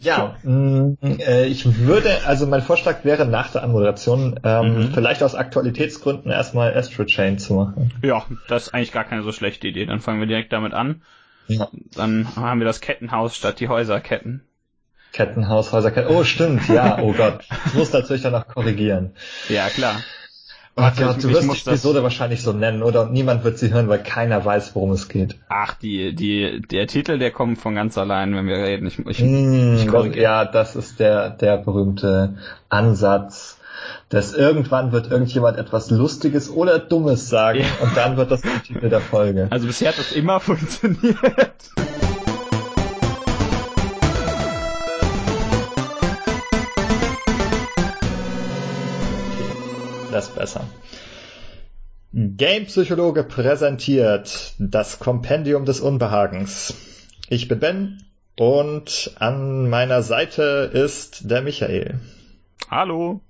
Ja, mh, äh, ich würde, also mein Vorschlag wäre nach der Anmoderation ähm, Mhm. vielleicht aus Aktualitätsgründen erstmal Astro Chain zu machen. Ja, das ist eigentlich gar keine so schlechte Idee. Dann fangen wir direkt damit an. Ja. Dann haben wir das Kettenhaus statt die Häuserketten. Kettenhaus, Häuserketten. Oh, stimmt, ja, oh Gott. Ich muss natürlich dann noch korrigieren. Ja, klar. Gott, ich- du wirst die muss das- Episode wahrscheinlich so nennen, oder? Und niemand wird sie hören, weil keiner weiß, worum es geht. Ach, die, die, der Titel, der kommt von ganz allein, wenn wir reden. Ich, ich, Hm, ich das, ja, das ist der, der berühmte Ansatz, dass irgendwann wird irgendjemand etwas Lustiges oder Dummes sagen Ja. und dann wird das der Titel der Folge. Also bisher hat das immer funktioniert. Das besser. Game Psychologe präsentiert das Kompendium des Unbehagens. Ich bin Ben und an meiner Seite ist der Michael. Hallo.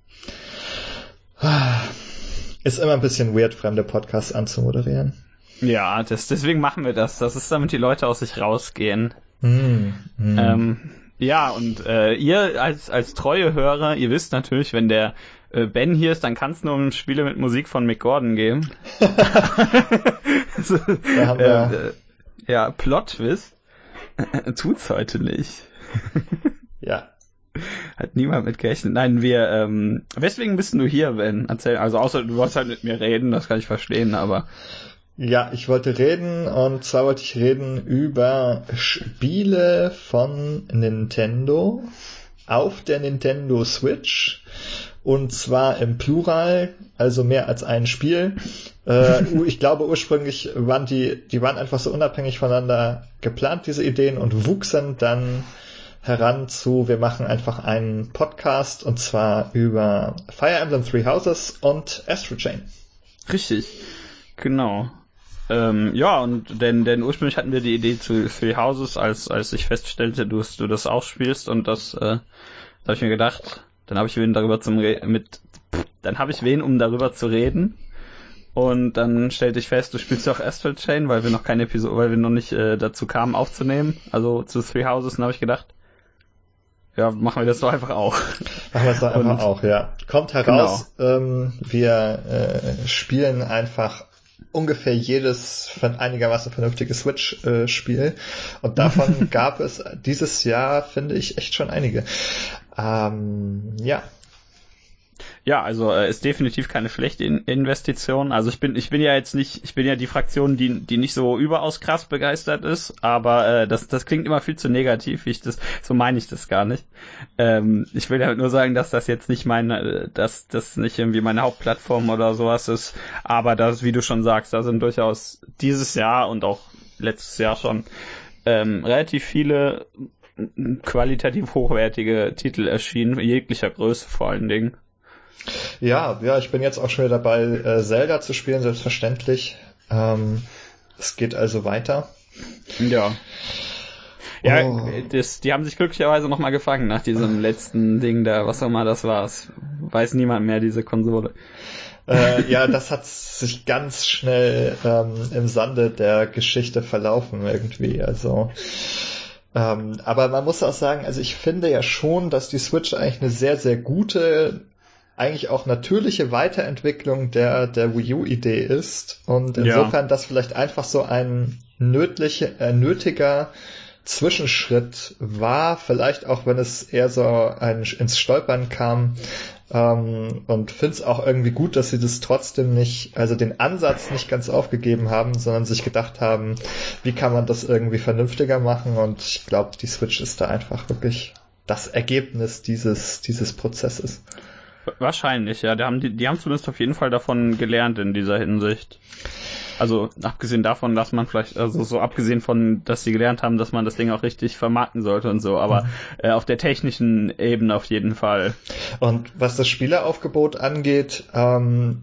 Ist immer ein bisschen weird, fremde Podcasts anzumoderieren. Ja, das, deswegen machen wir das. Das ist, damit die Leute aus sich rausgehen. Hm, hm. Ähm, ja, und äh, ihr als, als treue Hörer, ihr wisst natürlich, wenn der äh, Ben hier ist, dann kann es nur um Spiele mit Musik von Mick Gordon gehen. so, wir- äh, ja, Plot-Twist. Tut's heute nicht. ja. Hat niemand mit gerechnet. Nein, wir, ähm, weswegen bist du hier, Ben? Erzähl, also außer du wolltest halt mit mir reden, das kann ich verstehen, aber Ja, ich wollte reden und zwar wollte ich reden über Spiele von Nintendo auf der Nintendo Switch und zwar im Plural, also mehr als ein Spiel. Äh, ich glaube ursprünglich waren die, die waren einfach so unabhängig voneinander geplant, diese Ideen und wuchsen dann heran zu, wir machen einfach einen Podcast und zwar über Fire Emblem Three Houses und Astro Chain. Richtig, genau. Ähm, ja, und denn, denn ursprünglich hatten wir die Idee zu Three Houses, als, als ich feststellte, du, du das auch spielst und das, äh, da habe ich mir gedacht, dann habe ich wen darüber zum Re mit, dann habe ich wen, um darüber zu reden. Und dann stellte ich fest, du spielst ja auch Astral Chain, weil wir noch keine Episode, weil wir noch nicht äh, dazu kamen aufzunehmen, also zu Three Houses, dann habe ich gedacht, ja, machen wir das doch einfach auch. Machen wir es doch einfach Und- auch, ja. Kommt heraus, ähm, wir äh, spielen einfach ungefähr jedes von einigermaßen vernünftiges Switch-Spiel. Und davon gab es dieses Jahr, finde ich, echt schon einige. Ähm, ja. Ja, also äh, ist definitiv keine schlechte In Investition. Also ich bin, ich bin ja jetzt nicht, ich bin ja die Fraktion, die, die nicht so überaus krass begeistert ist, aber äh, das, das klingt immer viel zu negativ, ich das, so meine ich das gar nicht. Ähm, ich will halt nur sagen, dass das jetzt nicht meine, dass das nicht irgendwie meine Hauptplattform oder sowas ist, aber das, wie du schon sagst, da sind durchaus dieses Jahr und auch letztes Jahr schon ähm, relativ viele qualitativ hochwertige Titel erschienen, jeglicher Größe vor allen Dingen. Ja, ja, ich bin jetzt auch schon wieder dabei, äh, Zelda zu spielen, selbstverständlich. Ähm, es geht also weiter. Ja. Ja, Oh. das, die haben sich glücklicherweise nochmal gefangen nach diesem letzten Ding da, was auch immer das war. Weiß niemand mehr, diese Konsole. Äh, ja, das hat sich ganz schnell ähm, im Sande der Geschichte verlaufen irgendwie. Also, ähm, aber man muss auch sagen, also ich finde ja schon, dass die Switch eigentlich eine sehr, sehr gute, eigentlich auch natürliche Weiterentwicklung der der Wii U-Idee ist und Ja. insofern das vielleicht einfach so ein nötliche, äh, nötiger Zwischenschritt war, vielleicht auch wenn es eher so ein, ins Stolpern kam. Ähm, und finde es auch irgendwie gut, dass sie das trotzdem nicht, also den Ansatz nicht ganz aufgegeben haben, sondern sich gedacht haben, wie kann man das irgendwie vernünftiger machen. Und ich glaube, die Switch ist da einfach wirklich das Ergebnis dieses, dieses Prozesses. Wahrscheinlich, ja. Die haben, die, die haben zumindest auf jeden Fall davon gelernt in dieser Hinsicht. Also abgesehen davon, dass man vielleicht, also so abgesehen von, dass sie gelernt haben, dass man das Ding auch richtig vermarkten sollte und so, aber äh, auf der technischen Ebene auf jeden Fall. Und was das Spieleraufgebot angeht, ähm,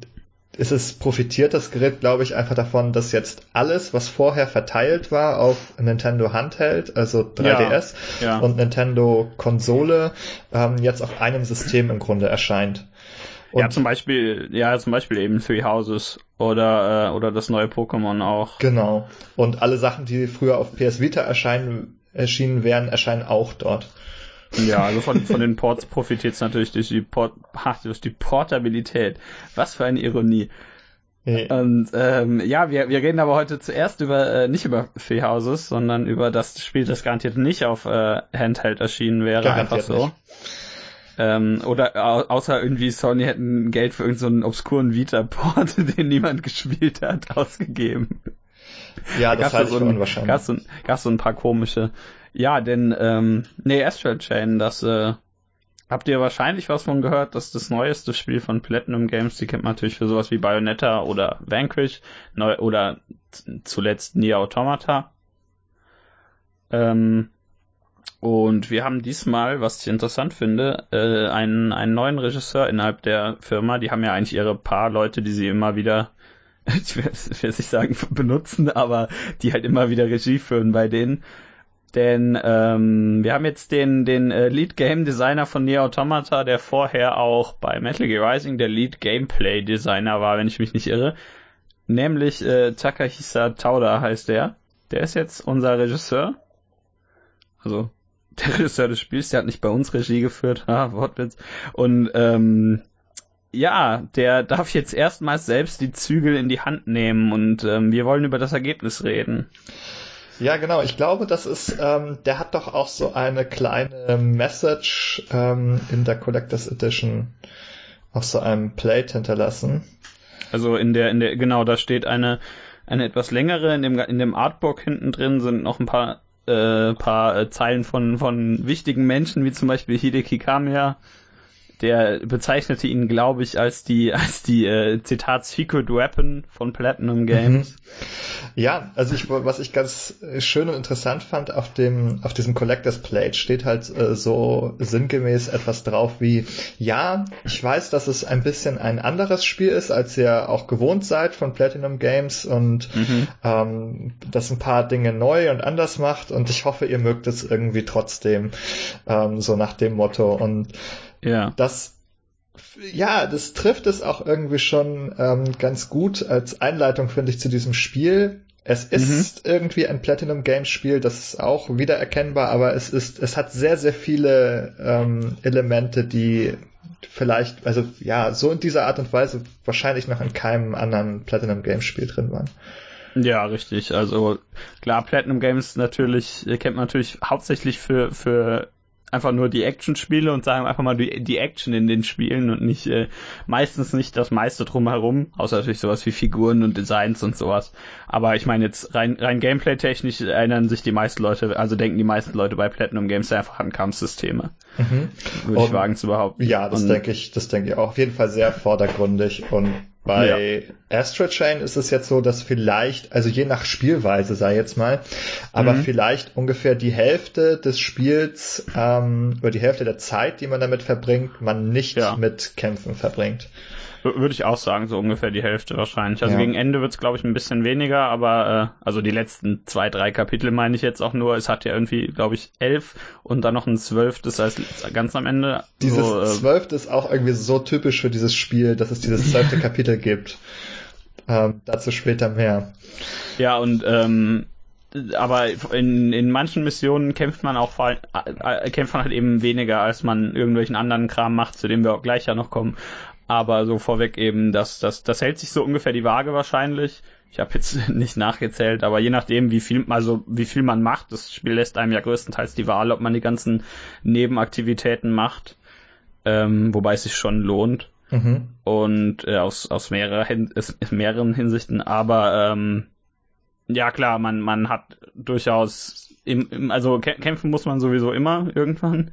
ist es profitiert das Gerät, glaube ich, einfach davon, dass jetzt alles, was vorher verteilt war auf Nintendo Handheld, also 3DS Ja, ja. und Nintendo Konsole, ähm, jetzt auf einem System im Grunde erscheint. Und ja, zum Beispiel, ja, zum Beispiel eben Three Houses oder, äh, oder das neue Pokémon auch. genau. Und alle Sachen, die früher auf PS Vita erscheinen, erschienen wären, erscheinen auch dort. Ja, also von, von den Ports profitiert es natürlich durch die, Port, ach, durch die Portabilität. Was für eine Ironie. Nee. Und ähm, ja, wir, wir reden aber heute zuerst über äh, nicht über Free Houses, sondern über das Spiel, das garantiert nicht auf äh, Handheld erschienen wäre, garantiert einfach so. Nicht. Ähm, oder außer irgendwie Sony hätten Geld für irgendeinen so obskuren Vita-Port, den niemand gespielt hat, ausgegeben. Ja, das halte so ich unwahrscheinlich. Gab so, gab's so ein paar komische. Ja, denn, ähm, nee, Astral Chain, das, äh, habt ihr wahrscheinlich was von gehört, dass das neueste Spiel von Platinum Games, die kennt man natürlich für sowas wie Bayonetta oder Vanquish, neu, oder zuletzt Nier Automata. Ähm, und wir haben diesmal, was ich interessant finde, äh, einen, einen neuen Regisseur innerhalb der Firma. Die haben ja eigentlich ihre paar Leute, die sie immer wieder, ich will, ich will nicht sagen benutzen, aber die halt immer wieder Regie führen bei denen. Denn ähm, wir haben jetzt den, den äh, Lead Game Designer von Nier Automata, der vorher auch bei Metal Gear Rising der Lead Gameplay Designer war, wenn ich mich nicht irre. Nämlich äh, Takahisa Tauda heißt der. Der ist jetzt unser Regisseur. Also der Regisseur des Spiels, der hat nicht bei uns Regie geführt, ha, Wortwitz. Und ähm, ja, der darf jetzt erstmals selbst die Zügel in die Hand nehmen und ähm, wir wollen über das Ergebnis reden. Ja, genau. Ich glaube, das ist, ähm, der hat doch auch so eine kleine Message ähm, in der Collectors Edition auf so einem Plate hinterlassen. Also in der, in der, genau, da steht eine, eine etwas längere, in dem, in dem Artbook hinten drin sind noch ein paar äh, paar äh, Zeilen von, von wichtigen Menschen, wie zum Beispiel Hideki Kamiya, der bezeichnete ihn, glaube ich, als die, als die äh, Zitat Secret Weapon von Platinum Games. Mhm. Ja, also ich, was ich ganz schön und interessant fand, auf dem, auf diesem Collectors Plate steht halt äh, so sinngemäß etwas drauf wie, ja, ich weiß, dass es ein bisschen ein anderes Spiel ist, als ihr auch gewohnt seid von Platinum Games und mhm. ähm, das ein paar Dinge neu und anders macht und ich hoffe, ihr mögt es irgendwie trotzdem, ähm, so nach dem Motto und ja. Das ja, das trifft es auch irgendwie schon ähm, ganz gut als Einleitung, finde ich, zu diesem Spiel. Es ist mhm. irgendwie ein Platinum Games Spiel, das ist auch wiedererkennbar, aber es ist, es hat sehr, sehr viele ähm, Elemente, die vielleicht, also ja, so in dieser Art und Weise wahrscheinlich noch in keinem anderen Platinum Games Spiel drin waren. Ja, richtig. Also klar, Platinum Games natürlich kennt man natürlich hauptsächlich für für einfach nur die Action-Spiele und sagen einfach mal die, die Action in den Spielen und nicht äh, meistens nicht das meiste drumherum, außer natürlich sowas wie Figuren und Designs und sowas. Aber ich meine jetzt rein, rein Gameplay-technisch erinnern sich die meisten Leute, also denken die meisten Leute bei Platinum Games einfach an Kampfsysteme. Mhm. Würde ich wagen zu behaupten. Ja, das denke ich, das denke ich auch. Auf jeden Fall sehr vordergründig und bei ja. Astral Chain ist es jetzt so, dass vielleicht, also je nach Spielweise sei jetzt mal, aber mhm. vielleicht ungefähr die Hälfte des Spiels ähm, oder die Hälfte der Zeit, die man damit verbringt, man nicht ja. mit Kämpfen verbringt. Würde ich auch sagen, so ungefähr die Hälfte wahrscheinlich. Also ja. gegen Ende wird es, glaube ich, ein bisschen weniger, aber äh, also die letzten zwei, drei Kapitel meine ich jetzt auch nur. Es hat ja irgendwie, glaube ich, elf und dann noch ein zwölftes als ganz am Ende. Dieses so, äh, zwölfte ist auch irgendwie so typisch für dieses Spiel, dass es dieses zwölfte Kapitel gibt. Ähm, dazu später mehr. Ja, und ähm, aber in, in manchen Missionen kämpft man auch äh, äh, kämpft man halt eben weniger, als man irgendwelchen anderen Kram macht, zu dem wir auch gleich ja noch kommen. Aber so vorweg eben, das, das, das hält sich so ungefähr die Waage wahrscheinlich. Ich habe jetzt nicht nachgezählt, aber je nachdem, wie viel, also wie viel man macht, das Spiel lässt einem ja größtenteils die Wahl, ob man die ganzen Nebenaktivitäten macht, ähm, wobei es sich schon lohnt. Mhm. Und äh, aus, aus mehrerer Hin mehreren Hinsichten, aber ähm, ja klar, man, man hat durchaus im, im, also kämpfen muss man sowieso immer irgendwann.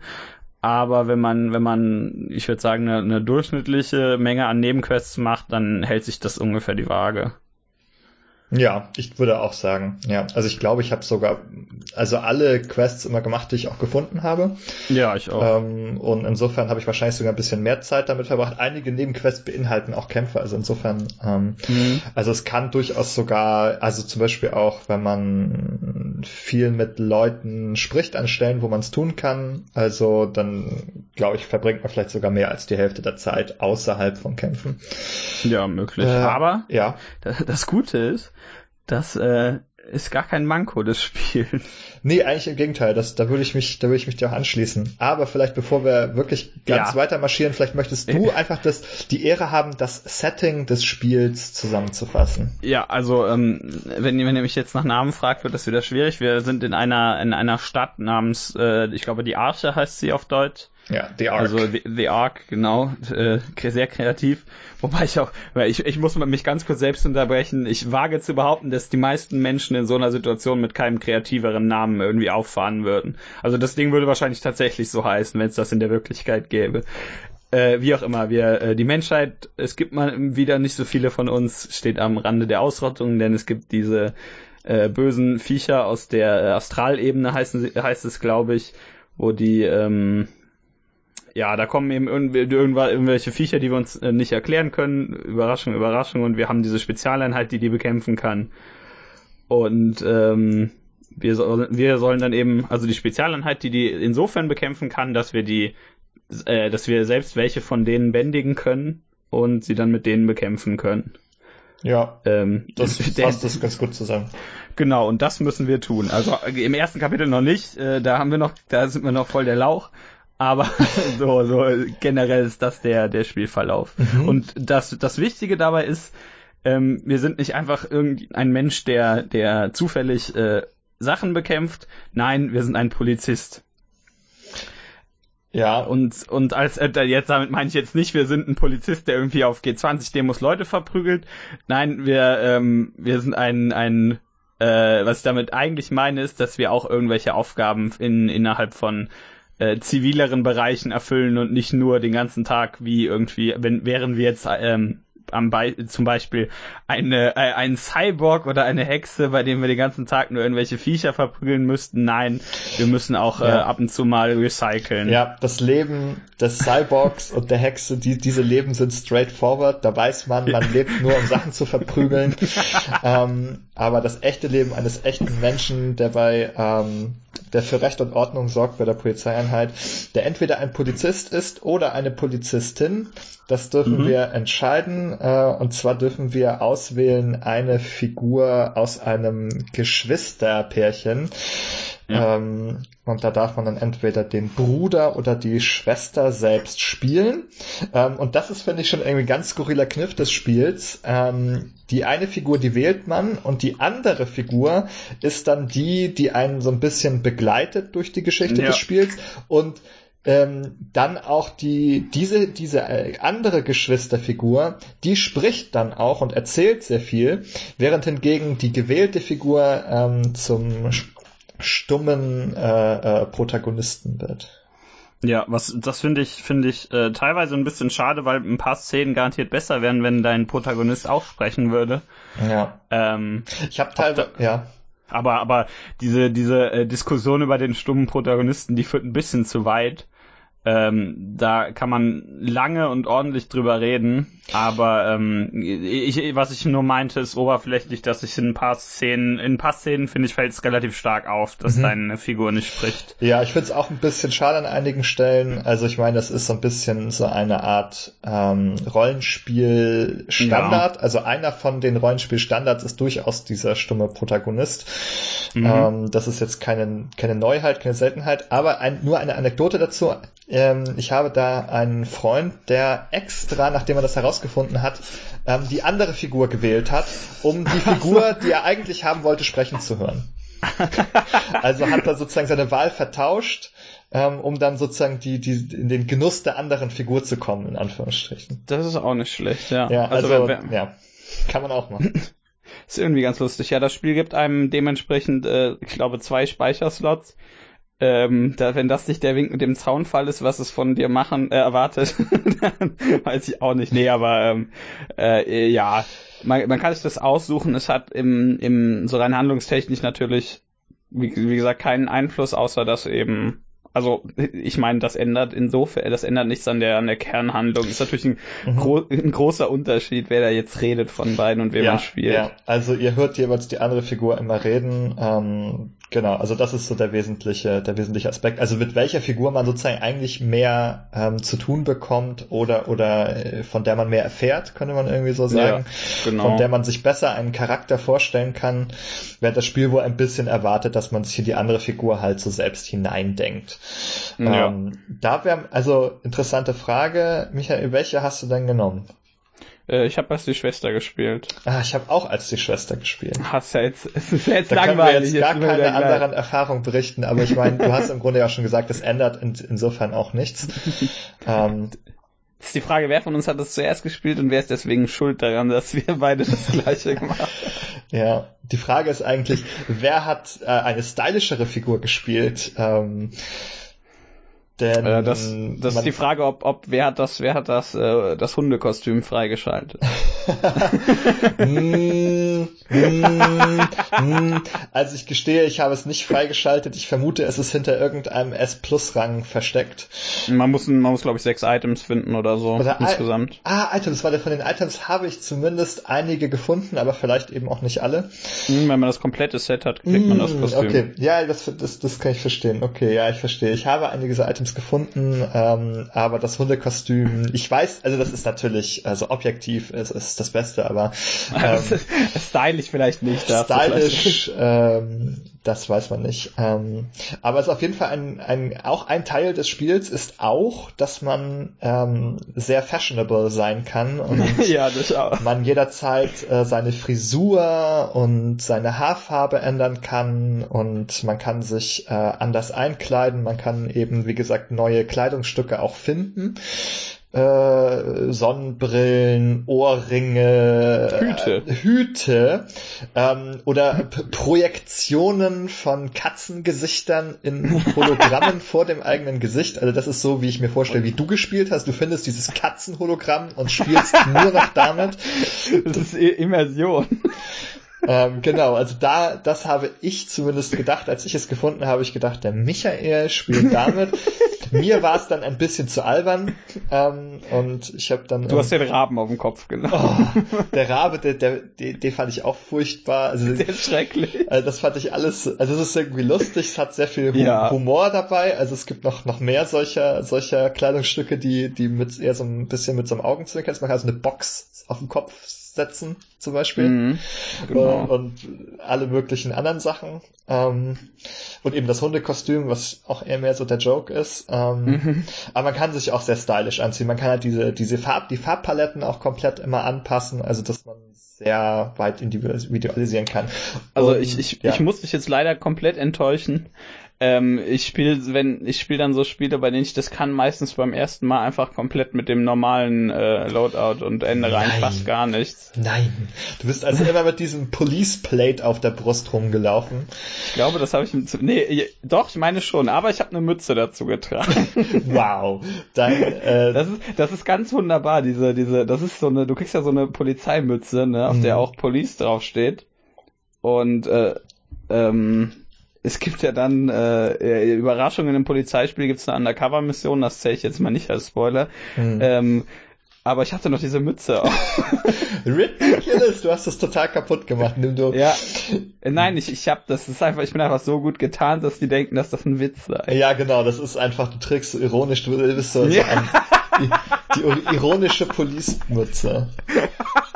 Aber wenn man, wenn man, ich würde sagen, eine, eine durchschnittliche Menge an Nebenquests macht, dann hält sich das ungefähr die Waage. Ja, ich würde auch sagen, ja. Also ich glaube, ich habe sogar, also alle Quests immer gemacht, die ich auch gefunden habe. Ja, ich auch. Ähm, und insofern habe ich wahrscheinlich sogar ein bisschen mehr Zeit damit verbracht. Einige Nebenquests beinhalten auch Kämpfe, also insofern, ähm, mhm. also es kann durchaus sogar, also zum Beispiel auch, wenn man viel mit Leuten spricht an Stellen, wo man es tun kann, also dann, glaube ich, verbringt man vielleicht sogar mehr als die Hälfte der Zeit außerhalb von Kämpfen. Ja, möglich. Äh, Aber ja. das Gute ist, das äh, ist gar kein Manko des Spiels. Nee, eigentlich im Gegenteil. Das, da würde ich mich, da würde ich mich dir auch anschließen. Aber vielleicht bevor wir wirklich ganz ja. weiter marschieren, vielleicht möchtest du einfach das, die Ehre haben, das Setting des Spiels zusammenzufassen. Ja, also ähm, wenn, wenn ihr mich jetzt nach Namen fragt, wird das wieder schwierig. Wir sind in einer in einer Stadt namens, äh, ich glaube, die Arche heißt sie auf Deutsch. Ja, The Ark. Also The, The Ark, genau, äh, sehr kreativ. Wobei ich auch, ich, ich muss mich ganz kurz selbst unterbrechen. Ich wage zu behaupten, dass die meisten Menschen in so einer Situation mit keinem kreativeren Namen irgendwie auffahren würden. Also das Ding würde wahrscheinlich tatsächlich so heißen, wenn es das in der Wirklichkeit gäbe. Äh, wie auch immer, wir, äh, die Menschheit, es gibt mal wieder nicht so viele von uns, steht am Rande der Ausrottung, denn es gibt diese äh, bösen Viecher aus der äh, Astralebene, heißen, heißt es, glaube ich, wo die, ähm, ja, da kommen eben irgendwelche Viecher, die wir uns äh, nicht erklären können. Überraschung, Überraschung. Und wir haben diese Spezialeinheit, die die bekämpfen kann. Und ähm, wir, soll, wir sollen dann eben, also die Spezialeinheit, die die insofern bekämpfen kann, dass wir die, äh, dass wir selbst welche von denen bändigen können und sie dann mit denen bekämpfen können. Ja, ähm, das fasst das ganz gut zusammen. Genau, und das müssen wir tun. Also im ersten Kapitel noch nicht, äh, da haben wir noch, da sind wir noch voll der Lauch. Aber so, so generell ist das der, der Spielverlauf. Mhm. Und das, das Wichtige dabei ist, ähm, wir sind nicht einfach irgendein Mensch, der, der zufällig äh, Sachen bekämpft. Nein, wir sind ein Polizist. Ja. Und, und als äh, jetzt damit meine ich jetzt nicht, wir sind ein Polizist, der irgendwie auf G20-Demos Leute verprügelt. Nein, wir, ähm, wir sind ein, ein äh, was ich damit eigentlich meine, ist, dass wir auch irgendwelche Aufgaben in, innerhalb von äh, zivileren Bereichen erfüllen und nicht nur den ganzen Tag wie irgendwie, wenn wären wir jetzt ähm, am Be zum Beispiel eine, äh, ein Cyborg oder eine Hexe, bei dem wir den ganzen Tag nur irgendwelche Viecher verprügeln müssten. Nein, wir müssen auch äh, ja. äh, ab und zu mal recyceln. Ja, das Leben des Cyborgs und der Hexe, die, diese Leben sind straightforward. Da weiß man, man lebt nur, um Sachen zu verprügeln. ähm, aber das echte Leben eines echten Menschen, der bei ähm, der für Recht und Ordnung sorgt bei der Polizeieinheit, der entweder ein Polizist ist oder eine Polizistin. Das dürfen mhm. wir entscheiden. Äh, und zwar dürfen wir auswählen eine Figur aus einem Geschwisterpärchen. Ja. Ähm, und da darf man dann entweder den Bruder oder die Schwester selbst spielen. Ähm, und das ist, finde ich, schon irgendwie ein ganz skurriler Kniff des Spiels. Ähm, die eine Figur, die wählt man und die andere Figur ist dann die, die einen so ein bisschen begleitet durch die Geschichte ja. des Spiels und ähm, dann auch die diese diese äh, andere Geschwisterfigur, die spricht dann auch und erzählt sehr viel, während hingegen die gewählte Figur ähm, zum stummen äh, äh, Protagonisten wird. Ja, was das finde ich finde ich äh, teilweise ein bisschen schade, weil ein paar Szenen garantiert besser wären, wenn dein Protagonist auch sprechen würde. Ja. Ähm, ich habe teilweise ja. Aber aber diese diese äh, Diskussion über den stummen Protagonisten, die führt ein bisschen zu weit. Ähm, da kann man lange und ordentlich drüber reden, aber ähm, ich, was ich nur meinte, ist oberflächlich, dass ich in ein paar Szenen, in ein paar Szenen finde ich, fällt es relativ stark auf, dass mhm. deine Figur nicht spricht. Ja, ich finde es auch ein bisschen schade an einigen Stellen. Also ich meine, das ist so ein bisschen so eine Art ähm, Rollenspiel-Standard. Ja. Also einer von den Rollenspiel-Standards ist durchaus dieser stumme Protagonist. Mhm. Ähm, das ist jetzt keine, keine Neuheit, keine Seltenheit, aber ein, nur eine Anekdote dazu ich habe da einen Freund, der extra, nachdem er das herausgefunden hat, ähm, die andere Figur gewählt hat, um die Figur, die er eigentlich haben wollte, sprechen zu hören. also hat er sozusagen seine Wahl vertauscht, ähm, um dann sozusagen die, die, in den Genuss der anderen Figur zu kommen, in Anführungsstrichen. Das ist auch nicht schlecht, ja. Ja, also, also wer, wer, ja, kann man auch machen. Ist irgendwie ganz lustig. Ja, das Spiel gibt einem dementsprechend, äh, ich glaube, zwei Speicherslots ähm, da, wenn das nicht der Wink mit dem Zaunfall ist, was es von dir machen äh, erwartet, dann weiß ich auch nicht. Nee, aber ähm, äh, ja, man, man kann sich das aussuchen. Es hat im, im so rein handlungstechnisch natürlich, wie, wie gesagt, keinen Einfluss, außer dass eben also ich meine, das ändert insofern, das ändert nichts an der an der Kernhandlung. Ist natürlich ein, mhm. gro ein großer Unterschied, wer da jetzt redet von beiden und wer ja, man spielt. Ja, also ihr hört jeweils die andere Figur immer reden. Ähm, Genau, also das ist so der wesentliche, der wesentliche Aspekt. Also mit welcher Figur man sozusagen eigentlich mehr ähm, zu tun bekommt oder oder äh, von der man mehr erfährt, könnte man irgendwie so sagen. Ja, genau. Von der man sich besser einen Charakter vorstellen kann, während das Spiel wohl ein bisschen erwartet, dass man sich in die andere Figur halt so selbst hineindenkt. Ja. Ähm, da wäre also interessante Frage, Michael, welche hast du denn genommen? Äh, ich habe als die Schwester gespielt. Ah, ich habe auch als die Schwester gespielt. Hast ja jetzt, es ist jetzt da langweilig. Wir jetzt gar keine anderen Erfahrungen berichten, aber ich meine, du hast im Grunde ja schon gesagt, es ändert in, insofern auch nichts. ähm, ist die Frage, wer von uns hat das zuerst gespielt und wer ist deswegen schuld daran, dass wir beide das gleiche gemacht haben? Ja, die Frage ist eigentlich, wer hat äh, eine stylischere Figur gespielt? Ähm, denn äh, das, das ist die Frage, ob, ob wer hat das, wer hat das, äh, das Hundekostüm freigeschaltet? mm, mm, mm. Also ich gestehe, ich habe es nicht freigeschaltet. Ich vermute, es ist hinter irgendeinem S Plus Rang versteckt. Man muss, man muss glaube ich sechs Items finden oder so oder insgesamt. ah, Items, weil von den Items habe ich zumindest einige gefunden, aber vielleicht eben auch nicht alle. Hm, wenn man das komplette Set hat, kriegt man das Kostüm. Okay, ja, das, das, das kann ich verstehen. Okay, ja, ich verstehe. Ich habe einige dieser Items gefunden, ähm, aber das Hundekostüm, ich weiß, also das ist natürlich, also objektiv, es ist das Beste, aber ähm, stylisch vielleicht nicht. Stylisch, ähm, das weiß man nicht. Ähm, aber es ist auf jeden Fall ein, ein, auch ein Teil des Spiels ist auch, dass man ähm, sehr fashionable sein kann und ja, man jederzeit äh, seine Frisur und seine Haarfarbe ändern kann und man kann sich äh, anders einkleiden, man kann eben, wie gesagt, neue Kleidungsstücke auch finden äh, Sonnenbrillen, Ohrringe, Hüte, äh, Hüte ähm, oder P Projektionen von Katzengesichtern in Hologrammen vor dem eigenen Gesicht. Also das ist so, wie ich mir vorstelle, wie du gespielt hast. Du findest dieses Katzenhologramm und spielst nur noch damit. Das ist Immersion ähm, genau, also da, das habe ich zumindest gedacht, als ich es gefunden habe, ich gedacht, der Michael spielt damit. Mir war es dann ein bisschen zu albern ähm, und ich habe dann. Du hast den Raben auf dem Kopf genommen. Oh, der Rabe, der, der, den, den fand ich auch furchtbar. Also, der ist schrecklich. Also das fand ich alles, also es ist irgendwie lustig, es hat sehr viel ja. Humor dabei. Also es gibt noch noch mehr solcher solcher Kleidungsstücke, die die mit eher so ein bisschen mit so einem Augenzwinkern. Man kann also eine Box auf dem Kopf setzen, zum Beispiel. Mhm, genau. und, alle möglichen anderen Sachen. Ähm, und eben das Hundekostüm, was auch eher mehr so der Joke ist. Ähm, mhm. Aber man kann sich auch sehr stylisch anziehen. Man kann halt diese, diese Farb, die Farbpaletten auch komplett immer anpassen, also dass man sehr weit individualisieren kann. Also und, ich, ich, ja. ich muss dich jetzt leider komplett enttäuschen. Ähm, ich spiele, wenn ich spiele dann so Spiele, bei denen ich das kann, meistens beim ersten Mal einfach komplett mit dem normalen äh, Loadout und ändere rein fast gar nichts. Nein, du bist also immer mit diesem Police Plate auf der Brust rumgelaufen. Ich glaube, das habe ich nee, doch, ich meine schon, aber ich habe eine Mütze dazu getragen. wow, Dein, äh, das ist das ist ganz wunderbar, diese diese, das ist so eine, du kriegst ja so eine Polizeimütze, ne, auf mhm. der auch Police draufsteht und äh, ähm, es gibt ja dann äh, äh, Überraschungen im Polizeispiel, gibt es eine Undercover-Mission, das zähle ich jetzt mal nicht als Spoiler. Mhm. Ähm, aber ich hatte noch diese Mütze auf. Ridiculous, du hast das total kaputt gemacht, nimm du. Ja. Äh, nein, ich, ich hab, das ist einfach, ich bin einfach so gut getan, dass die denken, dass das ein Witz sei. Ja, genau, das ist einfach, du trägst so ironisch, du bist so, ja. so ein, die, die ironische Police-Mütze.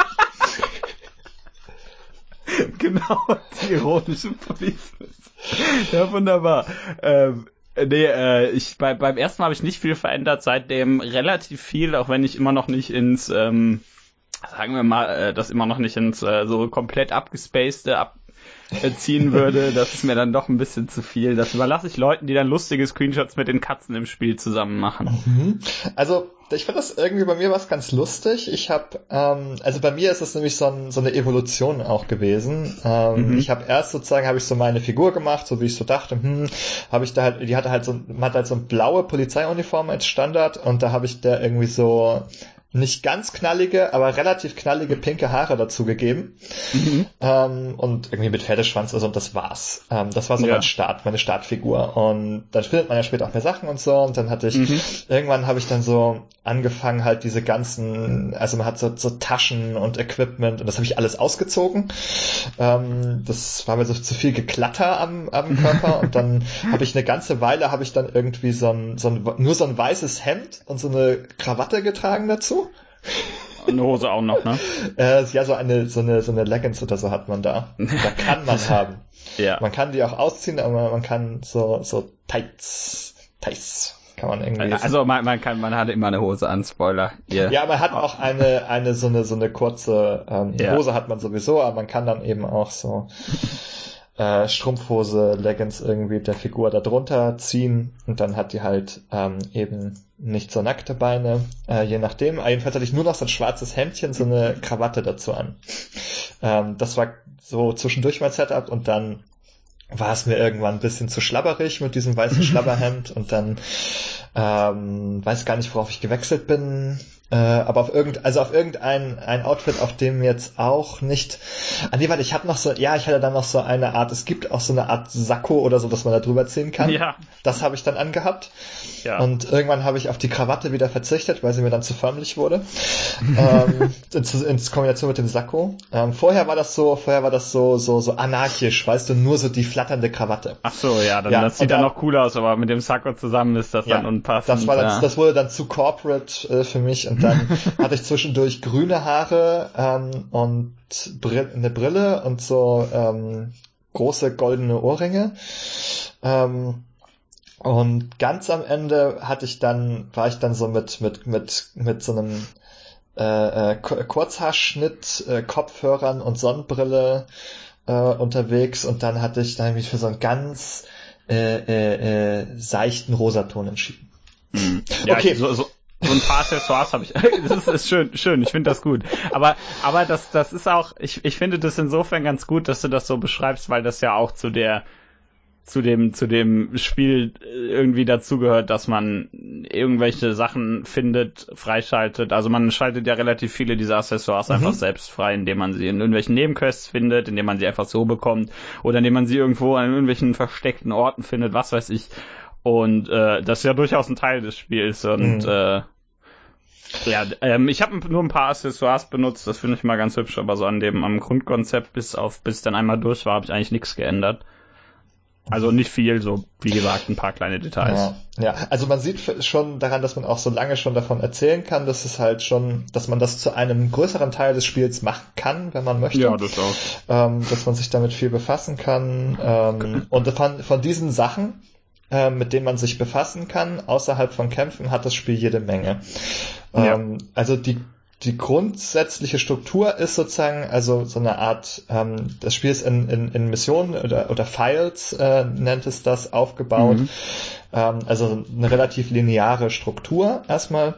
genau, die ironische Police-Mütze. ja, wunderbar. Ähm, nee, äh, ich, bei, beim ersten Mal habe ich nicht viel verändert, seitdem relativ viel, auch wenn ich immer noch nicht ins, ähm, sagen wir mal, äh, das immer noch nicht ins äh, so komplett abgespacede ab ziehen würde, das ist mir dann doch ein bisschen zu viel. Das überlasse ich Leuten, die dann lustige Screenshots mit den Katzen im Spiel zusammen machen. Mhm. Also ich finde das irgendwie bei mir was ganz lustig. Ich habe, ähm, also bei mir ist es nämlich so, ein, so eine Evolution auch gewesen. Ähm, mhm. Ich habe erst sozusagen, habe ich so meine Figur gemacht, so wie ich so dachte, hm, habe ich da halt, die hatte halt so, man hat halt so eine blaue Polizeiuniform als Standard und da habe ich da irgendwie so nicht ganz knallige, aber relativ knallige pinke Haare dazu gegeben. Mhm. Ähm, und irgendwie mit Pferdeschwanz, also und das war's. Ähm, das war so ja. mein Start, meine Startfigur. Und dann findet man ja später auch mehr Sachen und so. Und dann hatte ich, mhm. irgendwann habe ich dann so angefangen, halt diese ganzen, also man hat so, so Taschen und Equipment und das habe ich alles ausgezogen. Ähm, das war mir so zu viel Geklatter am, am Körper. und dann habe ich eine ganze Weile, habe ich dann irgendwie so ein, so ein, nur so ein weißes Hemd und so eine Krawatte getragen dazu. Eine Hose auch noch, ne? Äh, ja, so eine, so eine, so eine Leggings oder so hat man da. Da kann man haben. Ja. Man kann die auch ausziehen, aber man kann so, so Tights, Tights kann man irgendwie. Also man, man kann, man hat immer eine Hose an, Spoiler. Yeah. Ja, man hat auch eine, eine so eine, so eine kurze ähm, ja. Hose hat man sowieso, aber man kann dann eben auch so äh, Strumpfhose, Leggings irgendwie der Figur da drunter ziehen und dann hat die halt ähm, eben nicht so nackte Beine, äh, je nachdem. Jedenfalls hatte ich nur noch so ein schwarzes Hemdchen, so eine Krawatte dazu an. Ähm, das war so zwischendurch mein Setup und dann war es mir irgendwann ein bisschen zu schlabberig mit diesem weißen Schlabberhemd und dann ähm, weiß gar nicht, worauf ich gewechselt bin. Äh, aber auf irgend, also auf irgendein ein Outfit, auf dem jetzt auch nicht. Ah nee, warte, ich habe noch so, ja, ich hatte dann noch so eine Art, es gibt auch so eine Art Sakko oder so, dass man da drüber ziehen kann. Ja. Das habe ich dann angehabt. Ja. Und irgendwann habe ich auf die Krawatte wieder verzichtet, weil sie mir dann zu förmlich wurde. ähm, in, in, Kombination mit dem Sakko. Ähm, vorher war das so, vorher war das so, so, so anarchisch, weißt du, nur so die flatternde Krawatte. Ach so, ja, dann ja, das sieht dann, dann noch cool aus, aber mit dem Sakko zusammen ist das ja, dann unpassend. Das war dann, ja. das wurde dann zu corporate äh, für mich und dann hatte ich zwischendurch grüne Haare ähm, und Br eine Brille und so ähm, große goldene Ohrringe. Ähm, und ganz am Ende hatte ich dann, war ich dann so mit, mit, mit, mit so einem äh, äh, Kurzhaarschnitt, äh, Kopfhörern und Sonnenbrille äh, unterwegs und dann hatte ich dann mich für so einen ganz äh, äh, äh, seichten Rosaton entschieden. Mhm. Ja, okay. So, so, so ein paar Accessoires habe ich. das ist, schön, schön. Ich finde das gut. Aber, aber das, das ist auch. Ich, ich finde das insofern ganz gut, dass du das so beschreibst, weil das ja auch zu der zu dem zu dem Spiel irgendwie dazugehört, dass man irgendwelche Sachen findet, freischaltet. Also man schaltet ja relativ viele dieser Accessoires mhm. einfach selbst frei, indem man sie in irgendwelchen Nebenquests findet, indem man sie einfach so bekommt oder indem man sie irgendwo an irgendwelchen versteckten Orten findet, was weiß ich. Und äh, das ist ja durchaus ein Teil des Spiels. Und mhm. äh, ja, ähm, ich habe nur ein paar Accessoires benutzt, das finde ich mal ganz hübsch, aber so an dem am Grundkonzept bis auf bis dann einmal durch war, habe ich eigentlich nichts geändert. Also nicht viel, so wie gesagt, ein paar kleine Details. Ja, ja, also man sieht schon daran, dass man auch so lange schon davon erzählen kann, dass es halt schon, dass man das zu einem größeren Teil des Spiels machen kann, wenn man möchte. Ja, das auch. Ähm, dass man sich damit viel befassen kann. Ähm, und von, von diesen Sachen, äh, mit denen man sich befassen kann. Außerhalb von Kämpfen hat das Spiel jede Menge. Ja. Ähm, also die die grundsätzliche Struktur ist sozusagen also so eine Art, ähm, das Spiel ist in, in, in Missionen oder, oder Files, äh, nennt es das, aufgebaut. Mhm. Ähm, also eine relativ lineare Struktur erstmal.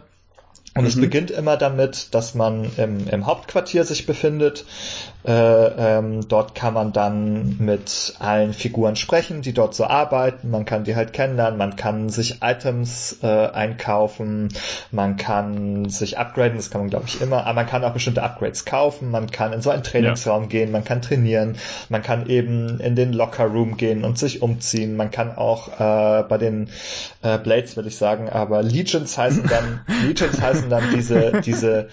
Und mhm. es beginnt immer damit, dass man im, im Hauptquartier sich befindet. Äh, ähm, dort kann man dann mit allen Figuren sprechen, die dort so arbeiten. Man kann die halt kennenlernen, man kann sich Items äh, einkaufen, man kann sich upgraden, das kann man glaube ich immer, aber man kann auch bestimmte Upgrades kaufen, man kann in so einen Trainingsraum ja. gehen, man kann trainieren, man kann eben in den Locker Room gehen und sich umziehen, man kann auch äh, bei den äh, Blades würde ich sagen, aber Legions heißen dann Legions heißen dann diese diese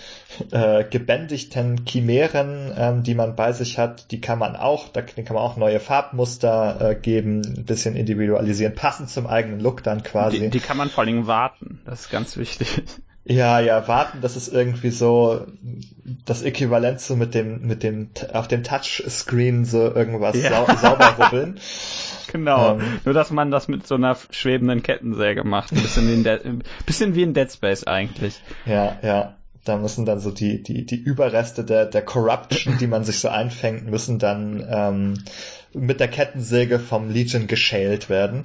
äh, gebändigten Chimären, ähm, die man bei sich hat, die kann man auch, da kann man auch neue Farbmuster äh, geben, ein bisschen individualisieren, passend zum eigenen Look dann quasi. Die, die kann man vor allem warten, das ist ganz wichtig. Ja, ja, warten, das ist irgendwie so das Äquivalent so mit dem, mit dem, auf dem Touchscreen so irgendwas ja. sau sauber rubbeln. Genau. Ähm, Nur, dass man das mit so einer schwebenden Kettensäge macht. Ein bisschen wie in, De bisschen wie in Dead Space eigentlich. Ja, ja da müssen dann so die, die, die Überreste der, der Corruption, die man sich so einfängt, müssen dann ähm, mit der Kettensäge vom Legion geschält werden.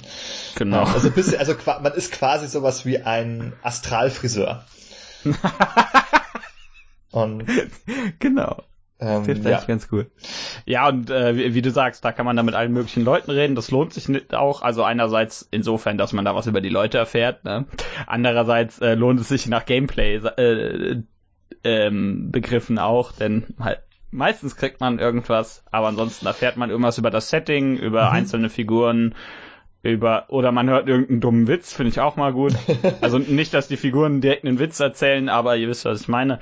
Genau. Ähm, also, bisschen, also man ist quasi sowas wie ein Astralfriseur. Und genau. Ähm, Trifft ja. ganz cool. Ja, und äh, wie, wie, du sagst, da kann man da mit allen möglichen Leuten reden. Das lohnt sich nicht auch. Also einerseits insofern, dass man da was über die Leute erfährt. Ne? Andererseits äh, lohnt es sich nach Gameplay äh, ähm, Begriffen auch, denn halt meistens kriegt man irgendwas, aber ansonsten erfährt man irgendwas über das Setting, über mhm. einzelne Figuren, über oder man hört irgendeinen dummen Witz, finde ich auch mal gut. Also nicht, dass die Figuren direkt einen Witz erzählen, aber ihr wisst, was ich meine.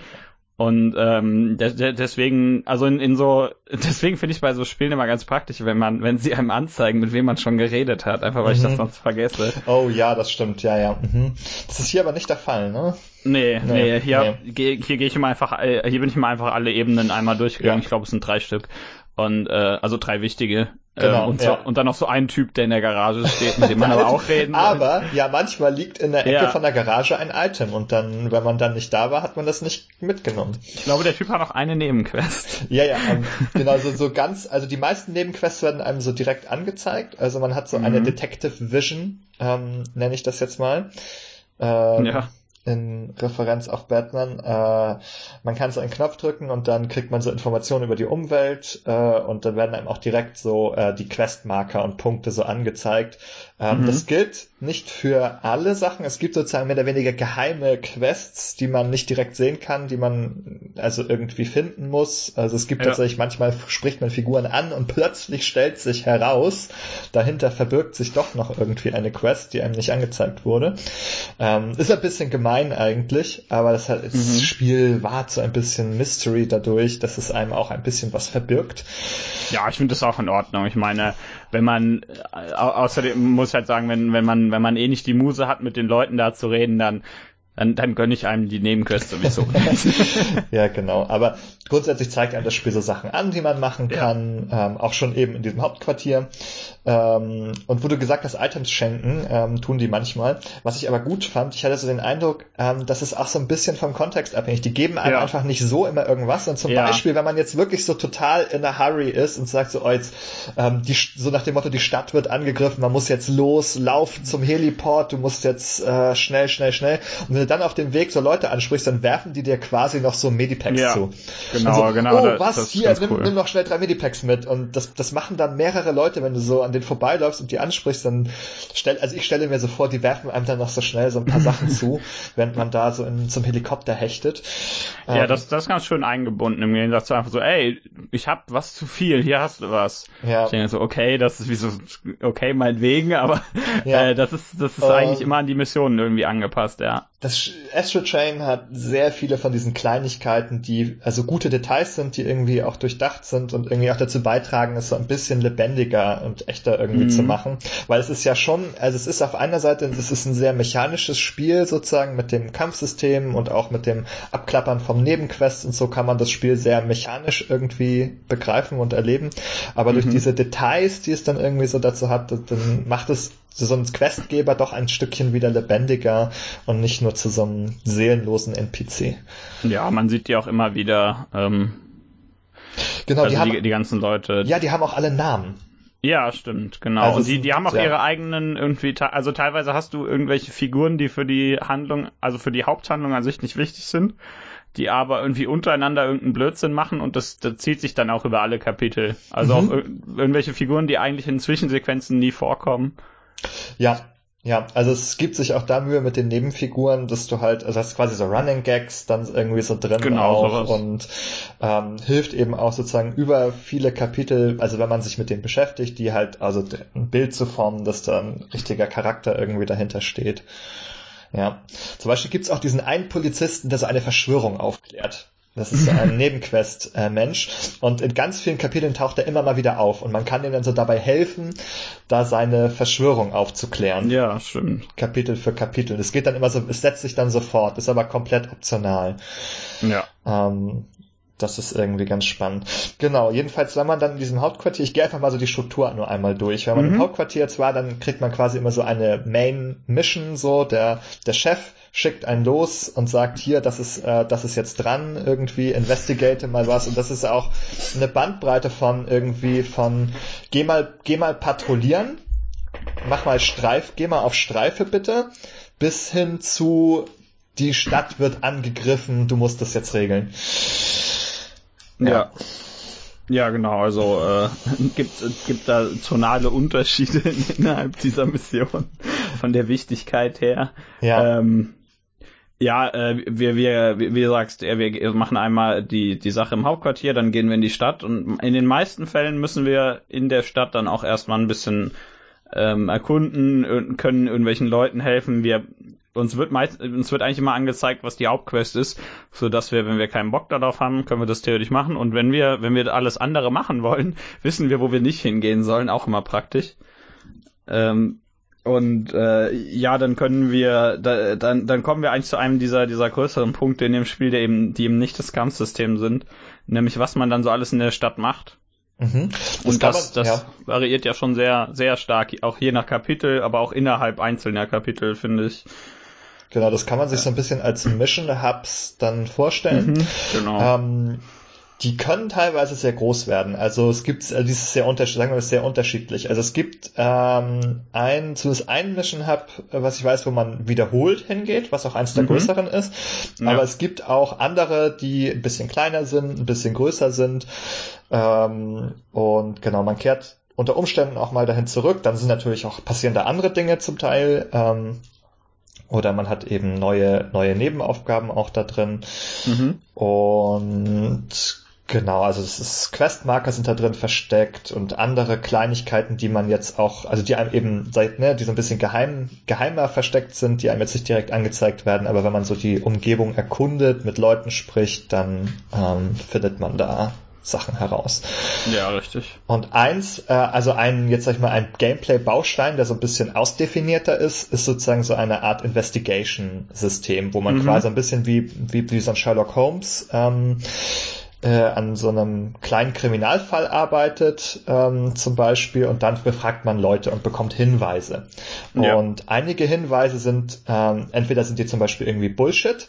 Und ähm, de de deswegen, also in, in so, deswegen finde ich bei so Spielen immer ganz praktisch, wenn man, wenn sie einem anzeigen, mit wem man schon geredet hat, einfach weil mhm. ich das mhm. sonst vergesse. Oh ja, das stimmt, ja, ja. Mhm. Das ist hier aber nicht der Fall, ne? Nee, nee, nee hier, nee. hier gehe ich immer einfach, äh, hier bin ich immer einfach alle Ebenen einmal durchgegangen. Ja. Ich glaube, es sind drei Stück. Und äh, also drei wichtige. Genau, ähm, und, so, ja. und dann noch so ein Typ, der in der Garage steht, mit dem man aber auch reden Aber ja, manchmal liegt in der Ecke ja. von der Garage ein Item und dann, wenn man dann nicht da war, hat man das nicht mitgenommen. Ich glaube, der Typ hat noch eine Nebenquest. Ja, ja, ähm, genau, so, so ganz, also die meisten Nebenquests werden einem so direkt angezeigt. Also man hat so mhm. eine Detective Vision, ähm, nenne ich das jetzt mal. Ähm, ja in Referenz auf Batman. Äh, man kann so einen Knopf drücken und dann kriegt man so Informationen über die Umwelt äh, und dann werden einem auch direkt so äh, die Questmarker und Punkte so angezeigt. Ähm, mhm. Das gilt nicht für alle Sachen. Es gibt sozusagen mehr oder weniger geheime Quests, die man nicht direkt sehen kann, die man also irgendwie finden muss. Also es gibt ja. tatsächlich manchmal spricht man Figuren an und plötzlich stellt sich heraus, dahinter verbirgt sich doch noch irgendwie eine Quest, die einem nicht angezeigt wurde. Ähm, ist ein bisschen gemein eigentlich, aber das, hat, das mhm. Spiel wahrt so ein bisschen Mystery dadurch, dass es einem auch ein bisschen was verbirgt. Ja, ich finde das auch in Ordnung. Ich meine, wenn man äh, außerdem muss ich halt sagen, wenn, wenn man wenn man eh nicht die Muse hat, mit den Leuten da zu reden, dann dann, dann gönne ich einem die Nebenquest sowieso. ja, genau. Aber grundsätzlich zeigt einem das Spiel so Sachen an, die man machen kann, ja. ähm, auch schon eben in diesem Hauptquartier. Ähm, und wo du gesagt hast, Items schenken, ähm, tun die manchmal. Was ich aber gut fand, ich hatte so den Eindruck, ähm, das ist auch so ein bisschen vom Kontext abhängig. Die geben einem ja. einfach nicht so immer irgendwas. Und zum ja. Beispiel, wenn man jetzt wirklich so total in a hurry ist und sagt so, oh, jetzt, ähm, die, so nach dem Motto, die Stadt wird angegriffen, man muss jetzt los, lauf zum Heliport, du musst jetzt äh, schnell, schnell, schnell. Und wenn du dann auf dem Weg so Leute ansprichst, dann werfen die dir quasi noch so Medipacks ja. zu. Genau, so, genau. Oh, was? Hier, nimm, cool. nimm noch schnell drei Medipacks mit. Und das, das machen dann mehrere Leute, wenn du so an denen vorbeiläufst und die ansprichst, dann stell, also ich stelle mir so vor, die werfen einem dann noch so schnell so ein paar Sachen zu, während man da so in, zum Helikopter hechtet. Ja, ähm, das, das ist ganz schön eingebunden im Gegensatz zu einfach so, ey, ich hab was zu viel, hier hast du was. Ja. Ich denke so, okay, das ist wie so, okay, meinetwegen, aber ja. äh, das ist, das ist ähm, eigentlich immer an die Missionen irgendwie angepasst, ja. Das Astro Train hat sehr viele von diesen Kleinigkeiten, die also gute Details sind, die irgendwie auch durchdacht sind und irgendwie auch dazu beitragen, es so ein bisschen lebendiger und echter irgendwie mhm. zu machen. Weil es ist ja schon, also es ist auf einer Seite, es ist ein sehr mechanisches Spiel sozusagen mit dem Kampfsystem und auch mit dem Abklappern vom Nebenquest und so kann man das Spiel sehr mechanisch irgendwie begreifen und erleben. Aber mhm. durch diese Details, die es dann irgendwie so dazu hat, dann macht es so ein Questgeber doch ein Stückchen wieder lebendiger und nicht nur zu so einem seelenlosen NPC. Ja, man sieht die auch immer wieder. Ähm, genau, also die, haben, die, die ganzen Leute. Ja, die haben auch alle Namen. Ja, stimmt, genau. Also und die, die haben auch ja. ihre eigenen irgendwie, also teilweise hast du irgendwelche Figuren, die für die Handlung, also für die Haupthandlung an sich nicht wichtig sind, die aber irgendwie untereinander irgendeinen Blödsinn machen und das, das zieht sich dann auch über alle Kapitel. Also mhm. auch irgendwelche Figuren, die eigentlich in Zwischensequenzen nie vorkommen. Ja, ja, also es gibt sich auch da Mühe mit den Nebenfiguren, dass du halt, also hast quasi so Running Gags dann irgendwie so drin genau, auch sowas. und ähm, hilft eben auch sozusagen über viele Kapitel, also wenn man sich mit denen beschäftigt, die halt, also ein Bild zu formen, dass da ein richtiger Charakter irgendwie dahinter steht. Ja. Zum Beispiel gibt's auch diesen einen Polizisten, der so eine Verschwörung aufklärt. Das ist ein Nebenquest-Mensch. und in ganz vielen Kapiteln taucht er immer mal wieder auf. Und man kann ihm dann so dabei helfen, da seine Verschwörung aufzuklären. Ja, stimmt. Kapitel für Kapitel. Es geht dann immer so, es setzt sich dann sofort, ist aber komplett optional. Ja. Ähm, das ist irgendwie ganz spannend. Genau, jedenfalls, wenn man dann in diesem Hauptquartier, ich gehe einfach mal so die Struktur nur einmal durch. Wenn man mhm. im Hauptquartier jetzt war, dann kriegt man quasi immer so eine Main Mission, so der, der Chef schickt einen los und sagt, hier, das ist, äh, das ist jetzt dran, irgendwie, investigate mal was. Und das ist auch eine Bandbreite von irgendwie von, geh mal, geh mal patrouillieren, mach mal Streif, geh mal auf Streife bitte, bis hin zu, die Stadt wird angegriffen, du musst das jetzt regeln. Ja. ja. genau, also äh, gibt gibt da tonale Unterschiede innerhalb dieser Mission von der Wichtigkeit her. Ja. Ähm, Ja, äh, wir, wir, wie du sagst, wir machen einmal die, die Sache im Hauptquartier, dann gehen wir in die Stadt und in den meisten Fällen müssen wir in der Stadt dann auch erstmal ein bisschen ähm, erkunden, können irgendwelchen Leuten helfen. Wir uns wird meist, uns wird eigentlich immer angezeigt, was die Hauptquest ist, so dass wir, wenn wir keinen Bock darauf haben, können wir das theoretisch machen. Und wenn wir, wenn wir alles andere machen wollen, wissen wir, wo wir nicht hingehen sollen, auch immer praktisch. Ähm, und äh, ja, dann können wir, da, dann, dann kommen wir eigentlich zu einem dieser, dieser größeren Punkte in dem Spiel, der eben, die eben nicht das Kampfsystem sind, nämlich was man dann so alles in der Stadt macht. Mhm. Das und das, man, das ja. variiert ja schon sehr, sehr stark, auch je nach Kapitel, aber auch innerhalb einzelner Kapitel, finde ich. Genau, das kann man sich so ein bisschen als Mission Hubs dann vorstellen. Mhm, genau. Ähm, die können teilweise sehr groß werden. Also es gibt, also dieses sehr unterschiedlich, sagen wir das sehr unterschiedlich. Also es gibt ähm, ein, zumindest ein Mission Hub, was ich weiß, wo man wiederholt hingeht, was auch eins der mhm. größeren ist. Ja. Aber es gibt auch andere, die ein bisschen kleiner sind, ein bisschen größer sind. Ähm, und genau, man kehrt unter Umständen auch mal dahin zurück. Dann sind natürlich auch passieren da andere Dinge zum Teil. Ähm, oder man hat eben neue, neue Nebenaufgaben auch da drin. Mhm. Und Genau, also es ist Questmarker sind da drin versteckt und andere Kleinigkeiten, die man jetzt auch, also die einem eben seit, ne, die so ein bisschen geheim, geheimer versteckt sind, die einem jetzt nicht direkt angezeigt werden, aber wenn man so die Umgebung erkundet, mit Leuten spricht, dann ähm, findet man da Sachen heraus. Ja, richtig. Und eins, äh, also ein, jetzt sag ich mal, ein Gameplay-Baustein, der so ein bisschen ausdefinierter ist, ist sozusagen so eine Art Investigation-System, wo man mhm. quasi ein bisschen wie, wie, wie so ein Sherlock Holmes ähm, äh, an so einem kleinen Kriminalfall arbeitet, ähm, zum Beispiel, und dann befragt man Leute und bekommt Hinweise. Ja. Und einige Hinweise sind, ähm, entweder sind die zum Beispiel irgendwie Bullshit,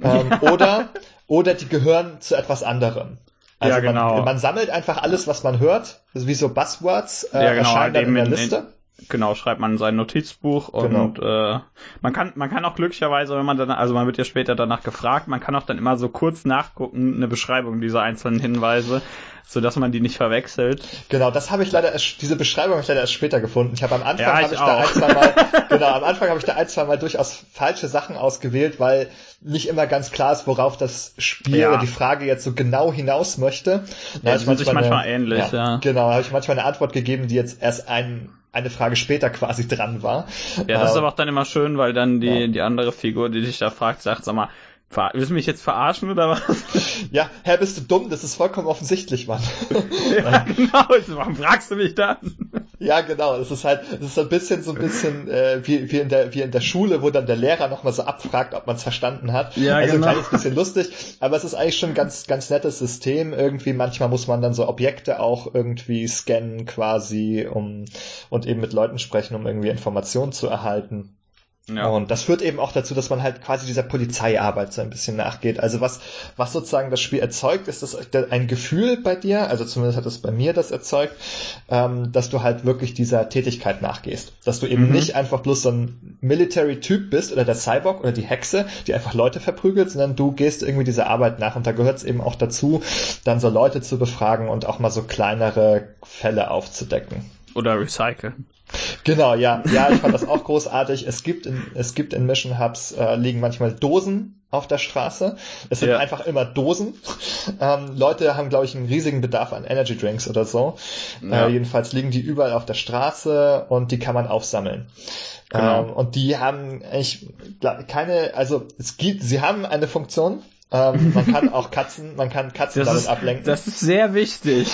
ähm, ja. oder, oder die gehören zu etwas anderem. Also ja, genau. man, man sammelt einfach alles, was man hört, wie so Buzzwords äh, ja, genau, erscheinen dann in der Liste. In, Genau, schreibt man sein Notizbuch und genau. äh, man kann man kann auch glücklicherweise, wenn man dann, also man wird ja später danach gefragt, man kann auch dann immer so kurz nachgucken, eine Beschreibung dieser einzelnen Hinweise, so dass man die nicht verwechselt. Genau, das habe ich leider erst, diese Beschreibung habe ich leider erst später gefunden. Ich habe am Anfang ja, habe ich, da ein, zwei Mal, genau, am Anfang habe ich da ein, zwei Mal durchaus falsche Sachen ausgewählt, weil nicht immer ganz klar ist, worauf das Spiel ja. oder die Frage jetzt so genau hinaus möchte. Da ja, das ist manchmal eine, ähnlich, ja. ja. Genau, habe ich manchmal eine Antwort gegeben, die jetzt erst ein eine Frage später quasi dran war. Ja, das ist ähm, aber auch dann immer schön, weil dann die, ja. die andere Figur, die dich da fragt, sagt, sag mal, Willst du mich jetzt verarschen oder was? Ja, Herr, bist du dumm? Das ist vollkommen offensichtlich, Mann. ja, genau. Warum fragst du mich dann? Ja, genau. Es ist halt, es ist ein bisschen so ein bisschen äh, wie, wie, in der, wie in der Schule, wo dann der Lehrer nochmal so abfragt, ob man es verstanden hat. Ja, also genau. ein kleines bisschen lustig, aber es ist eigentlich schon ein ganz, ganz nettes System. Irgendwie manchmal muss man dann so Objekte auch irgendwie scannen quasi, um und eben mit Leuten sprechen, um irgendwie Informationen zu erhalten. Ja. Und das führt eben auch dazu, dass man halt quasi dieser Polizeiarbeit so ein bisschen nachgeht. Also was, was sozusagen das Spiel erzeugt, ist das ein Gefühl bei dir, also zumindest hat es bei mir das erzeugt, ähm, dass du halt wirklich dieser Tätigkeit nachgehst. Dass du eben mhm. nicht einfach bloß so ein Military-Typ bist oder der Cyborg oder die Hexe, die einfach Leute verprügelt, sondern du gehst irgendwie dieser Arbeit nach. Und da gehört es eben auch dazu, dann so Leute zu befragen und auch mal so kleinere Fälle aufzudecken. Oder recyceln. Genau, ja, ja, ich fand das auch großartig. Es gibt in, es gibt in Mission Hubs äh, liegen manchmal Dosen auf der Straße. Es sind ja. einfach immer Dosen. Ähm, Leute haben, glaube ich, einen riesigen Bedarf an Energy Drinks oder so. Ja. Äh, jedenfalls liegen die überall auf der Straße und die kann man aufsammeln. Genau. Ähm, und die haben eigentlich keine, also es gibt, sie haben eine Funktion. Ähm, man kann auch Katzen, man kann Katzen das damit ist, ablenken. Das ist sehr wichtig.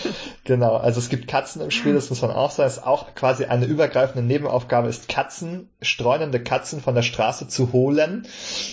Genau, also es gibt Katzen im Spiel, das muss man auch sagen. Es ist auch quasi eine übergreifende Nebenaufgabe ist, Katzen, streunende Katzen von der Straße zu holen.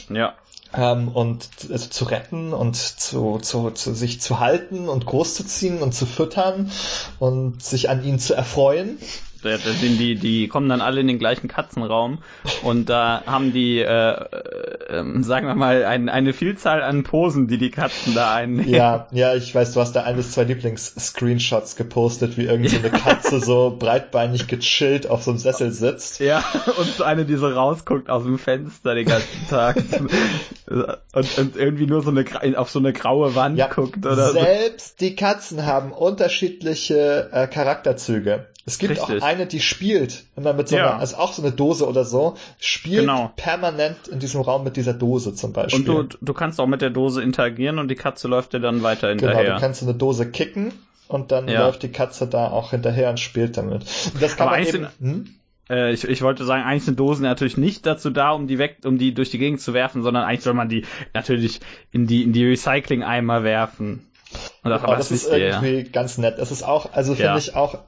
Ja. Ähm, und also zu retten und zu, zu, zu sich zu halten und großzuziehen und zu füttern und sich an ihnen zu erfreuen. Da, da sind die, die kommen dann alle in den gleichen Katzenraum und da haben die, äh, äh, sagen wir mal, ein, eine Vielzahl an Posen, die die Katzen da einnehmen. Ja, ja, ich weiß, du hast da eines zwei Lieblings-Screenshots gepostet, wie irgendeine so Katze so breitbeinig gechillt auf so einem Sessel sitzt. Ja, und so eine, die so rausguckt aus dem Fenster den ganzen Tag. und, und irgendwie nur so eine auf so eine graue Wand ja, guckt oder selbst so. die Katzen haben unterschiedliche äh, Charakterzüge. Es gibt Richtig. auch eine, die spielt immer mit so einer, ja. also auch so eine Dose oder so, spielt genau. permanent in diesem Raum mit dieser Dose zum Beispiel. Und du, du kannst auch mit der Dose interagieren und die Katze läuft dir dann weiter genau, hinterher. Genau, du kannst eine Dose kicken und dann ja. läuft die Katze da auch hinterher und spielt damit. Das kann Aber man eben, hm? Äh, ich, ich wollte sagen, eigentlich sind Dosen natürlich nicht dazu da, um die weg, um die durch die Gegend zu werfen, sondern eigentlich soll man die natürlich in die in die Recycling-Eimer werfen. Und genau, das ist irgendwie ja. ganz nett. Es ist auch, also finde ja. ich auch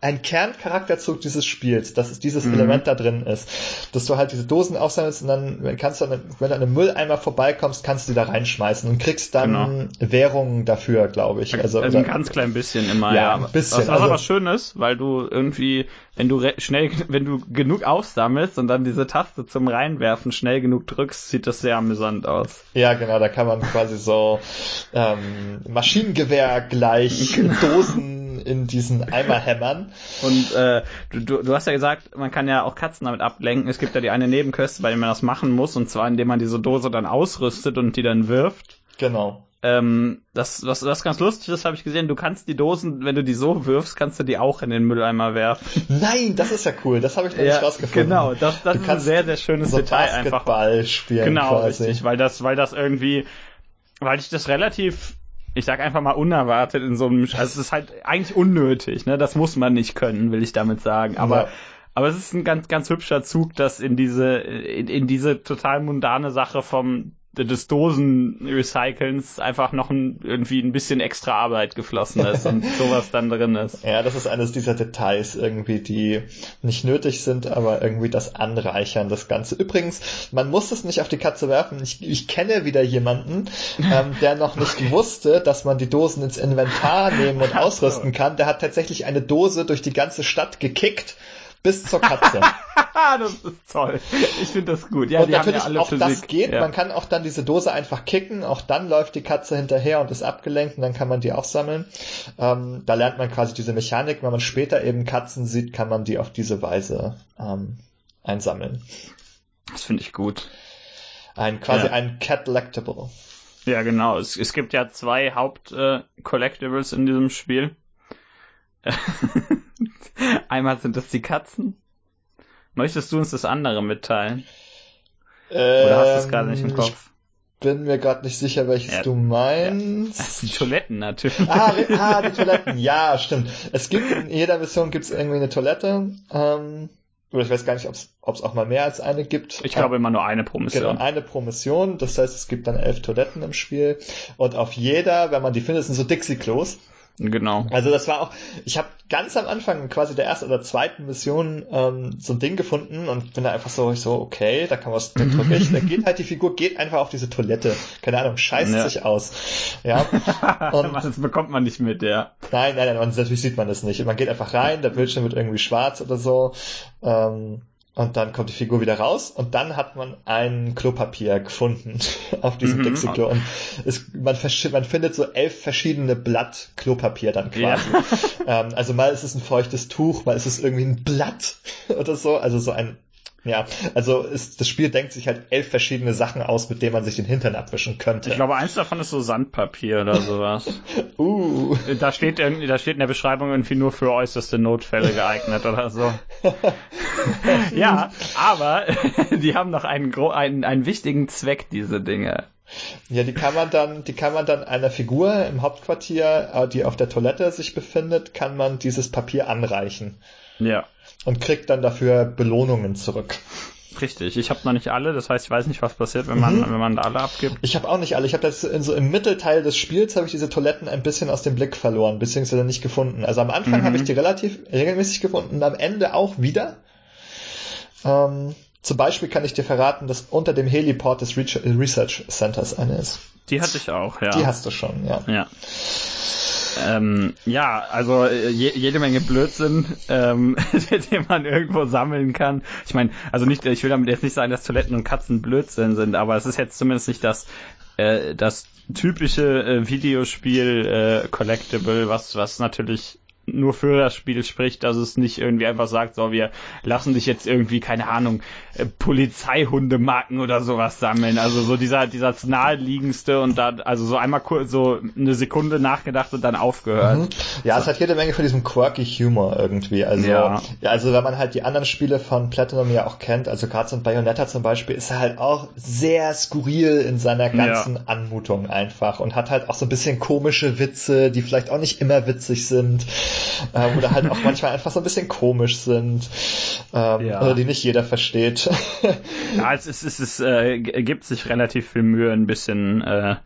ein Kerncharakterzug dieses Spiels, dass es dieses mhm. Element da drin ist. Dass du halt diese Dosen aufsammelst und dann kannst du, an, wenn du an einem Mülleimer vorbeikommst, kannst du die da reinschmeißen und kriegst dann genau. Währungen dafür, glaube ich. Also, also ein ganz klein bisschen immer, ja. ja. Ein bisschen. Was, was also, aber schön ist, weil du irgendwie, wenn du schnell, wenn du genug aufsammelst und dann diese Taste zum Reinwerfen schnell genug drückst, sieht das sehr amüsant aus. Ja, genau, da kann man quasi so ähm, Maschinengewehr gleich genau. Dosen in diesen Eimer hämmern. Und äh, du, du, hast ja gesagt, man kann ja auch Katzen damit ablenken. Es gibt ja die eine Nebenköste, bei der man das machen muss, und zwar indem man diese Dose dann ausrüstet und die dann wirft. Genau. Ähm, das, was, was ganz lustig ist, habe ich gesehen, du kannst die Dosen, wenn du die so wirfst, kannst du die auch in den Mülleimer werfen. Nein, das ist ja cool, das habe ich noch ja, nicht rausgefunden. Genau, das, das ist ein sehr, sehr schönes so Detail Basketball einfach. spielen Genau, quasi. richtig, weil das, weil das irgendwie, weil ich das relativ ich sag einfach mal unerwartet in so einem, also es ist halt eigentlich unnötig, ne? Das muss man nicht können, will ich damit sagen. Aber, ja. aber es ist ein ganz, ganz hübscher Zug, das in diese, in, in diese total mundane Sache vom des Dosenrecycelns einfach noch ein, irgendwie ein bisschen extra Arbeit geflossen ist und sowas dann drin ist. Ja, das ist eines dieser Details irgendwie, die nicht nötig sind, aber irgendwie das anreichern, das Ganze. Übrigens, man muss es nicht auf die Katze werfen. Ich, ich kenne wieder jemanden, ähm, der noch nicht wusste, dass man die Dosen ins Inventar nehmen und ausrüsten kann. Der hat tatsächlich eine Dose durch die ganze Stadt gekickt bis zur Katze. das ist toll. Ich finde das gut. Ja, und natürlich ja auch Physik. das geht. Ja. Man kann auch dann diese Dose einfach kicken. Auch dann läuft die Katze hinterher und ist abgelenkt und dann kann man die auch sammeln. Ähm, da lernt man quasi diese Mechanik. Wenn man später eben Katzen sieht, kann man die auf diese Weise ähm, einsammeln. Das finde ich gut. Ein quasi ja. ein Cat-Lectable. Ja, genau. Es, es gibt ja zwei Haupt-Collectibles äh, in diesem Spiel. Einmal sind das die Katzen. Möchtest du uns das andere mitteilen? Ähm, Oder hast du es gerade nicht im Kopf? Ich bin mir gerade nicht sicher, welches ja, du meinst. Ja, die Toiletten natürlich. Ah, ah, die Toiletten, ja, stimmt. Es gibt in jeder Mission gibt's irgendwie eine Toilette. Ähm, oder ich weiß gar nicht, ob es auch mal mehr als eine gibt. Ich glaube immer nur eine pro Mission. Genau, eine pro Mission. Das heißt, es gibt dann elf Toiletten im Spiel. Und auf jeder, wenn man die findet, sind so Dixie-Klos. Genau. Also das war auch, ich habe ganz am Anfang quasi der ersten oder zweiten Mission ähm, so ein Ding gefunden und bin da einfach so, ich so, okay, da kann man was drücke ich. Da geht halt die Figur, geht einfach auf diese Toilette. Keine Ahnung, scheißt ja. sich aus. Ja. Und das bekommt man nicht mit, ja. Nein, nein, nein, natürlich sieht man das nicht. Man geht einfach rein, der Bildschirm wird irgendwie schwarz oder so. Ähm, und dann kommt die Figur wieder raus und dann hat man ein Klopapier gefunden auf diesem mhm. Dixie-Klo. Und es, man, man, findet so elf verschiedene Blatt Klopapier dann quasi. Ja. Ähm, also mal ist es ein feuchtes Tuch, mal ist es irgendwie ein Blatt oder so. Also so ein ja, also ist, das Spiel denkt sich halt elf verschiedene Sachen aus, mit denen man sich den Hintern abwischen könnte. Ich glaube, eins davon ist so Sandpapier oder sowas. uh. Da steht, in, da steht in der Beschreibung irgendwie nur für äußerste Notfälle geeignet oder so. ja, aber die haben noch einen, einen, einen wichtigen Zweck, diese Dinge. Ja, die kann man dann, die kann man dann einer Figur im Hauptquartier, äh, die auf der Toilette sich befindet, kann man dieses Papier anreichen. Ja und kriegt dann dafür Belohnungen zurück. Richtig, ich habe noch nicht alle, das heißt, ich weiß nicht, was passiert, wenn man, mhm. wenn man da alle abgibt. Ich habe auch nicht alle. Ich habe das in so im Mittelteil des Spiels habe ich diese Toiletten ein bisschen aus dem Blick verloren, beziehungsweise nicht gefunden. Also am Anfang mhm. habe ich die relativ regelmäßig gefunden und am Ende auch wieder. Ähm, zum Beispiel kann ich dir verraten, dass unter dem Heliport des Research Centers eine ist. Die hatte ich auch, ja. Die hast du schon, ja. Ja. Ähm, ja, also äh, je, jede Menge Blödsinn, ähm, den man irgendwo sammeln kann. Ich meine, also nicht, ich will damit jetzt nicht sagen, dass Toiletten und Katzen Blödsinn sind, aber es ist jetzt zumindest nicht das, äh, das typische äh, Videospiel äh, Collectible, was, was natürlich nur für das Spiel spricht, dass es nicht irgendwie einfach sagt, so wir lassen dich jetzt irgendwie, keine Ahnung, äh, Polizeihundemarken oder sowas sammeln. Also so dieser, dieser naheliegendste und da, also so einmal kurz, so eine Sekunde nachgedacht und dann aufgehört. Mhm. Ja, so. es hat jede Menge von diesem quirky Humor irgendwie. Also, ja. also wenn man halt die anderen Spiele von Platinum ja auch kennt, also Cards und Bayonetta zum Beispiel, ist er halt auch sehr skurril in seiner ganzen ja. Anmutung einfach und hat halt auch so ein bisschen komische Witze, die vielleicht auch nicht immer witzig sind ähm, oder halt auch manchmal einfach so ein bisschen komisch sind ähm, ja. oder die nicht jeder versteht. ja, es, ist, es, ist, äh, gibt sich relativ viel Mühe, ein bisschen äh,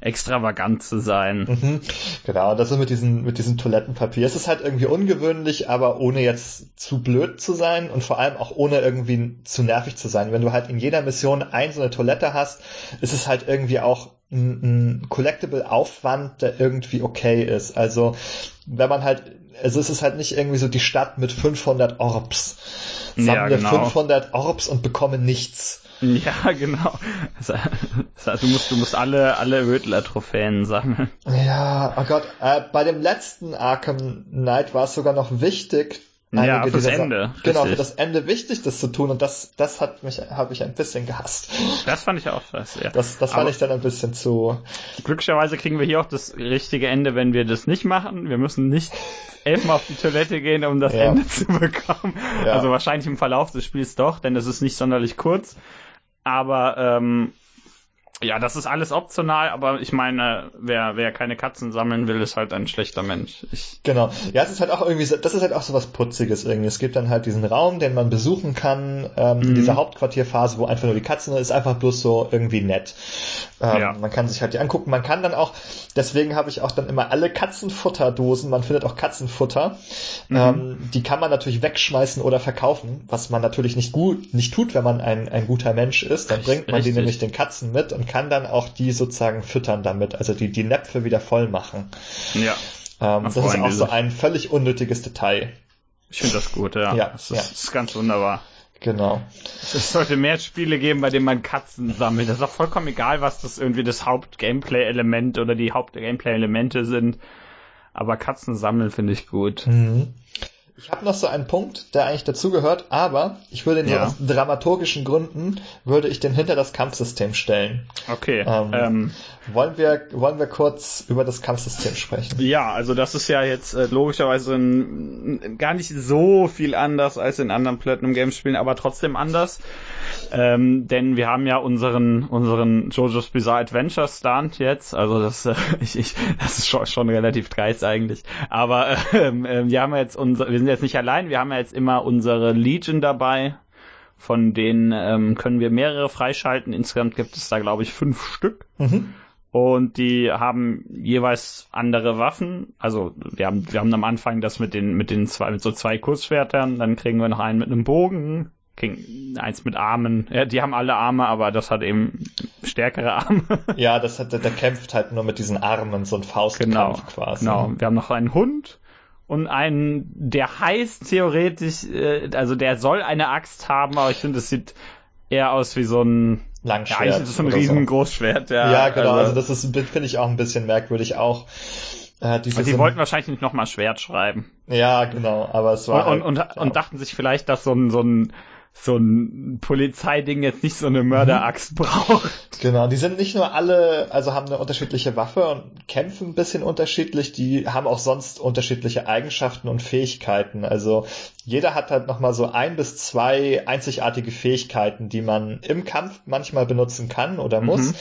extravagant zu sein. Mhm, genau, das ist mit diesem, mit diesem Toilettenpapier. Es ist halt irgendwie ungewöhnlich, aber ohne jetzt zu blöd zu sein und vor allem auch ohne irgendwie zu nervig zu sein. Wenn du halt in jeder Mission ein so eine Toilette hast, ist es halt irgendwie auch ein, ein Collectible-Aufwand, der irgendwie okay ist. Also, wenn man halt, also es ist halt nicht irgendwie so die Stadt mit 500 Orbs. Sammle ja, genau. 500 Orbs und bekomme nichts. Ja, genau. Das heißt, du musst, du musst alle, alle Rödler-Trophäen sammeln. Ja, oh Gott, äh, bei dem letzten Arkham Knight war es sogar noch wichtig, ja, fürs Ende. Genau, für das Ende wichtig, das zu tun und das, das hat mich, habe ich ein bisschen gehasst. Das fand ich auch scheiße, ja. Das, das fand ich dann ein bisschen zu. Glücklicherweise kriegen wir hier auch das richtige Ende, wenn wir das nicht machen. Wir müssen nicht elfmal auf die Toilette gehen, um das ja. Ende zu bekommen. Ja. Also wahrscheinlich im Verlauf des Spiels doch, denn es ist nicht sonderlich kurz. Aber ähm, ja, das ist alles optional, aber ich meine, wer, wer keine Katzen sammeln will, ist halt ein schlechter Mensch. Ich genau. Ja, es ist halt auch irgendwie, so, das ist halt auch so was Putziges irgendwie. Es gibt dann halt diesen Raum, den man besuchen kann, ähm, mhm. in dieser Hauptquartierphase, wo einfach nur die Katzen ist, einfach bloß so irgendwie nett. Ähm, ja. Man kann sich halt die angucken. Man kann dann auch, deswegen habe ich auch dann immer alle Katzenfutterdosen, man findet auch Katzenfutter. Mhm. Ähm, die kann man natürlich wegschmeißen oder verkaufen, was man natürlich nicht gut, nicht tut, wenn man ein, ein guter Mensch ist. Dann bringt man Richtig. die nämlich den Katzen mit und kann dann auch die sozusagen füttern damit, also die, die Näpfe wieder voll machen. Ja. Ähm, das ist auch so ein völlig unnötiges Detail. Ich finde das gut, ja. ja das, ist, ja. ist ganz wunderbar. Genau. Es sollte mehr Spiele geben, bei denen man Katzen sammelt. Das ist auch vollkommen egal, was das irgendwie das Haupt-Gameplay-Element oder die Haupt-Gameplay-Elemente sind. Aber Katzen sammeln finde ich gut. Mhm. Ich habe noch so einen Punkt, der eigentlich dazugehört, aber ich würde ihn ja. aus dramaturgischen Gründen würde ich den hinter das Kampfsystem stellen. Okay. Ähm, ähm, wollen wir wollen wir kurz über das Kampfsystem sprechen? Ja, also das ist ja jetzt äh, logischerweise ein, gar nicht so viel anders als in anderen Platinum Games Spielen, aber trotzdem anders. Ähm, denn wir haben ja unseren unseren JoJo's Bizarre Adventure Stand jetzt, also das äh, ich, ich das ist schon, schon relativ dreist eigentlich, aber ähm, äh, wir haben jetzt unser wir sind jetzt nicht allein, wir haben ja jetzt immer unsere Legion dabei. Von denen ähm, können wir mehrere freischalten. Insgesamt gibt es da, glaube ich, fünf Stück. Mhm. Und die haben jeweils andere Waffen. Also wir haben, wir haben am Anfang das mit den, mit den zwei, mit so zwei Kurzschwertern, dann kriegen wir noch einen mit einem Bogen, kriegen eins mit Armen. Ja, die haben alle Arme, aber das hat eben stärkere Arme. Ja, das hat, der, der kämpft halt nur mit diesen Armen, so ein Faustkampf genau, quasi. Genau. Wir haben noch einen Hund und einen, der heißt theoretisch, äh, also der soll eine Axt haben, aber ich finde, es sieht eher aus wie so ein Langschwert. Ja, ist es ein riesen so. Großschwert, ja. Ja, genau, also, also das ist, finde ich auch ein bisschen merkwürdig auch. Äh, die wollten wahrscheinlich nicht nochmal Schwert schreiben. Ja, genau, aber es war. Und, halt, und, und, ja. und dachten sich vielleicht, dass so ein, so ein so ein Polizeiding jetzt nicht so eine Mörderaxt mhm. braucht. Genau, die sind nicht nur alle, also haben eine unterschiedliche Waffe und kämpfen ein bisschen unterschiedlich, die haben auch sonst unterschiedliche Eigenschaften und Fähigkeiten. Also jeder hat halt nochmal so ein bis zwei einzigartige Fähigkeiten, die man im Kampf manchmal benutzen kann oder muss mhm.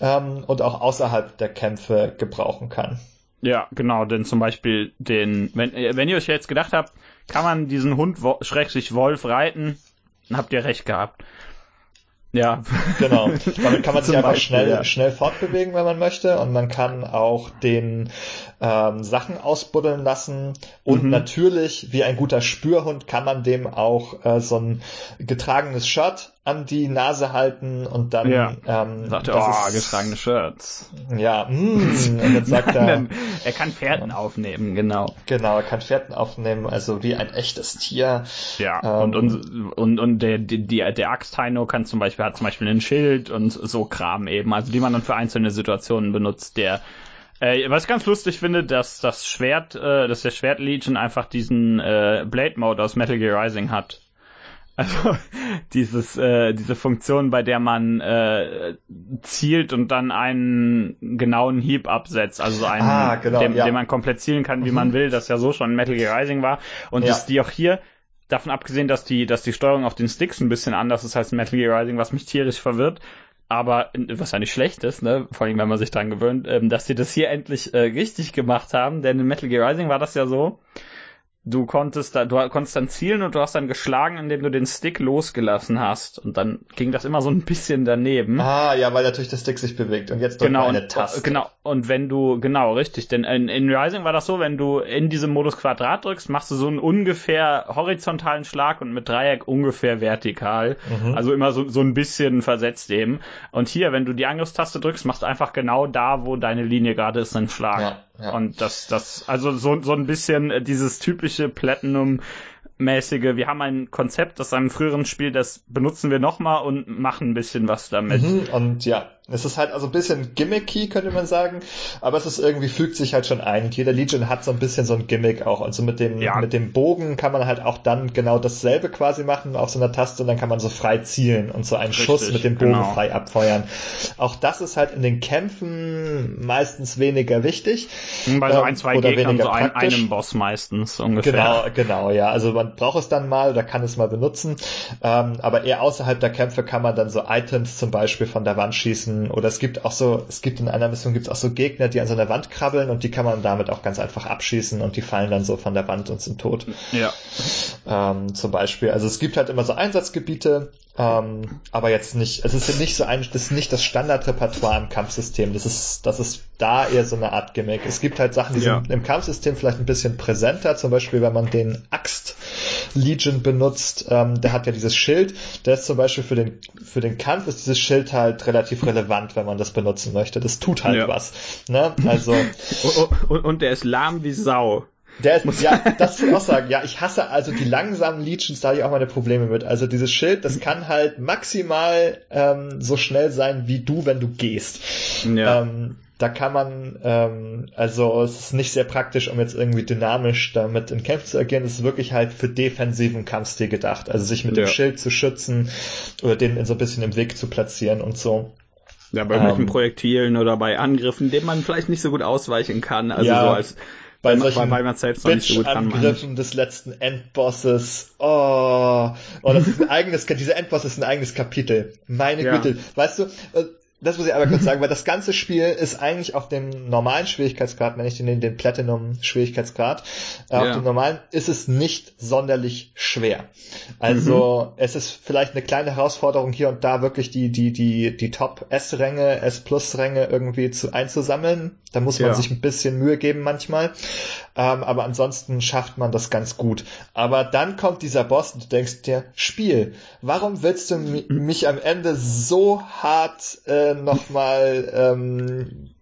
ähm, und auch außerhalb der Kämpfe gebrauchen kann. Ja, genau, denn zum Beispiel den, wenn, wenn ihr euch jetzt gedacht habt, kann man diesen Hund, Schrägstrich Wolf reiten, habt ihr recht gehabt. Ja. Genau. Damit kann man sich einfach Beispiel, schnell, ja. schnell fortbewegen, wenn man möchte. Und man kann auch den ähm, Sachen ausbuddeln lassen. Und mhm. natürlich, wie ein guter Spürhund, kann man dem auch äh, so ein getragenes Shirt an die Nase halten und dann ja. ähm, sagt er, oh, getragene Shirts. Ja, mm, und dann sagt er, er kann Pferden aufnehmen, genau. Genau, er kann Pferden aufnehmen, also wie ein echtes Tier. Ja, ähm, und, und, und, und der, der, der Axtheino kann zum Beispiel, hat zum Beispiel ein Schild und so Kram eben, also die man dann für einzelne Situationen benutzt, der Äh, was ich ganz lustig finde, dass das Schwert, äh, dass der Schwert Legion einfach diesen äh, Blade Mode aus Metal Gear Rising hat. Also dieses, äh, diese Funktion, bei der man äh, zielt und dann einen genauen Hieb absetzt, also einen, ah, genau, den, ja. den man komplett zielen kann, wie mhm. man will, das ja so schon in Metal Gear Rising war. Und ja. dass die auch hier, davon abgesehen, dass die, dass die Steuerung auf den Sticks ein bisschen anders ist als in Metal Gear Rising, was mich tierisch verwirrt, aber was ja nicht schlecht ist, ne, vor allem wenn man sich dran gewöhnt, ähm, dass sie das hier endlich äh, richtig gemacht haben, denn in Metal Gear Rising war das ja so, du konntest da, du konntest dann zielen und du hast dann geschlagen, indem du den Stick losgelassen hast. Und dann ging das immer so ein bisschen daneben. Ah, ja, weil natürlich der Stick sich bewegt und jetzt genau, eine Taste. Genau, und wenn du, genau, richtig, denn in, in Rising war das so, wenn du in diesem Modus Quadrat drückst, machst du so einen ungefähr horizontalen Schlag und mit Dreieck ungefähr vertikal. Mhm. Also immer so, so ein bisschen versetzt eben. Und hier, wenn du die Angriffstaste drückst, machst du einfach genau da, wo deine Linie gerade ist, einen Schlag. Ja, ja. Und das, das, also so, so ein bisschen äh, dieses typische Platinum mäßige, wir haben ein Konzept aus einem früheren Spiel, das benutzen wir nochmal und machen ein bisschen was damit. Mhm, und ja, es ist halt also ein bisschen gimmicky, könnte man sagen, aber es ist irgendwie, fügt sich halt schon ein. Jeder Legion hat so ein bisschen so ein Gimmick auch. Also mit dem, ja. mit dem Bogen kann man halt auch dann genau dasselbe quasi machen auf so einer Taste und dann kann man so frei zielen und so einen Richtig, Schuss mit dem Bogen genau. frei abfeuern. Auch das ist halt in den Kämpfen meistens weniger wichtig. Bei so ein, zwei ähm, Gegnern, so ein, einem Boss meistens ungefähr. Genau, genau, ja. Also man braucht es dann mal oder kann es mal benutzen. Ähm, aber eher außerhalb der Kämpfe kann man dann so Items zum Beispiel von der Wand schießen oder es gibt auch so, es gibt in einer Mission gibt es auch so Gegner, die an so einer Wand krabbeln und die kann man damit auch ganz einfach abschießen und die fallen dann so von der Wand und sind tot. Ja. Ähm, zum Beispiel. Also es gibt halt immer so Einsatzgebiete, ähm, aber jetzt nicht, es ist nicht so ein, das ist nicht das Standardrepertoire im Kampfsystem. Das ist, das ist da eher so eine Art Gimmick. Es gibt halt Sachen, die ja. sind im Kampfsystem vielleicht ein bisschen präsenter, zum Beispiel, wenn man den Axt Legion benutzt, ähm, der hat ja dieses Schild, der ist zum Beispiel für den, für den Kampf ist dieses Schild halt relativ relevant, wenn man das benutzen möchte. Das tut halt ja. was. Ne? Also. und, und der ist lahm wie Sau. Der ist, ja, das will ich auch sagen. Ja, ich hasse also die langsamen Legions, da habe ich auch meine Probleme mit. Also dieses Schild, das kann halt maximal ähm, so schnell sein wie du, wenn du gehst. Ja. Ähm, da kann man, ähm, also es ist nicht sehr praktisch, um jetzt irgendwie dynamisch damit in Kämpfen zu agieren. Es ist wirklich halt für defensiven Kampfstil gedacht. Also sich mit ja. dem Schild zu schützen oder den so ein bisschen im Weg zu platzieren und so. Ja, bei ähm, Projektilen oder bei Angriffen, denen man vielleicht nicht so gut ausweichen kann. Also ja, so als bei solchen weil man selbst nicht so Angriffen des letzten Endbosses. Oh, oh das ist ein eigenes, dieser Endboss ist ein eigenes Kapitel. Meine ja. Güte. Weißt du, äh, das muss ich aber kurz sagen, weil das ganze Spiel ist eigentlich auf dem normalen Schwierigkeitsgrad, wenn ich den, den Platinum-Schwierigkeitsgrad, äh, ja. auf dem normalen ist es nicht sonderlich schwer. Also mhm. es ist vielleicht eine kleine Herausforderung hier und da wirklich die, die, die, die Top-S-Ränge, S-Plus-Ränge irgendwie zu, einzusammeln. Da muss man ja. sich ein bisschen Mühe geben manchmal. Ähm, aber ansonsten schafft man das ganz gut. Aber dann kommt dieser Boss und du denkst dir, Spiel, warum willst du mich am Ende so hart äh, nochmal ähm,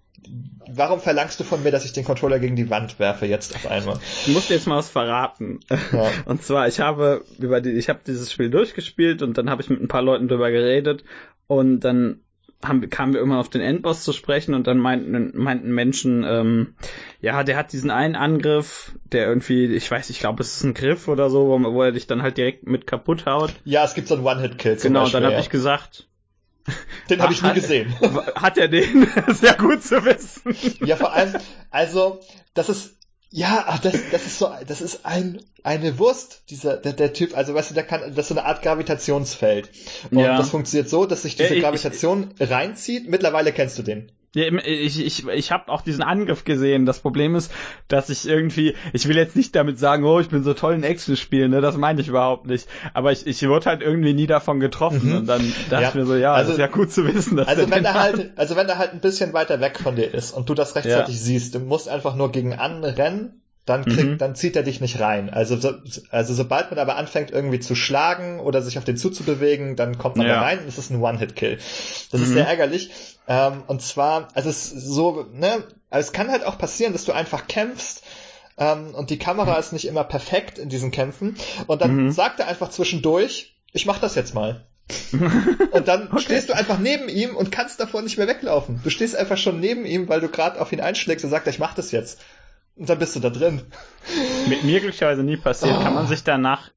warum verlangst du von mir, dass ich den Controller gegen die Wand werfe jetzt auf einmal? Ich muss dir jetzt mal was verraten. Ja. Und zwar, ich habe über die, ich habe dieses Spiel durchgespielt und dann habe ich mit ein paar Leuten drüber geredet und dann haben, kamen wir immer auf den Endboss zu sprechen und dann meinten, meinten Menschen, ähm, ja, der hat diesen einen Angriff, der irgendwie, ich weiß, ich glaube, es ist ein Griff oder so, wo, wo, er dich dann halt direkt mit kaputt haut. Ja, es gibt so einen One-Hit-Kill. Genau, Beispiel, dann habe ja. ich gesagt. Den habe ich nie gesehen. Hat er den? Sehr gut zu wissen. Ja, vor allem, also, das ist, ja, das, das ist so, das ist ein, eine Wurst, dieser, der, der Typ, also weißt du, der kann, das ist so eine Art Gravitationsfeld. Und ja. das funktioniert so, dass sich diese ich, Gravitation ich, reinzieht. Mittlerweile kennst du den. Ich, ich, ich habe auch diesen Angriff gesehen. Das Problem ist, dass ich irgendwie, ich will jetzt nicht damit sagen, oh, ich bin so toll in Action-Spielen, ne? das meine ich überhaupt nicht. Aber ich, ich wurde halt irgendwie nie davon getroffen mhm. und dann dachte ja. ich mir so, ja, also, das ist ja gut zu wissen. Dass also wenn er halt, also wenn er halt ein bisschen weiter weg von dir ist und du das rechtzeitig ja. siehst, du musst einfach nur gegen anrennen dann kriegt, mhm. dann zieht er dich nicht rein. Also, so, also sobald man aber anfängt irgendwie zu schlagen oder sich auf den zuzubewegen, dann kommt man ja. da rein und es ist ein One-Hit-Kill. Das mhm. ist sehr ärgerlich. Ähm, und zwar, also es ist so, ne, also es kann halt auch passieren, dass du einfach kämpfst ähm, und die Kamera mhm. ist nicht immer perfekt in diesen Kämpfen und dann mhm. sagt er einfach zwischendurch, ich mach das jetzt mal. und dann okay. stehst du einfach neben ihm und kannst davor nicht mehr weglaufen. Du stehst einfach schon neben ihm, weil du gerade auf ihn einschlägst und sagst, ich mach das jetzt. Und dann bist du da drin. Mit mir glücklicherweise nie passiert. Oh. Kann man sich danach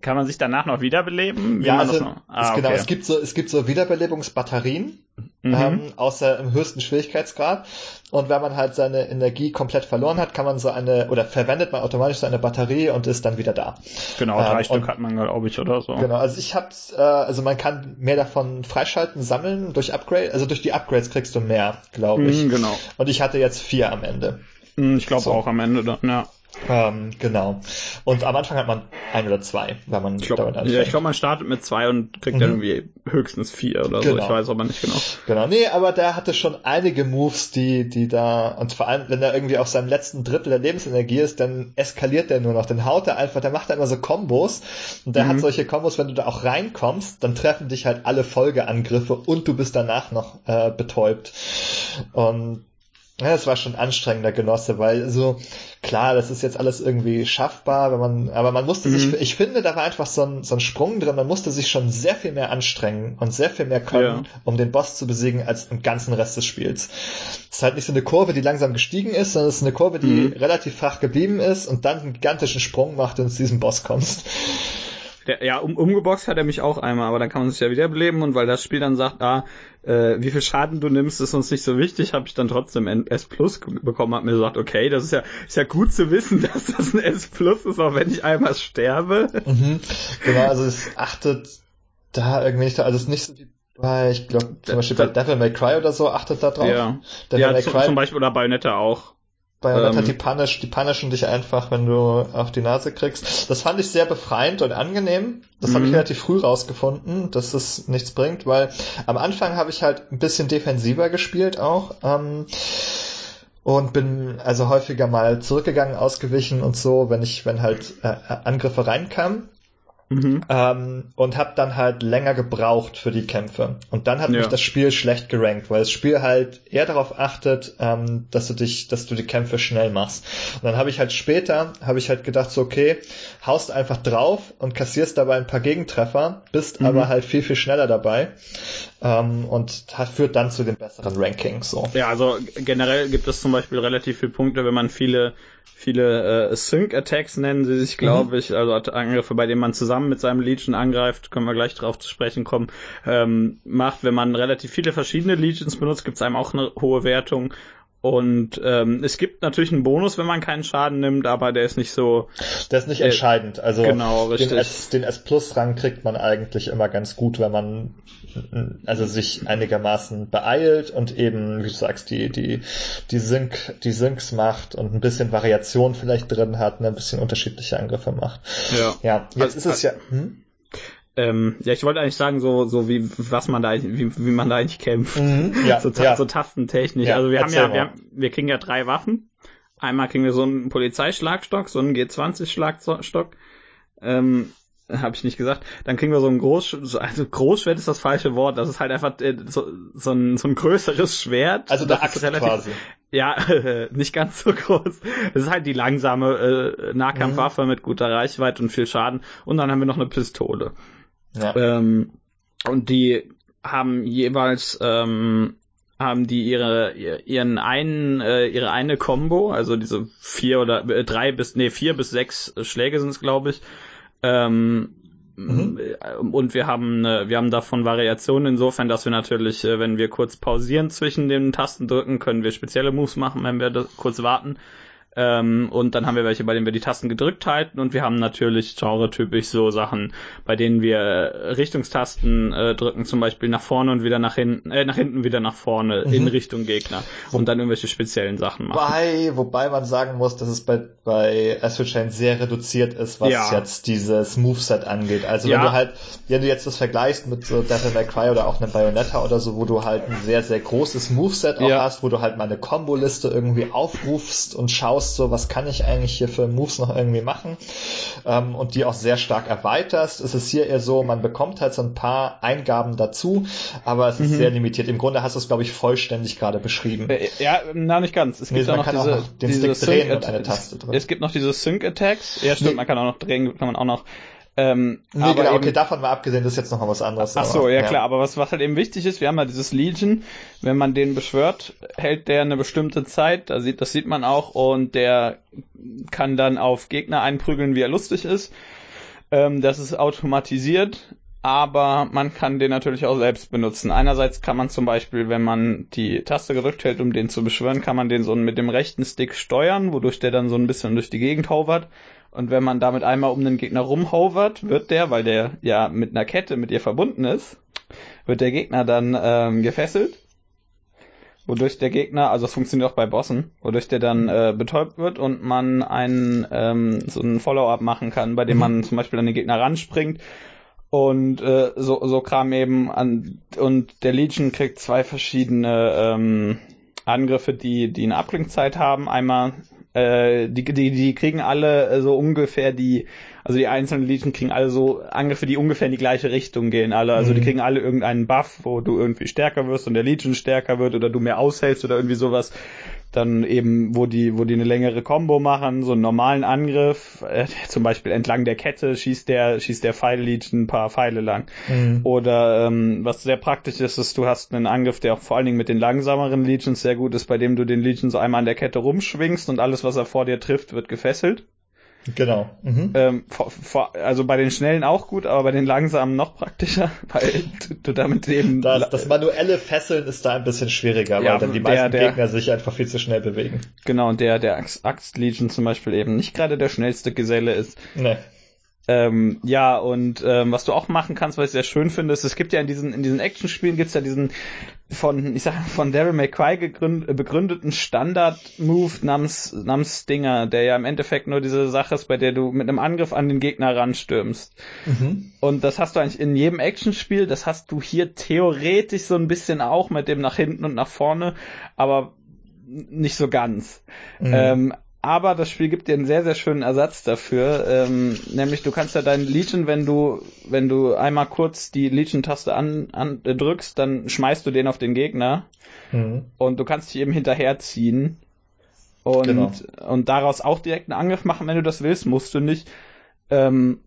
kann man sich danach noch wiederbeleben? Wie ja, also, ah, es, genau, es gibt so, es gibt so Wiederbelebungsbatterien, mhm. ähm, außer im höchsten Schwierigkeitsgrad. Und wenn man halt seine Energie komplett verloren hat, kann man so eine, oder verwendet man automatisch so eine Batterie und ist dann wieder da. Genau, drei ähm, Stück hat man, glaube ich, oder so. Genau, also ich hab's, äh, also man kann mehr davon freischalten, sammeln durch Upgrade, also durch die Upgrades kriegst du mehr, glaube ich. Mhm, genau. Und ich hatte jetzt vier am Ende. Mhm, ich glaube so. auch am Ende dann, ja. Ähm, genau. Und am Anfang hat man ein oder zwei, wenn man ich glaub, damit anfängt. Ja, ich glaube, man startet mit zwei und kriegt mhm. dann irgendwie höchstens vier oder genau. so. Ich weiß aber nicht genau. Genau, nee, aber der hatte schon einige Moves, die, die da, und vor allem, wenn er irgendwie auf seinem letzten Drittel der Lebensenergie ist, dann eskaliert der nur noch. Dann haut er einfach, der macht immer so Kombos. Und der mhm. hat solche Kombos, wenn du da auch reinkommst, dann treffen dich halt alle Folgeangriffe und du bist danach noch äh, betäubt. Und ja, das war schon anstrengender Genosse, weil so, klar, das ist jetzt alles irgendwie schaffbar, wenn man, aber man musste mhm. sich, ich finde, da war einfach so ein, so ein Sprung drin, man musste sich schon sehr viel mehr anstrengen und sehr viel mehr können, ja. um den Boss zu besiegen, als im ganzen Rest des Spiels. Es ist halt nicht so eine Kurve, die langsam gestiegen ist, sondern es ist eine Kurve, die mhm. relativ flach geblieben ist und dann einen gigantischen Sprung macht und zu diesem Boss kommst. Der, ja, um, umgeboxt hat er mich auch einmal, aber dann kann man sich ja wiederbeleben und weil das Spiel dann sagt, ah, äh, wie viel Schaden du nimmst, ist uns nicht so wichtig, habe ich dann trotzdem ein S Plus bekommen, hab mir gesagt, okay, das ist ja, ist ja gut zu wissen, dass das ein S Plus ist, auch wenn ich einmal sterbe. Mhm. Genau, also es achtet da irgendwie nicht, also es ist nicht so wie bei, ich glaube, zum Beispiel bei Devil May Cry oder so achtet da drauf. Ja, Devil ja May Cry, zum Beispiel oder Bayonetta auch. Bayonetta, ähm, die, punish, die punishen dich einfach, wenn du auf die Nase kriegst. Das fand ich sehr befreiend und angenehm. Das habe ich mhm. relativ früh rausgefunden, dass es nichts bringt, weil am Anfang habe ich halt ein bisschen defensiver gespielt auch. Ähm, und bin also häufiger mal zurückgegangen, ausgewichen und so, wenn ich, wenn halt äh, Angriffe reinkamen. Mhm. Ähm, und habe dann halt länger gebraucht für die Kämpfe. Und dann hat ja. mich das Spiel schlecht gerankt, weil das Spiel halt eher darauf achtet, ähm, dass du dich, dass du die Kämpfe schnell machst. Und dann habe ich halt später, habe ich halt gedacht, so okay, haust einfach drauf und kassierst dabei ein paar Gegentreffer, bist mhm. aber halt viel, viel schneller dabei. Ähm, und hat, führt dann zu den besseren Rankings. So. Ja, also generell gibt es zum Beispiel relativ viele Punkte, wenn man viele viele äh, Sync-Attacks nennen sie sich, glaube mhm. ich, also Angriffe, bei denen man zusammen mit seinem Legion angreift, können wir gleich drauf zu sprechen kommen, ähm, macht, wenn man relativ viele verschiedene Legions benutzt, gibt es einem auch eine hohe Wertung und ähm, es gibt natürlich einen Bonus, wenn man keinen Schaden nimmt, aber der ist nicht so. Der ist nicht äh, entscheidend. Also genau, richtig. den S, den S Plus Rang kriegt man eigentlich immer ganz gut, wenn man also sich einigermaßen beeilt und eben, wie du sagst, die die die Sync die Syncs macht und ein bisschen Variation vielleicht drin hat, ne, ein bisschen unterschiedliche Angriffe macht. Ja. Ja. Jetzt also, ist es ja. Hm? Ähm, ja, ich wollte eigentlich sagen, so, so wie, was man da, wie, wie man da eigentlich kämpft. Mhm, ja, so, ja. so Tastentechnisch. Ja, also wir haben ja, wir, haben, wir kriegen ja drei Waffen. Einmal kriegen wir so einen Polizeischlagstock, so einen G20-Schlagstock. Ähm, habe ich nicht gesagt. Dann kriegen wir so ein Groß, also Großschwert ist das falsche Wort. Das ist halt einfach äh, so, so, ein, so ein größeres Schwert. Also der Axt relativ, quasi. Ja, nicht ganz so groß. Es ist halt die langsame äh, Nahkampfwaffe mhm. mit guter Reichweite und viel Schaden. Und dann haben wir noch eine Pistole. Ja. Ähm, und die haben jeweils ähm, haben die ihre ihren einen äh, ihre eine Combo, also diese vier oder äh, drei bis nee vier bis sechs Schläge sind es glaube ich. Ähm, mhm. Und wir haben äh, wir haben davon Variationen insofern, dass wir natürlich, äh, wenn wir kurz pausieren zwischen den Tasten drücken, können wir spezielle Moves machen, wenn wir kurz warten. Ähm, und dann haben wir welche, bei denen wir die Tasten gedrückt halten und wir haben natürlich genre-typisch so Sachen, bei denen wir Richtungstasten äh, drücken, zum Beispiel nach vorne und wieder nach hinten, äh, nach hinten wieder nach vorne mhm. in Richtung Gegner und dann irgendwelche speziellen Sachen machen. Wobei, wobei man sagen muss, dass es bei, bei Astral Chain sehr reduziert ist, was ja. jetzt dieses Moveset angeht. Also ja. wenn du halt, wenn du jetzt das vergleichst mit so Devil May Cry oder auch einem Bayonetta oder so, wo du halt ein sehr, sehr großes Moveset auch ja. hast, wo du halt mal eine Combo-Liste irgendwie aufrufst und schaust, schaust, so was kann ich eigentlich hier für Moves noch irgendwie machen ähm, und die auch sehr stark erweiterst, ist es hier eher so, man bekommt halt so ein paar Eingaben dazu, aber es ist mhm. sehr limitiert. Im Grunde hast du es, glaube ich, vollständig gerade beschrieben. Äh, ja, na nicht ganz. Es gibt nee, noch diese, den diese Stick drehen und eine Taste drücken. Es gibt noch diese Sync Attacks. Ja, stimmt, nee. man kann auch noch drehen, kann man auch noch Ähm, nee, aber genau, eben, okay, davon mal abgesehen, das ist jetzt noch mal was anderes. Ach so, aber, ja, ja, klar, aber was, was halt eben wichtig ist, wir haben ja dieses Legion, wenn man den beschwört, hält der eine bestimmte Zeit, das sieht, das sieht man auch, und der kann dann auf Gegner einprügeln, wie er lustig ist. Ähm, das ist automatisiert, aber man kann den natürlich auch selbst benutzen. Einerseits kann man zum Beispiel, wenn man die Taste gedrückt hält, um den zu beschwören, kann man den so mit dem rechten Stick steuern, wodurch der dann so ein bisschen durch die Gegend hovert. Und wenn man damit einmal um den Gegner rumhovert, wird der, weil der ja mit einer Kette mit ihr verbunden ist, wird der Gegner dann ähm, gefesselt. Wodurch der Gegner, also es funktioniert auch bei Bossen, wodurch der dann äh, betäubt wird und man einen ähm, so einen Follow-up machen kann, bei dem mhm. man zum Beispiel an den Gegner ranspringt und äh, so, so Kram eben an und der Legion kriegt zwei verschiedene ähm, Angriffe, die, die eine Abklingzeit haben. Einmal äh, die, die, die kriegen alle äh, so ungefähr die, also die einzelnen Legion kriegen alle so Angriffe, die ungefähr in die gleiche Richtung gehen. Alle, also mhm. die kriegen alle irgendeinen Buff, wo du irgendwie stärker wirst und der Legion stärker wird oder du mehr aushältst oder irgendwie sowas dann eben, wo die, wo die eine längere Combo machen, so einen normalen Angriff, äh, zum Beispiel entlang der Kette schießt der, schießt der Pfeil-Lead ein paar Pfeile lang. Mhm. Oder ähm, was sehr praktisch ist, ist, du hast einen Angriff, der auch vor allen Dingen mit den langsameren Legions sehr gut ist, bei dem du den Legion so einmal an der Kette rumschwingst und alles, was er vor dir trifft, wird gefesselt. Genau. Mhm. Ähm, vor, vor, also bei den schnellen auch gut, aber bei den langsamen noch praktischer, weil du, du damit eben. Das, das manuelle Fesseln ist da ein bisschen schwieriger, ja, weil dann die meisten der, Gegner sich einfach viel zu schnell bewegen. Genau, und der, der Axt Legion zum Beispiel eben nicht gerade der schnellste Geselle ist. Nee. Ähm, ja, und ähm, was du auch machen kannst, was ich sehr schön finde, ist, es gibt ja in diesen, in diesen Action-Spielen gibt's ja diesen von, ich sag, von Daryl McCry begründeten Standard-Move namens, namens Stinger, der ja im Endeffekt nur diese Sache ist, bei der du mit einem Angriff an den Gegner ranstürmst. Mhm. Und das hast du eigentlich in jedem Action-Spiel, das hast du hier theoretisch so ein bisschen auch mit dem nach hinten und nach vorne, aber nicht so ganz. Mhm. Ähm, aber das Spiel gibt dir einen sehr, sehr schönen Ersatz dafür. Ähm, nämlich du kannst ja deinen Legion, wenn du, wenn du einmal kurz die Legion-Taste an, an, äh, drückst, dann schmeißt du den auf den Gegner. Mhm. Und du kannst dich eben hinterherziehen. Und, genau. und daraus auch direkt einen Angriff machen, wenn du das willst, musst du nicht. Ähm,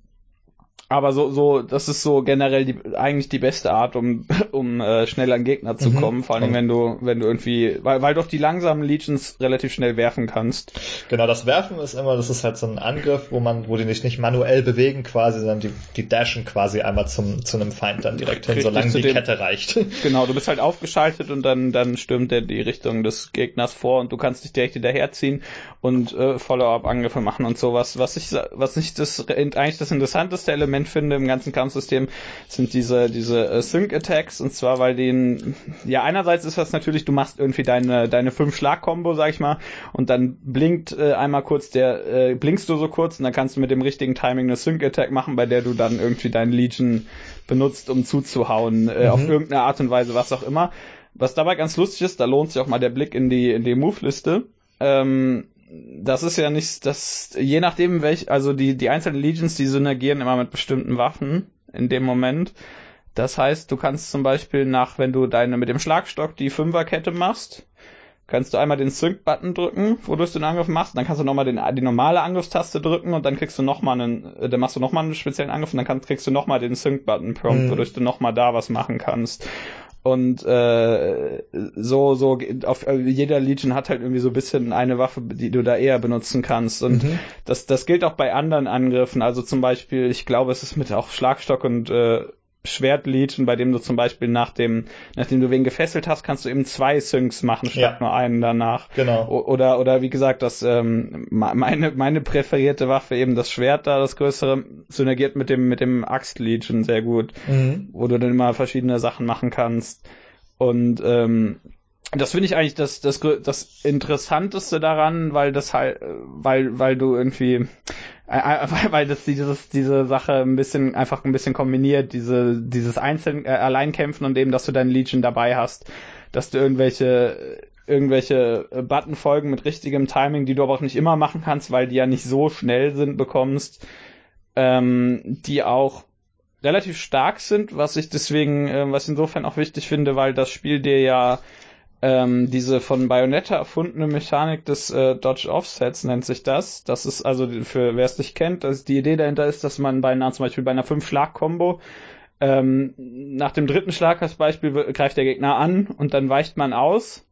aber so, so, das ist so generell die, eigentlich die beste Art, um, um äh, schnell an Gegner zu mhm. kommen. Vor allem, wenn du, wenn du irgendwie, weil, weil du auch die langsamen Legions relativ schnell werfen kannst. Genau, das Werfen ist immer, das ist halt so ein Angriff, wo man, wo die nicht, nicht manuell bewegen quasi, sondern die, die dashen quasi einmal zum, zu einem Feind dann direkt hin, solange die dem, Kette reicht. Genau, du bist halt aufgeschaltet und dann, dann stürmt er die Richtung des Gegners vor und du kannst dich direkt hinterherziehen und äh, Follow-up-Angriffe machen und sowas. Was ich, was ich das eigentlich das interessanteste Element Element finde im ganzen Kampfsystem, sind diese, diese äh, Sync-Attacks. Und zwar, weil den, ja, einerseits ist das natürlich, du machst irgendwie deine, deine fünf Schlag-Kombo, sag ich mal, und dann blinkt äh, einmal kurz der, äh, blinkst du so kurz und dann kannst du mit dem richtigen Timing eine Sync-Attack machen, bei der du dann irgendwie deinen Legion benutzt, um zuzuhauen, äh, mhm. auf irgendeine Art und Weise, was auch immer. Was dabei ganz lustig ist, da lohnt sich auch mal der Blick in die, in die Move-Liste. Ähm, das ist ja nicht, das, je nachdem welch, also die, die einzelnen Legions, die synergieren immer mit bestimmten Waffen in dem Moment. Das heißt, du kannst zum Beispiel nach, wenn du deine mit dem Schlagstock die Fünferkette machst, kannst du einmal den Sync-Button drücken, wodurch du den Angriff machst, dann kannst du nochmal den, die normale Angriffstaste drücken und dann kriegst du nochmal einen, äh, dann machst du nochmal einen speziellen Angriff und dann kannst, kriegst du nochmal den Sync-Button-Prompt, mhm. wodurch du nochmal da was machen kannst. Und äh, so, so, auf jeder Legion hat halt irgendwie so ein bisschen eine Waffe, die du da eher benutzen kannst. Und mhm. das, das gilt auch bei anderen Angriffen. Also zum Beispiel, ich glaube, es ist mit auch Schlagstock und äh, Schwertlegion, bei dem du zum Beispiel nach dem, nachdem du wen gefesselt hast, kannst du eben zwei Syncs machen statt ja. nur einen danach. Genau. O oder oder wie gesagt, das ähm, meine meine präferierte Waffe eben das Schwert da, das größere synergiert mit dem mit dem Axt Legion sehr gut, mhm. wo du dann immer verschiedene Sachen machen kannst und ähm, das finde ich eigentlich das, das, das Interessanteste daran, weil das halt, weil, weil du irgendwie, äh, weil das dieses, diese Sache ein bisschen, einfach ein bisschen kombiniert, diese, dieses Einzeln, äh, Alleinkämpfen und eben, dass du deinen Legion dabei hast, dass du irgendwelche, irgendwelche Buttonfolgen mit richtigem Timing, die du aber auch nicht immer machen kannst, weil die ja nicht so schnell sind, bekommst, ähm, die auch relativ stark sind, was ich deswegen, äh, was insofern auch wichtig finde, weil das Spiel dir ja ähm, diese von Bayonetta erfundene Mechanik des äh, Dodge Offsets nennt sich das. Das ist also für wer es nicht kennt, dass die Idee dahinter ist, dass man bei einer zum Beispiel bei einer fünf Schlag Combo ähm, nach dem dritten Schlag als Beispiel greift der Gegner an und dann weicht man aus.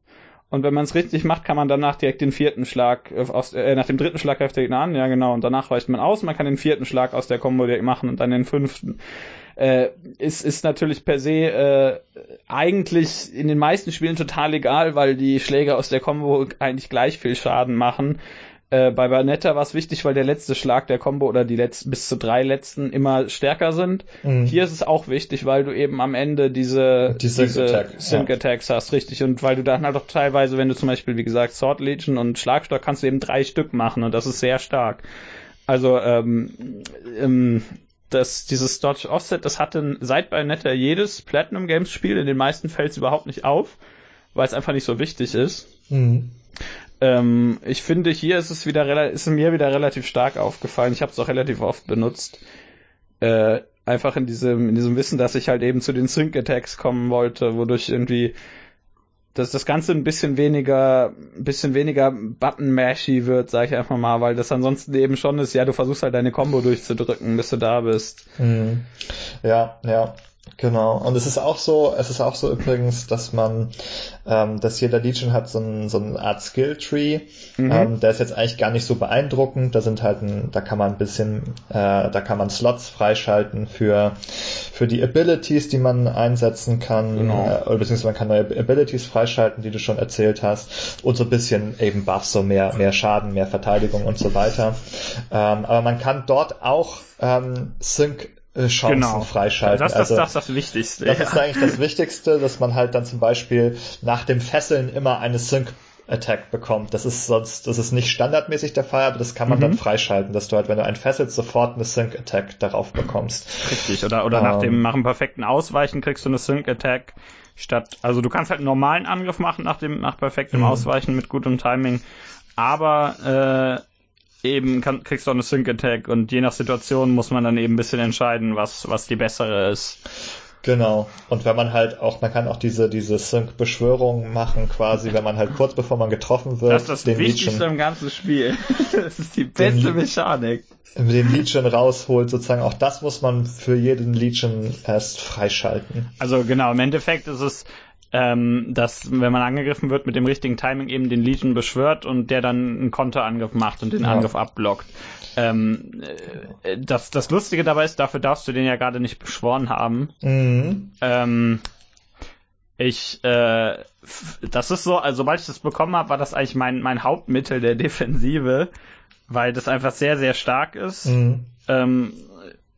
Und wenn man es richtig macht, kann man danach direkt den vierten Schlag äh, aus, äh, nach dem dritten Schlag greift der Gegner an, ja genau, und danach weicht man aus. Man kann den vierten Schlag aus der Combo direkt machen und dann den fünften äh, ist, ist natürlich per se äh, eigentlich in den meisten Spielen total egal, weil die Schläge aus der Combo eigentlich gleich viel Schaden machen. Äh, bei Bayonetta war es wichtig, weil der letzte Schlag der Combo oder die letzten bis zu drei letzten immer stärker sind. Mhm. Hier ist es auch wichtig, weil du eben am Ende diese, die Sync, diese Attack, Sync ja. Attacks hast, richtig. Und weil du dann halt auch teilweise, wenn du zum Beispiel, wie gesagt, Sword Legion und Schlagstock kannst du eben drei Stück machen und das ist sehr stark. Also ähm, ähm, das, dieses Dodge Offset, das hatte seit Bayonetta jedes Platinum Games Spiel, in den meisten fällt es überhaupt nicht auf, weil es einfach nicht so wichtig ist. Mhm. Ähm, ich finde, hier ist es wieder ist mir wieder relativ stark aufgefallen. Ich habe es auch relativ oft benutzt. Äh, einfach in diesem, in diesem Wissen, dass ich halt eben zu den Sync Attacks kommen wollte, wodurch irgendwie dass das Ganze ein bisschen weniger, ein bisschen weniger Button-mashy wird, sag ich einfach mal, weil das ansonsten eben schon ist, ja, du versuchst halt deine Combo durchzudrücken, bis du da bist. Mhm. Ja, ja. Genau. Und es ist auch so, es ist auch so übrigens, dass man, ähm, dass jeder Legion hat so, ein, so eine Art Skill-Tree. Mhm. Ähm, der ist jetzt eigentlich gar nicht so beeindruckend. Da sind halt ein, da kann man ein bisschen, äh, da kann man Slots freischalten für, für die Abilities, die man einsetzen kann. Genau. Äh, oder beziehungsweise man kann neue Abilities freischalten, die du schon erzählt hast. Und so ein bisschen eben Buffs, so mehr, mehr Schaden, mehr Verteidigung und so weiter. Ähm, aber man kann dort auch ähm, Sync Chancen genau. freischalten. Das, das, also, das ist das Wichtigste. Das ja. ist eigentlich das Wichtigste, dass man halt dann zum Beispiel nach dem Fesseln immer eine Sync Attack bekommt. Das ist sonst, das ist nicht standardmäßig der Fall, aber das kann man mhm. dann freischalten, dass du halt, wenn du einen fesselst, sofort eine Sync Attack darauf bekommst. Richtig, oder, oder nach dem, ähm. nach dem perfekten Ausweichen kriegst du eine Sync Attack statt, also du kannst halt einen normalen Angriff machen nach dem, nach perfektem mhm. Ausweichen mit gutem Timing, aber, äh, eben kann, kriegst du auch eine Sync Attack und je nach Situation muss man dann eben ein bisschen entscheiden, was, was die bessere ist. Genau. Und wenn man halt auch, man kann auch diese, diese Sync-Beschwörung machen, quasi, wenn man halt kurz bevor man getroffen wird. Das ist das den Wichtigste Legion, im ganzen Spiel. Das ist die beste den, Mechanik. Den Legion rausholt, sozusagen. Auch das muss man für jeden Legion erst freischalten. Also genau, im Endeffekt ist es, ähm, dass, wenn man angegriffen wird, mit dem richtigen Timing eben den Legion beschwört und der dann einen Konterangriff macht und den ja. Angriff abblockt. Ähm, äh, das, das Lustige dabei ist, dafür darfst du den ja gerade nicht beschworen haben. Mhm. Ähm, ich, äh, das ist so, also sobald ich das bekommen habe, war das eigentlich mein, mein Hauptmittel der Defensive, weil das einfach sehr, sehr stark ist. Mhm. Ähm,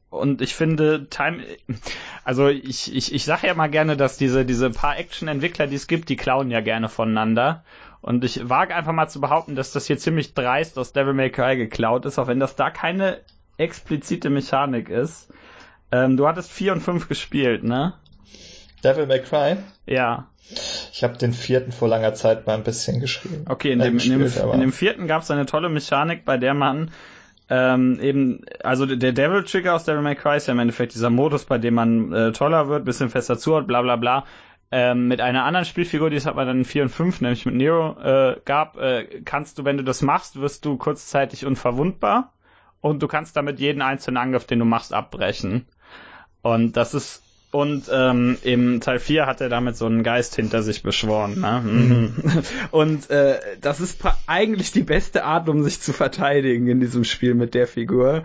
und ich finde, Time, also ich, ich, ich sage ja mal gerne, dass diese, diese paar Action-Entwickler, die es gibt, die klauen ja gerne voneinander. Und ich wage einfach mal zu behaupten, dass das hier ziemlich dreist aus Devil May Cry geklaut ist, auch wenn das da keine explizite Mechanik ist. Ähm, du hattest vier und fünf gespielt, ne? Devil May Cry? Ja. Ich habe den vierten vor langer Zeit mal ein bisschen geschrieben. Okay, in, dem, gespielt, in, dem, in dem vierten gab es eine tolle Mechanik, bei der man ähm, eben, also der Devil Trigger aus Devil May Cry ist ja im Endeffekt dieser Modus, bei dem man äh, toller wird, bisschen fester zuhaut, bla bla bla. Ähm, mit einer anderen Spielfigur, die es aber dann in 4 und 5, nämlich mit Nero, äh, gab, äh, kannst du, wenn du das machst, wirst du kurzzeitig unverwundbar und du kannst damit jeden einzelnen Angriff, den du machst, abbrechen. Und das ist und ähm, im Teil 4 hat er damit so einen Geist hinter sich beschworen. Ne? Mhm. Und äh, das ist eigentlich die beste Art, um sich zu verteidigen in diesem Spiel mit der Figur.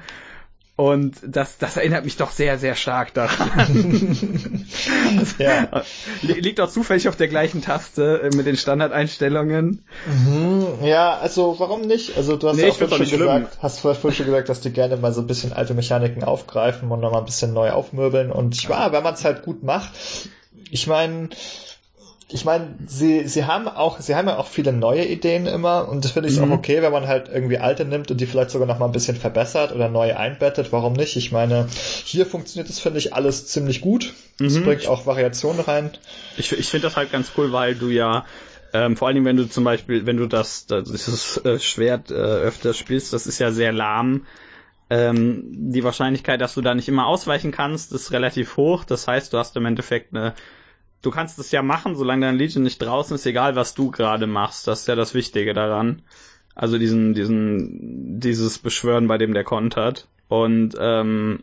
Und das, das erinnert mich doch sehr, sehr stark daran. ja. Liegt auch zufällig auf der gleichen Taste äh, mit den Standardeinstellungen. Mhm, ja, also warum nicht? Also du hast nee, ja auch schon gesagt, hast vorher schon gesagt, dass die gerne mal so ein bisschen alte Mechaniken aufgreifen und nochmal ein bisschen neu aufmöbeln. Und ich war, wenn man es halt gut macht, ich meine, ich meine, sie, sie haben auch, sie haben ja auch viele neue Ideen immer und das finde ich mhm. auch okay, wenn man halt irgendwie alte nimmt und die vielleicht sogar noch mal ein bisschen verbessert oder neu einbettet. Warum nicht? Ich meine, hier funktioniert das, finde ich, alles ziemlich gut. Es mhm. bringt auch Variationen rein. Ich, ich finde das halt ganz cool, weil du ja ähm, vor allen Dingen, wenn du zum Beispiel, wenn du das, das dieses äh, Schwert äh, öfter spielst, das ist ja sehr lahm. Ähm, die Wahrscheinlichkeit, dass du da nicht immer ausweichen kannst, ist relativ hoch. Das heißt, du hast im Endeffekt eine du kannst es ja machen, solange dein Legion nicht draußen ist, egal was du gerade machst. Das ist ja das Wichtige daran. Also diesen, diesen, dieses Beschwören, bei dem der kontert. Und ähm,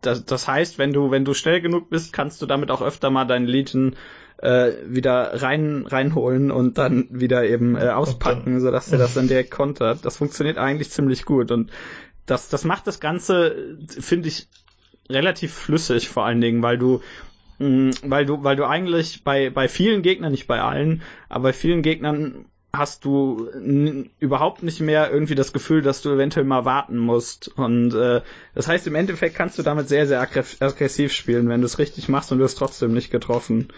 das, das heißt, wenn du, wenn du schnell genug bist, kannst du damit auch öfter mal deinen Legion äh, wieder rein reinholen und dann wieder eben äh, auspacken, so dass er das dann direkt kontert. Das funktioniert eigentlich ziemlich gut und das das macht das Ganze finde ich relativ flüssig vor allen Dingen, weil du weil du weil du eigentlich bei bei vielen Gegnern nicht bei allen, aber bei vielen Gegnern hast du überhaupt nicht mehr irgendwie das Gefühl, dass du eventuell mal warten musst. Und äh, das heißt, im Endeffekt kannst du damit sehr, sehr aggressiv spielen, wenn du es richtig machst und du wirst trotzdem nicht getroffen.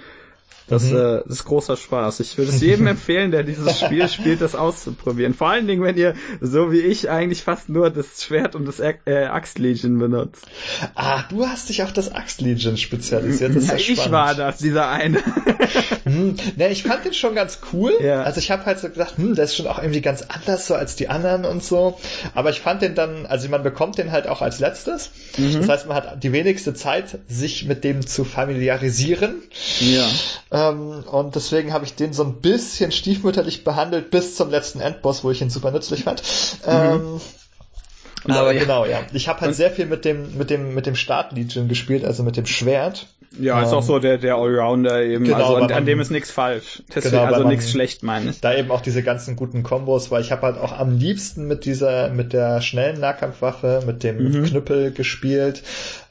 Das, mhm. äh, das ist großer Spaß. Ich würde es jedem empfehlen, der dieses Spiel spielt, das auszuprobieren. Vor allen Dingen, wenn ihr, so wie ich, eigentlich fast nur das Schwert und das äh, Axtlegion benutzt. Ah, du hast dich auf das Axtlegion spezialisiert. Das ist ja, ich war das, dieser eine. hm, ne, ich fand den schon ganz cool. Ja. Also ich habe halt so gedacht, hm, der ist schon auch irgendwie ganz anders so als die anderen und so. Aber ich fand den dann, also man bekommt den halt auch als letztes. Mhm. Das heißt, man hat die wenigste Zeit, sich mit dem zu familiarisieren. Ja. Ähm, und deswegen habe ich den so ein bisschen stiefmütterlich behandelt bis zum letzten Endboss, wo ich ihn super nützlich fand. Mhm. Ähm, aber ja. genau, ja. Ich habe halt und sehr viel mit dem mit dem mit dem Start Legion gespielt, also mit dem Schwert. Ja, ist auch so der, der Allrounder eben. Genau, also an, an dem ist nichts falsch. Deswegen, genau, also nichts schlecht, meine ich. Da eben auch diese ganzen guten Kombos, weil ich habe halt auch am liebsten mit dieser, mit der schnellen Nahkampfwaffe, mit dem mhm. Knüppel gespielt.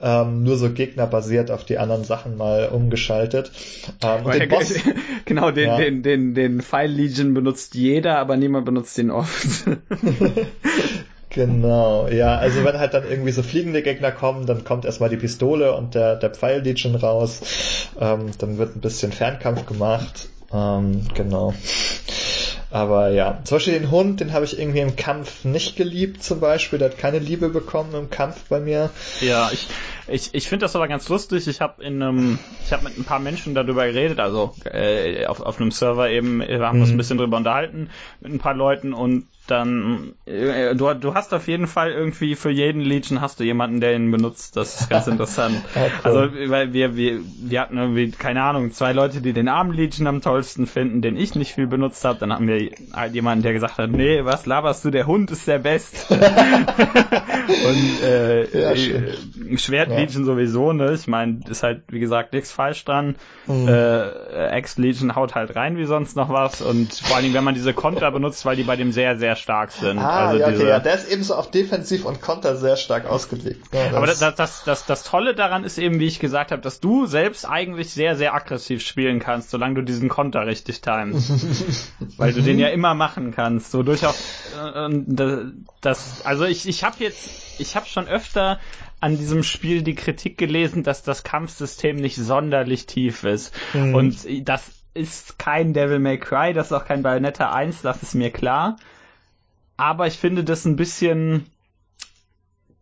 Ähm, nur so gegnerbasiert auf die anderen Sachen mal umgeschaltet. Ähm, und den Boss, genau, den, ja. den, den, den File Legion benutzt jeder, aber niemand benutzt den oft. Genau, ja, also wenn halt dann irgendwie so fliegende Gegner kommen, dann kommt erstmal die Pistole und der, der Pfeil schon raus. Ähm, dann wird ein bisschen Fernkampf gemacht. Ähm, genau. Aber ja, zum Beispiel den Hund, den habe ich irgendwie im Kampf nicht geliebt, zum Beispiel. Der hat keine Liebe bekommen im Kampf bei mir. Ja, ich, ich, ich finde das aber ganz lustig. Ich habe in einem, ich habe mit ein paar Menschen darüber geredet, also äh, auf, auf einem Server eben, wir haben uns mhm. ein bisschen drüber unterhalten mit ein paar Leuten und dann äh, du, du hast auf jeden Fall irgendwie für jeden Legion hast du jemanden, der ihn benutzt. Das ist ganz interessant. cool. Also weil wir, wir, wir hatten irgendwie, keine Ahnung, zwei Leute, die den armen Legion am tollsten finden, den ich nicht viel benutzt habe. Dann haben wir halt jemanden, der gesagt hat, nee, was laberst du, der Hund ist der Beste. Und äh, ja, äh, Schwert Legion ja. sowieso, ne? Ich meine, ist halt, wie gesagt, nichts falsch dran. Mhm. Äh, Ex-Legion haut halt rein wie sonst noch was. Und vor allen Dingen, wenn man diese Konter benutzt, weil die bei dem sehr, sehr stark sind. Ah, also ja, okay, ja, der ist eben so auf Defensiv und Konter sehr stark ausgelegt. Ja, aber das, das, das, das Tolle daran ist eben, wie ich gesagt habe, dass du selbst eigentlich sehr, sehr aggressiv spielen kannst, solange du diesen Konter richtig timest. weil du den ja immer machen kannst. So durchaus äh, das, also ich, ich habe jetzt, ich habe schon öfter an diesem Spiel die Kritik gelesen, dass das Kampfsystem nicht sonderlich tief ist. Mhm. Und das ist kein Devil May Cry, das ist auch kein Bayonetta 1, das ist mir klar aber ich finde das ein bisschen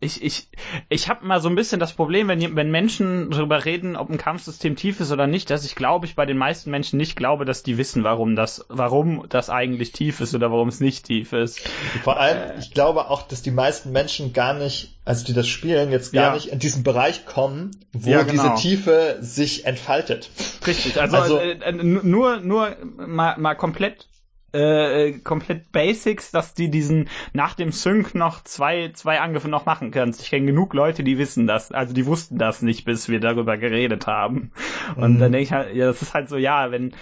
ich, ich, ich habe mal so ein bisschen das Problem, wenn, wenn Menschen darüber reden, ob ein Kampfsystem tief ist oder nicht, dass ich glaube ich bei den meisten Menschen nicht glaube, dass die wissen, warum das, warum das eigentlich tief ist oder warum es nicht tief ist. Vor allem, äh, ich glaube auch, dass die meisten Menschen gar nicht, also die das spielen, jetzt gar ja. nicht in diesen Bereich kommen, wo ja, genau. diese Tiefe sich entfaltet. Richtig, also, also äh, nur, nur mal, mal komplett äh, komplett Basics, dass die diesen nach dem Sync noch zwei, zwei Angriffe noch machen können. Ich kenne genug Leute, die wissen das, also die wussten das nicht, bis wir darüber geredet haben. Und mhm. dann denke ich halt, ja, das ist halt so, ja, wenn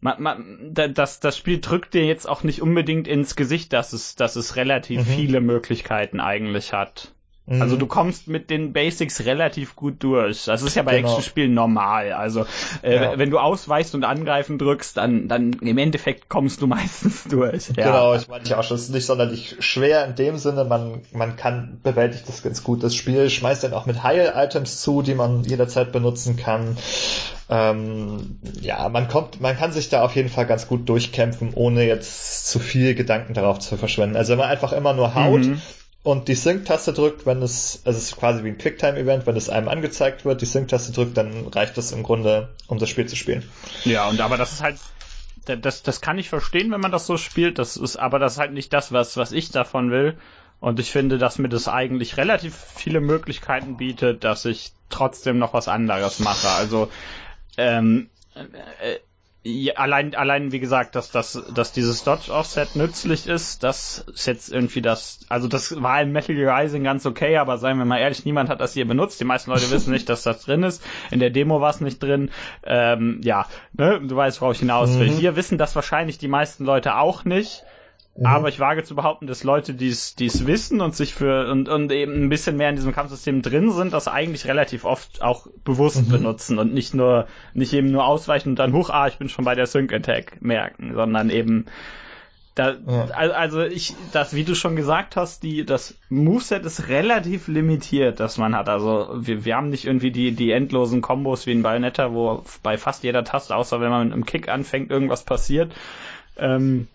man, man, das, das Spiel drückt dir jetzt auch nicht unbedingt ins Gesicht, dass es, dass es relativ mhm. viele Möglichkeiten eigentlich hat. Mhm. Also du kommst mit den Basics relativ gut durch. Das ist ja bei genau. Actionspielen normal. Also äh, ja. wenn du ausweichst und angreifen drückst, dann, dann im Endeffekt kommst du meistens durch. Ja. Genau, ich meine ja auch, das ist nicht sonderlich schwer in dem Sinne. Man, man kann bewältigt das ganz gut. Das Spiel schmeißt dann auch mit Heil-Items zu, die man jederzeit benutzen kann. Ähm, ja, man kommt, man kann sich da auf jeden Fall ganz gut durchkämpfen, ohne jetzt zu viel Gedanken darauf zu verschwenden. Also wenn man einfach immer nur haut, mhm und die Sync-Taste drückt, wenn es, also es ist quasi wie ein Quicktime-Event, wenn es einem angezeigt wird, die Sync-Taste drückt, dann reicht das im Grunde, um das Spiel zu spielen. Ja, und aber das ist halt, das, das kann ich verstehen, wenn man das so spielt, das ist, aber das ist halt nicht das, was, was ich davon will. Und ich finde, dass mir das eigentlich relativ viele Möglichkeiten bietet, dass ich trotzdem noch was anderes mache. Also, ähm, äh, ja, allein, allein, wie gesagt, dass, dass, dass dieses Dodge Offset nützlich ist, das ist jetzt irgendwie das, also das war in Metal Gear Rising ganz okay, aber seien wir mal ehrlich, niemand hat das hier benutzt. Die meisten Leute wissen nicht, dass das drin ist. In der Demo war es nicht drin. Ähm, ja, ne, du weißt, worauf ich hinaus will. Mhm. Hier wissen das wahrscheinlich die meisten Leute auch nicht. Mhm. Aber ich wage zu behaupten, dass Leute, die es wissen und sich für und, und eben ein bisschen mehr in diesem Kampfsystem drin sind, das eigentlich relativ oft auch bewusst mhm. benutzen und nicht nur nicht eben nur ausweichen und dann huch, ah, ich bin schon bei der Sync Attack merken, sondern eben da, ja. also ich, das, wie du schon gesagt hast, die, das Moveset ist relativ limitiert, das man hat. Also wir, wir haben nicht irgendwie die, die endlosen Kombos wie in Bayonetta, wo bei fast jeder Taste, außer wenn man mit einem Kick anfängt, irgendwas passiert. Ähm,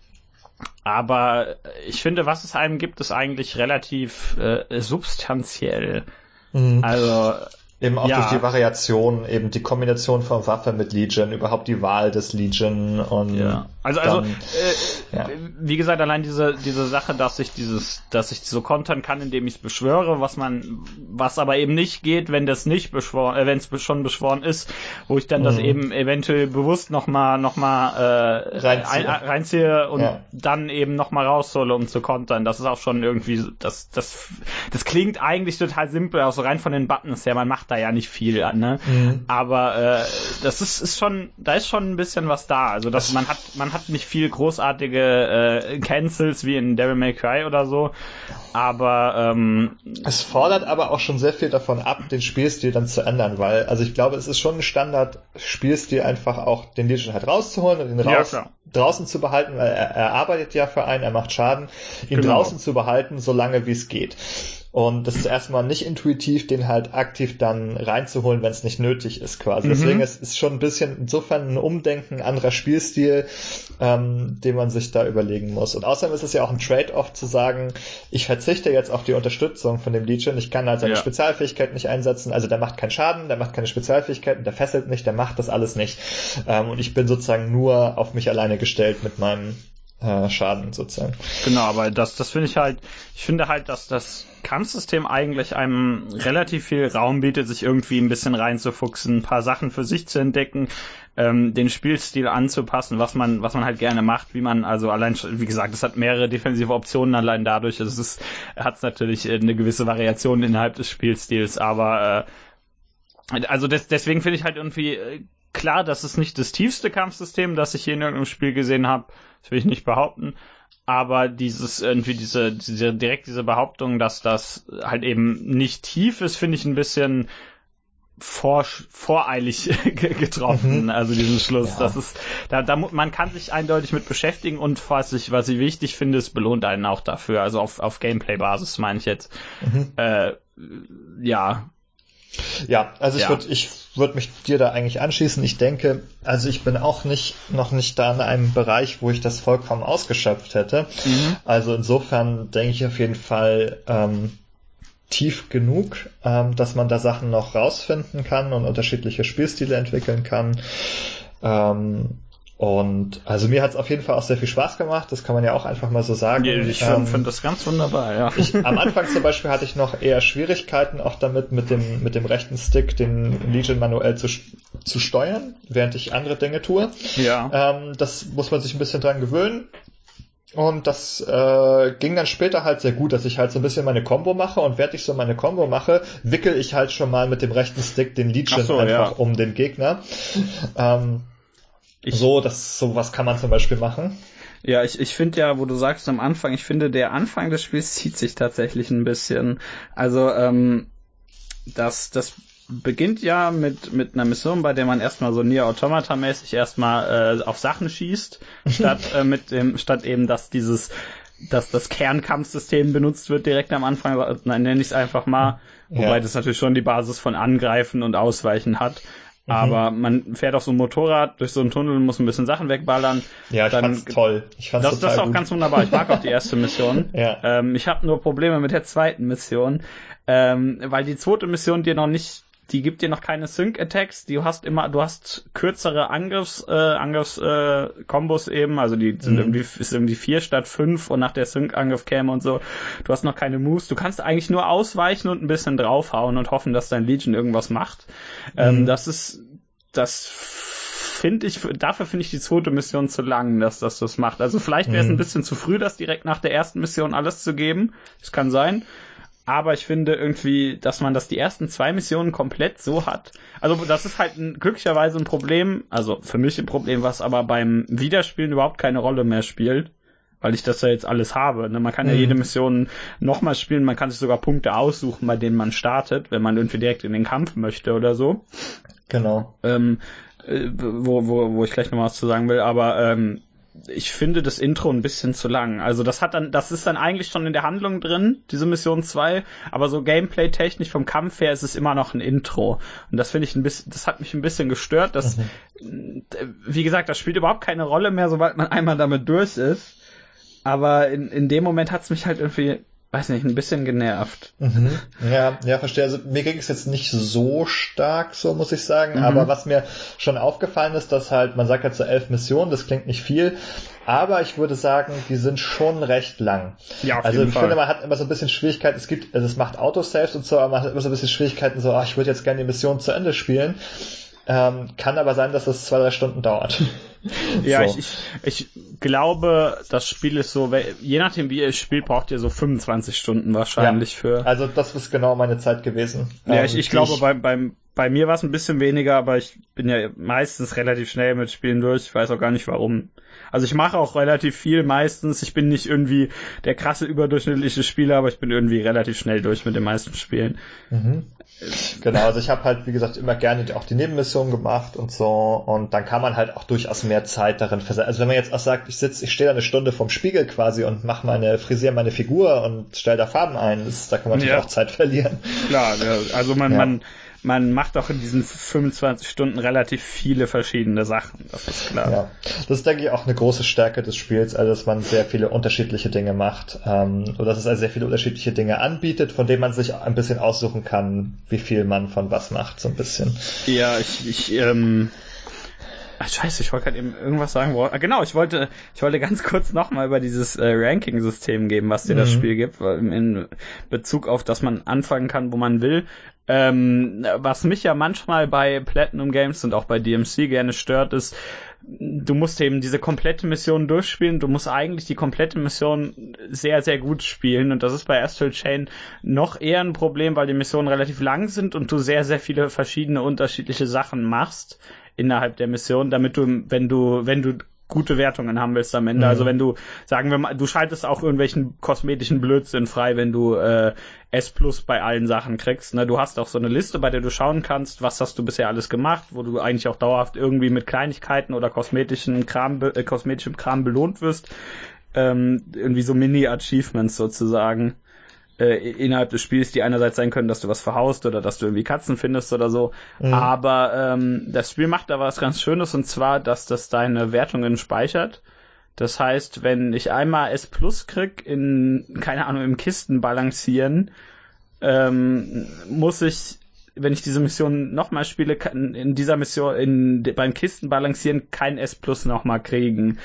aber ich finde, was es einem gibt, ist eigentlich relativ äh, substanziell. Mhm. Also Eben auch ja. durch die Variation, eben die Kombination von Waffe mit Legion, überhaupt die Wahl des Legion und ja. Also also dann, äh, ja. wie gesagt, allein diese diese Sache, dass ich dieses, dass ich so kontern kann, indem ich es beschwöre, was man, was aber eben nicht geht, wenn das nicht beschworen, äh, wenn es schon beschworen ist, wo ich dann mhm. das eben eventuell bewusst nochmal noch mal, äh, reinziehe. Ein, reinziehe und ja. dann eben nochmal raushole, um zu kontern. Das ist auch schon irgendwie, das das das klingt eigentlich total simpel, auch so rein von den Buttons her. Man macht da ja nicht viel an, ne? Mhm. Aber äh, das ist, ist schon, da ist schon ein bisschen was da. Also dass man hat, man hat nicht viel großartige äh, Cancels wie in Devil May Cry oder so. Aber ähm, es fordert aber auch schon sehr viel davon ab, den Spielstil dann zu ändern, weil, also ich glaube, es ist schon ein Standard-Spielstil, einfach auch den Legion halt rauszuholen und ihn raus, ja, draußen zu behalten, weil er, er arbeitet ja für einen, er macht Schaden, ihn genau. draußen zu behalten, solange wie es geht. Und das ist erstmal nicht intuitiv, den halt aktiv dann reinzuholen, wenn es nicht nötig ist, quasi. Mhm. Deswegen ist es schon ein bisschen insofern ein Umdenken, anderer Spielstil, ähm, den man sich da überlegen muss. Und außerdem ist es ja auch ein Trade-off zu sagen, ich verzichte jetzt auf die Unterstützung von dem Legion, ich kann halt seine ja. Spezialfähigkeit nicht einsetzen, also der macht keinen Schaden, der macht keine Spezialfähigkeiten, der fesselt nicht, der macht das alles nicht. Ähm, und ich bin sozusagen nur auf mich alleine gestellt mit meinem äh, Schaden sozusagen. Genau, aber das, das finde ich halt, ich finde halt, dass das Kampfsystem eigentlich einem relativ viel Raum bietet, sich irgendwie ein bisschen reinzufuchsen, ein paar Sachen für sich zu entdecken, ähm, den Spielstil anzupassen, was man, was man halt gerne macht, wie man, also allein, wie gesagt, es hat mehrere defensive Optionen allein dadurch, es ist, hat es natürlich eine gewisse Variation innerhalb des Spielstils, aber äh, also des, deswegen finde ich halt irgendwie äh, klar, das ist nicht das tiefste Kampfsystem, das ich je in irgendeinem Spiel gesehen habe. Das will ich nicht behaupten. Aber dieses irgendwie diese, diese direkt diese Behauptung, dass das halt eben nicht tief ist, finde ich ein bisschen vor, voreilig getroffen, mhm. also diesen Schluss. Ja. Das ist, da, da, man kann sich eindeutig mit beschäftigen und was ich, was ich wichtig finde, es belohnt einen auch dafür. Also auf, auf Gameplay-Basis meine ich jetzt. Mhm. Äh, ja, ja, also ich ja. würde ich würd mich dir da eigentlich anschließen. Ich denke, also ich bin auch nicht noch nicht da in einem Bereich, wo ich das vollkommen ausgeschöpft hätte. Mhm. Also insofern denke ich auf jeden Fall ähm, tief genug, ähm, dass man da Sachen noch rausfinden kann und unterschiedliche Spielstile entwickeln kann. Ähm, und also mir hat es auf jeden Fall auch sehr viel Spaß gemacht, das kann man ja auch einfach mal so sagen. Ja, ich ähm, finde das ganz wunderbar, ja. Ich, am Anfang zum Beispiel hatte ich noch eher Schwierigkeiten auch damit, mit dem, mit dem rechten Stick den Legion manuell zu, zu steuern, während ich andere Dinge tue. Ja. Ähm, das muss man sich ein bisschen dran gewöhnen. Und das äh, ging dann später halt sehr gut, dass ich halt so ein bisschen meine Combo mache und während ich so meine Combo mache, wickel ich halt schon mal mit dem rechten Stick den Legion so, einfach ja. um den Gegner. Ähm, ich, so, das, sowas kann man zum Beispiel machen. Ja, ich, ich finde ja, wo du sagst am Anfang, ich finde, der Anfang des Spiels zieht sich tatsächlich ein bisschen. Also, ähm, das, das beginnt ja mit, mit einer Mission, bei der man erstmal so Nier Automata-mäßig erstmal äh, auf Sachen schießt, statt äh, mit dem, statt eben, dass dieses, dass das Kernkampfsystem benutzt wird direkt am Anfang, nenne ich es einfach mal, wobei ja. das natürlich schon die Basis von Angreifen und Ausweichen hat. Mhm. Aber man fährt auf so ein Motorrad durch so einen Tunnel und muss ein bisschen Sachen wegballern. Ja, ich dann, fand's toll. Ich fand's das, das ist auch gut. ganz wunderbar. Ich mag auch die erste Mission. ja. ähm, ich habe nur Probleme mit der zweiten Mission, ähm, weil die zweite Mission dir noch nicht die gibt dir noch keine Sync-Attacks, du hast immer, du hast kürzere Angriffs, äh, Angriffs-Kombos äh, eben, also die sind mhm. irgendwie, ist irgendwie vier statt fünf und nach der Sync-Angriff käme und so. Du hast noch keine Moves, du kannst eigentlich nur ausweichen und ein bisschen draufhauen und hoffen, dass dein Legion irgendwas macht. Ähm, mhm. Ähm, das ist, das finde ich, dafür finde ich die zweite Mission zu lang, dass das das macht. Also vielleicht wäre es mhm. ein bisschen zu früh, das direkt nach der ersten Mission alles zu geben. Das kann sein. Aber ich finde irgendwie, dass man das die ersten zwei Missionen komplett so hat. Also das ist halt ein, glücklicherweise ein Problem, also für mich ein Problem, was aber beim Wiederspielen überhaupt keine Rolle mehr spielt weil ich das ja jetzt alles habe. Ne? Man kann ja mhm. jede Mission nochmal spielen, man kann sich sogar Punkte aussuchen, bei denen man startet, wenn man irgendwie direkt in den Kampf möchte oder so. Genau. Ähm, äh, wo, wo, wo ich gleich noch was zu sagen will, aber ähm, ich finde das Intro ein bisschen zu lang. Also das hat dann, das ist dann eigentlich schon in der Handlung drin, diese Mission 2, aber so Gameplay-technisch vom Kampf her ist es immer noch ein Intro. Und das finde ich ein bisschen, das hat mich ein bisschen gestört, dass, mhm. wie gesagt, das spielt überhaupt keine Rolle mehr, sobald man einmal damit durch ist. Aber in, in dem Moment hat's mich halt irgendwie, weiß nicht, ein bisschen genervt. Mhm. Ja, ja, verstehe. Also mir ging es jetzt nicht so stark, so muss ich sagen. Mhm. Aber was mir schon aufgefallen ist, dass halt, man sagt halt so elf Missionen, das klingt nicht viel. Aber ich würde sagen, die sind schon recht lang. Ja, auf also ich Fall. finde, man hat immer so ein bisschen Schwierigkeiten. Es gibt, also es macht Autosaves und so, aber man hat immer so ein bisschen Schwierigkeiten, so, ach, ich würde jetzt gerne die Mission zu Ende spielen. Ähm, kann aber sein, dass es zwei, drei Stunden dauert. Ja, so. ich, ich, ich glaube, das Spiel ist so, je nachdem wie ihr es spielt, braucht ihr so 25 Stunden wahrscheinlich ja, für. Also das ist genau meine Zeit gewesen. Ja, ähm, ich, ich glaube, beim, beim, bei mir war es ein bisschen weniger, aber ich bin ja meistens relativ schnell mit Spielen durch. Ich weiß auch gar nicht warum. Also ich mache auch relativ viel meistens. Ich bin nicht irgendwie der krasse überdurchschnittliche Spieler, aber ich bin irgendwie relativ schnell durch mit den meisten Spielen. Mhm. Genau, also ich habe halt, wie gesagt, immer gerne auch die Nebenmission gemacht und so. Und dann kann man halt auch durchaus mehr Zeit darin versetzen. Also wenn man jetzt auch sagt, ich sitze, ich stehe da eine Stunde vorm Spiegel quasi und mache meine, frisiere meine Figur und stelle da Farben ein, das, da kann man natürlich ja. auch Zeit verlieren. Klar, also man, ja. man man macht auch in diesen 25 Stunden relativ viele verschiedene Sachen, das ist klar. Ja, das ist, denke ich, auch eine große Stärke des Spiels, also dass man sehr viele unterschiedliche Dinge macht ähm, oder dass es also sehr viele unterschiedliche Dinge anbietet, von denen man sich ein bisschen aussuchen kann, wie viel man von was macht, so ein bisschen. Ja, ich, ich ähm, Ach, scheiße, ich wollte gerade eben irgendwas sagen. Wo, ah, genau, ich wollte, ich wollte ganz kurz nochmal über dieses äh, Ranking-System geben, was dir mhm. das Spiel gibt, in Bezug auf, dass man anfangen kann, wo man will. Ähm, was mich ja manchmal bei Platinum Games und auch bei DMC gerne stört, ist, du musst eben diese komplette Mission durchspielen. Du musst eigentlich die komplette Mission sehr, sehr gut spielen. Und das ist bei Astral Chain noch eher ein Problem, weil die Missionen relativ lang sind und du sehr, sehr viele verschiedene unterschiedliche Sachen machst innerhalb der Mission, damit du, wenn du, wenn du gute Wertungen haben willst am Ende. Also mhm. Also wenn du, sagen wir mal, du schaltest auch irgendwelchen kosmetischen Blödsinn frei, wenn du äh, S Plus bei allen Sachen kriegst. Ne? Du hast auch so eine Liste, bei der du schauen kannst, was hast du bisher alles gemacht, wo du eigentlich auch dauerhaft irgendwie mit Kleinigkeiten oder kosmetischen Kram, äh, kosmetischem Kram belohnt wirst. Ähm, irgendwie so Mini-Achievements sozusagen äh, innerhalb des Spiels, die einerseits sein können, dass du was verhaust oder dass du irgendwie Katzen findest oder so. Mhm. Aber ähm, das Spiel macht da was ganz Schönes und zwar, dass das deine Wertungen speichert. Das heißt, wenn ich einmal S Plus krieg in, keine Ahnung, im Kisten balancieren, ähm, muss ich, wenn ich diese Mission nochmal spiele, in dieser Mission, in, beim Kisten balancieren kein S Plus nochmal kriegen.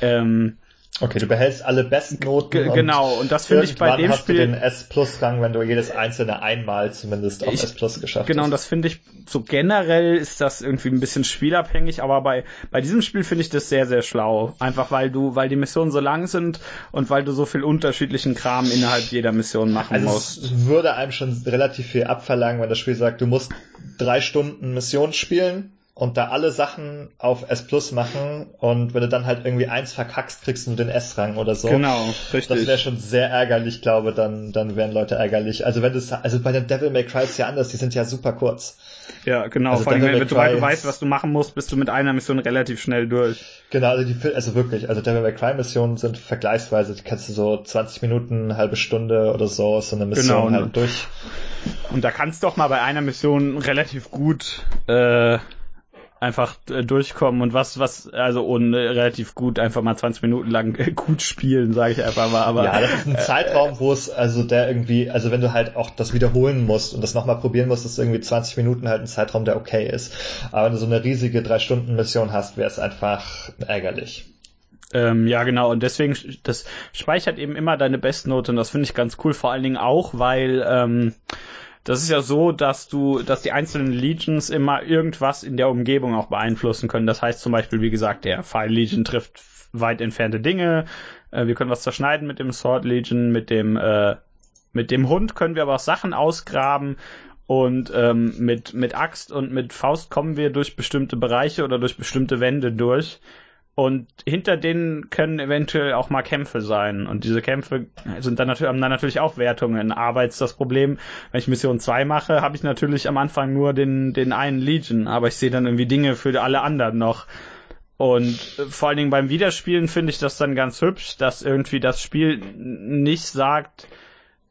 Ähm, Okay, du behältst alle Bestnoten. G genau, und das finde ich bei dem hast Spiel. Du den S Plus Rang, wenn du jedes einzelne einmal zumindest auf ich, S Plus geschafft genau, hast. Genau, und das finde ich so generell ist das irgendwie ein bisschen spielabhängig, aber bei bei diesem Spiel finde ich das sehr sehr schlau, einfach weil du weil die Missionen so lang sind und weil du so viel unterschiedlichen Kram innerhalb jeder Mission machen also musst. Es würde einem schon relativ viel abverlangen, wenn das Spiel sagt, du musst drei Stunden Mission spielen und da alle Sachen auf S Plus machen und wenn du dann halt irgendwie eins verkackst, kriegst du den S-Rang oder so. Genau, richtig. Das wäre schon sehr ärgerlich, glaube dann dann wären Leute ärgerlich. Also wenn du also bei den Devil May Cry ist ja anders, die sind ja super kurz. Ja, genau. Also Vor allem, wenn du, du weißt, was du machen musst, bist du mit einer Mission relativ schnell durch. Genau, also die, also wirklich, also Devil May Cry Missionen sind vergleichsweise, die kannst du so 20 Minuten, halbe Stunde oder so, so eine Mission genau, halt durch. Und da kannst du auch mal bei einer Mission relativ gut äh, einfach äh, durchkommen und was, was, also und äh, relativ gut einfach mal 20 Minuten lang äh, gut spielen, sage ich einfach mal. Aber, ja, das ist ein Zeitraum, wo es, also der irgendwie, also wenn du halt auch das wiederholen musst und das nochmal probieren musst, ist irgendwie 20 Minuten halt ein Zeitraum, der okay ist. Aber wenn du so eine riesige drei Stunden Mission hast, wäre es einfach ärgerlich. Ähm, ja, genau. Und deswegen, das speichert eben immer deine Bestnote und das finde ich ganz cool. Vor allen Dingen auch, weil ähm, das ist ja so, dass du, dass die einzelnen Legions immer irgendwas in der Umgebung auch beeinflussen können. Das heißt zum Beispiel, wie gesagt, der Fire Legion trifft weit entfernte Dinge. Äh, wir können was zerschneiden mit dem Sword Legion, mit dem äh, mit dem Hund können wir aber auch Sachen ausgraben und ähm, mit, mit Axt und mit Faust kommen wir durch bestimmte Bereiche oder durch bestimmte Wände durch. Und hinter denen können eventuell auch mal Kämpfe sein. Und diese Kämpfe sind dann natürlich, haben dann natürlich auch Wertungen. Aber jetzt das Problem, wenn ich Mission 2 mache, habe ich natürlich am Anfang nur den, den einen Legion, aber ich sehe dann irgendwie Dinge für alle anderen noch. Und vor allen Dingen beim Wiederspielen finde ich das dann ganz hübsch, dass irgendwie das Spiel nicht sagt,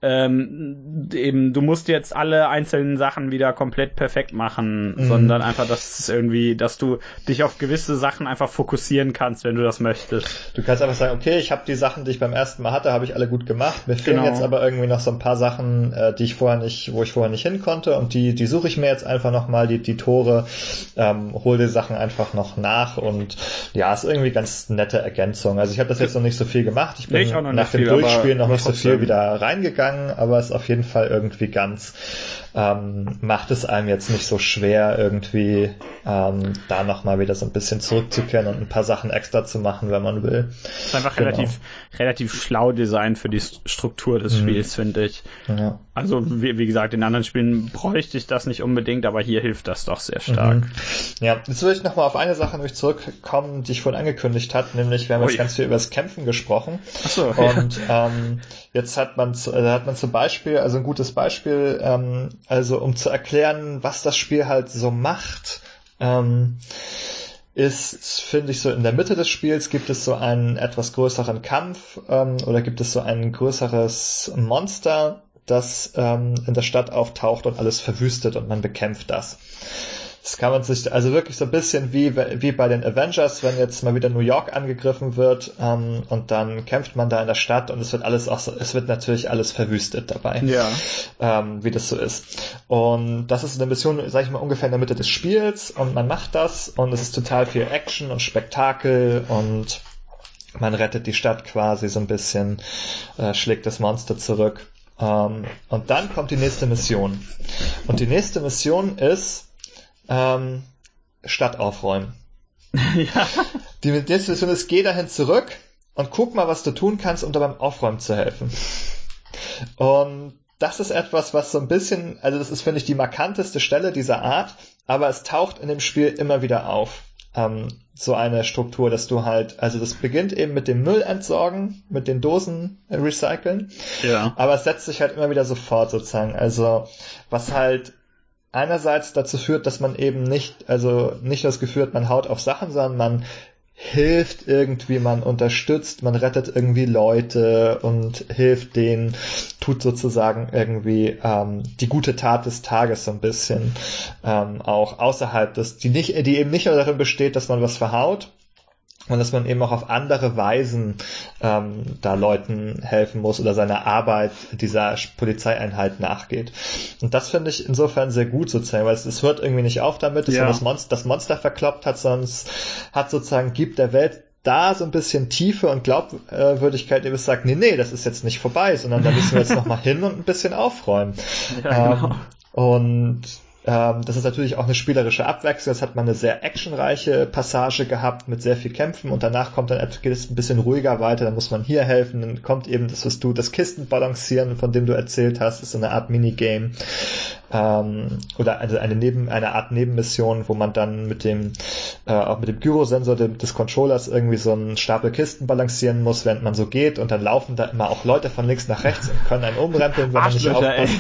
ähm, eben, du musst jetzt alle einzelnen Sachen wieder komplett perfekt machen, mhm. sondern einfach, dass es irgendwie, dass du dich auf gewisse Sachen einfach fokussieren kannst, wenn du das möchtest. Du kannst einfach sagen, okay, ich habe die Sachen, die ich beim ersten Mal hatte, habe ich alle gut gemacht. Mir fehlen genau. jetzt aber irgendwie noch so ein paar Sachen, äh, die ich vorher nicht, wo ich vorher nicht hin konnte und die, die suche ich mir jetzt einfach nochmal, die, die Tore, ähm, hol die Sachen einfach noch nach und ja, ist irgendwie ganz nette Ergänzung. Also ich habe das jetzt noch nicht so viel gemacht. Ich bin nee, ich nach dem viel, Durchspielen noch nicht so viel wieder reingegangen gegangen, aber ist auf jeden Fall irgendwie ganz, ähm, macht es einem jetzt nicht so schwer, irgendwie ähm, da nochmal wieder so ein bisschen zurückzukehren und ein paar Sachen extra zu machen, wenn man will. Das ist einfach genau. relativ, relativ schlau Design für die Struktur des mhm. Spiels, finde ich. Ja. Also, wie, wie, gesagt, in anderen Spielen bräuchte ich das nicht unbedingt, aber hier hilft das doch sehr stark. Mhm. Ja, jetzt würde ich nochmal auf eine Sache nämlich zurückkommen, die ich vorhin angekündigt habe, nämlich wir haben Ui. jetzt ganz viel über das Kämpfen gesprochen. Ach so, und ja. ähm, jetzt hat man, äh, hat man zum Beispiel, also ein gutes Beispiel, ähm, also um zu erklären, was das Spiel halt so macht, ähm, ist, finde ich, so in der Mitte des Spiels gibt es so einen etwas größeren Kampf ähm, oder gibt es so ein größeres Monster, das ähm, in der Stadt auftaucht und alles verwüstet und man bekämpft das. Das kann man sich, also wirklich so ein bisschen wie, wie bei den Avengers, wenn jetzt mal wieder New York angegriffen wird ähm, und dann kämpft man da in der Stadt und es wird alles auch so, es wird natürlich alles verwüstet dabei. Ja. Ähm, wie das so ist. Und das ist eine Mission, sag ich mal, ungefähr in der Mitte des Spiels und man macht das und es ist total viel Action und Spektakel und man rettet die Stadt quasi so ein bisschen, äh, schlägt das Monster zurück. Ähm, und dann kommt die nächste Mission. Und die nächste Mission ist, ähm, Stadt aufräumen. ja. Die Mission ist, geh dahin zurück und guck mal, was du tun kannst, um da beim Aufräumen zu helfen. Und das ist etwas, was so ein bisschen, also das ist, finde ich, die markanteste Stelle dieser Art, aber es taucht in dem Spiel immer wieder auf. Ähm, so eine Struktur, dass du halt, also das beginnt eben mit dem Müll entsorgen, mit den Dosen recyceln. Ja. Aber es setzt sich halt immer wieder sofort sozusagen. Also was halt einerseits dazu führt, dass man eben nicht, also nicht das Gefühl hat, man haut auf Sachen, sondern man hilft irgendwie, man unterstützt, man rettet irgendwie Leute und hilft denen, tut sozusagen irgendwie ähm, die gute Tat des Tages so ein bisschen ähm, auch außerhalb des, die nicht, die eben nicht nur darin besteht, dass man was verhaut, und dass man eben auch auf andere Weisen ähm, da Leuten helfen muss oder seiner Arbeit dieser Polizeieinheit nachgeht. Und das finde ich insofern sehr gut sozusagen, weil es, es hört irgendwie nicht auf damit, dass ja. man das Monster, das Monster verkloppt hat, es hat sozusagen, gibt der Welt da so ein bisschen Tiefe und Glaubwürdigkeit, ihr sagt, nee, nee, das ist jetzt nicht vorbei, sondern da müssen wir jetzt nochmal hin und ein bisschen aufräumen. Ja, genau. Ähm, und das ist natürlich auch eine spielerische Abwechslung. Jetzt hat man eine sehr actionreiche Passage gehabt mit sehr viel Kämpfen und danach kommt dann es ein bisschen ruhiger weiter. Dann muss man hier helfen. Dann kommt eben das, was du, das Kistenbalancieren, von dem du erzählt hast, ist so eine Art Minigame ähm, oder eine, eine, Neben, eine Art Nebenmission, wo man dann mit dem äh, auch mit dem Gyrosensor des Controllers irgendwie so einen Stapel Kisten balancieren muss, während man so geht und dann laufen da immer auch Leute von links nach rechts und können einen umrempeln, wenn man nicht aufpasst.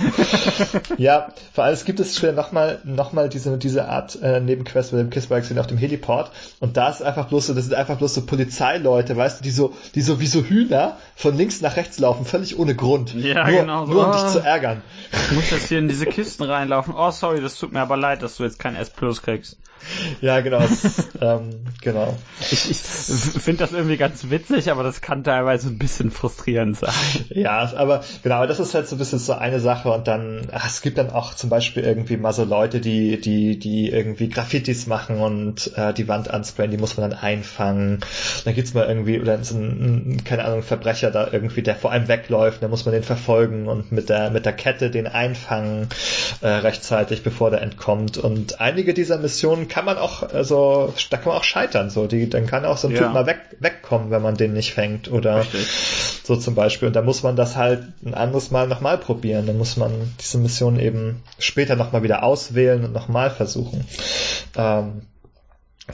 ja, vor allem es gibt es später nochmal noch mal diese, diese Art äh, Nebenquest mit dem Kissbalancieren auf dem Heliport und da ist einfach bloß so, das sind einfach bloß so Polizeileute, weißt du, die so, die so wie so Hühner von links nach rechts laufen, völlig ohne Grund. Ja, nur, genau. Nur um dich zu ärgern. Ich muss jetzt hier in diese Kiste Kisten reinlaufen. Oh, sorry, das tut mir aber leid, dass du jetzt kein S Plus kriegst. Ja, genau. Ähm, genau. Ich, ich finde das irgendwie ganz witzig, aber das kann teilweise ein bisschen frustrierend sein. Ja, aber genau, das ist halt so ein bisschen so eine Sache und dann, ach, es gibt dann auch zum Beispiel irgendwie mal so Leute, die, die, die irgendwie Graffitis machen und äh, die Wand ansprayen, die muss man dann einfangen. Dann gibt's mal irgendwie, oder so ein, keine Ahnung, Verbrecher da irgendwie, der vor einem wegläuft, dann muss man den verfolgen und mit der, mit der Kette den einfangen, äh, rechtzeitig, bevor der entkommt. Und einige dieser Missionen kann man auch, also da kann man auch scheitern. So, die, dann kann auch so ein ja. Typ mal weg, wegkommen, wenn man den nicht fängt. Oder Richtig. so zum Beispiel. Und da muss man das halt ein anderes Mal nochmal probieren. Dann muss man diese Mission eben später nochmal wieder auswählen und nochmal versuchen. Ähm,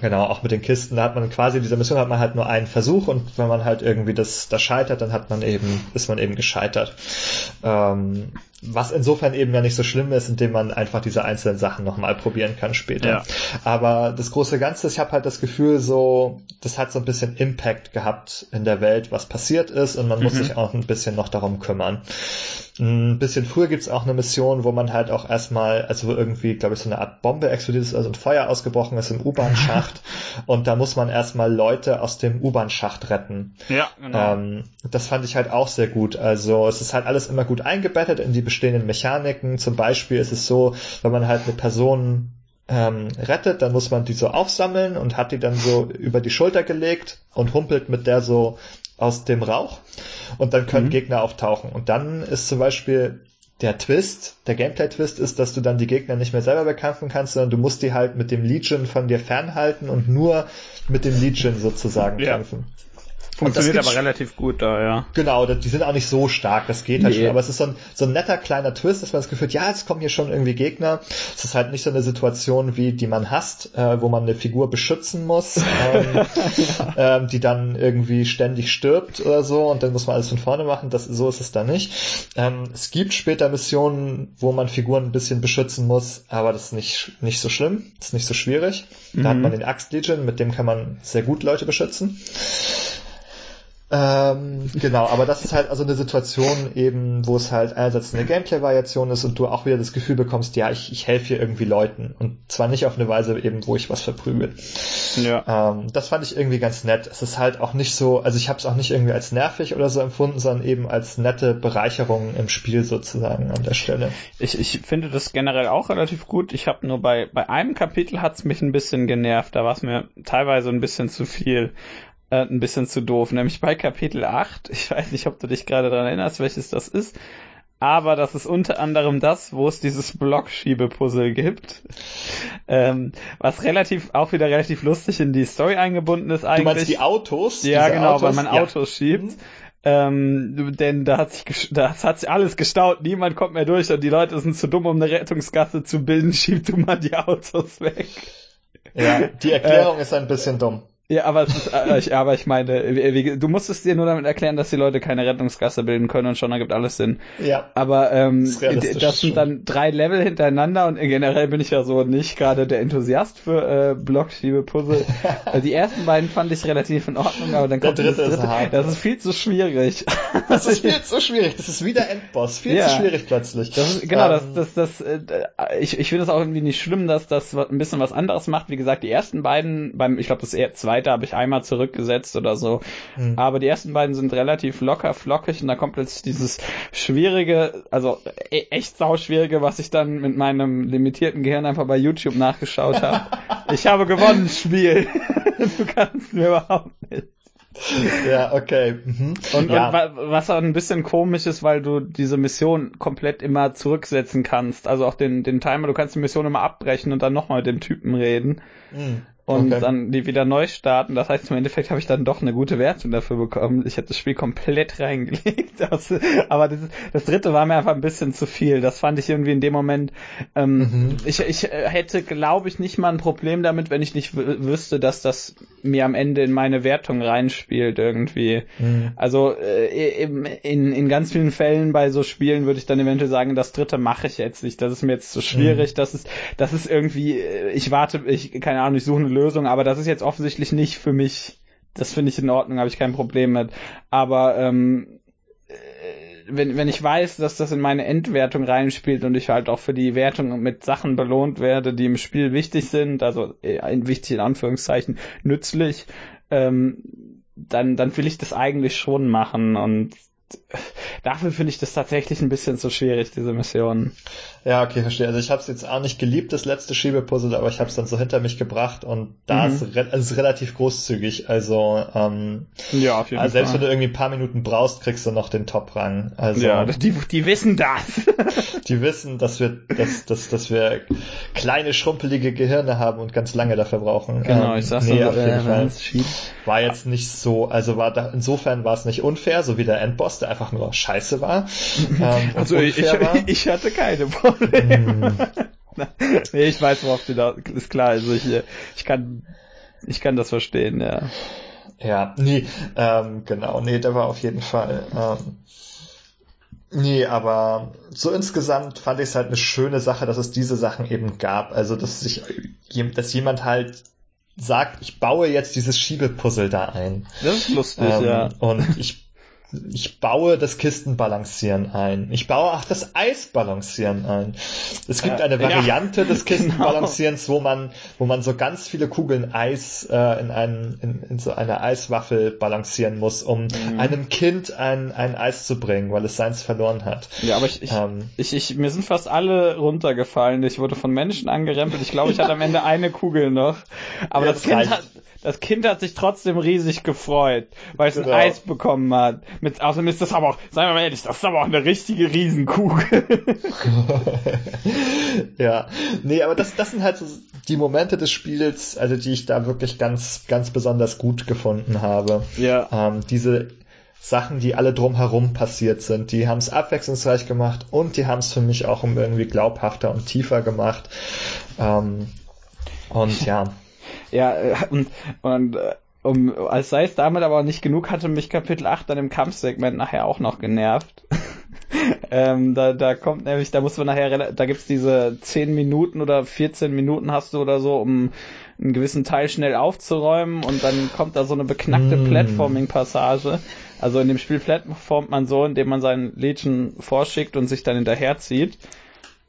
Genau, auch mit den Kisten, da hat man quasi in dieser Mission hat man halt nur einen Versuch und wenn man halt irgendwie das da scheitert, dann hat man eben, ist man eben gescheitert. Ähm, was insofern eben ja nicht so schlimm ist, indem man einfach diese einzelnen Sachen nochmal probieren kann später. Ja. Aber das große Ganze, ich habe halt das Gefühl, so, das hat so ein bisschen Impact gehabt in der Welt, was passiert ist und man mhm. muss sich auch ein bisschen noch darum kümmern. Ein bisschen früher gibt's auch eine Mission, wo man halt auch erstmal, also wo irgendwie, glaube ich, so eine Art Bombe explodiert ist, also ein Feuer ausgebrochen ist im U-Bahn-Schacht und da muss man erstmal Leute aus dem U-Bahn-Schacht retten. Ja, genau. Ähm, das fand ich halt auch sehr gut. Also es ist halt alles immer gut eingebettet in die bestehenden Mechaniken. Zum Beispiel ist es so, wenn man halt eine Person ähm, rettet, dann muss man die so aufsammeln und hat die dann so über die Schulter gelegt und humpelt mit der so aus dem Rauch und dann können mhm. Gegner auftauchen. Und dann ist zum Beispiel der Twist, der Gameplay-Twist ist, dass du dann die Gegner nicht mehr selber bekämpfen kannst, sondern du musst die halt mit dem Legion von dir fernhalten und nur mit dem Legion sozusagen ja. kämpfen. Funktioniert aber relativ gut da, ja. Genau, die sind auch nicht so stark, das geht halt nee. schon. Aber es ist so ein, so ein netter kleiner Twist, dass man das Gefühl hat, ja, jetzt kommen hier schon irgendwie Gegner. Es ist halt nicht so eine Situation, wie die man hasst, äh, wo man eine Figur beschützen muss, ähm, ähm, die dann irgendwie ständig stirbt oder so und dann muss man alles von vorne machen. Das, so ist es da nicht. Ähm, es gibt später Missionen, wo man Figuren ein bisschen beschützen muss, aber das ist nicht, nicht so schlimm, das ist nicht so schwierig. Da mhm. hat man den Axt Legion, mit dem kann man sehr gut Leute beschützen. Ähm, genau, aber das ist halt also eine Situation eben, wo es halt einerseits eine Gameplay-Variation ist und du auch wieder das Gefühl bekommst, ja, ich, ich helfe hier irgendwie Leuten und zwar nicht auf eine Weise eben, wo ich was verprügel. Ja. Ähm, das fand ich irgendwie ganz nett. Es ist halt auch nicht so, also ich habe es auch nicht irgendwie als nervig oder so empfunden, sondern eben als nette Bereicherung im Spiel sozusagen an der Stelle. Ich, ich finde das generell auch relativ gut. Ich habe nur bei, bei einem Kapitel hat's mich ein bisschen genervt, da war es mir teilweise ein bisschen zu viel äh, ein bisschen zu doof, nämlich bei Kapitel 8. Ich weiß nicht, ob du dich gerade daran erinnerst, welches das ist. Aber das ist unter anderem das, wo es dieses Blockschiebe-Puzzle gibt. Ähm, was relativ, auch wieder relativ lustig in die Story eingebunden ist eigentlich. Du meinst die Autos? Ja, genau, Autos? weil man ja. Autos schiebt. Mhm. Ähm, denn da hat sich das hat sich alles gestaut, niemand kommt mehr durch und die Leute sind zu dumm, um eine Rettungsgasse zu bilden, schiebt du mal die Autos weg. Ja, die Erklärung äh, ist ein bisschen dumm. Ja, aber, ist, äh, ich, aber ich meine, wie, du musstest dir nur damit erklären, dass die Leute keine Rettungsgasse bilden können und schon ergibt alles Sinn. Ja. Aber ähm, das, das sind dann drei Level hintereinander und generell bin ich ja so nicht gerade der Enthusiast für äh, Blockschiebe-Puzzle. Äh, die ersten beiden fand ich relativ in Ordnung, aber dann kommt der dritte, das dritte. Ist. Das ist viel zu schwierig. Das ist viel zu schwierig. Das ist wieder Endboss. Viel ja. zu schwierig plötzlich. Das ist, genau, ähm. das, das, das, äh, ich, ich finde es auch irgendwie nicht schlimm, dass das ein bisschen was anderes macht. Wie gesagt, die ersten beiden, beim, ich glaube, das eher zwei zweite habe ich einmal zurückgesetzt oder so. Mhm. Aber die ersten beiden sind relativ locker, flockig und da kommt plötzlich dieses schwierige, also e echt sauschwierige, was ich dann mit meinem limitierten Gehirn einfach bei YouTube nachgeschaut habe. ich habe gewonnen, Spiel. du kannst mir überhaupt nicht. Ja, okay. Mhm. Und, ja. und was auch ein bisschen komisch ist, weil du diese Mission komplett immer zurücksetzen kannst. Also auch den, den Timer, du kannst die Mission immer abbrechen und dann nochmal mit dem Typen reden. Mhm und okay. dann die wieder neu starten. Das heißt, im Endeffekt habe ich dann doch eine gute Wertung dafür bekommen. Ich hätte das Spiel komplett reingelegt. aber das, das dritte war mir einfach ein bisschen zu viel. Das fand ich irgendwie in dem Moment. Ähm, mhm. ich, ich hätte, glaube ich, nicht mal ein Problem damit, wenn ich nicht wüsste, dass das mir am Ende in meine Wertung reinspielt irgendwie. Mhm. Also äh, in, in ganz vielen Fällen bei so Spielen würde ich dann eventuell sagen, das dritte mache ich jetzt nicht. Das ist mir jetzt zu schwierig. Mhm. Das ist, das ist irgendwie. Äh, ich warte, ich keine Ahnung, ich suche eine Lösung, aber das ist jetzt offensichtlich nicht für mich. Das finde ich in Ordnung, habe ich kein Problem mit. Aber ähm, wenn, wenn ich weiß, dass das in meine Endwertung reinspielt und ich halt auch für die Wertung mit Sachen belohnt werde, die im Spiel wichtig sind, also äh, in Anführungszeichen, nützlich, ähm, dann, dann will ich das eigentlich schon machen und dafür finde ich das tatsächlich ein bisschen zu schwierig, diese Mission. Ja, okay, verstehe. Also ich habe es jetzt auch nicht geliebt, das letzte Schiebepuzzle, aber ich habe es dann so hinter mich gebracht und da mhm. ist es also ist relativ großzügig. Also, ähm, ja, auf jeden also selbst Fall. wenn du irgendwie ein paar Minuten brauchst, kriegst du noch den Top-Rang. Also, ja, die, die wissen das. die wissen, dass wir, dass, dass, dass wir kleine, schrumpelige Gehirne haben und ganz lange dafür brauchen. Genau, ähm, ich sag's nee, auf jeden äh, Fall. War jetzt nicht so, also war da, insofern war es nicht unfair, so wie der Endboss, der einfach nur scheiße war. Ähm, also ich, war. ich hatte keine Probleme. Mm. nee, ich weiß, worauf du da ist klar. Also ich, ich kann, ich kann das verstehen, ja. Ja, nee, ähm, genau, nee, der war auf jeden Fall. Ähm, Nee, aber so insgesamt fand ich es halt eine schöne Sache, dass es diese Sachen eben gab. Also, dass sich, dass jemand halt sagt, ich baue jetzt dieses Schiebepuzzle da ein. Das ist lustig, ähm, ja. Und ich ich baue das Kistenbalancieren ein. Ich baue auch das Eisbalancieren ein. Es gibt eine Variante ja, des. Kistenbalancierens, genau. wo man, wo man so ganz viele Kugeln Eis äh, in, einen, in, in so eine Eiswaffel balancieren muss, um mhm. einem Kind ein, ein Eis zu bringen, weil es seins verloren hat. Ja, aber ich, ich, ähm, ich, ich, mir sind fast alle runtergefallen. Ich wurde von Menschen angerempelt. Ich glaube, ich hatte am Ende eine Kugel noch. Aber ja, das, das Kind hat, das Kind hat sich trotzdem riesig gefreut, weil es genau. ein Eis bekommen hat. Mit, außerdem ist das aber auch, seien wir mal ehrlich, das ist aber auch eine richtige Riesenkugel. ja, nee, aber das, das sind halt so die Momente des Spiels, also die ich da wirklich ganz, ganz besonders gut gefunden habe. Ja. Ähm, diese Sachen, die alle drumherum passiert sind, die haben es abwechslungsreich gemacht und die haben es für mich auch irgendwie glaubhafter und tiefer gemacht. Ähm, und ja. Ja, äh, und, und äh, um, als sei es damit aber nicht genug, hatte mich Kapitel 8 dann im Kampfsegment nachher auch noch genervt. ähm, da, da kommt nämlich, da muss man nachher, da gibt's diese 10 Minuten oder 14 Minuten hast du oder so, um einen gewissen Teil schnell aufzuräumen und dann kommt da so eine beknackte mm. Platforming-Passage. Also in dem Spiel platformt man so, indem man seinen Legion vorschickt und sich dann hinterherzieht.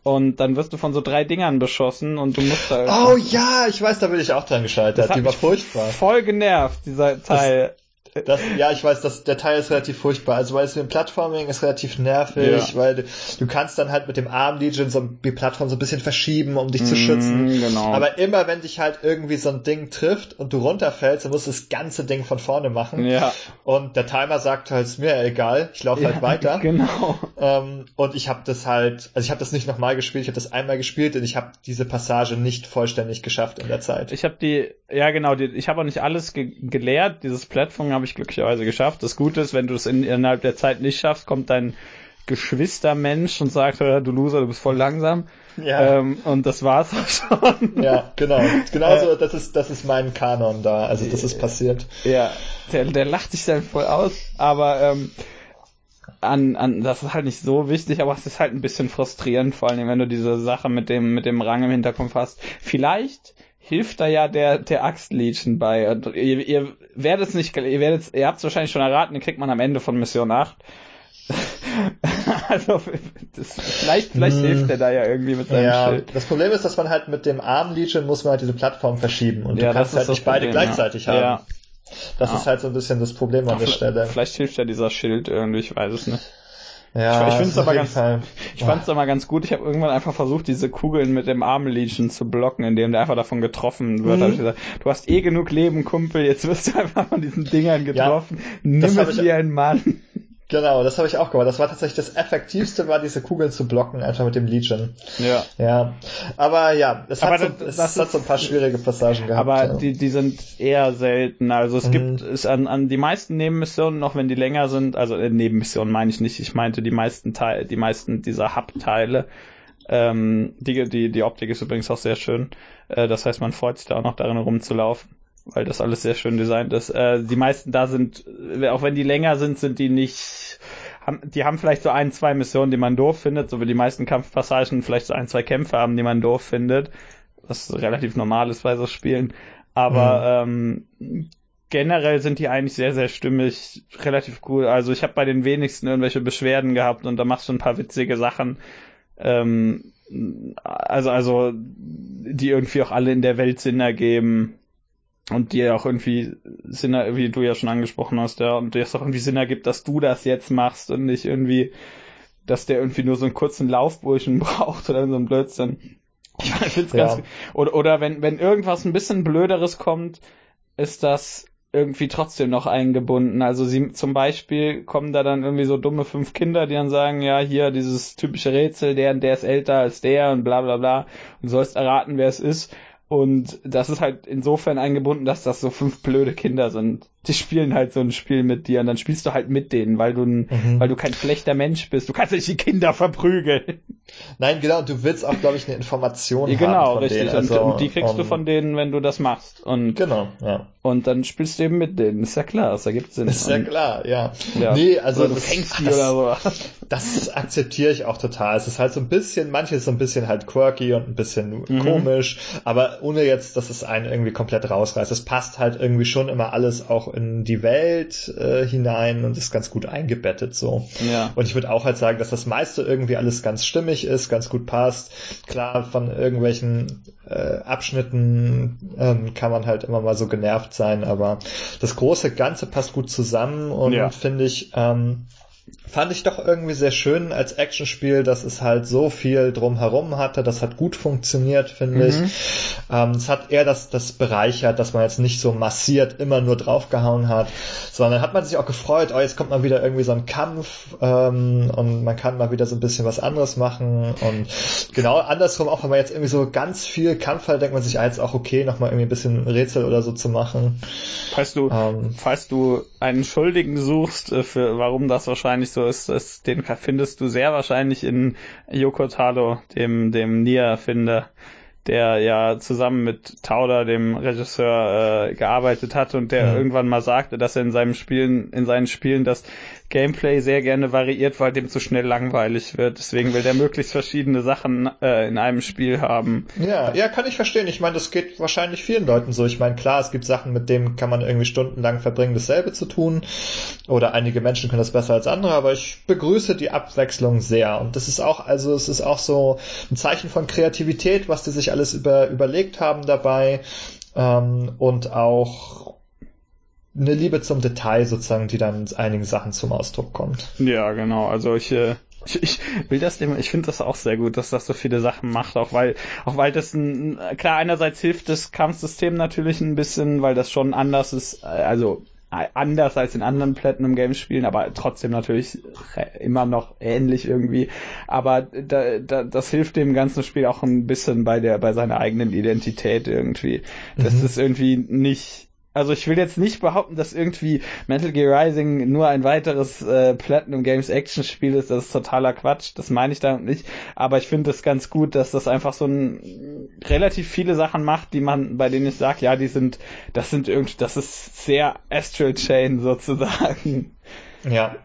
Und dann wirst du von so drei Dingern beschossen und du musst da. Oh ja, ich weiß, da bin ich auch dran gescheitert. Die war furchtbar. Voll genervt, dieser Teil. Das, das, ja, ich weiß, das, der Teil ist relativ furchtbar. Also weil es mit dem Plattforming ist relativ nervig, ja. weil du, du, kannst dann halt mit dem Arm Legion so die Plattform so ein bisschen verschieben, um dich mm, zu mhm, schützen. Genau. Aber immer wenn dich halt irgendwie so ein Ding trifft und du runterfällst, dann musst du das ganze Ding von vorne machen. Ja. Und der Timer sagt halt, ist mir egal, ich laufe halt ja, halt weiter. Genau. Ähm, und ich habe das halt, also ich habe das nicht nochmal gespielt, ich habe das einmal gespielt und ich habe diese Passage nicht vollständig geschafft in der Zeit. Ich habe die, ja genau, die, ich habe auch nicht alles ge gelehrt. Dieses Plattform habe ich glücklicherweise geschafft. Das Gute ist, wenn du es in, innerhalb der Zeit nicht schaffst, kommt dein Geschwistermensch und sagt, du Loser, du bist voll langsam. Ja. Ähm, und das war's auch schon. Ja, genau. Genauso, äh, das ist, das ist mein Kanon da. Also das ist passiert. Ja, der, der lacht sich dann voll aus, aber ähm, an, an, das ist halt nicht so wichtig, aber es ist halt ein bisschen frustrierend, vor allem wenn du diese Sache mit dem, mit dem Rang im Hinterkopf hast. Vielleicht hilft da ja der, der Axtlegion bei. Und ihr, ihr werdet es nicht, ihr werdet ihr habt es wahrscheinlich schon erraten, den kriegt man am Ende von Mission 8. also das, vielleicht, vielleicht hm. hilft er da ja irgendwie mit seinem ja, Schild. Das Problem ist, dass man halt mit dem Arm Legion muss man halt diese Plattform verschieben und ja, du kannst halt nicht beide gleichzeitig ja. haben. Ja. Das ist halt so ein bisschen das Problem an der Stelle. Vielleicht hilft ja dieser Schild irgendwie, ich weiß es nicht. Ja, ich, ich finde aber ganz, Fall. ich fand es aber ganz gut. Ich habe irgendwann einfach versucht, diese Kugeln mit dem Armlegion zu blocken, indem der einfach davon getroffen wird. Mhm. ich gesagt, du hast eh genug Leben, Kumpel, jetzt wirst du einfach von diesen Dingern getroffen. Ja, Nimm es wie ein Mann. Genau, das habe ich auch gemacht. Das war tatsächlich das effektivste, war diese Kugeln zu blocken, einfach mit dem Legion. Ja. Ja. Aber ja, es, hat, so, das, es das hat so ein paar schwierige Passagen gehabt. Aber ja. die, die sind eher selten. Also es mhm. gibt es an, an die meisten Nebenmissionen, noch wenn die länger sind, also äh, Nebenmissionen meine ich nicht, ich meinte die meisten Teile, die meisten dieser Hub-Teile. Ähm, die, die, die Optik ist übrigens auch sehr schön. Äh, das heißt, man freut sich da auch noch darin rumzulaufen weil das alles sehr schön designt ist. Äh, die meisten da sind, auch wenn die länger sind, sind die nicht, die haben vielleicht so ein, zwei Missionen, die man doof findet, so wie die meisten Kampfpassagen vielleicht so ein, zwei Kämpfe haben, die man doof findet, was relativ normal ist bei so Spielen. Aber mhm. ähm, generell sind die eigentlich sehr, sehr stimmig, relativ cool. Also ich habe bei den wenigsten irgendwelche Beschwerden gehabt und da machst du ein paar witzige Sachen. Ähm, also, also, die irgendwie auch alle in der Welt Sinn ergeben und die auch irgendwie Sinn, wie du ja schon angesprochen hast, ja, und dir es auch irgendwie Sinn ergibt, dass du das jetzt machst und nicht irgendwie, dass der irgendwie nur so einen kurzen Laufburschen braucht oder so ein Blödsinn. Ich find's ganz, ja. oder, oder wenn, wenn irgendwas ein bisschen blöderes kommt, ist das irgendwie trotzdem noch eingebunden. Also sie zum Beispiel kommen da dann irgendwie so dumme fünf Kinder, die dann sagen, ja, hier dieses typische Rätsel, der und der ist älter als der und bla bla bla und sollst erraten, wer es ist. Und das ist halt insofern eingebunden, dass das so fünf blöde Kinder sind die spielen halt so ein Spiel mit dir und dann spielst du halt mit denen, weil du, mhm. weil du kein schlechter Mensch bist. Du kannst nicht die Kinder verprügeln. Nein, genau, du willst auch, glaube ich, eine Information ja, genau, haben. Genau, richtig. Also, und, die kriegst um, du von denen, wenn du das machst. Und, genau, ja. Und dann spielst du eben mit denen. Ist ja klar, das ergibt Sinn. Ist ja klar, ja. ja. Nee, also. Oder du fängst die das, oder so. Das akzeptiere ich auch total. Es ist halt so ein bisschen, manches so ein bisschen halt quirky und ein bisschen mhm. komisch, aber ohne jetzt, dass es einen irgendwie komplett rausreißt. Es passt halt irgendwie schon immer alles auch in die Welt äh, hinein und ist ganz gut eingebettet so. Ja. Und ich würde auch halt sagen, dass das meiste irgendwie alles ganz stimmig ist, ganz gut passt. Klar, von irgendwelchen äh, Abschnitten ähm, kann man halt immer mal so genervt sein, aber das große Ganze passt gut zusammen und ja. finde ich ähm, fand ich doch irgendwie sehr schön als Actionspiel, dass es halt so viel drumherum hatte. Das hat gut funktioniert, finde mhm. ich. Ähm, es hat eher das, das bereichert, dass man jetzt nicht so massiert immer nur draufgehauen hat, sondern hat man sich auch gefreut, oh, jetzt kommt mal wieder irgendwie so ein Kampf ähm, und man kann mal wieder so ein bisschen was anderes machen. Und genau andersrum, auch wenn man jetzt irgendwie so ganz viel Kampf hat, denkt man sich, ah, jetzt auch okay, nochmal irgendwie ein bisschen Rätsel oder so zu machen. Falls du, ähm, falls du einen Schuldigen suchst, äh, für warum das wahrscheinlich so ist, ist den findest du sehr wahrscheinlich in Yoko Taro, dem, dem Nia-Finder der ja zusammen mit Tauder, dem Regisseur, äh, gearbeitet hat und der ja. irgendwann mal sagte, dass er in seinem Spielen, in seinen Spielen das Gameplay sehr gerne variiert, weil dem zu schnell langweilig wird. Deswegen will der möglichst verschiedene Sachen äh, in einem Spiel haben. Ja, ja, kann ich verstehen. Ich meine, das geht wahrscheinlich vielen Leuten so. Ich meine, klar, es gibt Sachen, mit denen kann man irgendwie stundenlang verbringen, dasselbe zu tun. Oder einige Menschen können das besser als andere, aber ich begrüße die Abwechslung sehr. Und das ist auch, also es ist auch so ein Zeichen von Kreativität, was die sich alles über, überlegt haben dabei. Ähm, und auch eine Liebe zum Detail sozusagen, die dann in einigen Sachen zum Ausdruck kommt. Ja, genau. Also ich, äh, ich, ich will das immer, ich finde das auch sehr gut, dass das so viele Sachen macht, auch weil, auch weil das ein, klar, einerseits hilft das Kampfsystem natürlich ein bisschen, weil das schon anders ist, äh, also äh, anders als in anderen Platinum Games Spielen, aber trotzdem natürlich immer noch ähnlich irgendwie. Aber da, da, das hilft dem ganzen Spiel auch ein bisschen bei der, bei seiner eigenen Identität irgendwie. Das mhm. ist irgendwie nicht, also ich will jetzt nicht behaupten, dass irgendwie Metal Gear Rising nur ein weiteres äh, Platinum Games Action Spiel ist. Das ist totaler Quatsch. Das meine ich damit nicht. Aber ich finde es ganz gut, dass das einfach so ein relativ viele Sachen macht, die man, bei denen ich sage, ja, die sind, das sind irgendwie, das ist sehr Astral Chain sozusagen. Ja.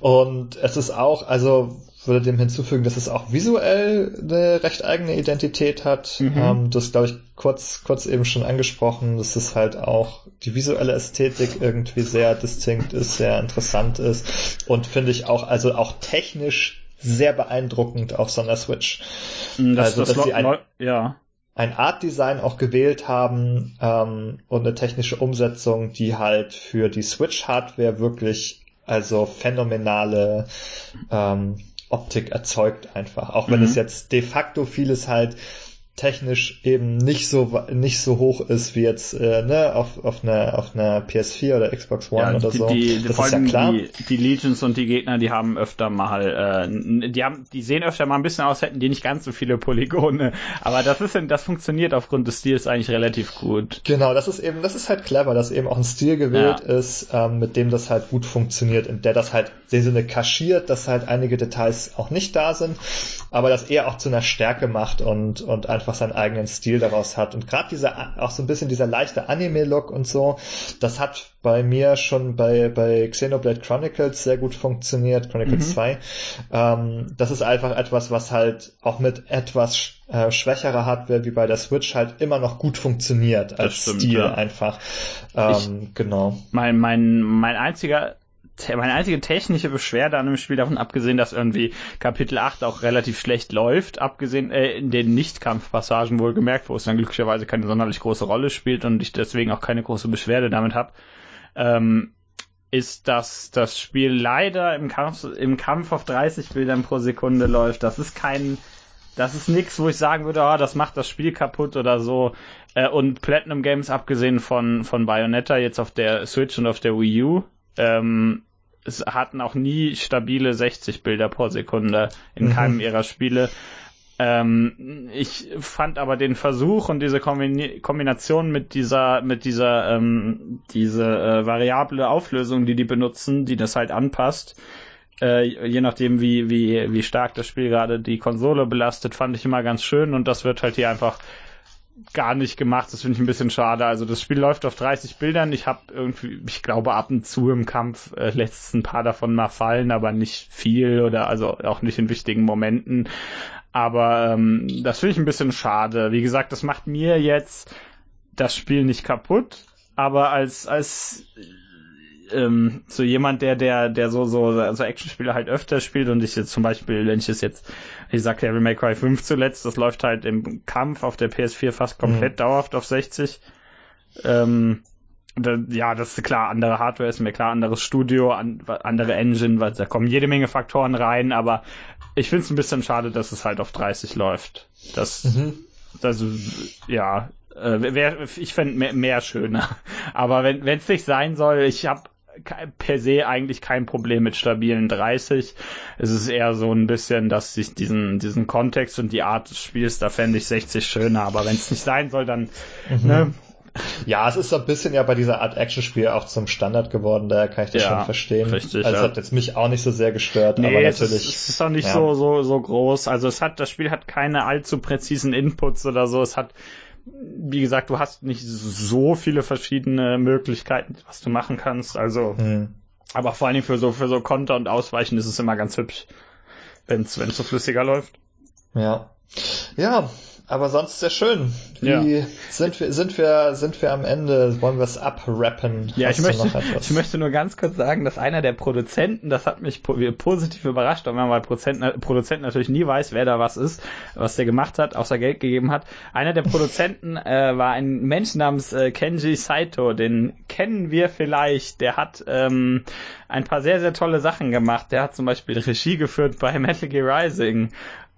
Und es ist auch, also würde dem hinzufügen, dass es auch visuell eine recht eigene Identität hat. Mhm. Ähm, das glaube ich kurz, kurz eben schon angesprochen, dass es halt auch die visuelle Ästhetik irgendwie sehr distinkt ist, sehr interessant ist und finde ich auch, also auch technisch sehr beeindruckend auf so einer Switch. Mhm, das, also, das dass sie ein, ja. ein Art Design auch gewählt haben ähm, und eine technische Umsetzung, die halt für die Switch Hardware wirklich also phänomenale ähm, Optik erzeugt einfach. Auch wenn mhm. es jetzt de facto vieles halt technisch eben nicht so nicht so hoch ist wie jetzt äh, ne, auf, auf einer auf einer PS4 oder Xbox One ja, oder die, so. Die, das ist ja klar. Die, die Legions und die Gegner, die haben öfter mal, äh, die haben, die sehen öfter mal ein bisschen aus, hätten die nicht ganz so viele Polygone. Aber das ist, das funktioniert aufgrund des Stils eigentlich relativ gut. Genau, das ist eben, das ist halt clever, dass eben auch ein Stil gewählt ja. ist, ähm, mit dem das halt gut funktioniert und der das halt in dem Sinne kaschiert, dass halt einige Details auch nicht da sind, aber das eher auch zu einer Stärke macht und und einfach seinen eigenen Stil daraus hat. Und gerade dieser, auch so ein bisschen dieser leichte Anime-Look und so, das hat bei mir schon bei, bei Xenoblade Chronicles sehr gut funktioniert, Chronicles mhm. 2. Ähm, das ist einfach etwas, was halt auch mit etwas äh, schwächerer Hardware wie bei der Switch halt immer noch gut funktioniert als stimmt, Stil ja. einfach. Ähm, ich, genau. Mein, mein, mein einziger meine einzige technische Beschwerde an dem Spiel, davon abgesehen, dass irgendwie Kapitel 8 auch relativ schlecht läuft, abgesehen äh, in den Nicht-Kampfpassagen wohlgemerkt, wo es dann glücklicherweise keine sonderlich große Rolle spielt und ich deswegen auch keine große Beschwerde damit habe, ähm, ist, dass das Spiel leider im Kampf, im Kampf auf 30 Bildern pro Sekunde läuft. Das ist kein das ist nichts, wo ich sagen würde, oh, das macht das Spiel kaputt oder so. Äh, und Platinum Games, abgesehen von, von Bayonetta, jetzt auf der Switch und auf der Wii U, ähm, es hatten auch nie stabile 60 Bilder pro Sekunde in mhm. keinem ihrer Spiele. Ähm, ich fand aber den Versuch und diese Kombination mit dieser, mit dieser, ähm, diese äh, variable Auflösung, die die benutzen, die das halt anpasst, äh, je nachdem, wie, wie, wie stark das Spiel gerade die Konsole belastet, fand ich immer ganz schön und das wird halt hier einfach gar nicht gemacht. Das finde ich ein bisschen schade. Also das Spiel läuft auf 30 Bildern. Ich habe irgendwie, ich glaube, ab und zu im Kampf äh, lässt ein paar davon mal fallen, aber nicht viel oder also auch nicht in wichtigen Momenten. Aber ähm, das finde ich ein bisschen schade. Wie gesagt, das macht mir jetzt das Spiel nicht kaputt, aber als als ähm, so jemand, der, der, der so, so, so Actionspiele halt öfter spielt und ich jetzt zum Beispiel, wenn ich es jetzt, ich sagte Devil May Cry 5 zuletzt, das läuft halt im Kampf auf der PS4 fast komplett mhm. dauerhaft auf 60. Ähm, da, ja, das ist klar, andere Hardware ist mir klar, anderes Studio, an, andere Engine, weil da kommen jede Menge Faktoren rein, aber ich finde es ein bisschen schade, dass es halt auf 30 läuft. Das, mhm. das ja, äh, wär, ich fände mehr, mehr schöner. Aber wenn es nicht sein soll, ich habe per se eigentlich kein Problem mit stabilen 30. Es ist eher so ein bisschen, dass sich diesen, diesen Kontext und die Art des Spiels, da fände ich 60 schöner, aber wenn es nicht sein soll, dann, mhm. ne? Ja, es ist so ein bisschen ja bei dieser Art Actionspiel auch zum Standard geworden, daher kann ich das ja, schon verstehen. Richtig, also es ja. hat jetzt mich auch nicht so sehr gestört, nee, aber natürlich. Es ist auch nicht ja. so, so, so groß. Also es hat, das Spiel hat keine allzu präzisen Inputs oder so. Es hat wie gesagt, du hast nicht so viele verschiedene Möglichkeiten, was du machen kannst. Also, mhm. aber vor allen Dingen für so für so Konter und Ausweichen ist es immer ganz hübsch, wenn es so flüssiger läuft. Ja, ja, aber sonst sehr schön. Wie ja. sind wir, sind wir, sind wir am Ende? Wollen wir es abrappen? Ja, ich möchte, ich möchte nur ganz kurz sagen, dass einer der Produzenten, das hat mich positiv überrascht, weil man bei Produzenten, Produzenten natürlich nie weiß, wer da was ist, was der gemacht hat, außer Geld gegeben hat. Einer der Produzenten äh, war ein Mensch namens äh, Kenji Saito, den kennen wir vielleicht. Der hat ähm, ein paar sehr, sehr tolle Sachen gemacht. Der hat zum Beispiel Regie geführt bei Metal Gear Rising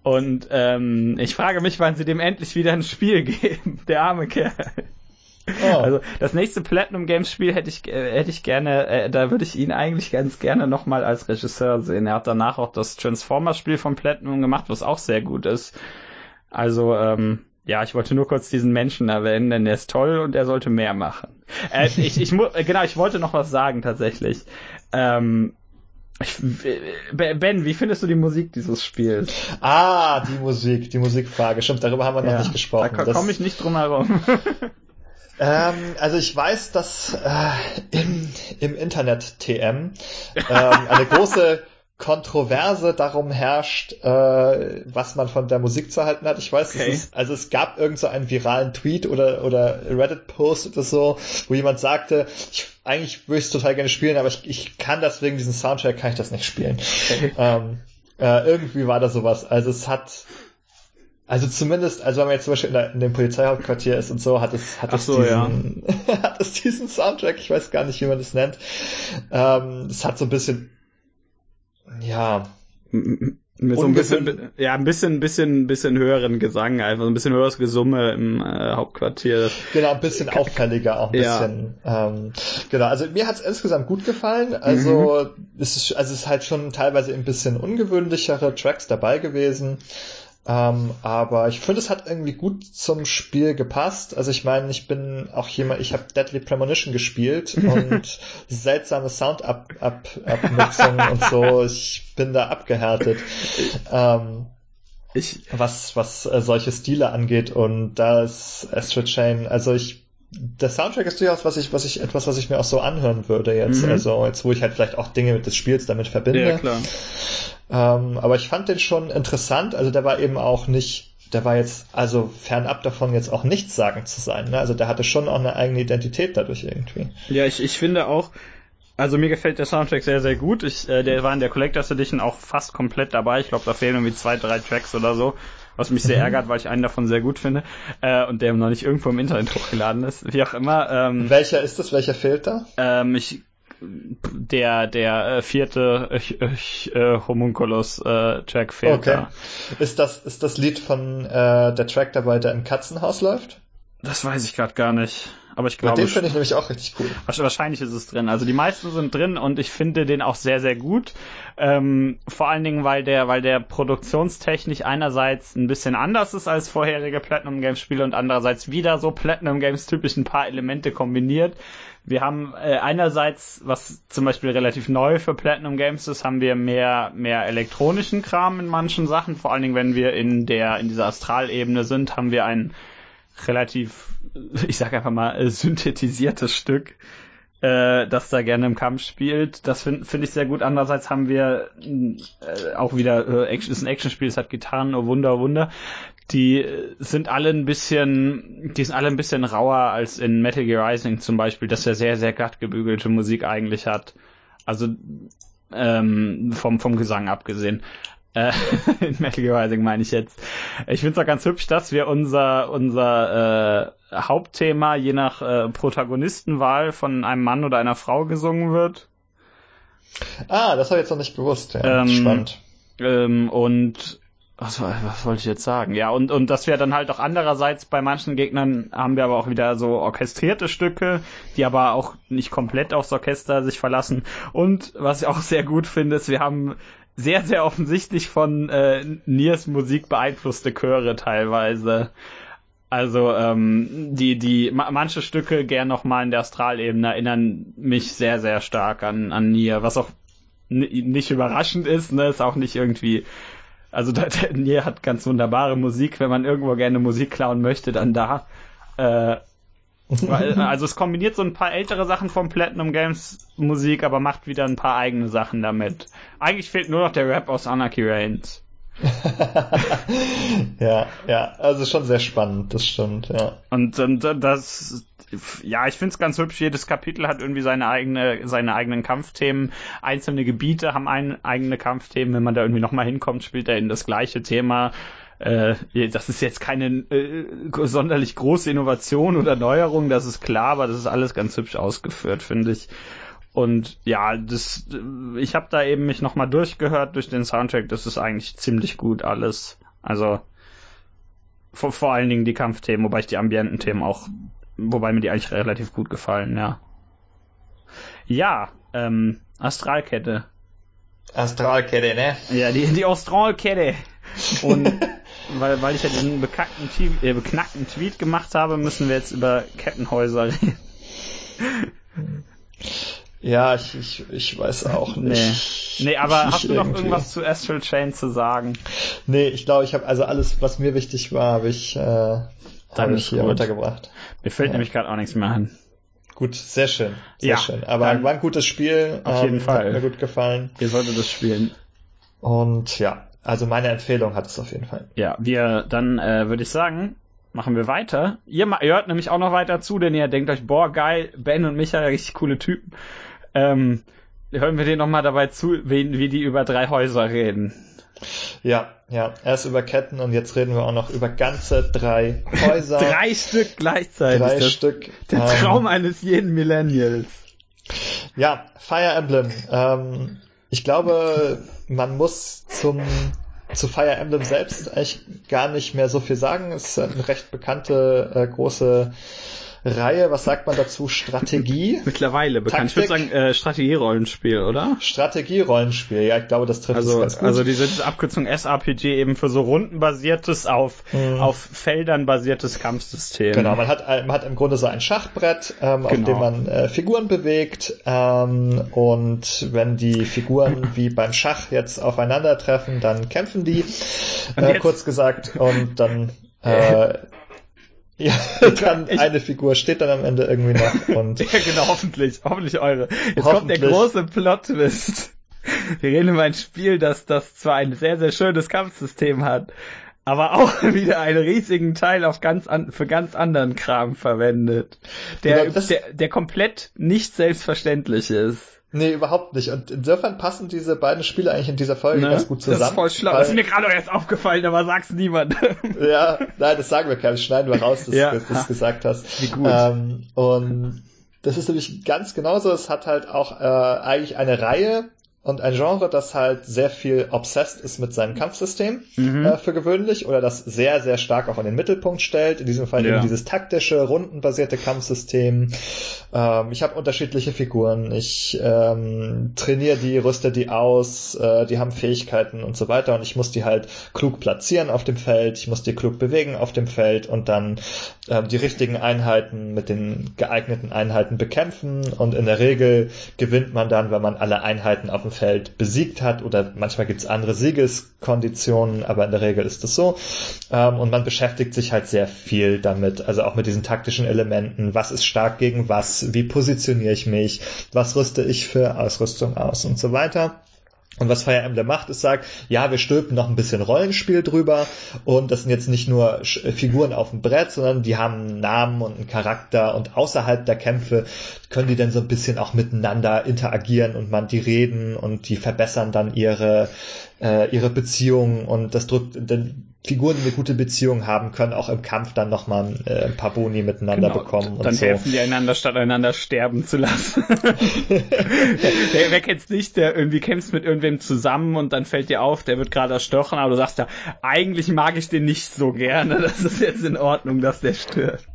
und ähm, ich frage mich, wann sie dem endlich wieder ein Spiel geben, der arme Kerl. Oh. Also das nächste Platinum Games Spiel hätte ich äh, hätte ich gerne, äh, da würde ich ihn eigentlich ganz gerne nochmal als Regisseur sehen. Er hat danach auch das Transformers Spiel von Platinum gemacht, was auch sehr gut ist. Also ähm, ja, ich wollte nur kurz diesen Menschen erwähnen, denn der ist toll und er sollte mehr machen. Äh, ich, ich äh, genau, ich wollte noch was sagen tatsächlich. Ähm, ich, ben, wie findest du die Musik dieses Spiels? Ah, die Musik, die Musikfrage. Stimmt, darüber haben wir noch nicht gesprochen. Da komme ich nicht drum herum. ähm, also ich weiß, dass äh, im, im Internet TM ähm, eine große Kontroverse darum herrscht, äh, was man von der Musik zu halten hat. Ich weiß, okay. es ist, also es gab irgend so einen viralen Tweet oder, oder Reddit-Post oder so, wo jemand sagte, ich, eigentlich würde ich es total gerne spielen, aber ich, ich kann das wegen diesem Soundtrack, kann ich das nicht spielen. Okay. Ähm, äh, irgendwie war da sowas. Also es hat, also zumindest, also wenn man jetzt zum Beispiel in, der, in dem Polizeihauptquartier ist und so, hat es, hat es so, diesen, ja. hat es diesen Soundtrack, ich weiß gar nicht, wie man das nennt. Ähm, es hat so ein bisschen ja. Mit so ein bisschen, ja, ein bisschen, bisschen, bisschen höheren Gesang, einfach ein bisschen höheres Gesumme im äh, Hauptquartier. Genau, ein bisschen auffälliger, auch ein ja. bisschen. Ähm, genau, also mir hat's insgesamt gut gefallen. Also mhm. es ist, also es ist halt schon teilweise ein bisschen ungewöhnlichere Tracks dabei gewesen. Ähm, aber ich finde, es hat irgendwie gut zum Spiel gepasst. Also ich meine, ich bin auch jemand, ich habe Deadly Premonition gespielt und seltsame Sound-Abmixungen und so. Ich bin da abgehärtet. Ähm, ich, was, was äh, solche Stile angeht und da ist Astral Chain, also ich, der Soundtrack ist durchaus was ich, was ich, etwas, was ich mir auch so anhören würde jetzt, mhm. also jetzt, wo ich halt vielleicht auch Dinge des Spiels damit verbinde. Ja, klar. Ähm, aber ich fand den schon interessant, also der war eben auch nicht der war jetzt also fernab davon jetzt auch nichts sagen zu sein. Ne? Also der hatte schon auch eine eigene Identität dadurch irgendwie. Ja, ich, ich finde auch, also mir gefällt der Soundtrack sehr, sehr gut. Ich, äh, der war in der Collectors Edition auch fast komplett dabei. Ich glaube, da fehlen irgendwie zwei, drei Tracks oder so. Was mich sehr mhm. ärgert, weil ich einen davon sehr gut finde. Äh, und der noch nicht irgendwo im Internet hochgeladen ist. Wie auch immer. Ähm, Welcher ist das? Welcher fehlt da? Ähm, ich der der äh, vierte äh, äh, Homunculus äh, Track fehlt okay. da. Ist das ist das Lied von äh, der Track dabei, der im Katzenhaus läuft? Das weiß ich gerade gar nicht. Aber ich glaube. Den finde ich nämlich auch richtig cool. Wahrscheinlich ist es drin. Also die meisten sind drin und ich finde den auch sehr, sehr gut. Ähm, vor allen Dingen, weil der, weil der produktionstechnisch einerseits ein bisschen anders ist als vorherige Platinum Games Spiele und andererseits wieder so Platinum Games typisch ein paar Elemente kombiniert. Wir haben äh, einerseits, was zum Beispiel relativ neu für Platinum Games ist, haben wir mehr, mehr elektronischen Kram in manchen Sachen. Vor allen Dingen, wenn wir in der, in dieser Astralebene sind, haben wir ein relativ, ich sag einfach mal, synthetisiertes Stück, äh, das da gerne im Kampf spielt. Das finde find ich sehr gut. Andererseits haben wir äh, auch wieder, äh, Action, ist ein Actionspiel, es hat Gitarren, oh Wunder, oh Wunder. Die sind alle ein bisschen, die sind alle ein bisschen rauer als in Metal Gear Rising zum Beispiel, das ja sehr, sehr glatt gebügelte Musik eigentlich hat. Also ähm, vom, vom Gesang abgesehen. Äh, in Metal Gear Rising meine ich jetzt. Ich finde es auch ganz hübsch, dass wir unser, unser äh, Hauptthema je nach äh, Protagonistenwahl von einem Mann oder einer Frau gesungen wird. Ah, das habe ich jetzt noch nicht gewusst. Ja, ähm, spannend. Ähm, und was, was wollte ich jetzt sagen? Ja, und, und dass wir dann halt auch andererseits bei manchen Gegnern haben wir aber auch wieder so orchestrierte Stücke, die aber auch nicht komplett aufs Orchester sich verlassen. Und was ich auch sehr gut finde, ist, wir haben sehr, sehr offensichtlich von äh, Niers Musik beeinflusste Chöre teilweise. Also ähm, die die manche Stücke gern noch mal in der Astralebene erinnern mich sehr sehr stark an an Nier, was auch nicht überraschend ist, ne, ist auch nicht irgendwie also der, der Nier hat ganz wunderbare Musik, wenn man irgendwo gerne Musik klauen möchte, dann da. Äh, also es kombiniert so ein paar ältere Sachen vom Platinum Games Musik, aber macht wieder ein paar eigene Sachen damit. Eigentlich fehlt nur noch der Rap aus Anarchy Reigns. ja, ja, also schon sehr spannend, das stimmt, ja. Und, und das, ja, ich finde es ganz hübsch. Jedes Kapitel hat irgendwie seine eigene, seine eigenen Kampfthemen. Einzelne Gebiete haben ein, eigene Kampfthemen. Wenn man da irgendwie nochmal hinkommt, spielt er in das gleiche Thema. Äh, das ist jetzt keine äh, sonderlich große Innovation oder Neuerung, das ist klar, aber das ist alles ganz hübsch ausgeführt, finde ich. Und ja, das, ich habe da eben mich nochmal durchgehört durch den Soundtrack. Das ist eigentlich ziemlich gut alles. Also vor, vor allen Dingen die Kampfthemen, wobei ich die ambienten Themen auch, wobei mir die eigentlich relativ gut gefallen, ja. Ja, ähm, Astralkette. Astralkette, ne? Ja, die, die Astralkette. Und weil, weil ich ja diesen bekackten, äh, beknackten Tweet gemacht habe, müssen wir jetzt über Kettenhäuser reden. Ja, ich, ich, ich weiß auch nicht. Nee, nee aber hast du noch irgendwie. irgendwas zu Astral Chain zu sagen? Nee, ich glaube, ich habe also alles, was mir wichtig war, habe ich, äh, hab ich hier gut. untergebracht. Mir fällt ja. nämlich gerade auch nichts mehr an. Gut, sehr schön. Sehr ja, schön. Aber war ein gutes Spiel. Auf jeden ähm, Fall. Hat mir gut gefallen. Ihr solltet das spielen. Und ja, also meine Empfehlung hat es auf jeden Fall. Ja, wir dann äh, würde ich sagen, machen wir weiter. Ihr, ihr hört nämlich auch noch weiter zu, denn ihr denkt euch, boah, geil, Ben und Michael, richtig coole Typen. Ähm, hören wir denen nochmal dabei zu, wie, wie die über drei Häuser reden. Ja, ja, erst über Ketten und jetzt reden wir auch noch über ganze drei Häuser. drei Stück gleichzeitig. Drei das, Stück. Der ähm, Traum eines jeden Millennials. Ja, Fire Emblem. Ähm, ich glaube, man muss zum zu Fire Emblem selbst eigentlich gar nicht mehr so viel sagen. Es ist eine recht bekannte äh, große Reihe, was sagt man dazu? Strategie? Mittlerweile bekannt. Taktik? Ich würde sagen äh, Strategierollenspiel, oder? Strategierollenspiel, ja, ich glaube, das trifft also, es ganz gut. Also diese Abkürzung SRPG eben für so rundenbasiertes, auf, mhm. auf Feldern basiertes Kampfsystem. Genau, man hat, man hat im Grunde so ein Schachbrett, ähm, genau. auf dem man äh, Figuren bewegt ähm, und wenn die Figuren wie beim Schach jetzt aufeinandertreffen, dann kämpfen die, äh, kurz gesagt, und dann äh, ja, dann ich, eine Figur steht dann am Ende irgendwie noch und. ja, genau, hoffentlich, hoffentlich eure. Jetzt hoffentlich. kommt der große Plot-Twist. Wir reden über ein Spiel, das, das zwar ein sehr, sehr schönes Kampfsystem hat, aber auch wieder einen riesigen Teil auf ganz an, für ganz anderen Kram verwendet. Der, genau, der, der komplett nicht selbstverständlich ist. Nee, überhaupt nicht. Und insofern passen diese beiden Spiele eigentlich in dieser Folge ne? ganz gut zusammen. Das ist voll schlau. Das ist mir gerade erst aufgefallen, aber sag's niemand. ja, nein, das sagen wir gar nicht. Schneiden wir raus, dass ja. du das gesagt hast. Wie gut. Ähm, und das ist nämlich ganz genauso. Es hat halt auch äh, eigentlich eine Reihe und ein Genre, das halt sehr viel obsessed ist mit seinem Kampfsystem mhm. äh, für gewöhnlich oder das sehr, sehr stark auch in den Mittelpunkt stellt. In diesem Fall ja. eben dieses taktische, rundenbasierte Kampfsystem. Ähm, ich habe unterschiedliche Figuren. Ich ähm, trainiere die, rüste die aus, äh, die haben Fähigkeiten und so weiter und ich muss die halt klug platzieren auf dem Feld. Ich muss die klug bewegen auf dem Feld und dann äh, die richtigen Einheiten mit den geeigneten Einheiten bekämpfen und in der Regel gewinnt man dann, wenn man alle Einheiten auf dem Feld besiegt hat oder manchmal gibt es andere Siegeskonditionen, aber in der Regel ist es so. Ähm, und man beschäftigt sich halt sehr viel damit, also auch mit diesen taktischen Elementen. Was ist stark gegen was? Wie positioniere ich mich? Was rüste ich für Ausrüstung aus und so weiter. Und was Fire Emblem macht, ist sagt, ja, wir stülpen noch ein bisschen Rollenspiel drüber und das sind jetzt nicht nur Figuren auf dem Brett, sondern die haben einen Namen und einen Charakter und außerhalb der Kämpfe können die dann so ein bisschen auch miteinander interagieren und man die reden und die verbessern dann ihre äh, ihre Beziehungen und das drückt dann Figuren, die eine gute Beziehung haben, können auch im Kampf dann nochmal äh, ein paar Boni miteinander genau, bekommen. Dann so. helfen die einander, statt einander sterben zu lassen. wer, wer kennt's nicht, der irgendwie kämpft mit irgendwem zusammen und dann fällt dir auf, der wird gerade erstochen, aber du sagst ja, eigentlich mag ich den nicht so gerne, das ist jetzt in Ordnung, dass der stirbt.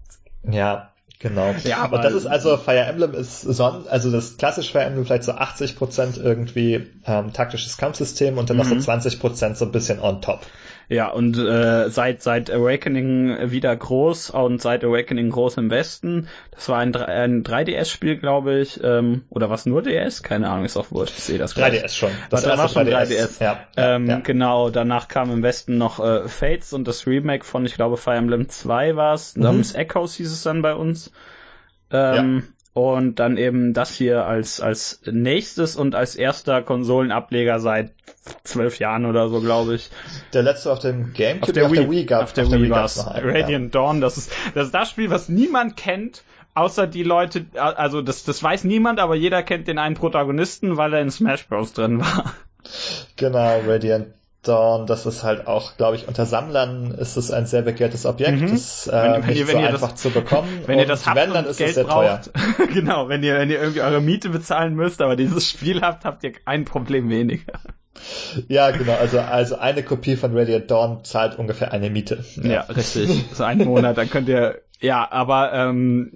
Ja, Genau. Ja, aber und das ist also Fire Emblem ist son also das klassische Fire Emblem vielleicht so 80% irgendwie ähm, taktisches Kampfsystem und dann mhm. noch so 20% so ein bisschen on top. Ja, und äh, seit seit Awakening wieder groß und seit Awakening groß im Westen. Das war ein, ein 3DS-Spiel, glaube ich. Ähm, oder was nur DS? Keine Ahnung, ist auch wurscht. Ich sehe das 3DS schon. Das war, war schon 3DS. 3DS. Ja, ähm, ja. Genau, danach kam im Westen noch äh, Fates und das Remake von, ich glaube, Fire Emblem 2 war's. Mhm. Namens Echoes hieß es dann bei uns. Ähm, ja. Und dann eben das hier als, als nächstes und als erster Konsolenableger seit zwölf Jahren oder so, glaube ich. Der letzte auf dem Gamecube, auf der, auf Wii, der Wii gab Auf der, auf der Wii, Wii war's. Radiant ja. Dawn, das ist, das ist das Spiel, was niemand kennt, außer die Leute, also das, das weiß niemand, aber jeder kennt den einen Protagonisten, weil er in Smash Bros. drin war. Genau, Radiant Dawn, das ist halt auch, glaube ich, unter Sammlern ist es ein sehr begehrtes Objekt. Mhm. Das äh, wenn, wenn nicht ihr, wenn so einfach das, zu bekommen. Wenn ihr das habt wenn, dann ist Geld es sehr braucht, teuer. genau, wenn ihr, wenn ihr irgendwie eure Miete bezahlen müsst, aber dieses Spiel habt, habt ihr ein Problem weniger. Ja, genau. Also, also eine Kopie von Radiant Dawn zahlt ungefähr eine Miete. Ja, ja richtig. So einen Monat, dann könnt ihr ja, aber ähm,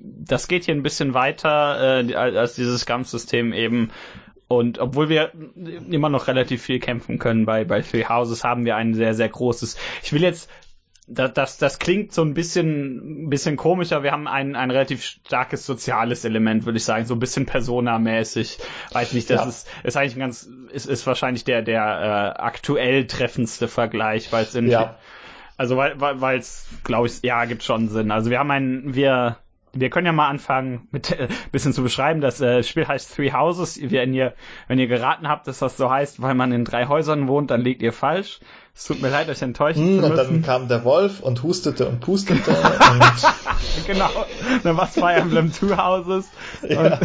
das geht hier ein bisschen weiter äh, als dieses Kampfsystem eben und obwohl wir immer noch relativ viel kämpfen können bei, bei Three Houses, haben wir ein sehr, sehr großes. Ich will jetzt, das, das, das klingt so ein bisschen, ein bisschen komischer. Wir haben ein, ein relativ starkes soziales Element, würde ich sagen, so ein bisschen Persona-mäßig. Weiß nicht, das ja. ist, ist eigentlich ein ganz, ist, ist wahrscheinlich der, der äh, aktuell treffendste Vergleich, weil es in, ja. also weil, weil es, glaube ich, ja, gibt schon Sinn. Also wir haben ein, wir wir können ja mal anfangen, mit äh, bisschen zu beschreiben. Das äh, Spiel heißt Three Houses. Wenn ihr, wenn ihr geraten habt, dass das so heißt, weil man in drei Häusern wohnt, dann liegt ihr falsch. Es tut mir leid, euch enttäuschen hm, zu müssen. Und dann kam der Wolf und hustete und pustete. und genau. Dann war es Fire Emblem Two Houses. Ja. Und,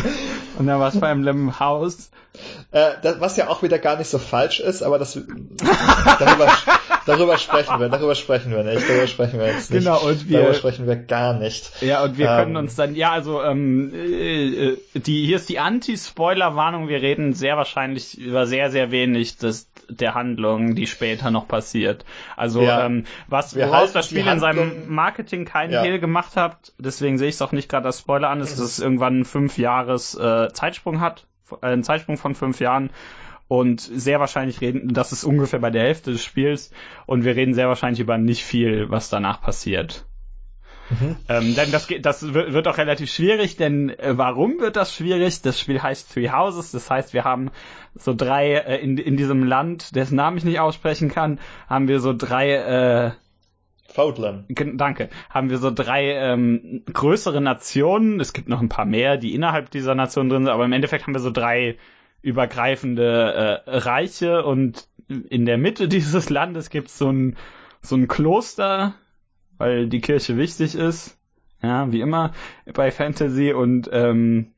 und dann war es Fire Emblem House. Äh, das, was ja auch wieder gar nicht so falsch ist, aber das darüber, darüber sprechen wir, darüber sprechen wir nicht, darüber sprechen wir jetzt nicht. Genau, und wir, darüber sprechen wir gar nicht. Ja, und wir ähm, können uns dann, ja, also, ähm, äh, die, hier ist die Anti-Spoiler-Warnung, wir reden sehr wahrscheinlich über sehr, sehr wenig des, der Handlung, die später noch passiert. Also, ja, ähm, was, woraus das Spiel in seinem Marketing keinen ja. Hehl gemacht hat, deswegen sehe ich es auch nicht gerade als Spoiler an, ist, dass es irgendwann einen fünf Jahres äh, Zeitsprung hat, äh, einen Zeitsprung von fünf Jahren und sehr wahrscheinlich reden, das ist ungefähr bei der Hälfte des Spiels und wir reden sehr wahrscheinlich über nicht viel, was danach passiert. Mhm. Ähm, denn das, das wird auch relativ schwierig, denn äh, warum wird das schwierig? Das Spiel heißt Three Houses, das heißt, wir haben so drei äh, in, in diesem Land, dessen Namen ich nicht aussprechen kann, haben wir so drei äh, Fautland. Danke. Haben wir so drei ähm, größere Nationen. Es gibt noch ein paar mehr, die innerhalb dieser Nation drin sind, aber im Endeffekt haben wir so drei übergreifende äh, Reiche und in der Mitte dieses Landes gibt es so ein, so ein Kloster, weil die Kirche wichtig ist. Ja, wie immer bei Fantasy und ähm,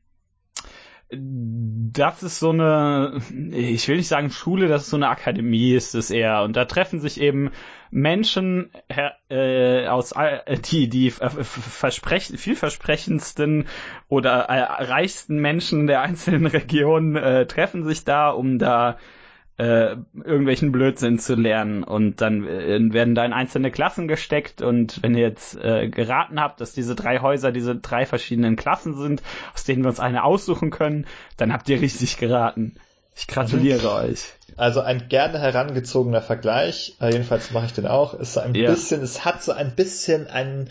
das ist so eine, ich will nicht sagen Schule, das ist so eine Akademie ist es eher. Und da treffen sich eben Menschen äh, aus die die versprechen, vielversprechendsten oder äh, reichsten Menschen der einzelnen Regionen äh, treffen sich da, um da äh, irgendwelchen Blödsinn zu lernen und dann äh, werden da in einzelne Klassen gesteckt und wenn ihr jetzt äh, geraten habt, dass diese drei Häuser diese drei verschiedenen Klassen sind, aus denen wir uns eine aussuchen können, dann habt ihr richtig geraten. Ich gratuliere euch. Also ein gerne herangezogener Vergleich, äh, jedenfalls mache ich den auch, ist so ein ja. bisschen, es hat so ein bisschen einen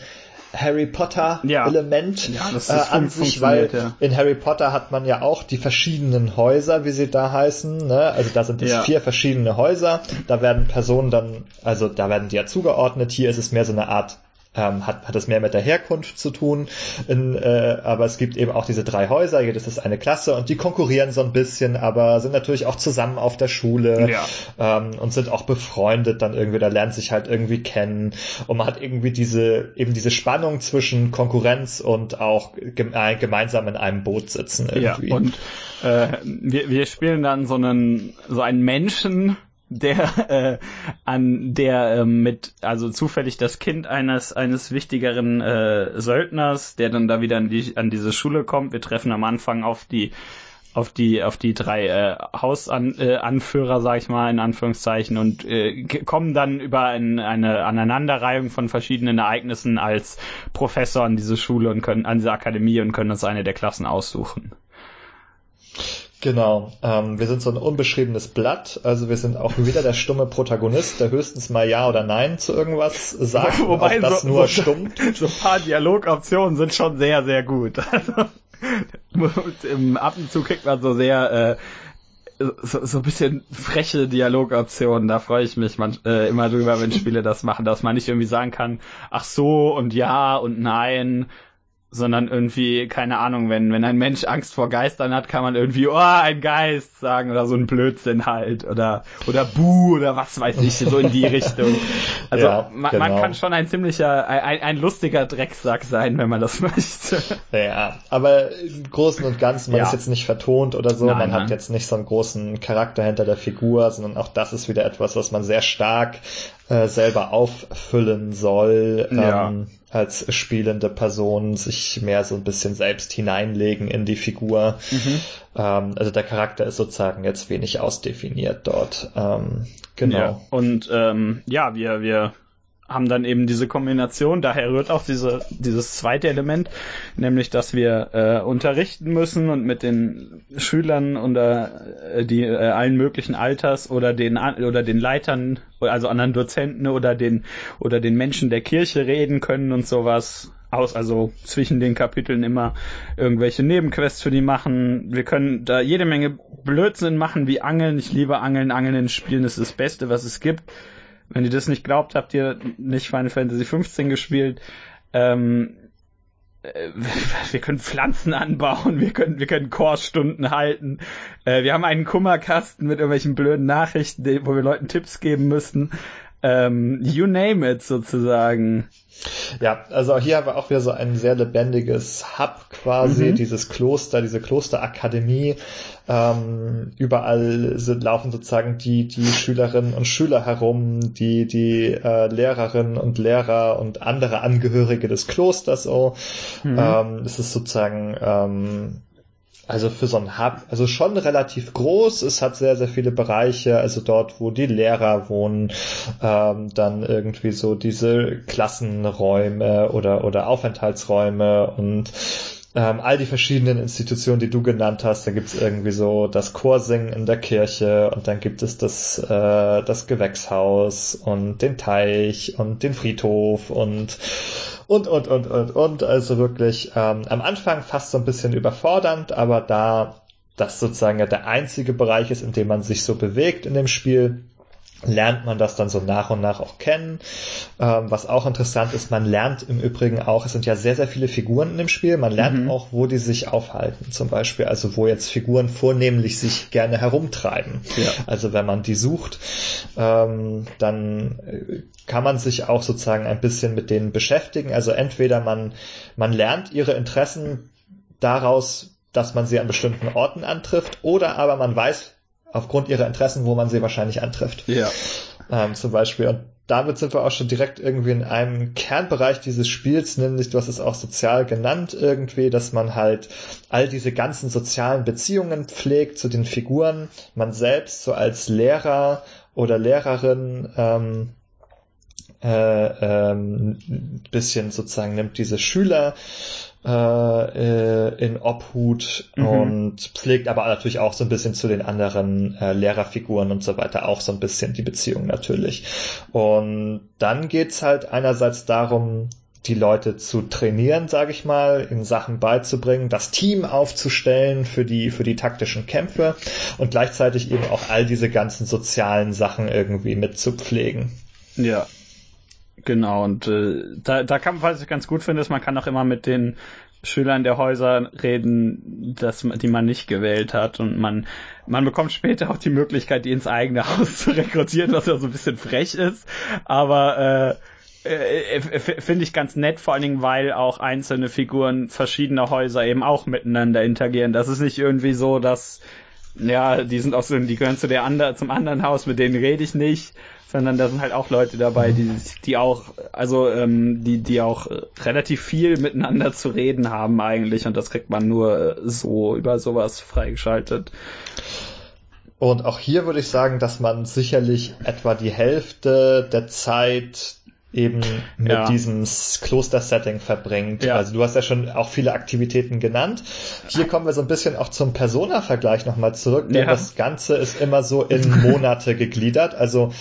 Harry Potter ja. Element ja, äh, an sich, weil ja. in Harry Potter hat man ja auch die verschiedenen Häuser, wie sie da heißen. Ne? Also da sind es vier verschiedene Häuser. Da werden Personen dann, also da werden die ja zugeordnet. Hier ist es mehr so eine Art ähm, hat, hat es mehr mit der Herkunft zu tun. In, äh, aber es gibt eben auch diese drei Häuser, jedes ist eine Klasse und die konkurrieren so ein bisschen, aber sind natürlich auch zusammen auf der Schule ja. ähm, und sind auch befreundet dann irgendwie, da lernt sich halt irgendwie kennen und man hat irgendwie diese, eben diese Spannung zwischen Konkurrenz und auch geme gemeinsam in einem Boot sitzen irgendwie. Ja, und äh, wir, wir spielen dann so einen, so einen Menschen, der äh, an der äh, mit also zufällig das Kind eines eines wichtigeren äh, Söldners, der dann da wieder an die an diese Schule kommt. Wir treffen am Anfang auf die auf die auf die drei äh, Hausanführer, äh, sag ich mal in Anführungszeichen, und äh, kommen dann über ein, eine Aneinanderreihung von verschiedenen Ereignissen als Professor an diese Schule und können an diese Akademie und können uns eine der Klassen aussuchen. Genau. Ähm, wir sind so ein unbeschriebenes Blatt, also wir sind auch wieder der stumme Protagonist, der höchstens mal Ja oder Nein zu irgendwas sagt, Wobei das so, nur so, stummt. So ein paar Dialogoptionen sind schon sehr, sehr gut. Also, im Ab und zu kriegt man so sehr äh, so, so ein bisschen freche Dialogoptionen, da freue ich mich man, äh, immer drüber, wenn Spiele das machen, dass man nicht irgendwie sagen kann, ach so und ja und nein, sondern irgendwie, keine Ahnung, wenn, wenn ein Mensch Angst vor Geistern hat, kann man irgendwie, oh, ein Geist sagen oder so ein Blödsinn halt oder, oder Buh oder was weiß ich, so in die Richtung. Also ja, man, genau. man, kann schon ein ziemlicher, ein, ein lustiger Drecksack sein, wenn man das möchte. Ja, aber im Großen und Ganzen, man ja. ist jetzt nicht vertont oder so, nein, man nein. hat jetzt nicht so einen großen Charakter hinter der Figur, sondern auch das ist wieder etwas, was man sehr stark äh, selber auffüllen soll. Ja. Ähm, als spielende Person sich mehr so ein bisschen selbst hineinlegen in die Figur. Mhm. Ähm, also der Charakter ist sozusagen jetzt wenig ausdefiniert dort. Ähm, genau. Ja. Und ähm, ja, wir, wir haben dann eben diese Kombination, daher rührt auch diese, dieses zweite Element, nämlich dass wir äh, unterrichten müssen und mit den Schülern unter äh, die äh, allen möglichen Alters oder den oder den Leitern, also anderen Dozenten oder den oder den Menschen der Kirche reden können und sowas aus, also zwischen den Kapiteln immer irgendwelche Nebenquests für die machen. Wir können da jede Menge Blödsinn machen, wie Angeln. Ich liebe Angeln. Angeln in Spielen ist das Beste, was es gibt. Wenn ihr das nicht glaubt, habt ihr nicht Final Fantasy 15 gespielt. Ähm, äh, wir können Pflanzen anbauen, wir können, wir können Chorsstunden halten. Äh, wir haben einen Kummerkasten mit irgendwelchen blöden Nachrichten, wo wir Leuten Tipps geben müssen. Ähm, you name it sozusagen. Ja, also hier haben wir auch wieder so ein sehr lebendiges Hub quasi, mhm. dieses Kloster, diese Klosterakademie. Ähm, überall sind, laufen sozusagen die, die Schülerinnen und Schüler herum, die, die äh, Lehrerinnen und Lehrer und andere Angehörige des Klosters. So. Mhm. Ähm, es ist sozusagen ähm, also für so ein Hub, also schon relativ groß. Es hat sehr, sehr viele Bereiche, also dort, wo die Lehrer wohnen, ähm, dann irgendwie so diese Klassenräume oder, oder Aufenthaltsräume und ähm, all die verschiedenen Institutionen, die du genannt hast. Da gibt's irgendwie so das Chorsingen in der Kirche und dann gibt es das, äh, das Gewächshaus und den Teich und den Friedhof und und, und, und, und, und. Also wirklich ähm, am Anfang fast so ein bisschen überfordernd, aber da das sozusagen ja der einzige Bereich ist, in dem man sich so bewegt in dem Spiel, lernt man das dann so nach und nach auch kennen. Ähm, was auch interessant ist, man lernt im Übrigen auch, es sind ja sehr, sehr viele Figuren in dem Spiel, man lernt mhm. auch, wo die sich aufhalten zum Beispiel, also wo jetzt Figuren vornehmlich sich gerne herumtreiben. Ja. Also wenn man die sucht, ähm, dann kann man sich auch sozusagen ein bisschen mit denen beschäftigen. Also entweder man, man lernt ihre Interessen daraus, dass man sie an bestimmten Orten antrifft, oder aber man weiß aufgrund ihrer Interessen, wo man sie wahrscheinlich antrifft. Ja. Ähm, zum Beispiel. Und damit sind wir auch schon direkt irgendwie in einem Kernbereich dieses Spiels, nämlich du hast es auch sozial genannt irgendwie, dass man halt all diese ganzen sozialen Beziehungen pflegt zu den Figuren. Man selbst so als Lehrer oder Lehrerin ähm, äh, ähm, bisschen sozusagen nimmt diese Schüler äh, äh, in Obhut mhm. und pflegt aber natürlich auch so ein bisschen zu den anderen äh, Lehrerfiguren und so weiter auch so ein bisschen die Beziehung natürlich. Und dann geht's halt einerseits darum, die Leute zu trainieren, sage ich mal, in Sachen beizubringen, das Team aufzustellen für die für die taktischen Kämpfe und gleichzeitig eben auch all diese ganzen sozialen Sachen irgendwie mitzupflegen. Ja, Genau, und äh, da, da kann, was ich ganz gut finde, ist, man kann auch immer mit den Schülern der Häuser reden, dass die man nicht gewählt hat und man man bekommt später auch die Möglichkeit, die ins eigene Haus zu rekrutieren, was ja so ein bisschen frech ist, aber äh, äh, finde ich ganz nett, vor allen Dingen, weil auch einzelne Figuren verschiedener Häuser eben auch miteinander interagieren. Das ist nicht irgendwie so, dass ja, die sind auch so, die gehören zu der andre, zum anderen Haus, mit denen rede ich nicht sondern da sind halt auch Leute dabei, die, die auch, also ähm, die, die auch relativ viel miteinander zu reden haben eigentlich und das kriegt man nur so über sowas freigeschaltet. Und auch hier würde ich sagen, dass man sicherlich etwa die Hälfte der Zeit eben mit ja. diesem Kloster-Setting verbringt. Ja. Also du hast ja schon auch viele Aktivitäten genannt. Hier kommen wir so ein bisschen auch zum Persona-Vergleich nochmal zurück, denn ja. das Ganze ist immer so in Monate gegliedert. Also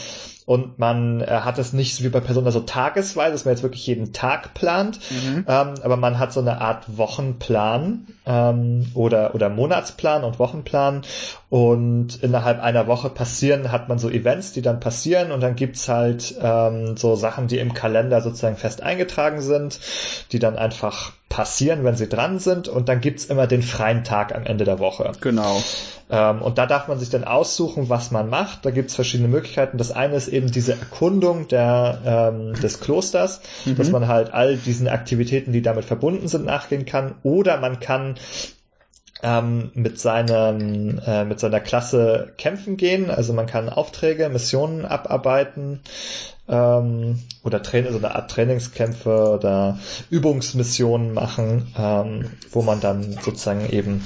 und man äh, hat es nicht so wie bei Persona so tagesweise, dass man jetzt wirklich jeden Tag plant, mhm. ähm, aber man hat so eine Art Wochenplan ähm, oder, oder Monatsplan und Wochenplan. Und innerhalb einer Woche passieren, hat man so Events, die dann passieren. Und dann gibt's halt ähm, so Sachen, die im Kalender sozusagen fest eingetragen sind, die dann einfach passieren, wenn sie dran sind und dann gibt's immer den freien Tag am Ende der Woche. Genau. Ähm, und da darf man sich dann aussuchen, was man macht. Da gibt es verschiedene Möglichkeiten. Das eine ist eben diese Erkundung der, ähm, des Klosters, mhm. dass man halt all diesen Aktivitäten, die damit verbunden sind, nachgehen kann. Oder man kann ähm, mit, seinen, äh, mit seiner Klasse kämpfen gehen. Also man kann Aufträge, Missionen abarbeiten ähm, oder Train so eine Art Trainingskämpfe oder Übungsmissionen machen, ähm, wo man dann sozusagen eben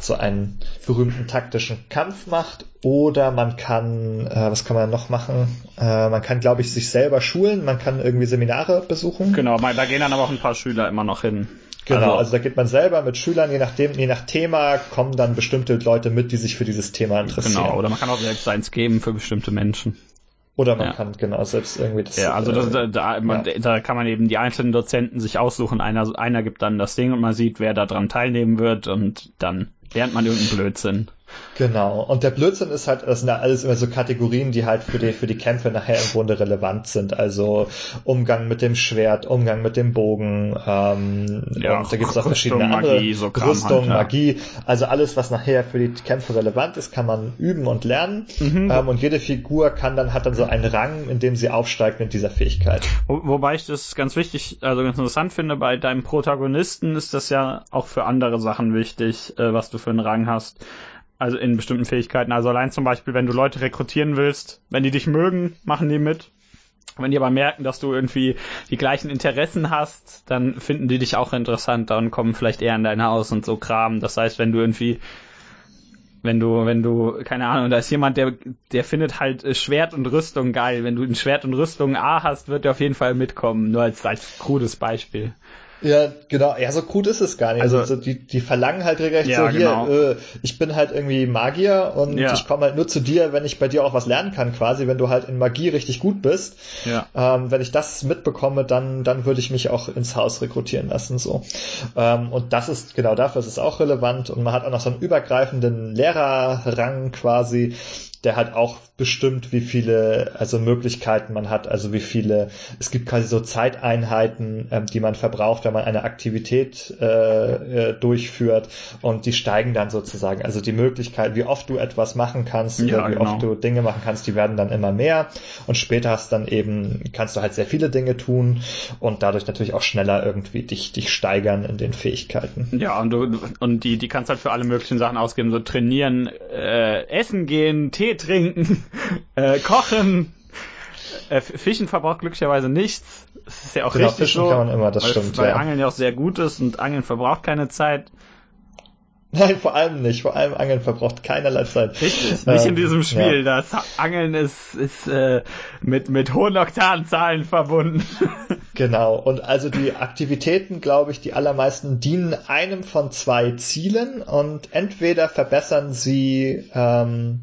so einen berühmten taktischen Kampf macht. Oder man kann, äh, was kann man noch machen? Äh, man kann, glaube ich, sich selber schulen, man kann irgendwie Seminare besuchen. Genau, da gehen dann aber auch ein paar Schüler immer noch hin. Genau, also, also da geht man selber mit Schülern, je nachdem, je nach Thema kommen dann bestimmte Leute mit, die sich für dieses Thema interessieren. Genau, oder man kann auch selbst eins geben für bestimmte Menschen. Oder man ja. kann genau selbst irgendwie das. Ja, also das, äh, da, man, ja. da kann man eben die einzelnen Dozenten sich aussuchen. Einer, einer gibt dann das Ding und man sieht, wer da dran teilnehmen wird und dann lernt man irgendeinen Blödsinn. Genau. Und der Blödsinn ist halt, das sind ja alles immer so Kategorien, die halt für die, für die Kämpfe nachher im Grunde relevant sind. Also Umgang mit dem Schwert, Umgang mit dem Bogen, ähm, ja, und da gibt es auch verschiedene andere Magie, so Rüstung, halt, ja. Magie. Also alles, was nachher für die Kämpfe relevant ist, kann man üben und lernen. Mhm. Ähm, und jede Figur kann dann, hat dann so einen Rang, in dem sie aufsteigt mit dieser Fähigkeit. Wo, wobei ich das ganz wichtig, also ganz interessant finde, bei deinem Protagonisten ist das ja auch für andere Sachen wichtig, äh, was du für einen Rang hast. Also in bestimmten Fähigkeiten. Also allein zum Beispiel, wenn du Leute rekrutieren willst, wenn die dich mögen, machen die mit. Wenn die aber merken, dass du irgendwie die gleichen Interessen hast, dann finden die dich auch interessanter und kommen vielleicht eher in dein Haus und so Kram. Das heißt, wenn du irgendwie wenn du, wenn du, keine Ahnung, da ist jemand, der, der findet halt äh, Schwert und Rüstung geil. Wenn du ein Schwert und Rüstung A hast, wird er auf jeden Fall mitkommen. Nur als, als krudes Beispiel. Ja, genau. Ja, so gut ist es gar nicht. Also- Also, die, die verlangen halt regelrecht Ja, so, hier, genau. äh, ich bin halt irgendwie Magier und Ja. ich komme halt nur zu dir, wenn ich bei dir auch was lernen kann, quasi, wenn du halt in Magie richtig gut bist. Ja. Ähm, wenn ich das mitbekomme, dann, dann würde ich mich auch ins Haus rekrutieren lassen, so. Ähm, und das ist, genau dafür ist es auch relevant und man hat auch noch so einen übergreifenden Lehrerrang quasi, der halt auch bestimmt, wie viele, also Möglichkeiten man hat, also wie viele, es gibt quasi so Zeiteinheiten, ähm, die man verbraucht, wenn man eine Aktivität äh, äh, durchführt und die steigen dann sozusagen. Also die Möglichkeit, wie oft du etwas machen kannst Ja, oder wie genau. oft du Dinge machen kannst, die werden dann immer mehr und später hast dann eben, kannst du halt sehr viele Dinge tun und dadurch natürlich auch schneller irgendwie dich, dich steigern in den Fähigkeiten. Ja, und du, und die, die kannst halt für alle möglichen Sachen ausgeben, so trainieren, äh, essen gehen, Tee trinken, äh, kochen, äh, Fischen verbraucht glücklicherweise nichts. Das ist ja auch Genau, richtig Fischen so. kann man immer, das weil, stimmt, Weil ja. Angeln ja auch sehr gut ist und Angeln verbraucht keine Zeit. Nein, vor allem nicht. Vor allem Angeln verbraucht keinerlei Zeit. Richtig, nicht in Ähm, diesem Spiel. ja. Das Angeln ist, ist äh, mit, mit hohen Oktanzahlen verbunden. Genau. Und also die Aktivitäten, glaube ich, die allermeisten dienen einem von zwei Zielen und entweder verbessern sie ähm,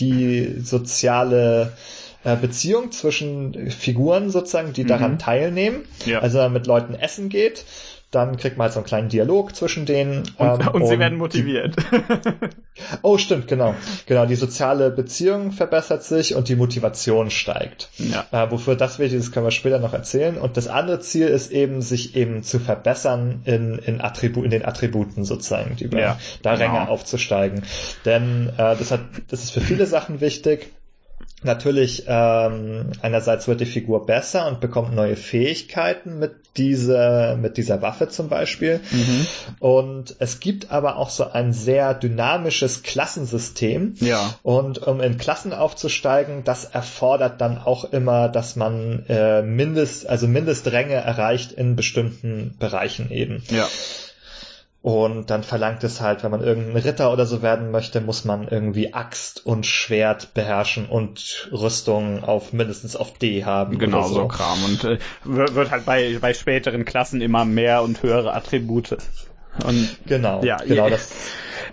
die soziale äh, Beziehung zwischen Figuren sozusagen, die daran teilnehmen. Ja. Also wenn man mit Leuten essen geht, dann kriegt man halt so einen kleinen Dialog zwischen denen. Und, ähm, und sie werden die- motiviert. Oh, stimmt, genau. Genau, die soziale Beziehung verbessert sich und die Motivation steigt. Ja. Äh, wofür das wichtig ist, können wir später noch erzählen. Und das andere Ziel ist eben, sich eben zu verbessern in, in, Attribu in den Attributen sozusagen, die Ja, da genau. Ränge aufzusteigen. Denn äh, das, hat, das ist für viele Sachen wichtig. Natürlich, ähm, einerseits wird die Figur besser und bekommt neue Fähigkeiten mit dieser, mit dieser Waffe zum Beispiel. Mhm. Und es gibt aber auch so ein sehr dynamisches Klassensystem. Ja. Und um in Klassen aufzusteigen, das erfordert dann auch immer, dass man äh, Mindest, also Mindestränge erreicht in bestimmten Bereichen eben. Ja. Und dann verlangt es halt, wenn man irgendein Ritter oder so werden möchte, muss man irgendwie Axt und Schwert beherrschen und Rüstung auf mindestens auf D haben. Genau so. so. Kram. Und äh, wird halt bei, bei späteren Klassen immer mehr und höhere Attribute. Und Genau, Ja, genau das.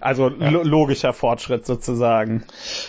also lo logischer Fortschritt sozusagen.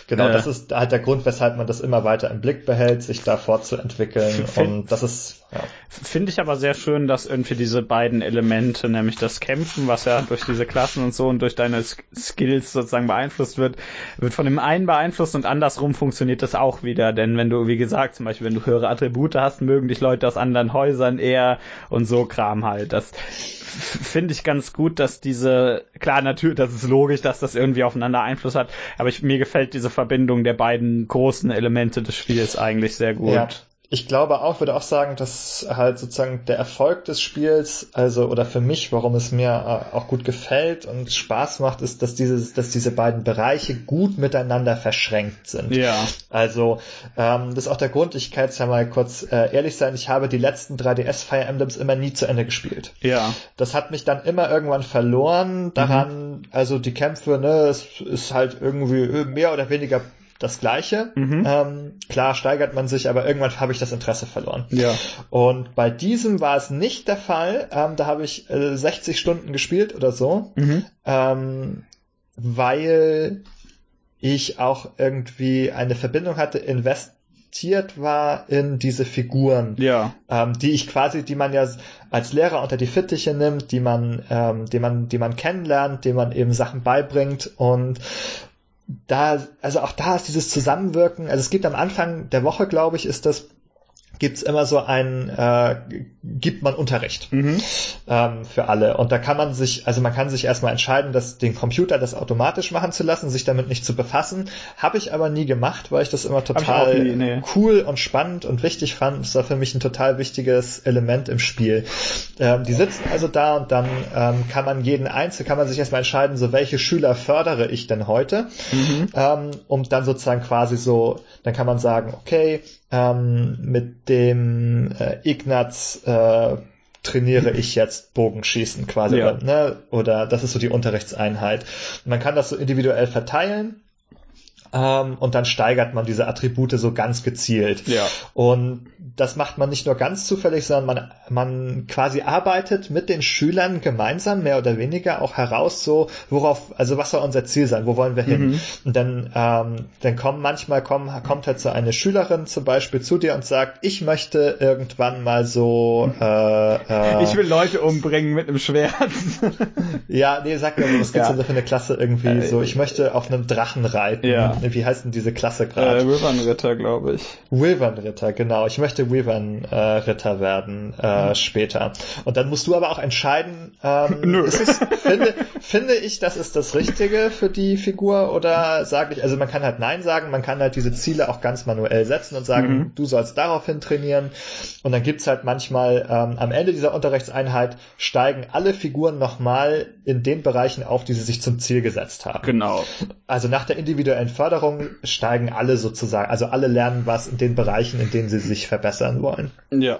Genau, Äh. das ist halt der Grund, weshalb man das immer weiter im Blick behält, sich da fortzuentwickeln. Und das ist, ja. Finde ich aber sehr schön, dass irgendwie diese beiden Elemente, nämlich das Kämpfen, was ja durch diese Klassen und so und durch deine Sk- Skills sozusagen beeinflusst wird, wird von dem einen beeinflusst und andersrum funktioniert das auch wieder. Denn wenn du, wie gesagt, zum Beispiel, wenn du höhere Attribute hast, mögen dich Leute aus anderen Häusern eher und so Kram halt. Das finde ich ganz gut, dass diese, klar, natürlich, das ist logisch, dass das irgendwie aufeinander Einfluss hat, aber ich, mir gefällt diese Verbindung der beiden großen Elemente des Spiels eigentlich sehr gut. Ja. Ich glaube auch, würde auch sagen, dass halt sozusagen der Erfolg des Spiels, also oder für mich, warum es mir äh, auch gut gefällt und Spaß macht, ist, dass dieses, dass diese beiden Bereiche gut miteinander verschränkt sind. Ja. Also ähm, das ist auch der Grund. Ich kann jetzt ja mal kurz äh, ehrlich sein. Ich habe die letzten 3DS Fire Emblems immer nie zu Ende gespielt. Ja. Das hat mich dann immer irgendwann verloren daran, also die Kämpfe, ne, es ist halt irgendwie mehr oder weniger das Gleiche. Ähm, klar steigert man sich, aber irgendwann habe ich das Interesse verloren. Ja. Und bei diesem war es nicht der Fall. Ähm, da habe ich äh, 60 Stunden gespielt oder so, ähm, weil ich auch irgendwie eine Verbindung hatte, investiert war in diese Figuren Ja. ähm, die ich quasi, die man ja als Lehrer unter die Fittiche nimmt, die man, ähm, die man, die man kennenlernt, die man eben Sachen beibringt und da, also auch da ist dieses Zusammenwirken, also es gibt am Anfang der Woche, glaube ich, ist das gibt's immer so ein, äh, gibt man Unterricht mhm. ähm, für alle. Und da kann man sich, also man kann sich erstmal entscheiden, dass den Computer das automatisch machen zu lassen, sich damit nicht zu befassen. Habe ich aber nie gemacht, weil ich das immer total nie, nee. cool und spannend und wichtig fand. Das war für mich ein total wichtiges Element im Spiel. Ähm, die sitzen also da und dann ähm, kann man jeden Einzel, kann man sich erstmal entscheiden, so welche Schüler fördere ich denn heute, mhm. ähm, um dann sozusagen quasi so, dann kann man sagen, okay, ähm, mit dem äh, Ignaz äh, trainiere ich jetzt Bogenschießen quasi. Ja. Oder, ne? oder das ist so die Unterrichtseinheit. Man kann das so individuell verteilen ähm, und dann steigert man diese Attribute so ganz gezielt. Ja. Und das macht man nicht nur ganz zufällig, sondern man, man quasi arbeitet mit den Schülern gemeinsam, mehr oder weniger, auch heraus so, worauf, also was soll unser Ziel sein, wo wollen wir hin? Mhm. Und dann, ähm, dann kommen manchmal kommen, kommt halt so eine Schülerin zum Beispiel zu dir und sagt, ich möchte irgendwann mal so äh, äh, Ich will Leute umbringen mit einem Schwert. ja, nee, sag mir, was gibt's ja. denn für eine Klasse irgendwie äh, so, ich möchte auf einem Drachen reiten. Ja. Wie heißt denn diese Klasse gerade? Äh, Wyvern-Ritter, glaube ich. Wyvern-Ritter, genau. Ich möchte Wyvern-Ritter äh, werden äh, mhm. später. Und dann musst du aber auch entscheiden, ähm, Nö. Es, finde, finde ich, das ist das Richtige für die Figur oder sage ich, also man kann halt Nein sagen, man kann halt diese Ziele auch ganz manuell setzen und sagen, mhm. du sollst daraufhin trainieren. Und dann gibt's halt manchmal ähm, am Ende dieser Unterrichtseinheit steigen alle Figuren nochmal in den Bereichen auf, die sie sich zum Ziel gesetzt haben. Genau. Also nach der individuellen Förderung steigen alle sozusagen, also alle lernen was in den Bereichen, in denen sie sich verbessern wollen. Ja.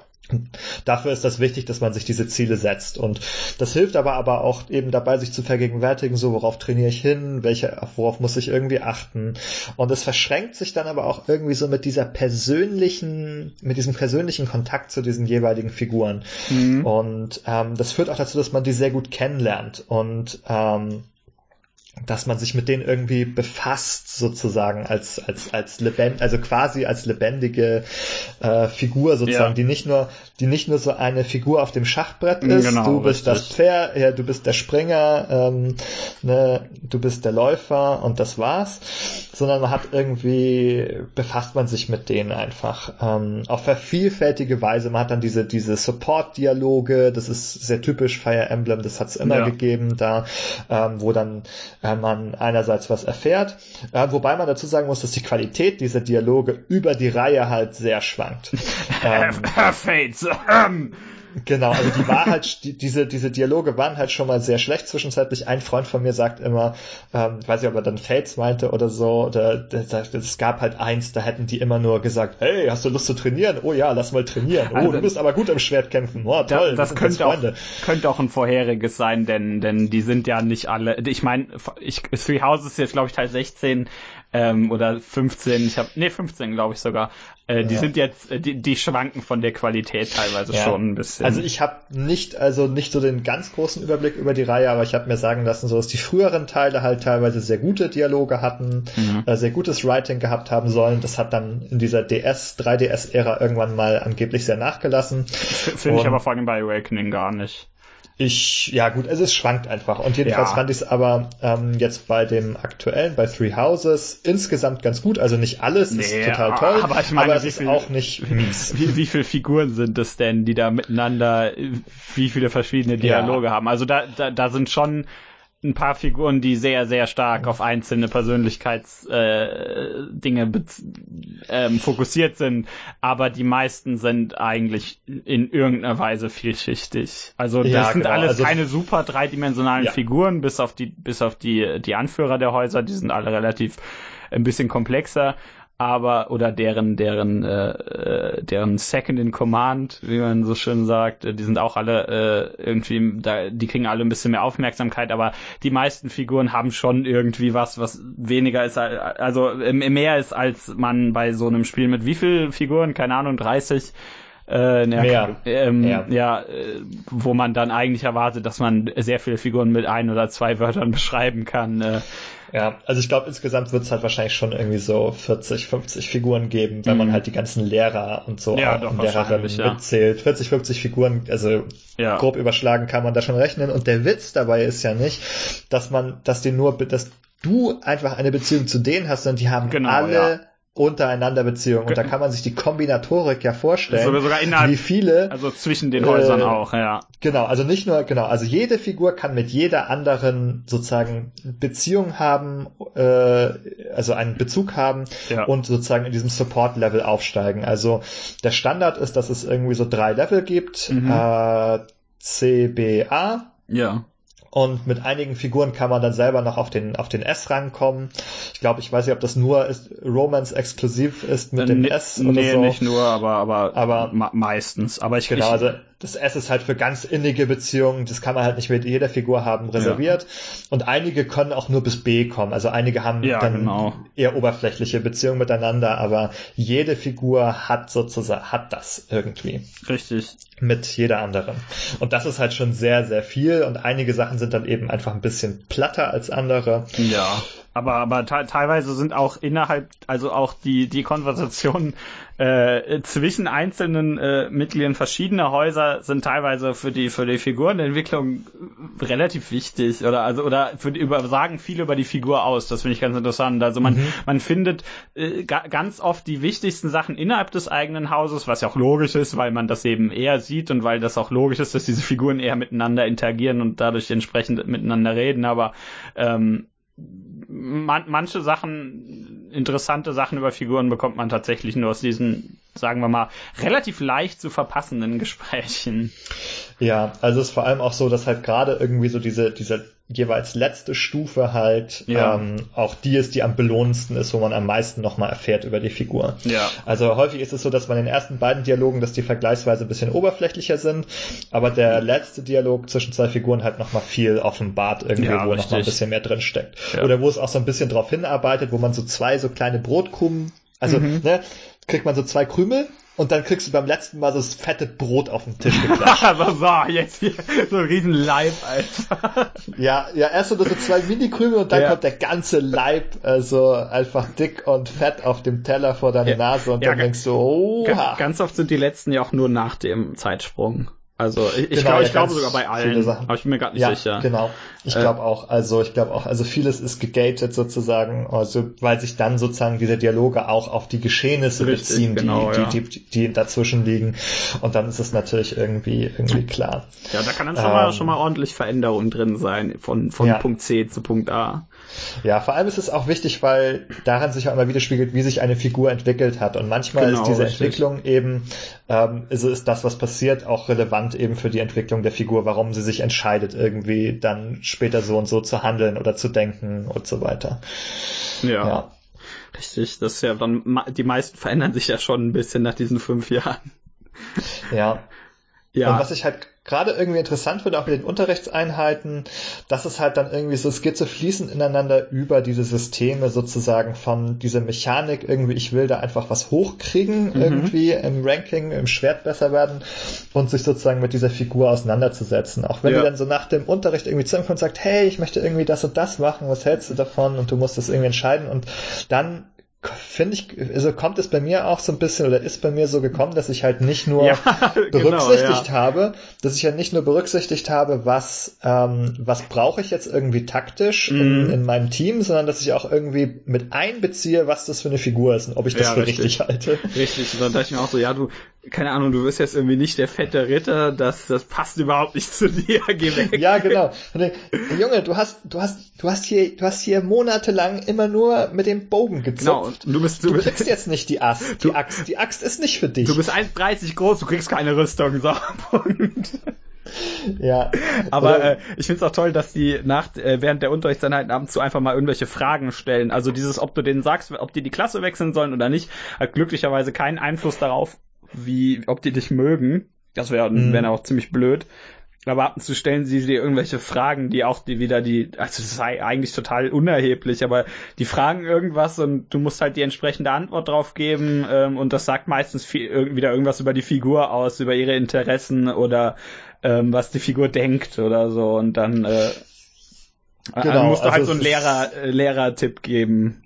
Dafür ist das wichtig, dass man sich diese Ziele setzt. Und das hilft aber aber auch eben dabei, sich zu vergegenwärtigen, so worauf trainiere ich hin, welche, worauf muss ich irgendwie achten. Und es verschränkt sich dann aber auch irgendwie so mit dieser persönlichen, mit diesem persönlichen Kontakt zu diesen jeweiligen Figuren. Mhm. Und ähm, das führt auch dazu, dass man die sehr gut kennenlernt. Und ähm, dass man sich mit denen irgendwie befasst sozusagen als als als lebend also quasi als lebendige äh, Figur sozusagen ja. die nicht nur die nicht nur so eine Figur auf dem Schachbrett ist genau, du bist richtig. das Pferd ja du bist der Springer ähm, ne, du bist der Läufer und das war's sondern man hat irgendwie befasst man sich mit denen einfach ähm, auf vervielfältige Weise man hat dann diese diese Support Dialoge das ist sehr typisch Fire Emblem das hat's immer ja. gegeben da ähm, wo dann man einerseits was erfährt, äh, wobei man dazu sagen muss, dass die Qualität dieser Dialoge über die Reihe halt sehr schwankt. ähm, Fates. Ähm, Genau, also die war halt, die, diese, diese Dialoge waren halt schon mal sehr schlecht zwischenzeitlich. Ein Freund von mir sagt immer, ähm, weiß ich, ob er dann Fates meinte oder so, oder es gab halt eins, da hätten die immer nur gesagt, hey, hast du Lust zu trainieren? Oh ja, lass mal trainieren. Oh, also, du bist aber gut im Schwertkämpfen. Oh, toll. Das, das könnte, auch, könnte auch ein vorheriges sein, denn, denn die sind ja nicht alle, ich meine, ich, Three Houses ist jetzt, glaube ich, Teil 16, ähm, oder 15, ich habe nee 15 glaube ich sogar. Äh, die ja. sind jetzt, äh, die, die schwanken von der Qualität teilweise ja. schon ein bisschen. Also ich habe nicht, also nicht so den ganz großen Überblick über die Reihe, aber ich habe mir sagen lassen, so dass die früheren Teile halt teilweise sehr gute Dialoge hatten, mhm. äh, sehr gutes Writing gehabt haben sollen. Das hat dann in dieser DS, 3DS-Ära irgendwann mal angeblich sehr nachgelassen. Finde ich aber vor allem bei Awakening gar nicht. Ich, ja gut, also es schwankt einfach. Und jedenfalls ja. fand ich es aber ähm, jetzt bei dem aktuellen, bei Three Houses, insgesamt ganz gut. Also nicht alles nee, ist total toll, aber, ich meine, aber es ist viel, auch nicht mies. Wie, wie viele Figuren sind es denn, die da miteinander, wie viele verschiedene Dialoge ja. haben? Also da, da, da sind schon ein paar Figuren, die sehr, sehr stark auf einzelne Persönlichkeitsdinge äh, ähm, fokussiert sind, aber die meisten sind eigentlich in irgendeiner Weise vielschichtig. Also das ja, sind genau. alles also, keine super dreidimensionalen ja. Figuren, bis auf die, bis auf die, die Anführer der Häuser, die sind alle relativ ein bisschen komplexer aber oder deren deren äh, äh, deren Second in Command, wie man so schön sagt, äh, die sind auch alle äh, irgendwie da die kriegen alle ein bisschen mehr Aufmerksamkeit, aber die meisten Figuren haben schon irgendwie was, was weniger ist also mehr ist als man bei so einem Spiel mit wie viel Figuren, keine Ahnung, 30 äh, Mehr. Ähm, ja, ja äh, wo man dann eigentlich erwartet, dass man sehr viele Figuren mit ein oder zwei Wörtern beschreiben kann. Äh, ja, also ich glaube, insgesamt wird es halt wahrscheinlich schon irgendwie so 40, 50 Figuren geben, wenn mhm. man halt die ganzen Lehrer und so ja, doch, und Lehrerinnen ja. mitzählt. 40, 50 Figuren, also ja. grob überschlagen kann man da schon rechnen. Und der Witz dabei ist ja nicht, dass man, dass die nur, dass du einfach eine Beziehung zu denen hast, sondern die haben genau, alle untereinander Beziehungen. Und da kann man sich die Kombinatorik ja vorstellen, sogar, sogar innerhalb, wie viele. Also zwischen den Häusern äh, auch, ja. Genau, also nicht nur, genau, also jede Figur kann mit jeder anderen sozusagen Beziehung haben, äh, also einen Bezug haben ja. und sozusagen in diesem Support-Level aufsteigen. Also der Standard ist, dass es irgendwie so drei Level gibt, mhm. äh, C, B, A. Ja. Und mit einigen Figuren kann man dann selber noch auf den, auf den S-Rang kommen. Ich glaube, ich weiß nicht, ob das nur ist, Romance exklusiv ist mit äh, dem S oder nee, so. Nee, nicht nur, aber, aber, aber meistens. Aber ich, genau, also das S ist halt für ganz innige Beziehungen, das kann man halt nicht mit jeder Figur haben, reserviert. Ja. Und einige können auch nur bis B kommen. Also einige haben ja, dann genau. eher oberflächliche Beziehungen miteinander, aber jede Figur hat sozusagen, hat das irgendwie. Richtig. Mit jeder anderen. Und das ist halt schon sehr, sehr viel. Und einige Sachen sind dann eben einfach ein bisschen platter als andere. Ja. Aber, aber teilweise sind auch innerhalb, also auch die, die Konversationen äh, zwischen einzelnen äh, Mitgliedern verschiedener Häuser sind teilweise für die für die Figurenentwicklung relativ wichtig oder also oder für über, sagen viel über die Figur aus. Das finde ich ganz interessant. Also man mhm. man findet äh, ga, ganz oft die wichtigsten Sachen innerhalb des eigenen Hauses, was ja auch logisch ist, weil man das eben eher sieht und weil das auch logisch ist, dass diese Figuren eher miteinander interagieren und dadurch entsprechend miteinander reden. Aber ähm, man, manche Sachen, interessante Sachen über Figuren bekommt man tatsächlich nur aus diesen, sagen wir mal, relativ leicht zu verpassenden Gesprächen. Ja, also es ist vor allem auch so, dass halt gerade irgendwie so diese, diese jeweils letzte Stufe halt ja. ähm, auch die ist, die am belohnendsten ist, wo man am meisten nochmal erfährt über die Figur. Ja. Also häufig ist es so, dass man in den ersten beiden Dialogen, dass die vergleichsweise ein bisschen oberflächlicher sind, aber der letzte Dialog zwischen zwei Figuren halt nochmal viel offenbart irgendwie, ja, wo nochmal ein bisschen mehr drin steckt. Ja. Oder wo es auch so ein bisschen drauf hinarbeitet, wo man so zwei so kleine Brotkrumen, also mhm. ne, kriegt man so zwei Krümel und dann kriegst du beim letzten Mal so das fette Brot auf den Tisch geklatscht. so, jetzt hier so ein riesen Leib, Alter. ja, ja, erst so, so zwei Mini-Krümel und dann ja. kommt der ganze Leib, also einfach dick und fett auf dem Teller vor deiner ja. Nase und ja, dann denkst du, oh. Ganz oft sind die letzten ja auch nur nach dem Zeitsprung. Also ich, ich genau, glaube, ich glaube sogar bei allen, aber ich bin mir gerade nicht ja, sicher. Genau, ich äh, glaube auch. Also ich glaube auch, also vieles ist gegated sozusagen, also weil sich dann sozusagen diese Dialoge auch auf die Geschehnisse richtig, beziehen, genau, die, ja. die, die, die dazwischen liegen. Und dann ist es natürlich irgendwie irgendwie klar. Ja, da kann dann schon ähm, mal schon mal ordentlich Veränderung drin sein von von ja. Punkt C zu Punkt A. Ja, vor allem ist es auch wichtig, weil daran sich auch immer widerspiegelt, wie sich eine Figur entwickelt hat. Und manchmal genau, ist diese richtig. Entwicklung eben, ähm, ist, ist das, was passiert, auch relevant eben für die Entwicklung der Figur, warum sie sich entscheidet, irgendwie dann später so und so zu handeln oder zu denken und so weiter. Ja. ja. Richtig, das ist ja dann, die meisten verändern sich ja schon ein bisschen nach diesen fünf Jahren. Ja. Ja. Und was ich halt gerade irgendwie interessant finde, auch mit den Unterrichtseinheiten, dass es halt dann irgendwie so, es geht so fließend ineinander über diese Systeme sozusagen von dieser Mechanik irgendwie, ich will da einfach was hochkriegen mhm. irgendwie im Ranking, im Schwert besser werden und sich sozusagen mit dieser Figur auseinanderzusetzen. Auch wenn ja. die dann so nach dem Unterricht irgendwie zusammenkommt und sagt, hey, ich möchte irgendwie das und das machen, was hältst du davon? Und du musst das irgendwie entscheiden und dann finde ich, also kommt es bei mir auch so ein bisschen oder ist bei mir so gekommen, dass ich halt nicht nur ja, genau, berücksichtigt genau, ja. habe, dass ich halt nicht nur berücksichtigt habe, was, ähm, was brauche ich jetzt irgendwie taktisch mhm. in, in, meinem Team, sondern dass ich auch irgendwie mit einbeziehe, was das für eine Figur ist und ob ich das ja, für richtig. richtig halte. Richtig, und dann dachte ich mir auch so, ja, du, keine Ahnung, du bist jetzt irgendwie nicht der fette Ritter, das, das passt überhaupt nicht zu dir, geh weg. Ja, genau. Junge, du hast, du hast, du hast hier, du hast hier monatelang immer nur mit dem Bogen gezupft. Genau, und du bist, du, du kriegst jetzt nicht die Axt, die Axt, die Axt ist nicht für dich. Du bist 1,30 groß, du kriegst keine Rüstung, so, Punkt. Ja. Aber äh, ich finde es auch toll, dass die nach äh, während der Unterrichtseinheiten ab und zu einfach mal irgendwelche Fragen stellen. Also dieses, ob du denen sagst, ob die die Klasse wechseln sollen oder nicht, hat glücklicherweise keinen Einfluss darauf, wie, ob die dich mögen. Das wäre mhm. wär auch ziemlich blöd. Aber ab und zu stellen sie dir irgendwelche Fragen, die auch die wieder die, also das sei eigentlich total unerheblich, aber die fragen irgendwas und du musst halt die entsprechende Antwort drauf geben ähm, und das sagt meistens viel, wieder irgendwas über die Figur aus, über ihre Interessen oder ähm, was die Figur denkt oder so und dann äh, genau, musst du halt also halt so einen Lehrer, äh, Lehrer-Tipp geben.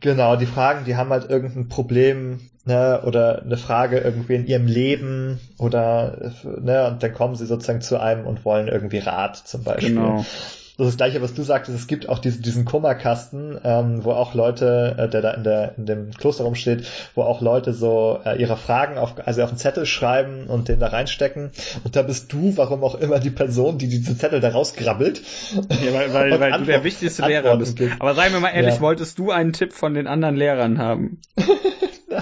Genau, die Fragen, die haben halt irgendein Problem ne, oder eine Frage irgendwie in ihrem Leben oder ne, und dann kommen sie sozusagen zu einem und wollen irgendwie Rat zum Beispiel. Genau. das ist das gleiche, was du sagtest, es gibt auch diesen, diesen Kummerkasten, ähm, wo auch Leute, äh, der da in, der, in dem Kloster rumsteht, wo auch Leute so äh, ihre Fragen auf, also auf einen Zettel schreiben und den da reinstecken. Und da bist du, warum auch immer, die Person, die diese Zettel da rausgrabbelt. Ja, weil, weil, weil du der wichtigste Lehrer bist. Gibt. Aber sei mir mal ehrlich, ja. wolltest du einen Tipp von den anderen Lehrern haben?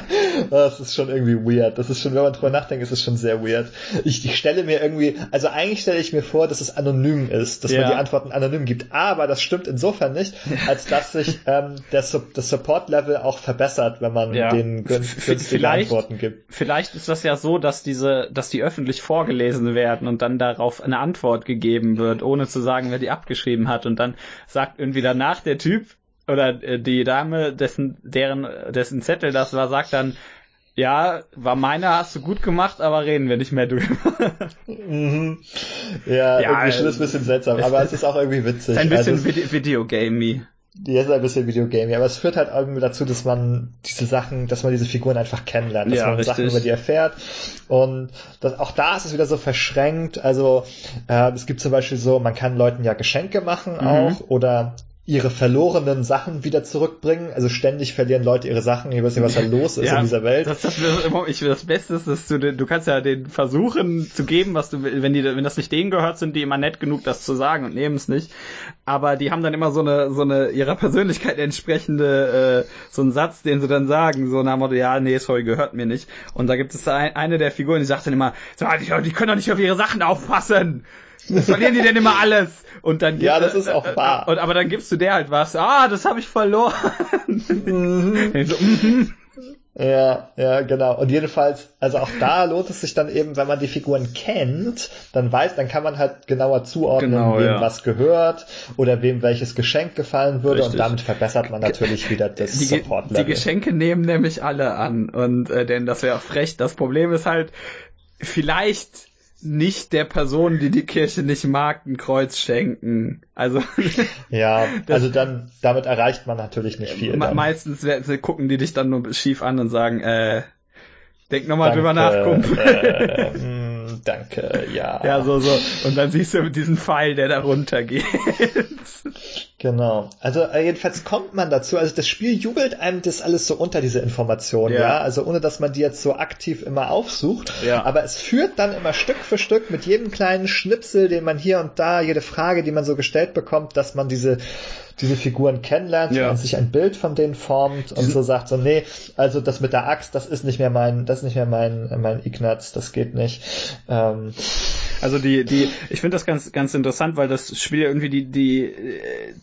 das ist schon irgendwie weird. Das ist schon, wenn man drüber nachdenkt, ist es schon sehr weird. Ich, ich stelle mir irgendwie, also eigentlich stelle ich mir vor, dass es anonym ist, dass ja. man die Antworten anonym gibt. Aber das stimmt insofern nicht, als dass sich ähm, das, das Support-Level auch verbessert, wenn man ja. den günstige Antworten gibt. Vielleicht ist das ja so, dass diese, dass die öffentlich vorgelesen werden und dann darauf eine Antwort gegeben wird, ohne zu sagen, wer die abgeschrieben hat. Und dann sagt irgendwie danach der Typ, oder äh, die Dame, dessen, deren, dessen Zettel das war, sagt dann, ja, war meiner, hast du gut gemacht, aber reden wir nicht mehr drüber. mhm. Ja, ja irgendwie schon ist ein bisschen seltsam, aber es ist auch irgendwie witzig. Ein bisschen also, Video Videogamey. Die ist ein bisschen Videogamey, aber es führt halt irgendwie dazu, dass man diese Sachen, dass man diese Figuren einfach kennenlernt, dass ja, man richtig. Sachen über die erfährt. Und das, auch da ist es wieder so verschränkt. Also äh, es gibt zum Beispiel so, man kann Leuten ja Geschenke machen mhm. auch oder ihre verlorenen Sachen wieder zurückbringen. Also ständig verlieren Leute ihre Sachen. Ich weiß nicht, was da los ist ja, in dieser Welt. Das, das, ich, das Beste ist, dass du, du kannst ja den versuchen zu geben, was du, wenn die, wenn das nicht denen gehört, sind die immer nett genug, das zu sagen und nehmen es nicht. Aber die haben dann immer so eine, so eine ihrer Persönlichkeit entsprechende, äh, so einen Satz, den sie dann sagen, so nach Motto, ja, nee, sorry, gehört mir nicht. Und da gibt es ein, eine der Figuren, die sagt dann immer, so, die, die können doch nicht auf ihre Sachen aufpassen. Verlieren die denn immer alles? Und dann ja, das ist auch wahr. Und, aber dann gibst du der halt was. Ah, das habe ich verloren. Mhm. so, mhm. Ja, ja, genau. Und jedenfalls, also auch da lohnt es sich dann eben, wenn man die Figuren kennt, dann weiß, dann kann man halt genauer zuordnen, genau, wem ja. was gehört oder wem welches Geschenk gefallen würde Richtig. und damit verbessert man natürlich wieder das Support-Level. Die Geschenke nehmen nämlich alle an und äh, denn das wäre frech. Das Problem ist halt, vielleicht nicht der Person, die die Kirche nicht mag, ein Kreuz schenken. Also ja, also dann damit erreicht man natürlich nicht viel. Me meistens gucken die dich dann nur schief an und sagen, äh, denk nochmal drüber nach, Kumpel. Äh, mm, danke, ja. Ja, so so. Und dann siehst du diesen Pfeil, der da runtergeht. Genau. Also äh, jedenfalls kommt man dazu. Also das Spiel jubelt einem das alles so unter diese Informationen, ja. ja. Also ohne dass man die jetzt so aktiv immer aufsucht. Ja. Aber es führt dann immer Stück für Stück mit jedem kleinen Schnipsel, den man hier und da, jede Frage, die man so gestellt bekommt, dass man diese diese Figuren kennenlernt ja. und sich ein Bild von denen formt und so sagt so, nee, also das mit der Axt, das ist nicht mehr mein, das ist nicht mehr mein, mein Ignaz, das geht nicht. Ähm, also die, die, ich finde das ganz, ganz interessant, weil das Spiel irgendwie die, die,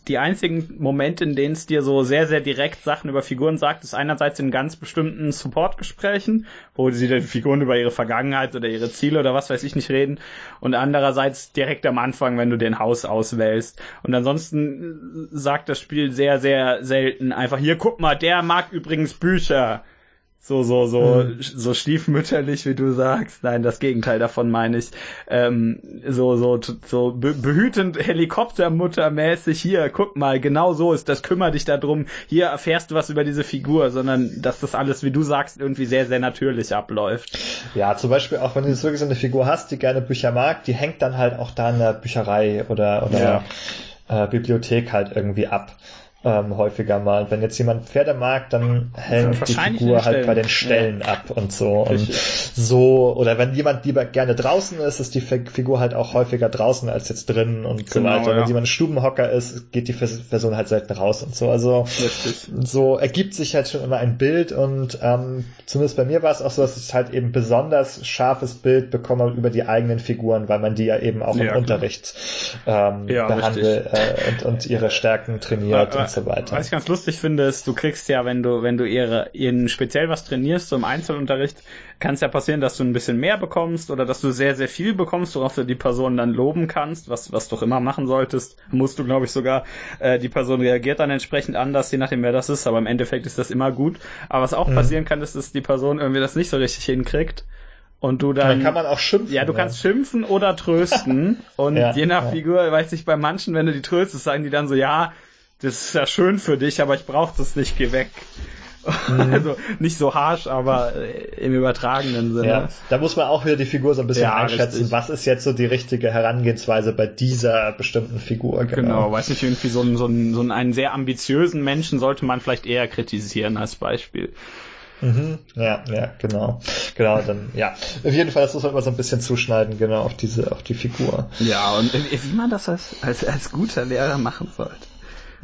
die einzigen Momente, in denen es dir so sehr, sehr direkt Sachen über Figuren sagt, ist einerseits in ganz bestimmten Support-Gesprächen, wo sie die Figuren über ihre Vergangenheit oder ihre Ziele oder was weiß ich nicht reden, und andererseits direkt am Anfang, wenn du den Haus auswählst. Und ansonsten sagt das Spiel sehr, sehr selten einfach, hier guck mal, der mag übrigens Bücher so, so, so, hm. so stiefmütterlich, wie du sagst. Nein, das Gegenteil davon meine ich. Ähm, so, so, so behütend Helikoptermuttermäßig hier, guck mal, genau so ist das, kümmere dich darum, hier erfährst du was über diese Figur, sondern dass das alles, wie du sagst, irgendwie sehr, sehr natürlich abläuft. Ja, zum Beispiel auch, wenn du jetzt wirklich so eine Figur hast, die gerne Bücher mag, die hängt dann halt auch da in der Bücherei oder, oder ja. äh, Bibliothek halt irgendwie ab ähm, häufiger mal. Wenn jetzt jemand Pferde mag, dann hängt die Figur halt bei den Stellen ja. ab und so. Und so, oder wenn jemand lieber gerne draußen ist, ist die Figur halt auch häufiger draußen als jetzt drin und genau, so weiter. Ja. Wenn jemand Stubenhocker ist, geht die Person halt selten raus und so. Also Richtig. so ergibt sich halt schon immer ein Bild und ähm, zumindest bei mir war es auch so, dass ich halt eben besonders scharfes Bild bekomme über die eigenen Figuren, weil man die ja eben auch im. Unterricht ähm, behandelt äh, und, und ihre Stärken trainiert. und so weiter. Was ich ganz lustig finde, ist, du kriegst ja, wenn du, wenn du ihre, ihnen speziell was trainierst, so im Einzelunterricht, kann es ja passieren, dass du ein bisschen mehr bekommst oder dass du sehr, sehr viel bekommst, worauf du die Person dann loben kannst, was, was du auch immer machen solltest. Musst du, glaube ich, sogar, äh, die Person reagiert dann entsprechend anders, je nachdem wer das ist, aber im Endeffekt ist das immer gut. Aber was auch mhm. passieren kann, ist, dass die Person irgendwie das nicht so richtig hinkriegt und du dann, dann kann man auch schimpfen. Ja, du ja. kannst schimpfen oder trösten und ja, je nach ja. Figur, weiß ich, bei manchen, wenn du die tröstest, sagen die dann so, ja, das ist ja schön für dich, aber ich brauche das nicht, geh weg. Mhm. Also nicht so harsh, aber äh, im übertragenen Sinne. Ja, da muss man auch wieder die Figur so ein bisschen ja, einschätzen. Richtig. Was ist jetzt so die richtige Herangehensweise bei dieser bestimmten Figur? Genau, genau weiß nicht, irgendwie so, ein, so, ein, so einen sehr ambitiösen Menschen sollte man vielleicht eher kritisieren als Beispiel. Mhm, ja, ja, genau. Genau, dann, ja. Auf jeden Fall, das muss man immer so ein bisschen zuschneiden, genau, auf diese, auf die Figur. Ja, und wie man das als, als, als guter Lehrer machen sollte.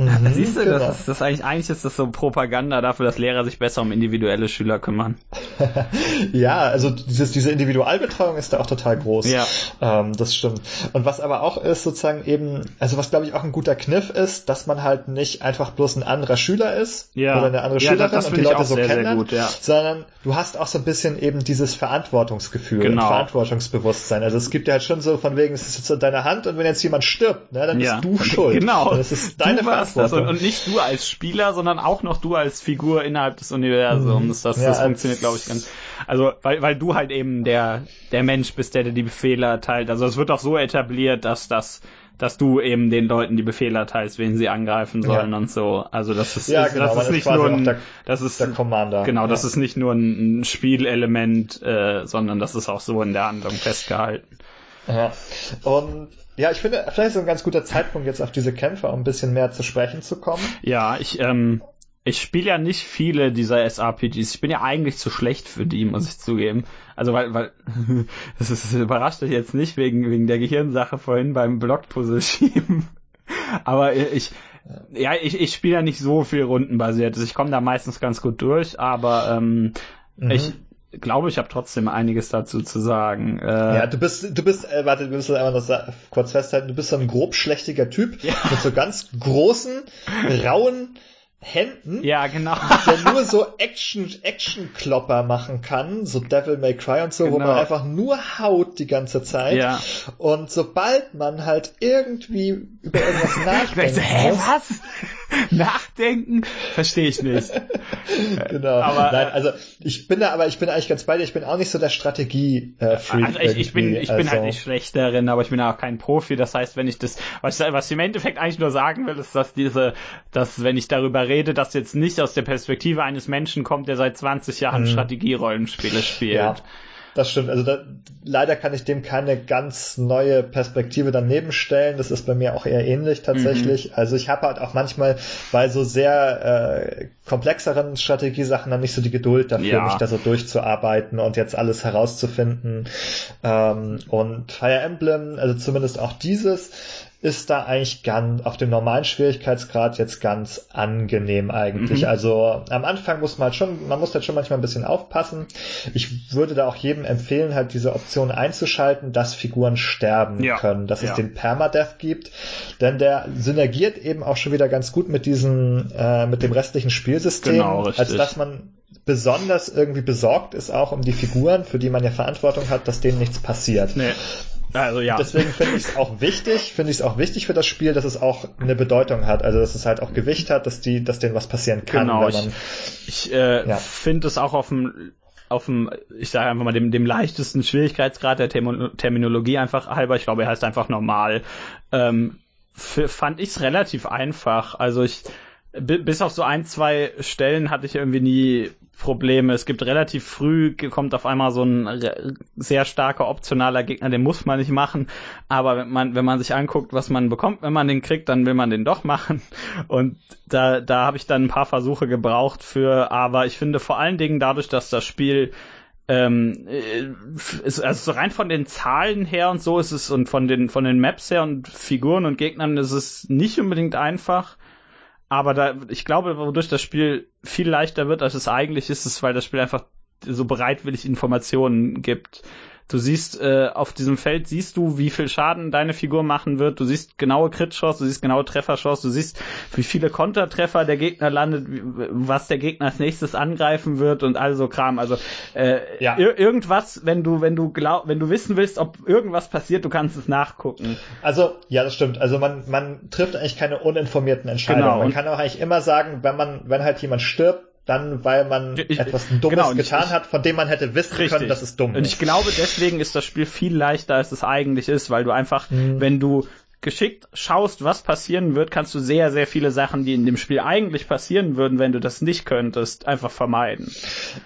Mhm, Siehst du, genau. das ist das eigentlich, eigentlich ist das so Propaganda dafür, dass Lehrer sich besser um individuelle Schüler kümmern. ja, also dieses, diese Individualbetreuung ist da auch total groß. Ja. Ähm, das stimmt. Und was aber auch ist, sozusagen eben, also was glaube ich auch ein guter Kniff ist, dass man halt nicht einfach bloß ein anderer Schüler ist ja. oder eine andere ja, Schülerin das, das und die Leute so sehr, kennenlernt, sehr gut, ja. sondern du hast auch so ein bisschen eben dieses Verantwortungsgefühl genau. und Verantwortungsbewusstsein. Also es gibt ja halt schon so von wegen, es ist jetzt in deiner Hand und wenn jetzt jemand stirbt, ne, dann bist du schuld. Genau. Das ist deine Verantwortung das. Und, und, nicht du als Spieler, sondern auch noch du als Figur innerhalb des Universums. Das, ja, das funktioniert, glaube ich, ganz. Also, weil, weil du halt eben der, der Mensch bist, der dir die Befehle erteilt. Also es wird auch so etabliert, dass das dass du eben den Leuten die Befehle erteilst, wen sie angreifen sollen ja. und so. Also das ist, ja, genau, das ist nicht nur ein, der, das ist der Commander. Genau, ja. das ist nicht nur ein, Spielelement, äh, sondern das ist auch so in der Handlung festgehalten. Ja. Und ja, ich finde, vielleicht ist ein ganz guter Zeitpunkt, jetzt auf diese Kämpfe um ein bisschen mehr zu sprechen zu kommen. Ja, ich, ähm, ich spiele ja nicht viele dieser SRPGs. Ich bin ja eigentlich zu schlecht für die, muss ich zugeben. Also weil, weil das, ist, das überrascht euch jetzt nicht wegen, wegen der Gehirnsache vorhin beim Blockpuzzle schieben. Aber ich, ja, ich, ich spiele ja nicht so viel rundenbasiert. Also ich komme da meistens ganz gut durch, aber ähm, mhm. ich, glaube, ich habe trotzdem einiges dazu zu sagen. Äh, ja, du bist, du bist, äh, warte, wir müssen einfach noch kurz festhalten, du bist so ein grobschlächtiger Typ ja. mit so ganz großen, rauen Händen. Ja, genau. Der nur so Action, Action-Klopper machen kann, so Devil May Cry und so, genau. wo man genau. einfach nur haut die ganze Zeit. Ja. Und sobald man halt irgendwie über irgendwas nachdenkt. Hä, was? Nachdenken? Verstehe ich nicht. genau. Aber, Nein, also ich bin da, aber ich bin eigentlich ganz bei dir. Ich bin auch nicht so der Strategie-Freak. also ich, ich bin, ich also. bin halt nicht schlecht darin, aber ich bin auch kein Profi. Das heißt, wenn ich das, was, was ich im Endeffekt eigentlich nur sagen will, ist, dass diese, dass wenn ich darüber rede, dass jetzt nicht aus der Perspektive eines Menschen kommt, der seit 20 Jahren hm. Strategierollenspiele spielt. Ja. Das stimmt. Also da, leider kann ich dem keine ganz neue Perspektive daneben stellen. Das ist bei mir auch eher ähnlich tatsächlich. Mhm. Also ich habe halt auch manchmal bei so sehr äh, komplexeren Strategiesachen dann nicht so die Geduld dafür, ja. mich da so durchzuarbeiten und jetzt alles herauszufinden. Ähm, und Fire Emblem, also zumindest auch dieses, ist da eigentlich ganz auf dem normalen Schwierigkeitsgrad jetzt ganz angenehm eigentlich. Mhm. Also am Anfang muss man halt schon, man muss halt schon manchmal ein bisschen aufpassen. Ich würde da auch jedem empfehlen, halt diese Option einzuschalten, dass Figuren sterben ja. können, dass ja. es den Permadeath gibt, denn der synergiert eben auch schon wieder ganz gut mit diesem, äh, mit dem restlichen Spielsystem, genau, als dass man besonders irgendwie besorgt ist auch um die Figuren, für die man ja Verantwortung hat, dass denen nichts passiert. Nee. Also ja. Deswegen finde ich es auch wichtig, finde ich es auch wichtig für das Spiel, dass es auch eine Bedeutung hat, also dass es halt auch Gewicht hat, dass die, dass denen was passieren kann. Genau, ich, ich äh, ja. finde es auch auf dem auf dem, ich sage einfach mal, dem, dem leichtesten Schwierigkeitsgrad der Terminologie einfach halber, ich glaube, er heißt einfach normal, ähm, fand ich es relativ einfach. Also ich, bis auf so ein, zwei Stellen hatte ich irgendwie nie Probleme. Es gibt relativ früh, kommt auf einmal so ein sehr starker optionaler Gegner, den muss man nicht machen. Aber wenn man, wenn man sich anguckt, was man bekommt, wenn man den kriegt, dann will man den doch machen. Und da, da habe ich dann ein paar Versuche gebraucht für, aber ich finde vor allen Dingen dadurch, dass das Spiel ähm, ist, äh, also rein von den Zahlen her und so ist es und von den von den Maps her und Figuren und Gegnern ist es nicht unbedingt einfach. Aber da, ich glaube, wodurch das Spiel viel leichter wird, als es eigentlich ist, ist, weil das Spiel einfach so bereitwillig Informationen gibt. Du siehst äh, auf diesem Feld siehst du, wie viel Schaden deine Figur machen wird. Du siehst genaue Crit-Chance, du siehst genaue Trefferchance, du siehst, wie viele Kontertreffer der Gegner landet, was der Gegner als nächstes angreifen wird und all so Kram. Also äh, ja. ir irgendwas, wenn du wenn du glaub, wenn du wissen willst, ob irgendwas passiert, du kannst es nachgucken. Also ja, das stimmt. Also man man trifft eigentlich keine uninformierten Entscheidungen. Genau. Man kann auch eigentlich immer sagen, wenn man wenn halt jemand stirbt dann weil man ich, etwas Dummes genau, getan ich, hat, von dem man hätte wissen richtig. können, dass es dumm ist. Und ich glaube, deswegen ist das Spiel viel leichter, als es eigentlich ist, weil du einfach, mhm. wenn du geschickt schaust, was passieren wird, kannst du sehr, sehr viele Sachen, die in dem Spiel eigentlich passieren würden, wenn du das nicht könntest, einfach vermeiden.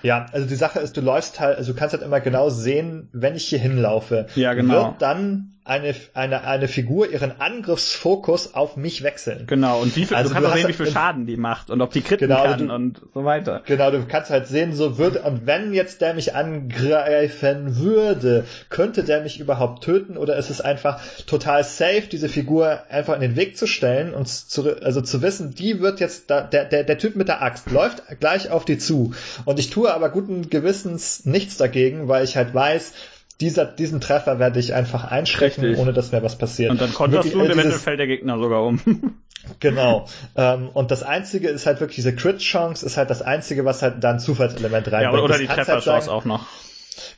Ja, also die Sache ist, du läufst halt, also du kannst halt immer genau sehen, wenn ich hier hinlaufe, ja, genau. wird dann eine, eine, eine Figur ihren Angriffsfokus auf mich wechseln. Genau, und wie viel, also du kannst du auch sehen, wie viel Schaden die macht und ob die kritten genau, kann du, und so weiter. Genau, du kannst halt sehen, so würde, und wenn jetzt der mich angreifen würde, könnte der mich überhaupt töten oder ist es einfach total safe, diese Figur einfach in den Weg zu stellen und zu, also zu wissen, die wird jetzt, da, der, der, der Typ mit der Axt läuft gleich auf die zu. Und ich tue aber guten Gewissens nichts dagegen, weil ich halt weiß, dieser, diesen Treffer werde ich einfach einschrecken, Richtig. ohne dass mir was passiert. Und dann konterst du und eventuell fällt der Gegner sogar um. genau. Ähm, und das Einzige ist halt wirklich diese Crit-Chance, ist halt das Einzige, was halt da ein Zufallselement reinbringt. Ja, oder die Trefferchance halt auch noch.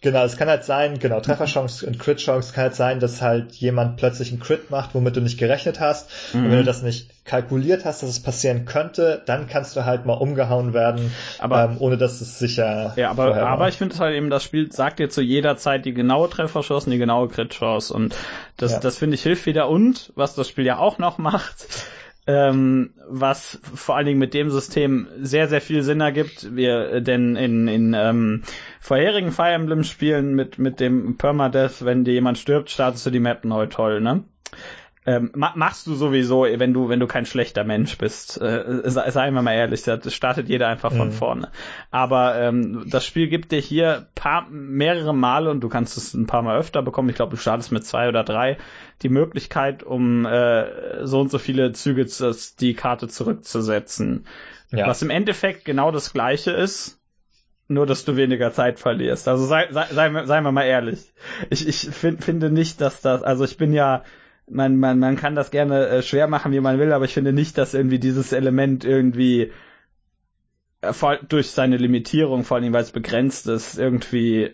Genau, es kann halt sein, genau, Trefferchance und Crit-Chance kann halt sein, dass halt jemand plötzlich einen Crit macht, womit du nicht gerechnet hast. Mhm. Und wenn du mhm. das nicht kalkuliert hast, dass es passieren könnte, dann kannst du halt mal umgehauen werden, aber, ähm, ohne dass es sicher. Ja, aber, aber ich finde es halt eben, das Spiel sagt dir zu jeder Zeit die genaue Trefferchance und die genaue Crit-Chance. Und das, ja. das finde ich hilft wieder. Und was das Spiel ja auch noch macht, ähm, was vor allen Dingen mit dem System sehr, sehr viel Sinn ergibt. Wir, denn in, in ähm, vorherigen Fire Emblem Spielen mit, mit dem Permadeath, wenn dir jemand stirbt, startest du die Map neu toll, ne? Ähm, machst du sowieso, wenn du, wenn du kein schlechter Mensch bist. Äh, sei wir mal ehrlich, das startet jeder einfach von mhm. vorne. Aber ähm, das Spiel gibt dir hier paar, mehrere Male und du kannst es ein paar Mal öfter bekommen. Ich glaube, du startest mit zwei oder drei die Möglichkeit, um äh, so und so viele Züge zu, die Karte zurückzusetzen. Ja. Was im Endeffekt genau das gleiche ist, nur dass du weniger Zeit verlierst. Also sei, sei, sei, sei wir mal ehrlich. Ich, ich find, finde nicht, dass das, also ich bin ja man, man, man kann das gerne äh, schwer machen, wie man will, aber ich finde nicht, dass irgendwie dieses Element irgendwie durch seine Limitierung, vor allem weil es begrenzt ist, irgendwie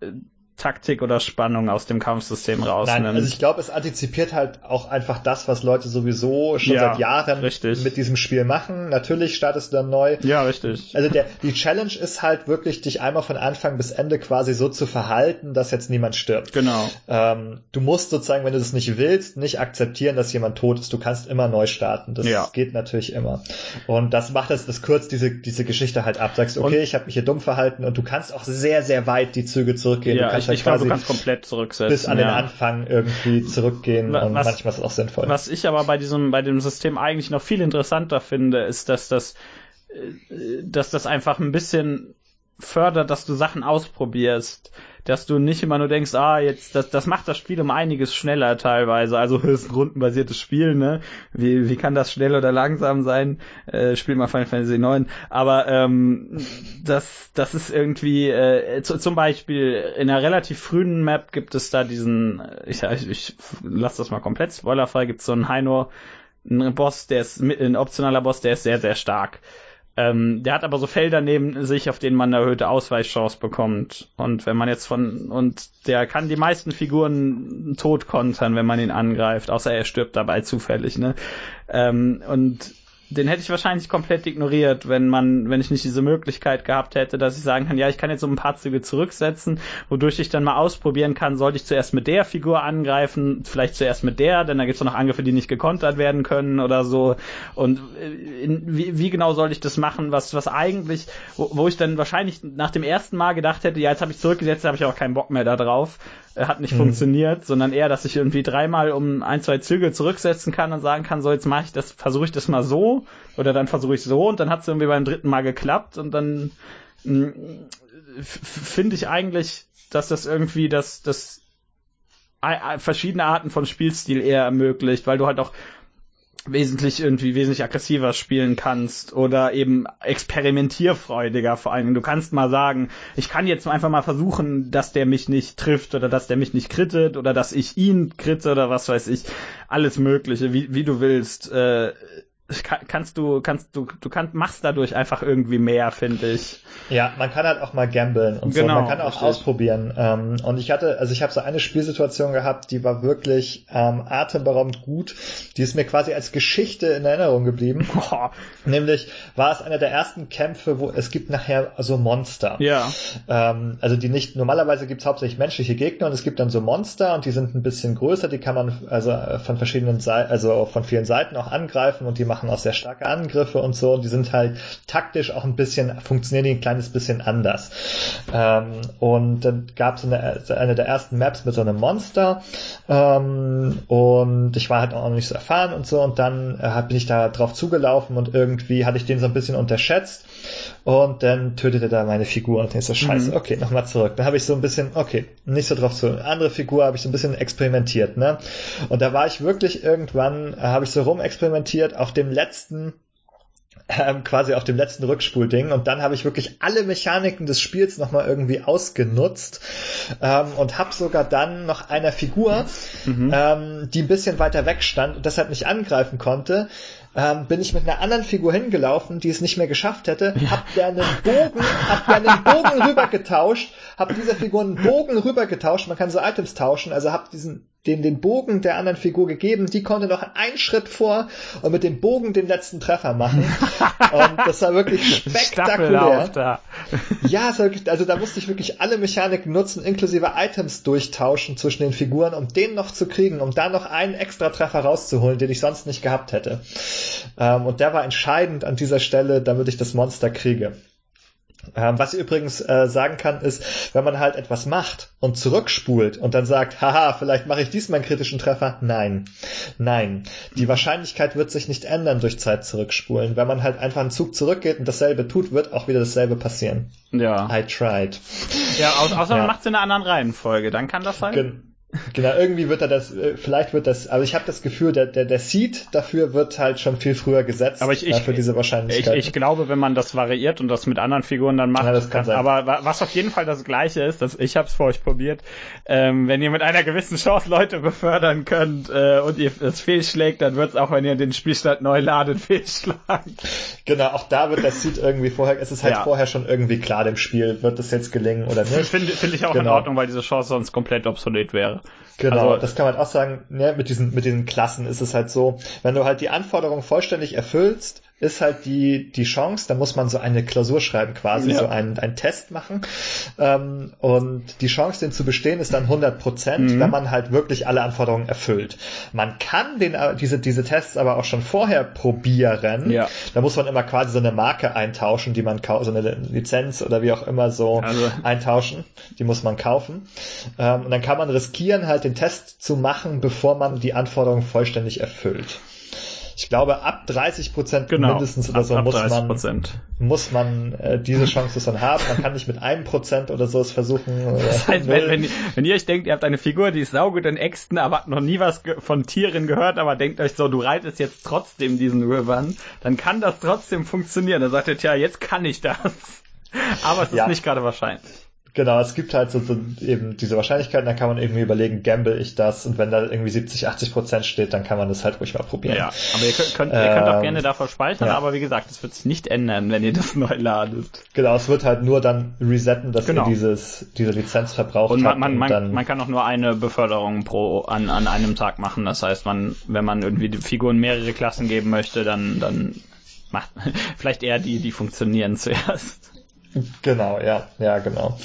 äh, Taktik oder Spannung aus dem Kampfsystem rausnimmt. Nein, also ich glaube, es antizipiert halt auch einfach das, was Leute sowieso schon ja, seit Jahren richtig. mit diesem Spiel machen. Natürlich startest du dann neu. Ja, richtig. Also der, die Challenge ist halt wirklich, dich einmal von Anfang bis Ende quasi so zu verhalten, dass jetzt niemand stirbt. Genau. Ähm, du musst sozusagen, wenn du das nicht willst, nicht akzeptieren, dass jemand tot ist. Du kannst immer neu starten. Das ja. geht natürlich immer. Und das macht es, das kürzt diese, diese Geschichte halt ab. Sagst, okay, und, ich habe mich hier dumm verhalten und du kannst auch sehr, sehr weit die Züge zurückgehen. Ja, ich, ich glaube, du kannst komplett zurücksetzen. Bis an ja. den Anfang irgendwie zurückgehen was, und manchmal ist es auch sinnvoll. Was ich aber bei diesem, bei dem System eigentlich noch viel interessanter finde, ist, dass das, äh, dass das einfach ein bisschen fördert, dass du Sachen ausprobierst dass du nicht immer nur denkst, ah, jetzt, das, das macht das Spiel um einiges schneller teilweise. Also ein rundenbasiertes Spiel, ne? Wie, wie kann das schnell oder langsam sein? Äh, spiel mal Final Fantasy 9. Aber ähm, das, das ist irgendwie, äh, zu, zum Beispiel in einer relativ frühen Map gibt es da diesen, äh, ich, ich, ich lass das mal komplett spoilerfrei, gibt es so einen Heino, einen Boss, der ist ein optionaler Boss, der ist sehr, sehr stark. Ähm, der hat aber so Felder neben sich, auf denen man eine erhöhte Ausweichchance bekommt. Und wenn man jetzt von, und der kann die meisten Figuren tot kontern, wenn man ihn angreift, außer er stirbt dabei zufällig, ne? Ähm, und den hätte ich wahrscheinlich komplett ignoriert, wenn man, wenn ich nicht diese Möglichkeit gehabt hätte, dass ich sagen kann, ja, ich kann jetzt so ein paar Züge zurücksetzen, wodurch ich dann mal ausprobieren kann, sollte ich zuerst mit der Figur angreifen, vielleicht zuerst mit der, denn da gibt es noch Angriffe, die nicht gekontert werden können oder so. Und äh, in, wie, wie genau soll ich das machen, was, was eigentlich, wo, wo ich dann wahrscheinlich nach dem ersten Mal gedacht hätte, ja, jetzt habe ich zurückgesetzt, habe ich auch keinen Bock mehr da drauf hat nicht mhm. funktioniert, sondern eher, dass ich irgendwie dreimal um ein, zwei Züge zurücksetzen kann und sagen kann, so jetzt mache ich das, versuche ich das mal so oder dann versuche ich so und dann hat es irgendwie beim dritten Mal geklappt und dann hm, finde ich eigentlich, dass das irgendwie das, das verschiedene Arten von Spielstil eher ermöglicht, weil du halt auch wesentlich irgendwie wesentlich aggressiver spielen kannst oder eben experimentierfreudiger vor allem. Du kannst mal sagen, ich kann jetzt einfach mal versuchen, dass der mich nicht trifft oder dass der mich nicht krittet oder dass ich ihn kritte oder was weiß ich. Alles Mögliche, wie, wie du willst. Äh, kannst du, kannst du, du kannst, machst dadurch einfach irgendwie mehr, finde ich. Ja, man kann halt auch mal gamblen und genau, so. Man kann auch richtig. ausprobieren. Ähm, und ich hatte, also ich habe so eine Spielsituation gehabt, die war wirklich ähm, atemberaubend gut. Die ist mir quasi als Geschichte in Erinnerung geblieben. Boah. Nämlich war es einer der ersten Kämpfe, wo es gibt nachher so Monster. Ja. Ähm, also die nicht, normalerweise gibt's hauptsächlich menschliche Gegner und es gibt dann so Monster und die sind ein bisschen größer, die kann man also von verschiedenen Seiten, also von vielen Seiten auch angreifen und die machen auch sehr starke Angriffe und so. Und die sind halt taktisch auch ein bisschen, funktionieren die ein kleines bisschen anders. Ähm, und dann gab es eine, eine der ersten Maps mit so einem Monster ähm, und ich war halt auch noch nicht so erfahren und so und dann äh, bin ich da drauf zugelaufen und irgendwie hatte ich den so ein bisschen unterschätzt und dann tötete da meine Figur und ich so, scheiße, mhm. okay, nochmal zurück. Dann habe ich so ein bisschen, okay, nicht so drauf zu. Andere Figur habe ich so ein bisschen experimentiert, ne? Und da war ich wirklich irgendwann, äh, habe ich so rumexperimentiert auf dem letzten ähm, quasi auf dem letzten Rückspulding und dann habe ich wirklich alle Mechaniken des Spiels nochmal irgendwie ausgenutzt ähm, und habe sogar dann noch einer Figur, mhm. ähm, die ein bisschen weiter weg stand und deshalb nicht angreifen konnte, ähm, bin ich mit einer anderen Figur hingelaufen, die es nicht mehr geschafft hätte, ja. hab der einen Bogen, hab der einen Bogen rübergetauscht, hab dieser Figur einen Bogen rübergetauscht, man kann so Items tauschen, also hab diesen den, den Bogen der anderen Figur gegeben, die konnte noch einen Schritt vor und mit dem Bogen den letzten Treffer machen. und das war wirklich spektakulär. Da. ja, also da musste ich wirklich alle Mechaniken nutzen, inklusive Items durchtauschen zwischen den Figuren, um den noch zu kriegen, um da noch einen extra Treffer rauszuholen, den ich sonst nicht gehabt hätte. Ähm, und der war entscheidend an dieser Stelle, damit ich das Monster kriege. Ähm, was ich übrigens äh, sagen kann, ist, wenn man halt etwas macht und zurückspult und dann sagt, haha, vielleicht mache ich diesmal einen kritischen Treffer. Nein, nein. Die Wahrscheinlichkeit wird sich nicht ändern durch Zeit zurückspulen. Wenn man halt einfach einen Zug zurückgeht und dasselbe tut, wird auch wieder dasselbe passieren. Ja. I tried. Ja, außer ja. man macht es in einer anderen Reihenfolge, dann kann das sein. Gen Genau, irgendwie wird er das, äh, vielleicht wird das, also ich habe das Gefühl, der, der, der Seed dafür wird halt schon viel früher gesetzt aber ich, ich, für diese Wahrscheinlichkeit. Ich, ich glaube, wenn man das variiert und das mit anderen Figuren dann macht, ja, das kann, sein. aber was auf jeden Fall das gleiche ist, dass ich habe es für euch probiert, ähm, wenn ihr mit einer gewissen Chance Leute befördern könnt äh, und ihr es fehlschlägt, dann wird es auch, wenn ihr den Spielstand neu ladet, fehlschlagen. Genau, auch da wird das Seed irgendwie vorher, es ist halt ja. vorher schon irgendwie klar dem Spiel, wird das jetzt gelingen oder nicht. Finde find ich auch genau. in Ordnung, weil diese Chance sonst komplett obsolet wäre. Genau, also, das kann man auch sagen, ja, mit diesen, mit diesen Klassen ist es halt so, wenn du halt die Anforderungen vollständig erfüllst, ist halt die, die Chance, da muss man so eine Klausur schreiben quasi, ja. so einen, einen Test machen. Ähm, und die Chance, den zu bestehen, ist dann 100 Prozent, mhm. wenn man halt wirklich alle Anforderungen erfüllt. Man kann den, diese, diese Tests aber auch schon vorher probieren. Ja. Da muss man immer quasi so eine Marke eintauschen, die man so eine Lizenz oder wie auch immer so also. eintauschen. Die muss man kaufen. Ähm, und dann kann man riskieren, halt den Test zu machen, bevor man die Anforderungen vollständig erfüllt ich glaube, ab 30 Prozent genau, mindestens oder ab, so ab muss man, muss man äh, diese Chance dann haben. Man kann nicht mit einem Prozent oder so es versuchen. Oder das heißt, wenn, wenn, wenn, ihr euch denkt, ihr habt eine Figur, die ist saugut in Äxten, aber habt noch nie was von Tieren gehört, aber denkt euch so, du reitest jetzt trotzdem diesen Rivern, dann kann das trotzdem funktionieren. Dann sagt ihr, tja, jetzt kann ich das. Aber es ist ja. nicht gerade wahrscheinlich. Genau, es gibt halt so, so eben diese Wahrscheinlichkeiten, da kann man irgendwie überlegen, gamble ich das und wenn da irgendwie 70, 80 Prozent steht, dann kann man das halt ruhig mal probieren. Ja, aber ihr könnt, könnt, ähm, ihr könnt auch ähm, gerne davor speichern, ja. aber wie gesagt, es wird sich nicht ändern, wenn ihr das neu ladet. Genau, es wird halt nur dann resetten, dass genau. ihr dieses, diese Lizenz verbraucht und man, man, und man, man kann auch nur eine Beförderung pro an, an einem Tag machen. Das heißt, man, wenn man irgendwie die Figuren mehrere Klassen geben möchte, dann, dann macht vielleicht eher die, die funktionieren zuerst. Genau, ja, ja, genau.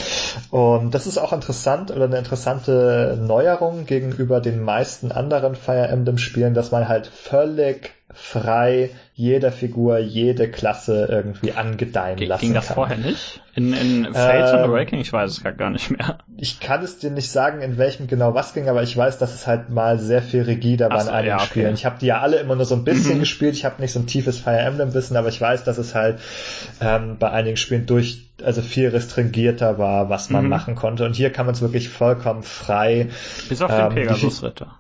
Und das ist auch interessant oder eine interessante Neuerung gegenüber den meisten anderen Fire Emblem Spielen, dass man halt völlig frei jeder Figur, jede Klasse irgendwie angedeihen G lassen Ging das kann. vorher nicht? In, in Fates ähm, and Awakening? Ich weiß es gar nicht mehr. Ich kann es dir nicht sagen, in welchem genau was ging, aber ich weiß, dass es halt mal sehr viel rigider war so, in einigen ja, okay. Spielen. Ich habe die ja alle immer nur so ein bisschen mhm. gespielt. Ich habe nicht so ein tiefes Fire Emblem Wissen, aber ich weiß, dass es halt ähm, bei einigen Spielen durch also viel restringierter war, was man mhm. machen konnte. Und hier kann man es wirklich vollkommen frei. Bis auf den ähm, Pegasus-Ritter.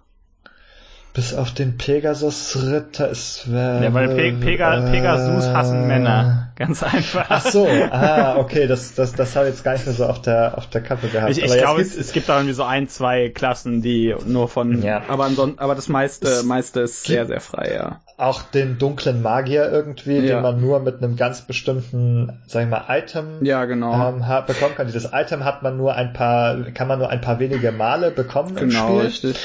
Bis auf den Pegasus-Ritter ist Ja, weil Pe Pega, Pegasus hassen Männer. Ganz einfach. Ach so, ah, okay, das, das, das habe ich jetzt gar nicht mehr so auf der, auf der Kappe gehabt. Ich, ich glaube, es, es gibt da irgendwie so ein, zwei Klassen, die nur von, Ja. aber ansonsten, aber das meiste, Es meiste ist sehr, sehr frei, ja. auch den dunklen Magier irgendwie, Ja. den man nur mit einem ganz bestimmten, sag ich mal, Item Ja, genau. ähm, ha- bekommen kann. Dieses Item hat man nur ein paar, kann man nur ein paar wenige Male bekommen im genau, Spiel. richtig.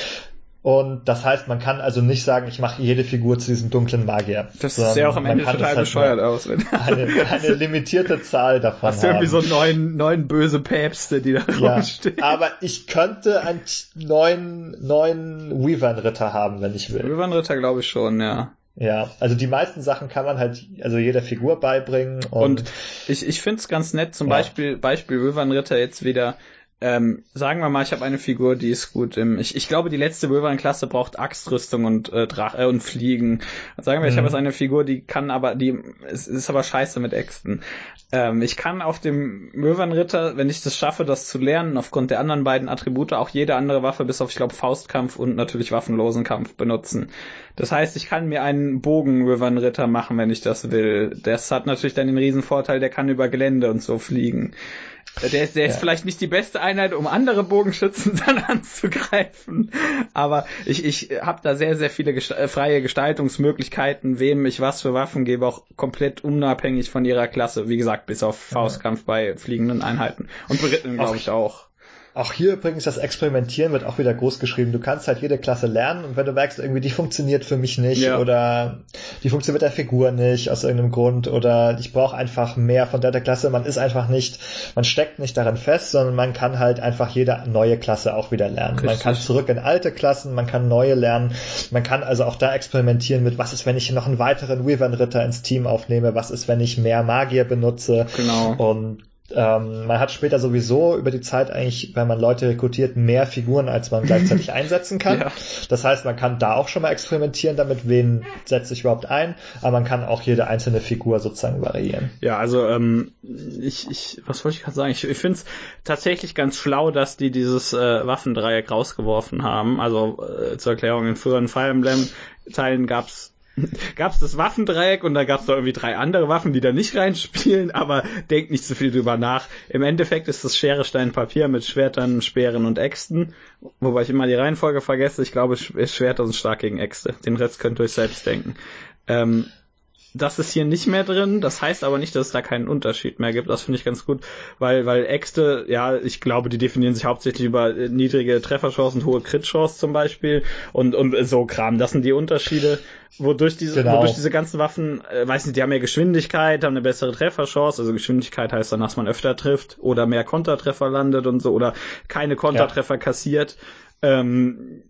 Und das heißt, man kann also nicht sagen, ich mache jede Figur zu diesem dunklen Magier. Das sondern sähe auch am Ende total halt bescheuert aus, Eine, eine limitierte Zahl davon hast du irgendwie so neun, neun böse Päpste, die da ja, rumstehen. aber ich könnte einen neuen, neuen Weavern-Ritter haben, wenn ich will. Ritter glaube ich schon, ja. Ja, also die meisten Sachen kann man halt also jeder Figur beibringen und, Und ich, ich finde es ganz nett, zum Ja. Beispiel, Beispiel Wilvan Ritter jetzt wieder. Ähm, sagen wir mal, ich habe eine Figur, die ist gut im. Ich, ich glaube, die letzte Wilvan-Klasse braucht Axtrüstung und äh, Drach äh, und Fliegen. Sagen wir, ich Mhm. habe jetzt eine Figur, die kann aber, die es ist aber scheiße mit Äxten. Ähm, ich kann auf dem Wilvan-Ritter, wenn ich das schaffe, das zu lernen, aufgrund der anderen beiden Attribute auch jede andere Waffe bis auf, ich glaube, Faustkampf und natürlich waffenlosen Kampf benutzen. Das heißt, ich kann mir einen Bogen-Wilvan-Ritter machen, wenn ich das will. Das hat natürlich dann den Riesenvorteil, der kann über Gelände und so fliegen. Der ist, der ist Ja. vielleicht nicht die beste Einheit, um andere Bogenschützen dann anzugreifen, aber ich, ich habe da sehr, sehr viele gesta- äh, freie Gestaltungsmöglichkeiten, wem ich was für Waffen gebe, auch komplett unabhängig von ihrer Klasse. Wie gesagt, bis auf Faustkampf bei fliegenden Einheiten. Und beritten, glaube ich, auch. Auch hier übrigens das Experimentieren wird auch wieder groß geschrieben. Du kannst halt jede Klasse lernen und wenn du merkst, irgendwie die funktioniert für mich nicht Ja. oder die funktioniert mit der Figur nicht aus irgendeinem Grund oder ich brauche einfach mehr von der, der Klasse, man ist einfach nicht, man steckt nicht darin fest, sondern man kann halt einfach jede neue Klasse auch wieder lernen. Man Richtig. kann zurück in alte Klassen, man kann neue lernen, man kann also auch da experimentieren mit, was ist, wenn ich noch einen weiteren Wyvern-Ritter ins Team aufnehme, was ist, wenn ich mehr Magier benutze Genau. und ähm, man hat später sowieso über die Zeit eigentlich, wenn man Leute rekrutiert, mehr Figuren, als man gleichzeitig einsetzen kann. Ja. Das heißt, man kann da auch schon mal experimentieren damit, wen setze ich überhaupt ein, aber man kann auch jede einzelne Figur sozusagen variieren. Ja, also ähm, ich, ich, was wollte ich gerade sagen? Ich, ich finde es tatsächlich ganz schlau, dass die dieses äh, Waffendreieck rausgeworfen haben. Also äh, zur Erklärung, in früheren Fire Emblem Teilen gab's gab's das Waffendreieck und da gab's da irgendwie drei andere Waffen, die da nicht reinspielen, aber denkt nicht so viel drüber nach. Im Endeffekt ist das Schere, Stein, Papier mit Schwertern, Speeren und Äxten, wobei ich immer die Reihenfolge vergesse. Ich glaube, Sch- Schwerter sind stark gegen Äxte. Den Rest könnt ihr euch selbst denken. Ähm, das ist hier nicht mehr drin. Das heißt aber nicht, dass es da keinen Unterschied mehr gibt. Das finde ich ganz gut, weil, weil Äxte, ja, ich glaube, die definieren sich hauptsächlich über äh, niedrige Trefferchancen, hohe Crit-Chance zum Beispiel und, und so Kram. Das sind die Unterschiede, wodurch diese, Genau. wodurch diese ganzen Waffen, äh, weiß nicht, die haben mehr Geschwindigkeit, haben eine bessere Trefferchance. Also Geschwindigkeit heißt dann, dass man öfter trifft oder mehr Kontertreffer landet und so oder keine Kontertreffer kassiert. Ähm,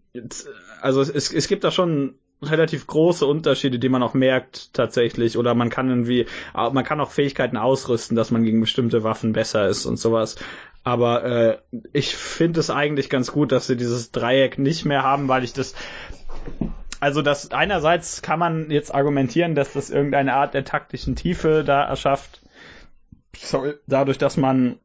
also es, es, es gibt da schon relativ große Unterschiede, die man auch merkt tatsächlich. Oder man kann irgendwie, man kann auch Fähigkeiten ausrüsten, dass man gegen bestimmte Waffen besser ist und sowas. Aber äh, ich finde es eigentlich ganz gut, dass sie dieses Dreieck nicht mehr haben, weil ich das also das einerseits kann man jetzt argumentieren, dass das irgendeine Art der taktischen Tiefe da erschafft. Sorry, dadurch, dass man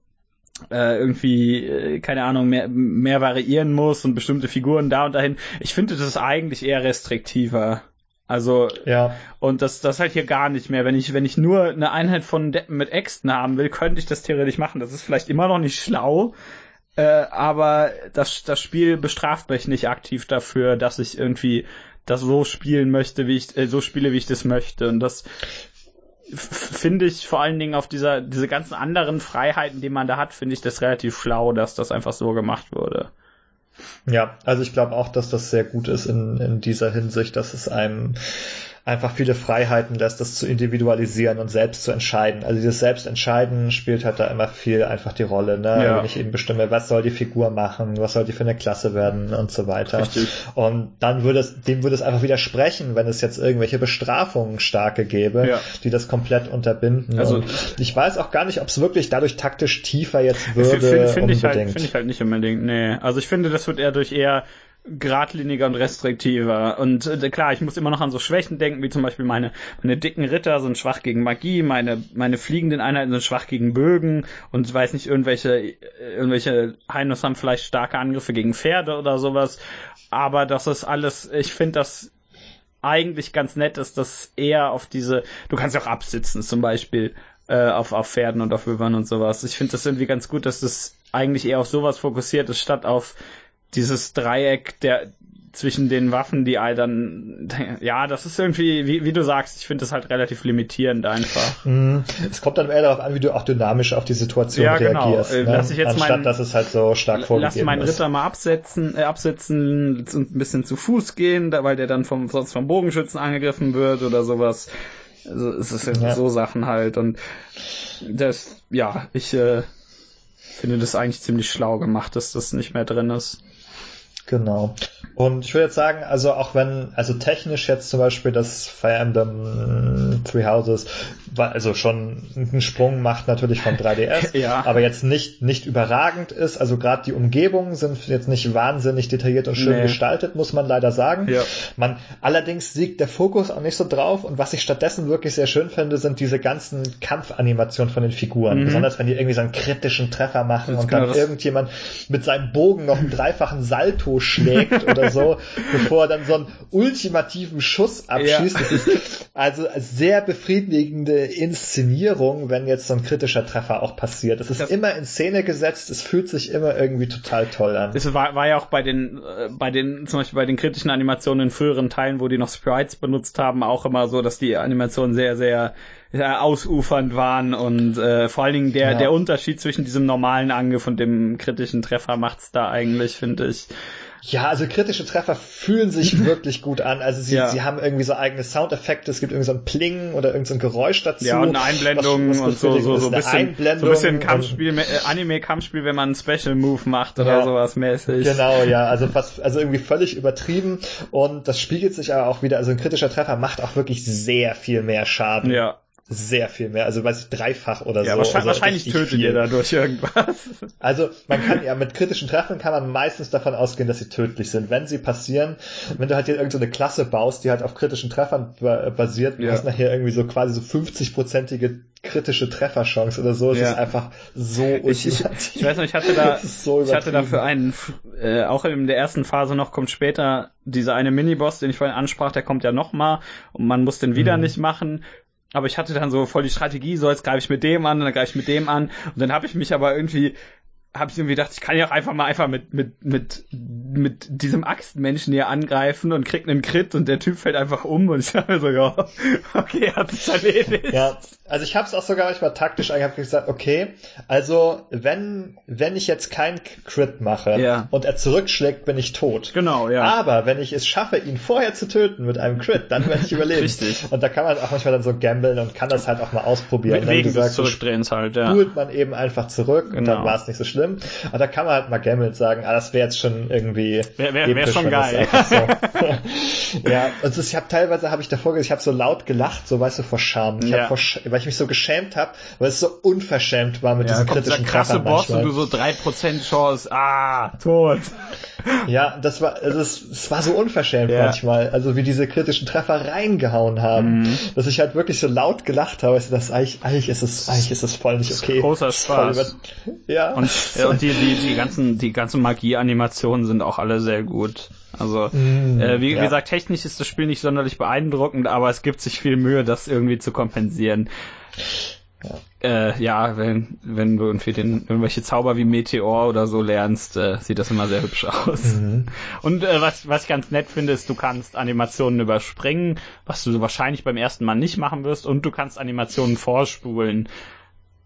äh, irgendwie, äh, keine Ahnung, mehr, mehr variieren muss und bestimmte Figuren da und dahin. Ich finde das ist eigentlich eher restriktiver. Also, Ja, und das, das halt hier gar nicht mehr. Wenn ich, wenn ich nur eine Einheit von Deppen mit Äxten haben will, könnte ich das theoretisch machen. Das ist vielleicht immer noch nicht schlau, äh, aber das, das Spiel bestraft mich nicht aktiv dafür, dass ich irgendwie das so spielen möchte, wie ich, äh, so spiele, wie ich das möchte. Und das finde ich vor allen Dingen auf dieser, diese ganzen anderen Freiheiten, die man da hat, finde ich das relativ schlau, dass das einfach so gemacht wurde. ja, also ich glaube auch, dass das sehr gut ist in, in dieser Hinsicht, dass es einem einfach viele Freiheiten lässt, das zu individualisieren und selbst zu entscheiden. Also dieses Selbstentscheiden spielt halt da immer viel einfach die Rolle, ne? Ja. Wenn ich eben bestimme, was soll die Figur machen, was soll die für eine Klasse werden und so weiter. Richtig. Und dann würde es, dem würde es einfach widersprechen, wenn es jetzt irgendwelche Bestrafungen starke gäbe, Ja. die das komplett unterbinden. Also- und ich weiß auch gar nicht, ob es wirklich dadurch taktisch tiefer jetzt würde. Finde find ich, halt, find ich halt nicht unbedingt, nee. Also ich finde, das wird eher durch eher geradliniger und restriktiver. Und äh, klar, ich muss immer noch an so Schwächen denken, wie zum Beispiel meine, meine dicken Ritter sind schwach gegen Magie, meine, meine fliegenden Einheiten sind schwach gegen Bögen und weiß nicht, irgendwelche, irgendwelche Heinos haben vielleicht starke Angriffe gegen Pferde oder sowas. Aber das ist alles, ich finde das eigentlich ganz nett ist, dass eher auf diese, du kannst ja auch absitzen zum Beispiel äh, auf, auf Pferden und auf Wölbern und sowas. Ich finde das irgendwie ganz gut, dass das eigentlich eher auf sowas fokussiert ist, statt auf dieses Dreieck der zwischen den Waffen, die dann, ja, das ist irgendwie, wie, wie du sagst, ich finde das halt relativ limitierend einfach. Mhm. Es kommt dann eher darauf an, wie du auch dynamisch auf die Situation ja, genau. reagierst. Äh, ne? Lass ich jetzt Anstatt, mein, dass es halt so stark vorgegeben Lass meinen Ritter mal absetzen, äh, absetzen und ein bisschen zu Fuß gehen, weil der dann vom, sonst vom Bogenschützen angegriffen wird oder sowas. Also es ist ja. so Sachen halt und das, ja, ich äh, finde das eigentlich ziemlich schlau gemacht, dass das nicht mehr drin ist. Genau. Und ich würde jetzt sagen, also auch wenn, also technisch jetzt zum Beispiel das Fire Emblem Three Houses, also schon einen Sprung macht natürlich vom 3DS, ja. aber jetzt nicht, nicht überragend ist. Also gerade die Umgebungen sind jetzt nicht wahnsinnig detailliert und schön nee. gestaltet, muss man leider sagen. Ja. Man, allerdings liegt der Fokus auch nicht so drauf und was ich stattdessen wirklich sehr schön finde, sind diese ganzen Kampfanimationen von den Figuren. Mhm. Besonders wenn die irgendwie so einen kritischen Treffer machen und genau dann irgendjemand mit seinem Bogen noch einen dreifachen Salto schlägt oder so, bevor er dann so einen ultimativen Schuss abschießt. Ja. Das ist also sehr befriedigende Inszenierung, wenn jetzt so ein kritischer Treffer auch passiert. Es ist das immer in Szene gesetzt, es fühlt sich immer irgendwie total toll an. Es war, war ja auch bei den, äh, bei den, zum Beispiel bei den kritischen Animationen in früheren Teilen, wo die noch Sprites benutzt haben, auch immer so, dass die Animationen sehr, sehr ja, ausufernd waren und äh, vor allen Dingen der, ja. der Unterschied zwischen diesem normalen Angriff und dem kritischen Treffer macht's da eigentlich, finde ich. Ja, also kritische Treffer fühlen sich wirklich gut an. Also sie, ja. sie haben irgendwie so eigene Soundeffekte, es gibt irgendwie so ein Pling oder irgendein so Geräusch dazu. Ja, und eine Einblendung was, was und so, so, so, ein bisschen, so ein bisschen Kampfspiel, äh, Anime-Kampfspiel, wenn man einen Special Move macht oder ja, sowas mäßig. Genau, ja, also fast, also irgendwie völlig übertrieben und das spiegelt sich aber auch wieder, also ein kritischer Treffer macht auch wirklich sehr viel mehr Schaden. Ja sehr viel mehr, also weiß ich, dreifach oder ja, so. Wahrscheinlich, also wahrscheinlich tötet ihr dadurch irgendwas. Also man kann ja mit kritischen Treffen kann man meistens davon ausgehen, dass sie tödlich sind. Wenn sie passieren, wenn du halt hier irgendeine so Klasse baust, die halt auf kritischen Treffern basiert, du ja. hast nachher irgendwie so quasi so 50-prozentige kritische Trefferchance oder so. Es ja. ist einfach so ich, ich, ich, weiß noch, ich hatte da, so ich hatte da für einen, äh, auch in der ersten Phase noch kommt später dieser eine Miniboss, den ich vorhin ansprach, der kommt ja noch mal und man muss den wieder mhm. nicht machen aber ich hatte dann so voll die Strategie, so jetzt greife ich mit dem an, dann greife ich mit dem an. Und dann habe ich mich aber irgendwie habe ich irgendwie gedacht, ich kann ja auch einfach mal einfach mit mit mit mit diesem Axtmenschen hier angreifen und krieg einen Crit und der Typ fällt einfach um und ich dachte so, ja, okay, hat sich erledigt. Ja, also ich habe es auch sogar manchmal taktisch eigentlich gesagt, okay, also wenn wenn ich jetzt kein Crit mache ja. und er zurückschlägt, bin ich tot. Genau, ja. Aber wenn ich es schaffe, ihn vorher zu töten mit einem Crit, dann werde ich überleben. Richtig. Und da kann man auch manchmal dann so gambeln und kann das halt auch mal ausprobieren. Wegen des Zurückdrehens halt, ja. man eben einfach zurück genau. und dann genau. war es nicht so schlimm schlimm. Aber da kann man halt mal gammeln sagen, ah, das wäre jetzt schon irgendwie. Wäre wär, wär schon geil. So. ja, also ich habe teilweise habe ich davor, ich habe so laut gelacht, so weißt du, vor Scham. Ich ja. vor, weil ich mich so geschämt habe, weil es so unverschämt war mit ja, diesen kritischen krasse Boss manchmal. und du so drei Prozent Chance, ah, tot. Ja, das war, also es, es war so unverschämt ja. manchmal, also wie diese kritischen Treffer reingehauen haben, mhm. dass ich halt wirklich so laut gelacht habe, also das eigentlich, eigentlich ist es, eigentlich ist es voll nicht okay. Großer Spaß. Ja. Und, ja, und die, die, die ganzen, die ganzen Magie-Animationen sind auch alle sehr gut. Also, mm, äh, wie, ja. wie gesagt, technisch ist das Spiel nicht sonderlich beeindruckend, aber es gibt sich viel Mühe, das irgendwie zu kompensieren. Ja. Äh, ja, wenn, wenn du irgendwie den, irgendwelche Zauber wie Meteor oder so lernst, äh, sieht das immer sehr hübsch aus. Mhm. Und äh, was, was ich ganz nett finde, ist, du kannst Animationen überspringen, was du wahrscheinlich beim ersten Mal nicht machen wirst, und du kannst Animationen vorspulen.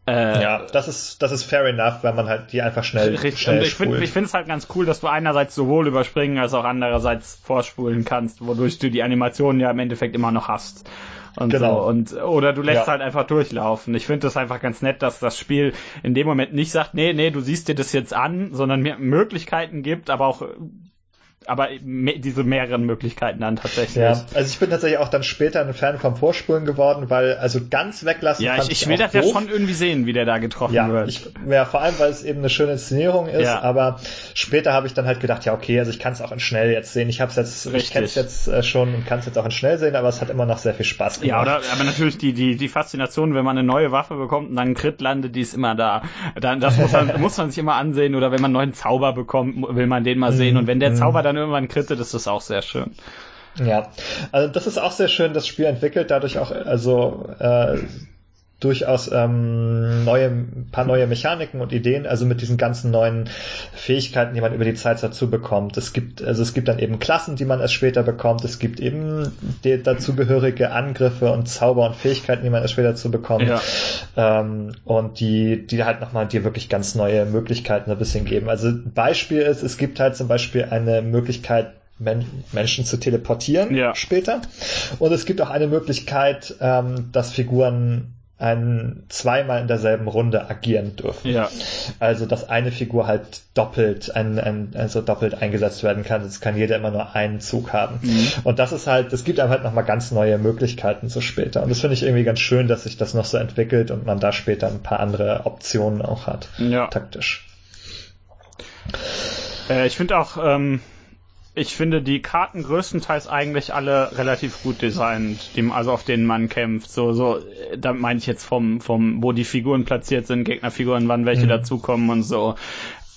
Äh, ja, das ist, das ist fair enough, wenn man halt die einfach schnell, richtig, schnell und ich finde ich finde es halt ganz cool, dass du einerseits sowohl überspringen als auch andererseits vorspulen kannst, wodurch du die Animationen ja im Endeffekt immer noch hast. Und genau. so. Und, oder du lässt ja. halt einfach durchlaufen. Ich finde das einfach ganz nett, dass das Spiel in dem Moment nicht sagt, nee, nee, du siehst dir das jetzt an, sondern mir Möglichkeiten gibt, aber auch aber me diese mehreren Möglichkeiten dann tatsächlich. Ja, also ich bin tatsächlich auch dann später ein Fan vom Vorspulen geworden, weil also ganz weglassen. Ja, ich, ich will das ja schon irgendwie sehen, wie der da getroffen ja, wird. Ich, ja, vor allem, weil es eben eine schöne Inszenierung ist, ja. aber später habe ich dann halt gedacht, ja, okay, also ich kann es auch in schnell jetzt sehen. Ich habe es jetzt, Richtig. ich kenne es jetzt äh, schon und kann es jetzt auch in schnell sehen, aber es hat immer noch sehr viel Spaß gemacht. Ja, oder, aber natürlich die, die, die Faszination, wenn man eine neue Waffe bekommt und dann ein Crit landet, die ist immer da. Dann, das muss man, muss man sich immer ansehen oder wenn man einen neuen Zauber bekommt, will man den mal sehen mhm. und wenn der mhm. Zauber dann irgendwann krittet, ist das auch sehr schön. Ja, also das ist auch sehr schön, das Spiel entwickelt dadurch auch, also äh, durchaus ähm, neue, paar neue Mechaniken und Ideen, also mit diesen ganzen neuen Fähigkeiten, die man über die Zeit dazu bekommt. Es gibt, also es gibt dann eben Klassen, die man erst später bekommt. Es gibt eben die dazugehörige Angriffe und Zauber und Fähigkeiten, die man erst später dazu bekommt. Ja. Ähm, und die, die halt nochmal dir wirklich ganz neue Möglichkeiten ein bisschen geben. Also Beispiel ist, es gibt halt zum Beispiel eine Möglichkeit, Men Menschen zu teleportieren ja. später. Und es gibt auch eine Möglichkeit, ähm, dass Figuren ein, zweimal in derselben Runde agieren dürfen. Ja. Also, dass eine Figur halt doppelt, ein, ein, also doppelt eingesetzt werden kann. Es kann jeder immer nur einen Zug haben. Mhm. Und das ist halt, das gibt einem halt nochmal ganz neue Möglichkeiten so später. Und das finde ich irgendwie ganz schön, dass sich das noch so entwickelt und man da später ein paar andere Optionen auch hat. Ja. Taktisch. Äh, ich finde auch, ähm, ich finde die Karten größtenteils eigentlich alle relativ gut designt, die, also auf denen man kämpft. So, so, da meine ich jetzt vom, vom, wo die Figuren platziert sind, Gegnerfiguren, wann welche mhm. dazukommen und so.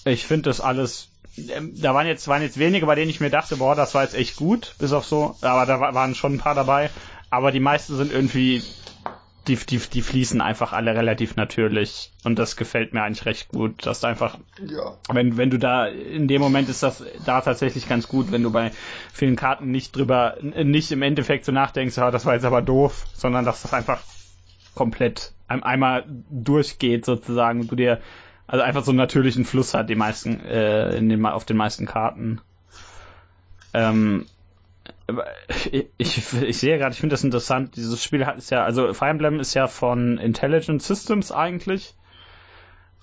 Ich finde das alles ähm, da waren jetzt, waren jetzt wenige, bei denen ich mir dachte, boah, das war jetzt echt gut, bis auf so, aber da waren schon ein paar dabei. Aber die meisten sind irgendwie die, die, die fließen einfach alle relativ natürlich und das gefällt mir eigentlich recht gut, dass du einfach, ja. wenn, wenn du da, in dem Moment ist das da tatsächlich ganz gut, wenn du bei vielen Karten nicht drüber, nicht im Endeffekt so nachdenkst, ja, das war jetzt aber doof, sondern dass das einfach komplett einmal durchgeht sozusagen, du dir, also einfach so einen natürlichen Fluss hat, die meisten, äh, in den, auf den meisten Karten. Ähm, ich, ich, sehe gerade, ich finde das interessant. Dieses Spiel hat ist ja, also Fire Emblem ist ja von Intelligent Systems eigentlich.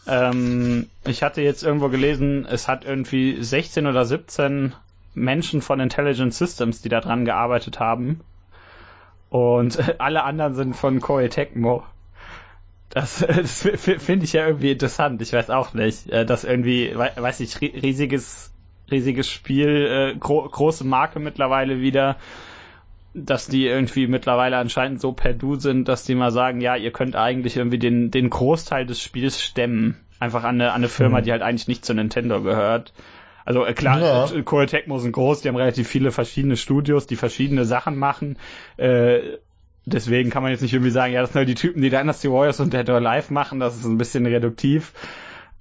Ähm, ich hatte jetzt irgendwo gelesen, es hat irgendwie 16 oder 17 Menschen von Intelligent Systems, die da dran gearbeitet haben. Und alle anderen sind von Koei Tecmo. Das, das finde ich ja irgendwie interessant. Ich weiß auch nicht, äh, dass irgendwie, weiß ich, riesiges riesiges Spiel, äh, gro große Marke mittlerweile wieder, dass die irgendwie mittlerweile anscheinend so per Du sind, dass die mal sagen, ja, ihr könnt eigentlich irgendwie den, den Großteil des Spiels stemmen. Einfach an eine, an eine Firma, mhm. die halt eigentlich nicht zu Nintendo gehört. Also äh, klar, ja. Äh, Koei Tecmo sind groß, die haben relativ viele verschiedene Studios, die verschiedene Sachen machen. Äh, deswegen kann man jetzt nicht irgendwie sagen, ja, das sind halt die Typen, die Dynasty Warriors und Dead or Alive machen, das ist ein bisschen reduktiv.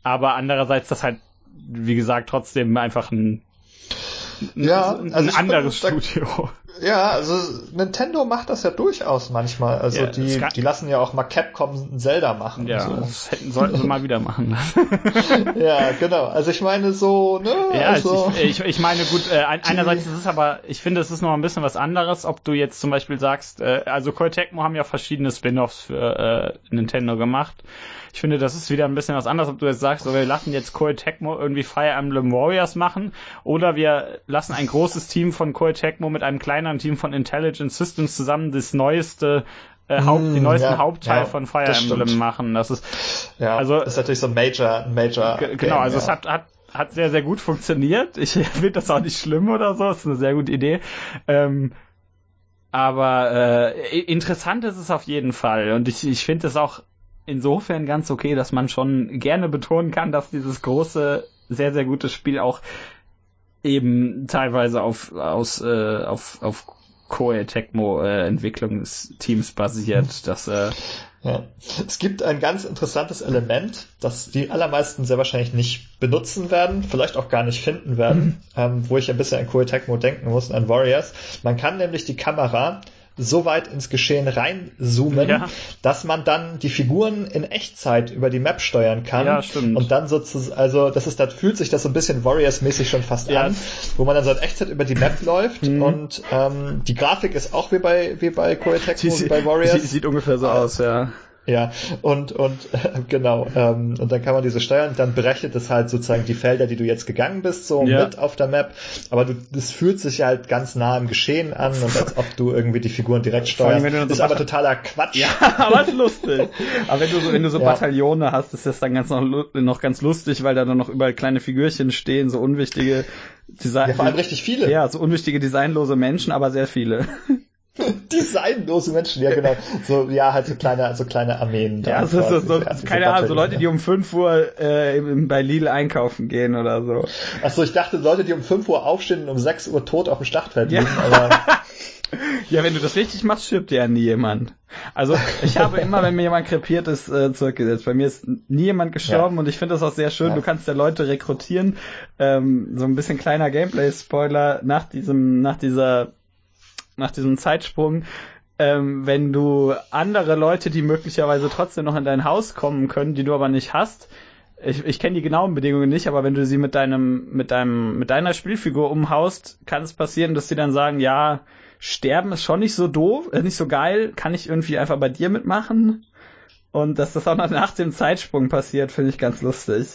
Aber andererseits, das halt wie gesagt, trotzdem einfach ein, ja, ein, also ein anderes bin, Studio. Ja, also Nintendo macht das ja durchaus manchmal. Also ja, die, die lassen ja auch mal Capcom Zelda machen. Ja, so. das hätten, sollten sie mal wieder machen. ja, genau. Also ich meine so, ne? Ja, also. ich, ich, ich meine gut, äh, einerseits ist es aber, ich finde, es ist noch ein bisschen was anderes, ob du jetzt zum Beispiel sagst, äh, also Koei Tecmo haben ja verschiedene Spin-offs für äh, Nintendo gemacht. Ich finde, das ist wieder ein bisschen was anderes, ob du jetzt sagst, so, wir lassen jetzt Koei Tecmo irgendwie Fire Emblem Warriors machen oder wir lassen ein großes Team von Koei Tecmo mit einem kleineren Team von Intelligent Systems zusammen das neueste äh, Haupt, mm, den neuesten ja, Hauptteil ja, von Fire Emblem stimmt. machen. Das ist ja, also das ist natürlich so ein Major, Major. Genau, Game, also ja. es hat, hat hat sehr sehr gut funktioniert. Ich finde das auch nicht schlimm oder so. Das ist eine sehr gute Idee. Ähm, aber äh, interessant ist es auf jeden Fall und ich, ich finde es auch insofern ganz okay, dass man schon gerne betonen kann, dass dieses große, sehr, sehr gute Spiel auch eben teilweise auf, aus, äh, auf, auf Koei Tecmo äh, Entwicklungsteams basiert. Das, äh, ja. Es gibt ein ganz interessantes Element, das die allermeisten sehr wahrscheinlich nicht benutzen werden, vielleicht auch gar nicht finden werden, mhm. ähm, wo ich ein bisschen an Koei Tecmo denken muss, an Warriors. Man kann nämlich die Kamera so weit ins Geschehen reinzoomen, ja. dass man dann die Figuren in Echtzeit über die Map steuern kann. Ja, stimmt. Und dann sozusagen, also das ist, da fühlt sich das so ein bisschen Warriors-mäßig schon fast ja. an, wo man dann so in Echtzeit über die Map läuft mhm. und ähm, die Grafik ist auch wie bei wie bei Koei Tecmo, wie bei Warriors. Sieht, sieht ungefähr so aus, ja. Ja, und, und äh, genau, ähm, und dann kann man diese steuern, dann berechnet es halt sozusagen die Felder, die du jetzt gegangen bist, so ja. mit auf der Map, aber du, das fühlt sich halt ganz nah im Geschehen an und als ob du irgendwie die Figuren direkt steuerst. Allem, so ist aber totaler Quatsch. Ja, aber ist lustig. aber wenn du so, wenn du so ja. Bataillone hast, ist das dann ganz noch, noch ganz lustig, weil da dann noch überall kleine Figürchen stehen, so unwichtige Design. Ja, vor allem richtig viele. Ja, so unwichtige designlose Menschen, aber sehr viele. Designlose Menschen, ja genau. So, ja, halt so kleine, so kleine Armeen. Ja, so, so, so, so keine Ahnung, so Leute, die um 5 Uhr äh, bei Lidl einkaufen gehen oder so. Achso, ich dachte, Leute, die um 5 Uhr aufstehen und um 6 Uhr tot auf dem Startfeld liegen, ja. aber. Ja, wenn du das richtig machst, stirbt ja nie jemand. Also ich habe immer, wenn mir jemand krepiert ist, äh, zurückgesetzt. Bei mir ist nie jemand gestorben ja. und ich finde das auch sehr schön. Ja. Du kannst ja Leute rekrutieren. Ähm, so ein bisschen kleiner Gameplay-Spoiler nach diesem, nach dieser nach diesem Zeitsprung, ähm, wenn du andere Leute, die möglicherweise trotzdem noch in dein Haus kommen können, die du aber nicht hast, ich, ich kenne die genauen Bedingungen nicht, aber wenn du sie mit deinem, mit deinem, mit deiner Spielfigur umhaust, kann es passieren, dass sie dann sagen, ja, sterben ist schon nicht so doof, ist nicht so geil, kann ich irgendwie einfach bei dir mitmachen? Und dass das auch noch nach dem Zeitsprung passiert, finde ich ganz lustig.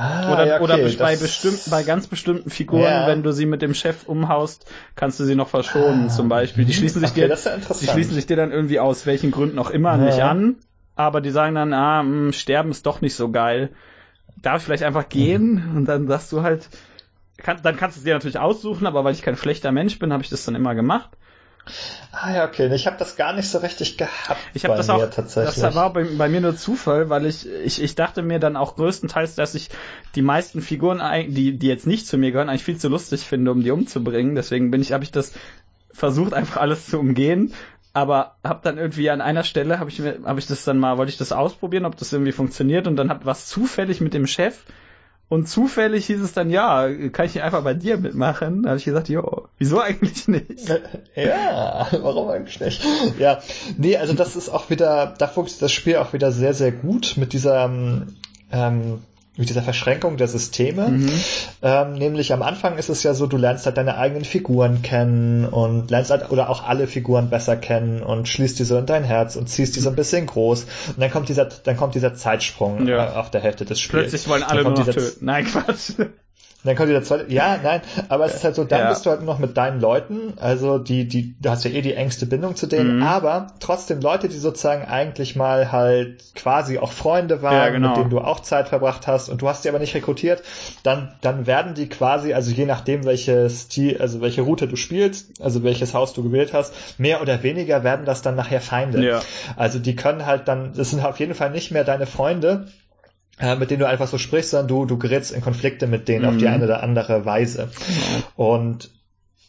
Ah, oder, ja, okay, oder bei bestimmten, bei ganz bestimmten Figuren, ja. wenn du sie mit dem Chef umhaust, kannst du sie noch verschonen, ah, zum Beispiel. Die schließen sich okay, dir, die schließen sich dir dann irgendwie aus welchen Gründen auch immer ja. nicht an, aber die sagen dann, ah, mh, hm, sterben ist doch nicht so geil. Darf ich vielleicht einfach gehen? Mhm. Und dann sagst du halt, kann, dann kannst du es dir natürlich aussuchen, aber weil ich kein schlechter Mensch bin, habe ich das dann immer gemacht. Ah ja, okay. Ich habe das gar nicht so richtig gehabt. Ich habe das auch tatsächlich. Das war bei, bei, mir nur Zufall, weil ich, ich ich dachte mir dann auch größtenteils, dass ich die meisten Figuren, die die jetzt nicht zu mir gehören, eigentlich viel zu lustig finde, um die umzubringen. Deswegen bin ich, habe ich das versucht einfach alles zu umgehen. Aber habe dann irgendwie an einer Stelle habe ich mir habe ich das dann mal wollte ich das ausprobieren, ob das irgendwie funktioniert und dann hat was zufällig mit dem Chef und zufällig hieß es dann, ja, kann ich einfach bei dir mitmachen? Da habe ich gesagt, jo, wieso eigentlich nicht? Ja, warum eigentlich nicht? Ja, nee, also das ist auch wieder, da funktioniert das Spiel auch wieder sehr, sehr gut mit dieser ähm, mit dieser Verschränkung der Systeme. Mhm. Ähm, nämlich am Anfang ist es ja so, du lernst halt deine eigenen Figuren kennen und lernst halt oder auch alle Figuren besser kennen und schließt die so in dein Herz und ziehst die so ein bisschen groß. Und dann kommt dieser, dann kommt dieser Zeitsprung ja. auf der Hälfte des Spiels. Plötzlich wollen alle nur noch töten. Nein, Quatsch. Dann kommt wieder zweite, ja, nein, aber es ist halt so, dann ja. bist du halt noch mit deinen Leuten, also die, die, du hast ja eh die engste Bindung zu denen, mhm. aber trotzdem Leute, die sozusagen eigentlich mal halt quasi auch Freunde waren, ja, genau. mit denen du auch Zeit verbracht hast und du hast die aber nicht rekrutiert, dann, dann werden die quasi, also je nachdem welches Stil, also welche Route du spielst, also welches Haus du gewählt hast, mehr oder weniger werden das dann nachher Feinde. Ja. Also die können halt dann, das sind auf jeden Fall nicht mehr deine Freunde, äh, mit denen du einfach so sprichst, sondern du, du gerätst in Konflikte mit denen mhm. auf die mhm. eine oder andere Weise. Mhm. Und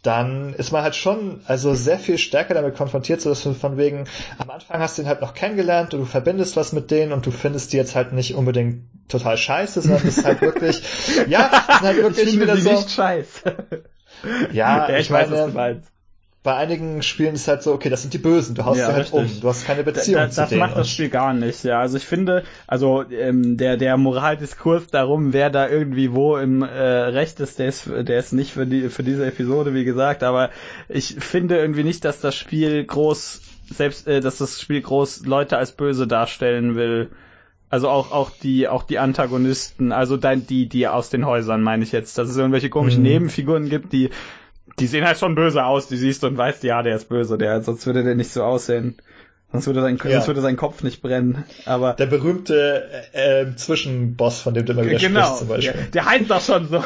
dann ist man halt schon also sehr viel stärker damit konfrontiert, so dass du von wegen, am Anfang hast du ihn halt noch kennengelernt und du verbindest was mit denen und du findest die jetzt halt nicht unbedingt total scheiße, sondern das ist halt wirklich, ja, das ist halt wirklich ich wieder so. Nicht scheiße. Ja, ja ich, ich weiß, meine, was du meinst bei einigen Spielen ist halt so, okay, das sind die Bösen, du haust ja, sie halt richtig. um, du hast keine Beziehung da, da, zu das denen. Das macht das Spiel gar nicht, ja. Also ich finde, also ähm, der der Moraldiskurs darum, wer da irgendwie wo im äh, Recht ist, der ist, der ist nicht für die für diese Episode, wie gesagt, aber ich finde irgendwie nicht, dass das Spiel groß selbst, äh, dass das Spiel groß Leute als böse darstellen will. Also auch auch die auch die Antagonisten, also dein, die die aus den Häusern meine ich jetzt, dass es irgendwelche komischen mhm. Nebenfiguren gibt, die die sehen halt schon böse aus, die siehst du und weißt, ja, der ist böse, der, sonst würde der nicht so aussehen. Sonst würde sein, ja. sonst würde sein Kopf nicht brennen. Aber der berühmte äh, äh, Zwischenboss, von dem du immer wieder genau, sprichst, zum Beispiel. Ja, der heißt doch schon so.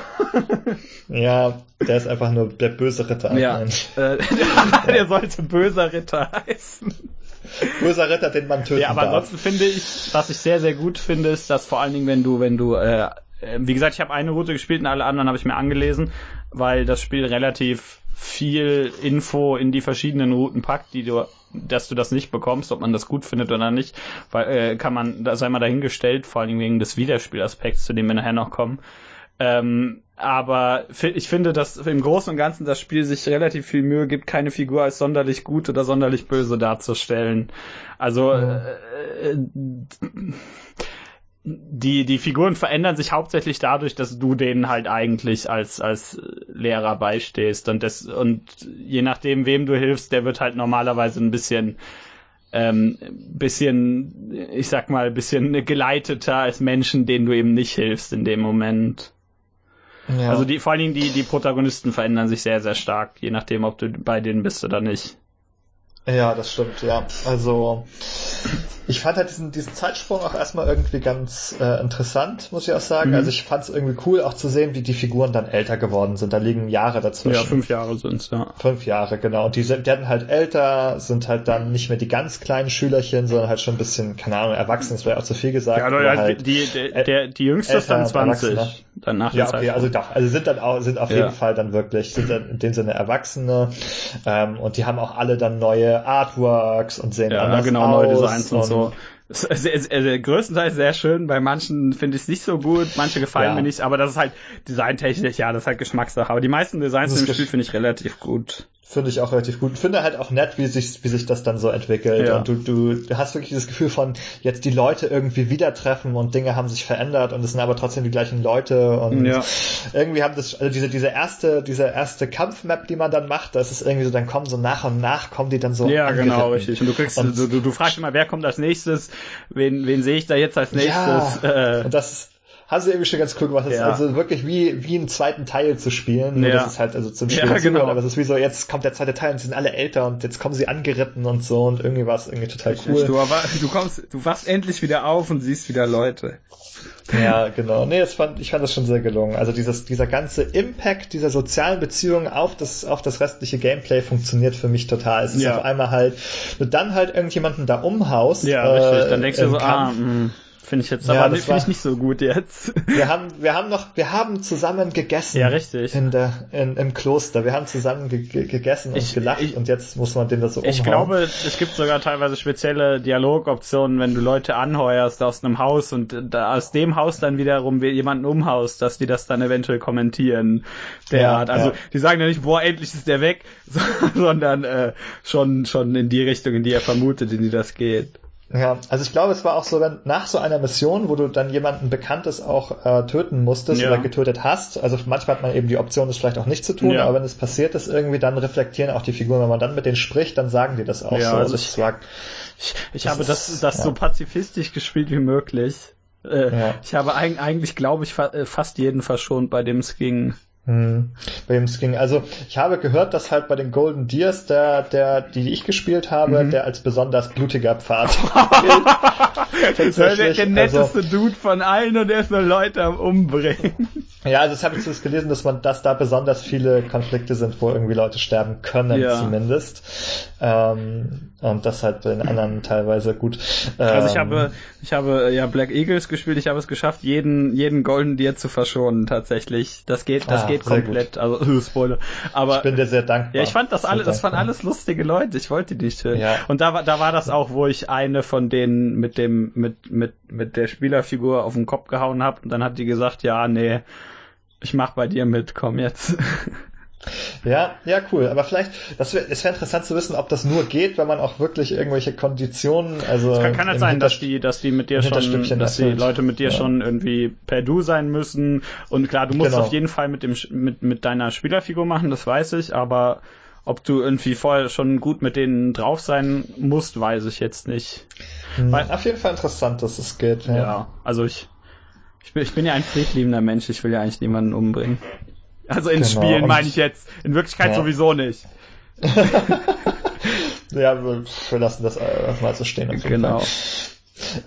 ja, der ist einfach nur der böse Ritter. Ja, äh, der, der sollte böser Ritter heißen. Böser Ritter, den man töten Ja, aber ansonsten finde ich, was ich sehr, sehr gut finde, ist, dass vor allen Dingen, wenn du, wenn du, äh, äh wie gesagt, ich habe eine Route gespielt und alle anderen habe ich mir angelesen weil das Spiel relativ viel Info in die verschiedenen Routen packt, die du, dass du das nicht bekommst, ob man das gut findet oder nicht, weil äh, kann man, da sei mal dahingestellt, vor allem wegen des Wiederspielaspekts, zu dem wir nachher noch kommen. Ähm, aber ich finde, dass im Großen und Ganzen das Spiel sich relativ viel Mühe gibt, keine Figur als sonderlich gut oder sonderlich böse darzustellen. Also mhm. äh, die, die Figuren verändern sich hauptsächlich dadurch, dass du denen halt eigentlich als, als Lehrer beistehst und das, und je nachdem, wem du hilfst, der wird halt normalerweise ein bisschen, ähm, bisschen, ich sag mal, bisschen geleiteter als Menschen, denen du eben nicht hilfst in dem Moment. Ja. Also die, vor allen Dingen die, die Protagonisten verändern sich sehr, sehr stark, je nachdem, ob du bei denen bist oder nicht. Ja, das stimmt, ja. Also ich fand halt diesen, diesen Zeitsprung auch erstmal irgendwie ganz äh, interessant, muss ich auch sagen. Mhm. Also ich fand es irgendwie cool, auch zu sehen, wie die Figuren dann älter geworden sind. Da liegen Jahre dazwischen. Ja, fünf Jahre sind's, ja. Fünf Jahre, genau. Und die, sind, werden halt älter, sind halt dann nicht mehr die ganz kleinen Schülerchen, sondern halt schon ein bisschen, keine Ahnung, erwachsen, das wäre auch zu viel gesagt. Ja, oder halt die, die, der, die jüngste ist dann 20. Dann nach ja, okay, also doch, also sind dann auch, sind auf ja. jeden Fall dann wirklich, sind dann in dem Sinne Erwachsene, ähm, und die haben auch alle dann neue Artworks und sehen ja, anders genau, aus. neue Designs und, und so. Also, größtenteils sehr schön, bei manchen finde ich es nicht so gut, manche gefallen ja. mir nicht, aber das ist halt designtechnisch, ja, das ist halt Geschmackssache. Aber die meisten Designs im Spiel finde ich relativ gut. Finde ich auch relativ gut. Finde halt auch nett, wie sich, wie sich das dann so entwickelt. Ja. Und du, du, du hast wirklich das Gefühl von, jetzt die Leute irgendwie wieder treffen und Dinge haben sich verändert und es sind aber trotzdem die gleichen Leute und ja. irgendwie haben das, also diese, diese erste, diese erste Kampfmap, die man dann macht, das ist irgendwie so, dann kommen so nach und nach, kommen die dann so. Ja, angeritten. genau, richtig. Und du kriegst, und, du, du, du fragst immer, wer kommt als nächstes, wen, wen sehe ich da jetzt als nächstes? Ja, äh, und das, haben sie irgendwie schon ganz cool gemacht. Ja. ist also wirklich wie, wie einen zweiten Teil zu spielen. Ja. das ist halt also zum Spielen ja, genau. aber es ist wie so, jetzt kommt der zweite Teil und sie sind alle älter und jetzt kommen sie angeritten und so und irgendwie war es irgendwie total cool. Du, aber, du kommst, du wachst endlich wieder auf und siehst wieder Leute. Ja, genau. Nee, das fand, ich fand das schon sehr gelungen. Also dieses, dieser ganze Impact dieser sozialen Beziehungen auf das, auf das restliche Gameplay funktioniert für mich total. Es ist ja. auf einmal halt, du dann halt irgendjemanden da umhaust. Ja, äh, richtig. Dann denkst du so, ah, mh mm. Finde ich jetzt ja, aber finde ich nicht so gut jetzt. Wir haben, wir haben noch, wir haben zusammen gegessen. Ja, richtig. In der, in, im Kloster. Wir haben zusammen ge gegessen und ich, gelacht ich, und jetzt muss man den das so umhauen. Ich glaube, es gibt sogar teilweise spezielle Dialogoptionen, wenn du Leute anheuerst aus einem Haus und da aus dem Haus dann wiederum jemanden umhaust, dass die das dann eventuell kommentieren. Der ja. Also, ja. die sagen ja nicht, boah, endlich ist der weg, sondern äh, schon, schon in die Richtung, in die er vermutet, in die das geht. Ja, also ich glaube, es war auch so, wenn nach so einer Mission, wo du dann jemanden Bekanntes auch äh, töten musstest ja. oder getötet hast, also manchmal hat man eben die Option, das vielleicht auch nicht zu tun, ja. aber wenn es passiert ist irgendwie, dann reflektieren auch die Figuren, wenn man dann mit denen spricht, dann sagen die das auch ja, so. Also ich, sag, ich, ich das habe das, das so pazifistisch gespielt wie möglich. Äh, Ich habe eigentlich, glaube ich, fa äh, fast jeden verschont, bei dem es ging. Hm, bei dem. Also ich habe gehört, dass halt bei den Golden Deers, der, der, die ich gespielt habe, mhm. der als besonders blutiger Pfad gilt. der, der, der netteste also, Dude von allen und der ist nur Leute am Umbringen. Ja, also das habe ich zumindest gelesen, dass man, dass da besonders viele Konflikte sind, wo irgendwie Leute sterben können, ja. zumindest. Ähm, und das halt bei den anderen teilweise gut. Ähm, also ich ähm, habe, ich habe ja Black Eagles gespielt, ich habe es geschafft, jeden, jeden Golden Deer zu verschonen, tatsächlich. Das geht, das ah, geht komplett, gut. also Spoiler. Aber ich bin dir sehr dankbar. Ja, ich fand das alles, das waren alles lustige Leute, ich wollte die nicht töten. Ja. Und da war, da war das auch, wo ich eine von denen mit dem, mit, mit, mit der Spielerfigur auf den Kopf gehauen habe und dann hat die gesagt, ja, nee, ich mach bei dir mit, komm jetzt. Ja, ja, cool. Aber vielleicht, das wäre es wär interessant zu wissen, ob das nur geht, wenn man auch wirklich irgendwelche Konditionen, also. Es kann, kann halt sein, dass die, dass die mit dir schon, dass die Leute mit dir ja. schon irgendwie per Du sein müssen. Und klar, du musst genau. auf jeden Fall mit dem, mit, mit deiner Spielerfigur machen, das weiß ich, aber ob du irgendwie vorher schon gut mit denen drauf sein musst, weiß ich jetzt nicht. Mhm. Weil, auf jeden Fall interessant, dass es geht. Ja, ja also ich, ich bin, ich bin ja ein friedliebender Mensch, ich will ja eigentlich niemanden umbringen. Also in genau. Spielen meine ich jetzt. In Wirklichkeit ja. sowieso nicht. ja, wir, lassen das mal so stehen. Genau. Fall.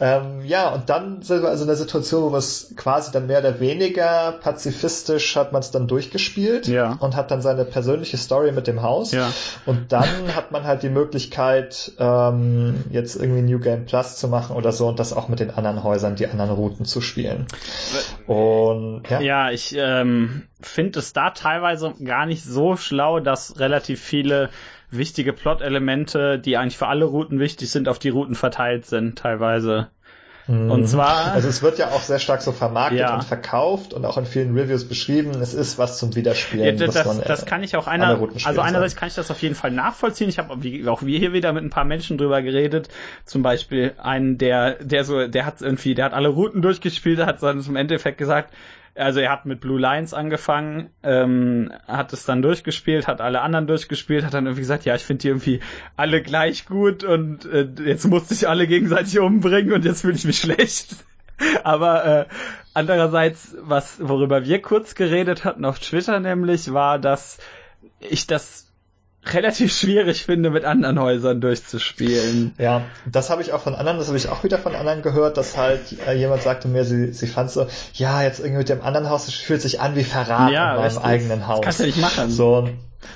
Ähm, ja, und dann sind wir also in der Situation, wo wir es quasi dann mehr oder weniger pazifistisch hat man es dann durchgespielt ja. und hat dann seine persönliche Story mit dem Haus. Ja. Und dann hat man halt die Möglichkeit, ähm, jetzt irgendwie New Game Plus zu machen oder so und das auch mit den anderen Häusern, die anderen Routen zu spielen. Und ja, ja ich ähm, finde es da teilweise gar nicht so schlau, dass relativ viele wichtige Plot-Elemente, die eigentlich für alle Routen wichtig sind, auf die Routen verteilt sind, teilweise. Mhm. Und zwar. Also es wird ja auch sehr stark so vermarktet ja. und verkauft und auch in vielen Reviews beschrieben, es ist was zum Widerspielen. Ja, das, das, das kann ich auch einer, also einerseits kann ich das auf jeden Fall nachvollziehen. Ich habe auch wir hier wieder mit ein paar Menschen drüber geredet. Zum Beispiel einen, der, der so, der hat irgendwie, der hat alle Routen durchgespielt, hat dann im Endeffekt gesagt, also er hat mit Blue Lions angefangen, ähm, hat es dann durchgespielt, hat alle anderen durchgespielt, hat dann irgendwie gesagt, ja, ich finde die irgendwie alle gleich gut und äh, jetzt musste ich alle gegenseitig umbringen und jetzt fühle ich mich schlecht. Aber äh, andererseits, was worüber wir kurz geredet hatten auf Twitter nämlich, war, dass ich das relativ schwierig finde, mit anderen Häusern durchzuspielen. Ja, das habe ich auch von anderen, das habe ich auch wieder von anderen gehört, dass halt äh, jemand sagte mir, sie, sie fand so, ja, jetzt irgendwie mit dem anderen Haus, es fühlt sich an wie Verrat ja, in meinem eigenen Haus. Das kannst du nicht machen. So,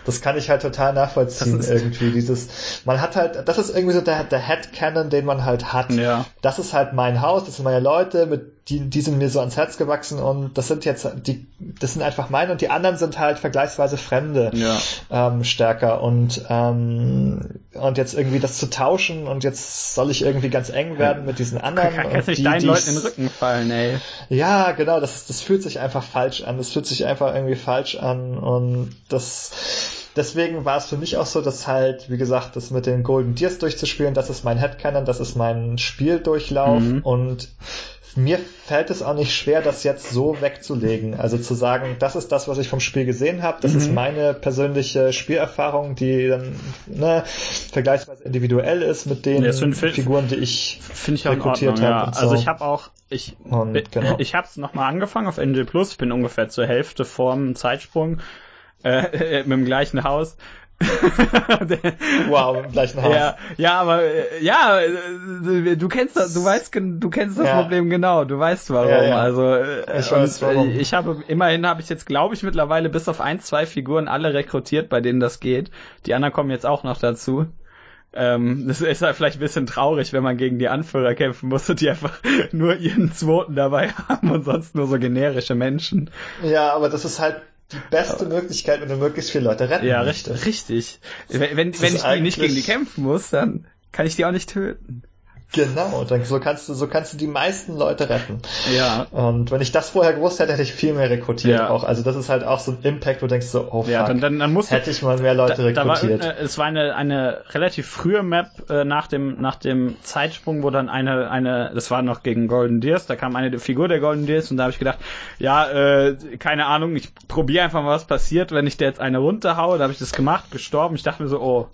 das kann ich halt total nachvollziehen irgendwie. Dieses, man hat halt, das ist irgendwie so der, der Headcanon, den man halt hat. Ja. Das ist halt mein Haus, das sind meine Leute, mit die, die sind mir so ans Herz gewachsen und das sind jetzt die, das sind einfach meine und die anderen sind halt vergleichsweise Fremde ja. ähm, stärker und ähm, und jetzt irgendwie das zu tauschen und jetzt soll ich irgendwie ganz eng werden mit diesen anderen. Kann, kannst nicht deinen Leuten in den Rücken fallen, ey. Ja, genau, das, das fühlt sich einfach falsch an. Das fühlt sich einfach irgendwie falsch an und das deswegen war es für mich auch so, dass halt, wie gesagt, das mit den Golden Deers durchzuspielen, das ist mein Headcanon, das ist mein Spieldurchlauf mhm. und mir fällt es auch nicht schwer, das jetzt so wegzulegen. Also zu sagen, das ist das, was ich vom Spiel gesehen habe, das mhm. ist meine persönliche Spielerfahrung, die dann ne, vergleichsweise individuell ist mit den ja, Figuren, die ich, ich rekrutiert habe. Ja. So. Also ich habe auch, ich, genau. ich habe es nochmal angefangen auf NG Plus, ich bin ungefähr zur Hälfte vorm Zeitsprung äh, mit dem gleichen Haus. wow, im gleichen Haus. Ja, ja, aber äh, ja, äh, du kennst das, du weißt, du kennst das ja. Problem genau, du weißt warum. Ja, ja. Also äh, ich, weiß, warum. ich habe immerhin habe ich jetzt, glaube ich, mittlerweile bis auf ein, zwei Figuren alle rekrutiert, bei denen das geht. Die anderen kommen jetzt auch noch dazu. Ähm, das ist halt vielleicht ein bisschen traurig, wenn man gegen die Anführer kämpfen muss und die einfach nur ihren zweiten dabei haben und sonst nur so generische Menschen. Ja, aber das ist halt die beste Möglichkeit, wenn du möglichst viele Leute retten Ja, richtig. richtig. Wenn, wenn, wenn ich nicht gegen die kämpfen muss, dann kann ich die auch nicht töten. Genau, so kannst du, so kannst du die meisten Leute retten. Ja. Und wenn ich das vorher gewusst hätte, hätte ich viel mehr rekrutiert ja. auch. Also das ist halt auch so ein Impact, wo du denkst so, oh fuck, ja, dann, dann, dann musst hätte ich mal mehr Leute da, rekrutiert. Da war, es war eine, eine relativ frühe Map äh, nach dem, nach dem Zeitsprung, wo dann eine, eine, das war noch gegen Golden Deers, da kam eine Figur der Golden Deers und da habe ich gedacht, ja, äh, keine Ahnung, ich probiere einfach mal, was passiert, wenn ich der jetzt eine runterhaue. Da habe ich das gemacht, gestorben. Ich dachte mir so, oh,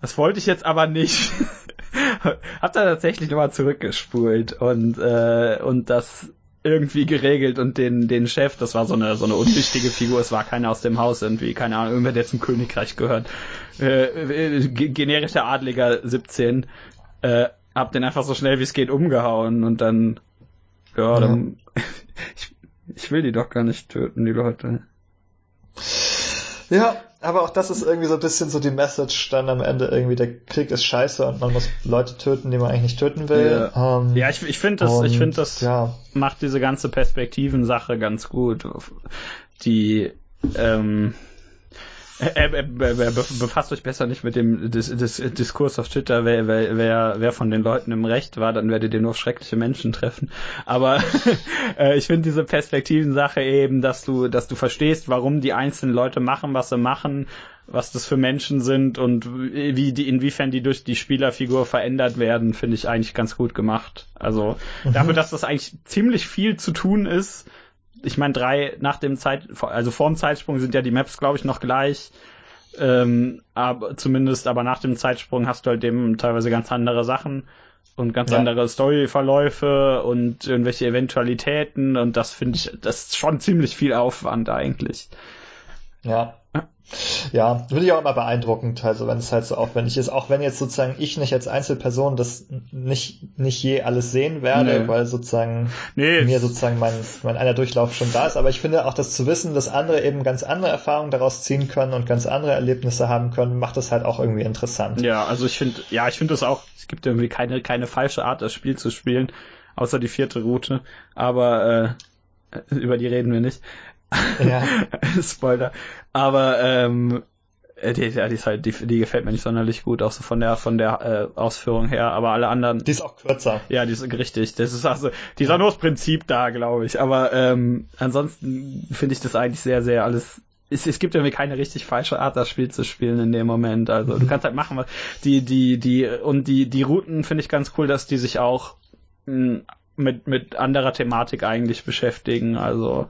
das wollte ich jetzt aber nicht. Hab da tatsächlich nochmal zurückgespult und, äh, und das irgendwie geregelt und den, den Chef, das war so eine, so eine unwichtige Figur, es war keiner aus dem Haus irgendwie, keine Ahnung, irgendwer, der zum Königreich gehört. Äh, äh generischer Adliger 17, äh, hab den einfach so schnell wie es geht umgehauen und dann, ja, ja. dann, ich, ich will die doch gar nicht töten, die Leute. Ja, aber auch das ist irgendwie so ein bisschen so die Message dann am Ende irgendwie, der Krieg ist scheiße und man muss Leute töten, die man eigentlich nicht töten will. Ja, ähm, ja ich, ich finde das, ich finde das ja. macht diese ganze Perspektiven-Sache ganz gut. Die, ähm, äh, äh, äh, befasst euch besser nicht mit dem Dis Dis Diskurs auf Twitter, wer, wer, wer, wer von den Leuten im Recht war, dann werdet ihr nur schreckliche Menschen treffen. Aber äh, ich finde diese Perspektiven-Sache eben, dass du, dass du verstehst, warum die einzelnen Leute machen, was sie machen, was das für Menschen sind und wie die, inwiefern die durch die Spielerfigur verändert werden, finde ich eigentlich ganz gut gemacht. Also mhm. dafür, dass das eigentlich ziemlich viel zu tun ist, ich meine, drei nach dem Zeit, also vor dem Zeitsprung sind ja die Maps, glaube ich, noch gleich. Ähm, aber zumindest, aber nach dem Zeitsprung hast du halt eben teilweise ganz andere Sachen und ganz ja. andere Storyverläufe und irgendwelche Eventualitäten und das finde ich, das ist schon ziemlich viel Aufwand eigentlich. Ja. Ja, finde ich auch immer beeindruckend, also wenn es halt so aufwendig ist, auch wenn jetzt sozusagen ich nicht als Einzelperson das nicht, nicht je alles sehen werde, nee. weil sozusagen nee. mir sozusagen mein, mein einer Durchlauf schon da ist, aber ich finde auch das zu wissen, dass andere eben ganz andere Erfahrungen daraus ziehen können und ganz andere Erlebnisse haben können, macht das halt auch irgendwie interessant. Ja, also ich finde, ja, ich finde das auch, es gibt irgendwie keine, keine falsche Art, das Spiel zu spielen, außer die vierte Route, aber äh, über die reden wir nicht. Ja. Spoiler. Aber ähm, äh, die, die ist halt, die, die gefällt mir nicht sonderlich gut, auch so von der von der äh, Ausführung her, aber alle anderen. Die ist auch kürzer. Ja, die ist richtig. Das ist also dieser nur das Prinzip da, glaube ich. Aber ähm, ansonsten finde ich das eigentlich sehr, sehr alles. Es, es gibt irgendwie keine richtig falsche Art, das Spiel zu spielen in dem Moment. Also mhm. du kannst halt machen, was die, die, die, und die, die Routen finde ich ganz cool, dass die sich auch mh, hm, mit, mit anderer Thematik eigentlich beschäftigen. Also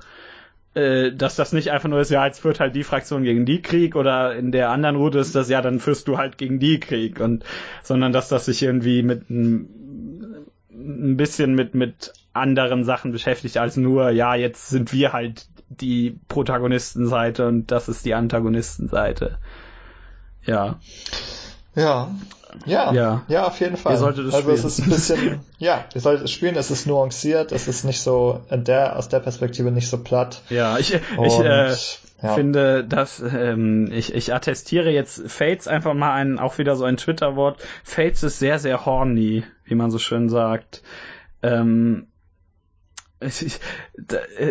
äh, dass das nicht einfach nur ist, ja, jetzt führt halt die Fraktion gegen die Krieg oder in der anderen Route ist das, ja, dann führst du halt gegen die Krieg und sondern dass das sich irgendwie mit ein, ein bisschen mit, mit anderen Sachen beschäftigt als nur, ja, jetzt sind wir halt die Protagonistenseite und das ist die Antagonistenseite. Ja. Ja. Ja, ja, ja, auf jeden Fall. Ihr solltet es also spielen. es ist ein bisschen, ja, ihr solltet es spielen, es ist nuanciert, es ist nicht so, in der, aus der Perspektive nicht so platt. Ja, ich, Und, ich äh, ja. finde, dass ähm, ich, ich attestiere jetzt Fates einfach mal ein, auch wieder so ein Twitter-Wort. Fates ist sehr, sehr horny, wie man so schön sagt. Ähm, ich, ich, da, äh,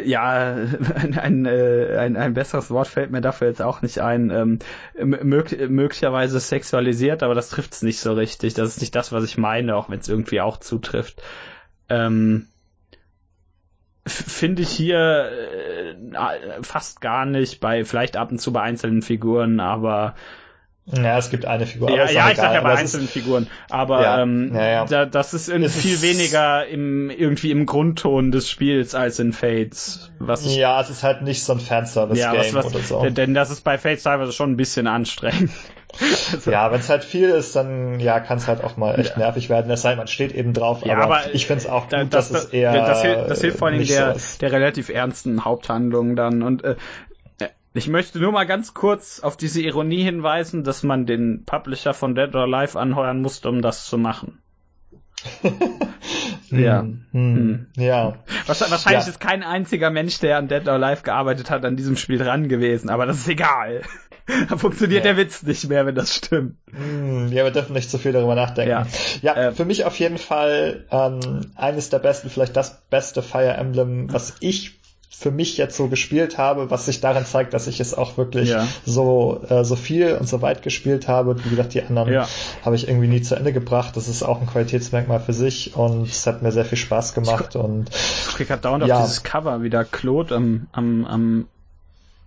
ja, ein, ein, äh, ein, ein besseres Wort fällt mir dafür jetzt auch nicht ein. Ähm, mög möglicherweise sexualisiert, aber das trifft es nicht so richtig. Das ist nicht das, was ich meine, auch wenn es irgendwie auch zutrifft. Ähm, finde ich hier äh, fast gar nicht bei vielleicht ab und zu bei einzelnen Figuren, aber ja, es gibt eine Figur. Ja, ja, ich sag ja bei einzelnen ist, Figuren. Aber Ja, ähm, ja, ja. Da, das ist Es ist- viel weniger im irgendwie im Grundton des Spiels als in Fates. Was ich, ja, es ist halt nicht so ein Fanservice-Game ja, oder so. denn- das ist bei Fates teilweise schon ein bisschen anstrengend. Also, Ja, wenn es halt viel ist, dann ja, kann es halt auch mal echt nervig werden. Es sei denn, man steht eben drauf, Ja, aber, aber, ich finde es auch gut, das, dass das, es eher das, hilft, das hilft vor allen Dingen nicht der, so der relativ ernsten Haupthandlung dann. Und äh, ich möchte nur mal ganz kurz auf diese Ironie hinweisen, dass man den Publisher von Dead or Alive anheuern musste, um das zu machen. ja. Hm, hm, ja. Was, wahrscheinlich Ja. ist kein einziger Mensch, der an Dead or Alive gearbeitet hat, an diesem Spiel dran gewesen, aber das ist egal. da funktioniert Ja. der Witz nicht mehr, wenn das stimmt. Hm, Ja, wir dürfen nicht zu viel darüber nachdenken. Ja. Ja, Äh, für mich auf jeden Fall ähm, eines der besten, vielleicht das beste Fire Emblem, was ich für mich jetzt so gespielt habe, was sich darin zeigt, dass ich es auch wirklich Ja. so äh, so viel und so weit gespielt habe. Wie gesagt, die anderen Ja. habe ich irgendwie nie zu Ende gebracht. Das ist auch ein Qualitätsmerkmal für sich und es hat mir sehr viel Spaß gemacht und Ich krieg grad dauernd Ja. auf dieses Cover wieder Claude am, am, am,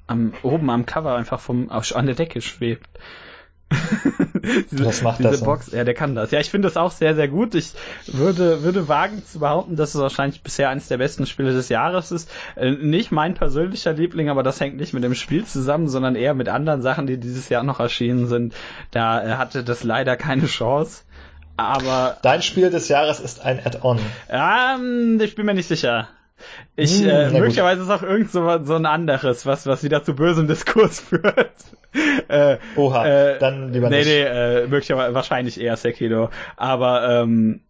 am, oben am Cover einfach vom, an der Decke schwebt. diese, Was macht diese das? Box, ja, der kann das. Ja, ich finde das auch sehr, sehr gut. Ich würde, würde wagen zu behaupten, dass es wahrscheinlich bisher eines der besten Spiele des Jahres ist. Äh, nicht mein persönlicher Liebling, aber das hängt nicht mit dem Spiel zusammen, sondern eher mit anderen Sachen, die dieses Jahr noch erschienen sind. Da äh, hatte das leider keine Chance. Aber dein Spiel des Jahres ist ein Add-on. ähm, ich bin mir nicht sicher. Ich, Hm, äh, na gut. möglicherweise ist auch irgend so, so ein anderes, was, was wieder zu bösem Diskurs führt. äh, Oha, äh, dann lieber nee, nicht. Nee, äh, möglicherweise, wahrscheinlich eher Sekiro. Aber, ähm, äh,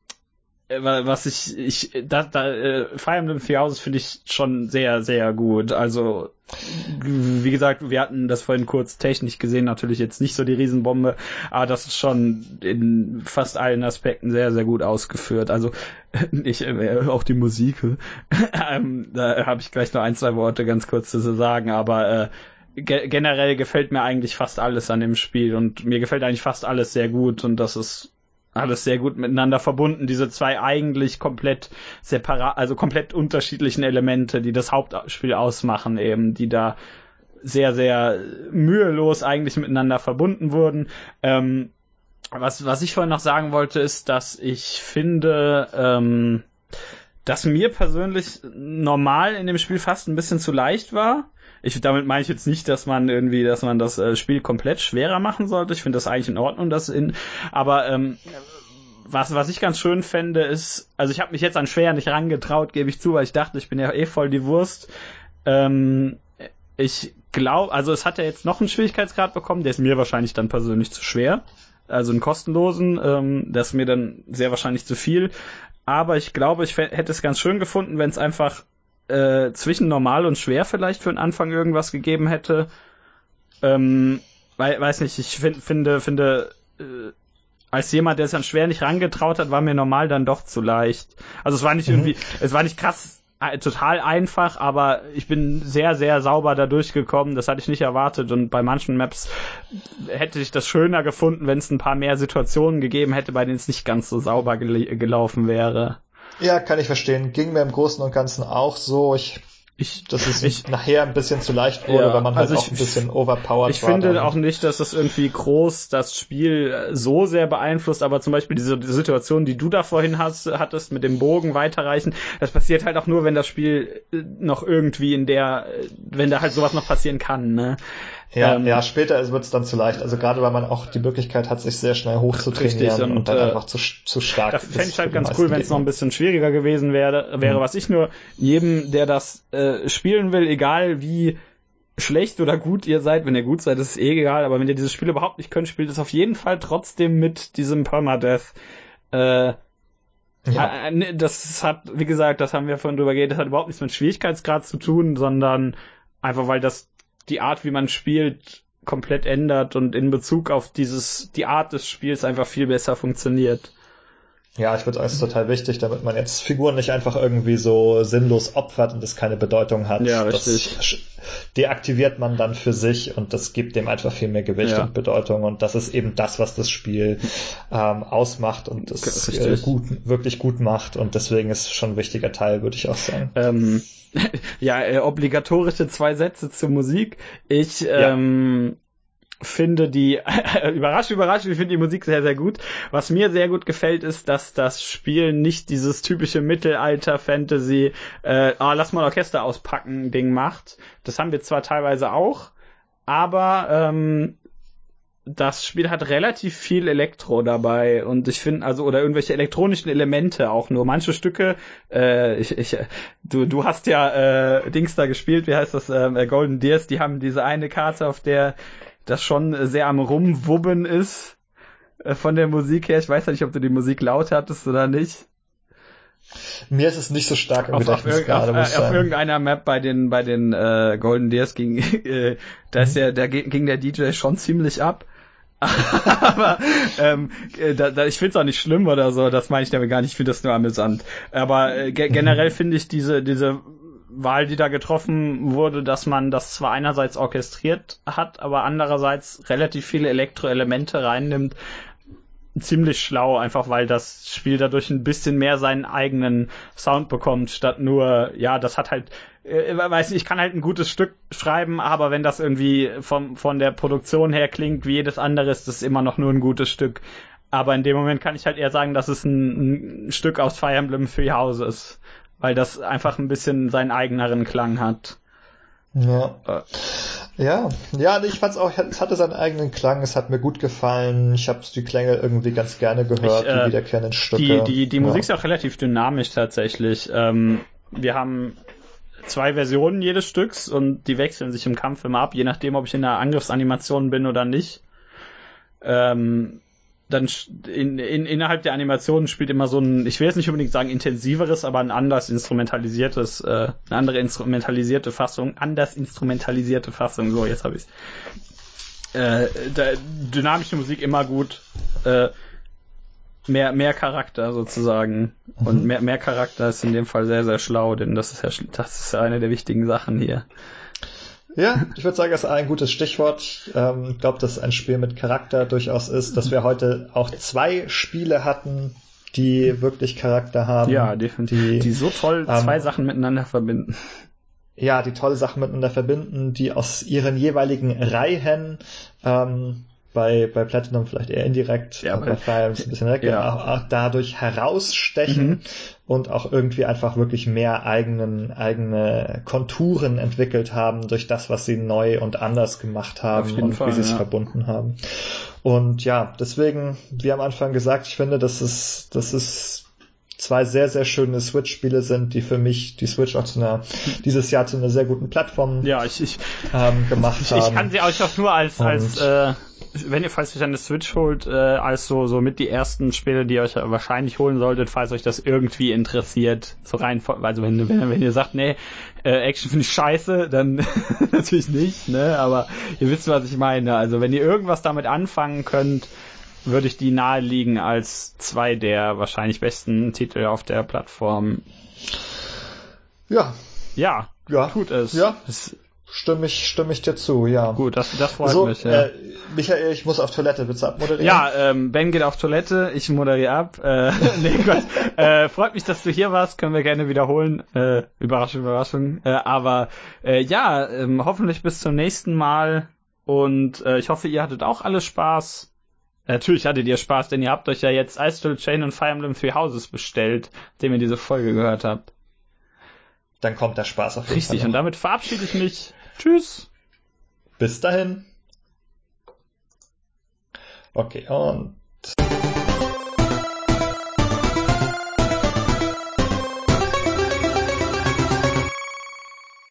was ich, ich, da, da, äh, Fire Emblem Three Houses finde ich schon sehr, sehr gut. Also, wie gesagt, wir hatten das vorhin kurz technisch gesehen, natürlich jetzt nicht so die Riesenbombe, aber das ist schon in fast allen Aspekten sehr, sehr gut ausgeführt. Also ich, äh, auch die Musik, ähm, da habe ich gleich noch ein, zwei Worte ganz kurz zu sagen, aber äh, ge generell gefällt mir eigentlich fast alles an dem Spiel und mir gefällt eigentlich fast alles sehr gut und das ist alles sehr gut miteinander verbunden. Diese zwei eigentlich komplett separat, also komplett unterschiedlichen Elemente, die das Hauptspiel ausmachen, eben, die da sehr, sehr mühelos eigentlich miteinander verbunden wurden. Ähm, was, was ich vorhin noch sagen wollte, ist, dass ich finde, ähm, dass mir persönlich normal in dem Spiel fast ein bisschen zu leicht war. Ich, damit meine ich jetzt nicht, dass man irgendwie, dass man das äh, Spiel komplett schwerer machen sollte. Ich finde das eigentlich in Ordnung, dass in, aber ähm, was, was ich ganz schön fände, ist, also ich habe mich jetzt an schwer nicht rangetraut, gebe ich zu, weil ich dachte, ich bin ja eh voll die Wurst. Ähm, ich glaube, also es hat ja jetzt noch einen Schwierigkeitsgrad bekommen, der ist mir wahrscheinlich dann persönlich zu schwer. Also einen kostenlosen, ähm, das ist mir dann sehr wahrscheinlich zu viel. Aber ich glaube, ich hätte es ganz schön gefunden, wenn es einfach äh, zwischen normal und schwer vielleicht für den Anfang irgendwas gegeben hätte. Ähm, wei weiß nicht, ich find, finde, finde, äh, als jemand, der es an schwer nicht rangetraut hat, war mir normal dann doch zu leicht. Also es war nicht Mhm. irgendwie, es war nicht krass äh, total einfach, aber ich bin sehr, sehr sauber da durchgekommen. Das hatte ich nicht erwartet und bei manchen Maps hätte ich das schöner gefunden, wenn es ein paar mehr Situationen gegeben hätte, bei denen es nicht ganz so sauber gel gelaufen wäre. Ja, kann ich verstehen. Ging mir im Großen und Ganzen auch so. Ich ich, dass es ich, nachher ein bisschen zu leicht wurde, ja, weil man halt also auch ich, ein bisschen overpowered ich war. Ich finde dann. auch nicht, dass das irgendwie groß das Spiel so sehr beeinflusst, aber zum Beispiel diese, diese Situation, die du da vorhin hast, hattest, mit dem Bogen weiterreichen, das passiert halt auch nur, wenn das Spiel noch irgendwie in der, wenn da halt sowas noch passieren kann, ne? Ja, ähm, ja, später wird es dann zu leicht. Also gerade weil man auch die Möglichkeit hat, sich sehr schnell hochzutrainieren und, und, dann äh, einfach zu, zu stark. Das fände ich halt ganz cool, wenn es noch ein bisschen schwieriger gewesen wäre. wäre mhm. Was ich nur jedem, der das äh, spielen will, egal wie schlecht oder gut ihr seid, wenn ihr gut seid, ist eh egal, aber wenn ihr dieses Spiel überhaupt nicht könnt, spielt es auf jeden Fall trotzdem mit diesem Permadeath. Äh, ja. Äh, ne, das hat, wie gesagt, das haben wir vorhin drüber geredet, das hat überhaupt nichts mit Schwierigkeitsgrad zu tun, sondern einfach weil das die Art, wie man spielt, komplett ändert und in Bezug auf dieses, die Art des Spiels einfach viel besser funktioniert. Ja, ich würde sagen, es ist total wichtig, damit man jetzt Figuren nicht einfach irgendwie so sinnlos opfert und es keine Bedeutung hat. Ja, richtig. Das deaktiviert man dann für sich und das gibt dem einfach viel mehr Gewicht ja. und Bedeutung und das ist eben das, was das Spiel ähm, ausmacht und das äh, gut, wirklich gut macht und deswegen ist es schon ein wichtiger Teil, würde ich auch sagen. Ähm, ja, äh, obligatorische zwei Sätze zur Musik. Ich ähm, finde die, überraschend, überraschend, ich finde die Musik sehr, sehr gut. Was mir sehr gut gefällt, ist, dass das Spiel nicht dieses typische Mittelalter-Fantasy, äh, ah, lass mal Orchester auspacken, Ding macht. Das haben wir zwar teilweise auch, aber ähm, das Spiel hat relativ viel Elektro dabei und ich finde also oder irgendwelche elektronischen Elemente auch nur manche Stücke äh, ich, ich du du hast ja äh, Dings da gespielt wie heißt das äh, Golden Deers die haben diese eine Karte auf der das schon sehr am rumwubben ist äh, von der Musik her ich weiß ja nicht ob du die Musik laut hattest oder nicht mir ist es nicht so stark im auf, Gedächtnis auf, gerade, auf, auf irgendeiner Map bei den bei den äh, Golden Deers ging äh, da ist mhm. der, der ging der DJ schon ziemlich ab aber ähm, äh, da, da, ich finde es auch nicht schlimm oder so, das meine ich damit gar nicht, ich finde das nur amüsant. Aber äh, ge generell finde ich diese, diese Wahl, die da getroffen wurde, dass man das zwar einerseits orchestriert hat, aber andererseits relativ viele Elektroelemente reinnimmt, ziemlich schlau, einfach weil das Spiel dadurch ein bisschen mehr seinen eigenen Sound bekommt, statt nur, ja, das hat halt, äh, weiß nicht, ich kann halt ein gutes Stück schreiben, aber wenn das irgendwie vom, von der Produktion her klingt wie jedes andere, ist das immer noch nur ein gutes Stück. Aber in dem Moment kann ich halt eher sagen, dass es ein, ein Stück aus Fire Emblem Three House ist, weil das einfach ein bisschen seinen eigeneren Klang hat. Ja. Äh. Ja, ja, ich fand's auch, es hatte seinen eigenen Klang, es hat mir gut gefallen. Ich habe die Klänge irgendwie ganz gerne gehört, ich, äh, die wiederkehrenden Stücke. Die, die, die ja. Musik ist auch relativ dynamisch tatsächlich. Ähm, wir haben zwei Versionen jedes Stücks und die wechseln sich im Kampf immer ab, je nachdem, ob ich in der Angriffsanimation bin oder nicht. Ähm, dann in, in, innerhalb der Animation spielt immer so ein, ich will jetzt nicht unbedingt sagen intensiveres, aber ein anders instrumentalisiertes, äh, eine andere instrumentalisierte Fassung, anders instrumentalisierte Fassung, so jetzt habe ich's. Äh, da, dynamische Musik immer gut, äh, mehr, mehr Charakter sozusagen. Mhm. Und mehr, mehr Charakter ist in dem Fall sehr, sehr schlau, denn das ist ja, das ist ja eine der wichtigen Sachen hier. Ja, ich würde sagen, das ist ein gutes Stichwort. Ähm, ich glaube, dass ein Spiel mit Charakter durchaus ist, dass wir heute auch zwei Spiele hatten, die wirklich Charakter haben. Ja, definitiv. Die, die so toll ähm, zwei Sachen miteinander verbinden. Ja, die tolle Sachen miteinander verbinden, die aus ihren jeweiligen Reihen ähm, bei, bei Platinum vielleicht eher indirekt, ja, bei Fire ein bisschen direkt, ja. auch, auch dadurch herausstechen mhm. Und auch irgendwie einfach wirklich mehr eigenen, eigene Konturen entwickelt haben durch das, was sie neu und anders gemacht haben und Fall, wie sie es verbunden haben. Und ja, deswegen, wie am Anfang gesagt, ich finde, dass es, das ist zwei sehr, sehr schöne Switch-Spiele sind, die für mich die Switch auch zu einer, dieses Jahr zu einer sehr guten Plattform ja, ich, ich, ähm, gemacht ich, haben. Ich kann sie auch nur als, als äh, wenn ihr, falls euch eine Switch holt, äh, als so, so mit die ersten Spiele, die ihr euch wahrscheinlich holen solltet, falls euch das irgendwie interessiert, so rein, also wenn, wenn, wenn ihr sagt, nee, äh, Action finde ich scheiße, dann natürlich nicht, ne, aber ihr wisst, was ich meine. Also wenn ihr irgendwas damit anfangen könnt, würde ich die naheliegen als zwei der wahrscheinlich besten Titel auf der Plattform. Ja. Ja, ja. tut es. Ja. es Stimme ich, stimme ich dir zu, ja. Gut, das, das freut so, mich. Ja. Äh, Michael, ich muss auf Toilette, bitte abmoderieren. Ja, ähm, Ben geht auf Toilette, ich moderiere ab. Äh, nee, Gott. Äh, freut mich, dass du hier warst, können wir gerne wiederholen. Äh, Überraschung, Überraschung. Äh, aber äh, ja, ähm, hoffentlich bis zum nächsten Mal. Und äh, ich hoffe, ihr hattet auch alle Spaß. Natürlich hattet ihr Spaß, denn ihr habt euch ja jetzt Ice Chain und Fire Emblem Three Houses bestellt, nachdem ihr diese Folge gehört habt. Dann kommt der Spaß auf jeden Richtig, Fall. und noch. damit verabschiede ich mich. Tschüss. Bis dahin. Okay, und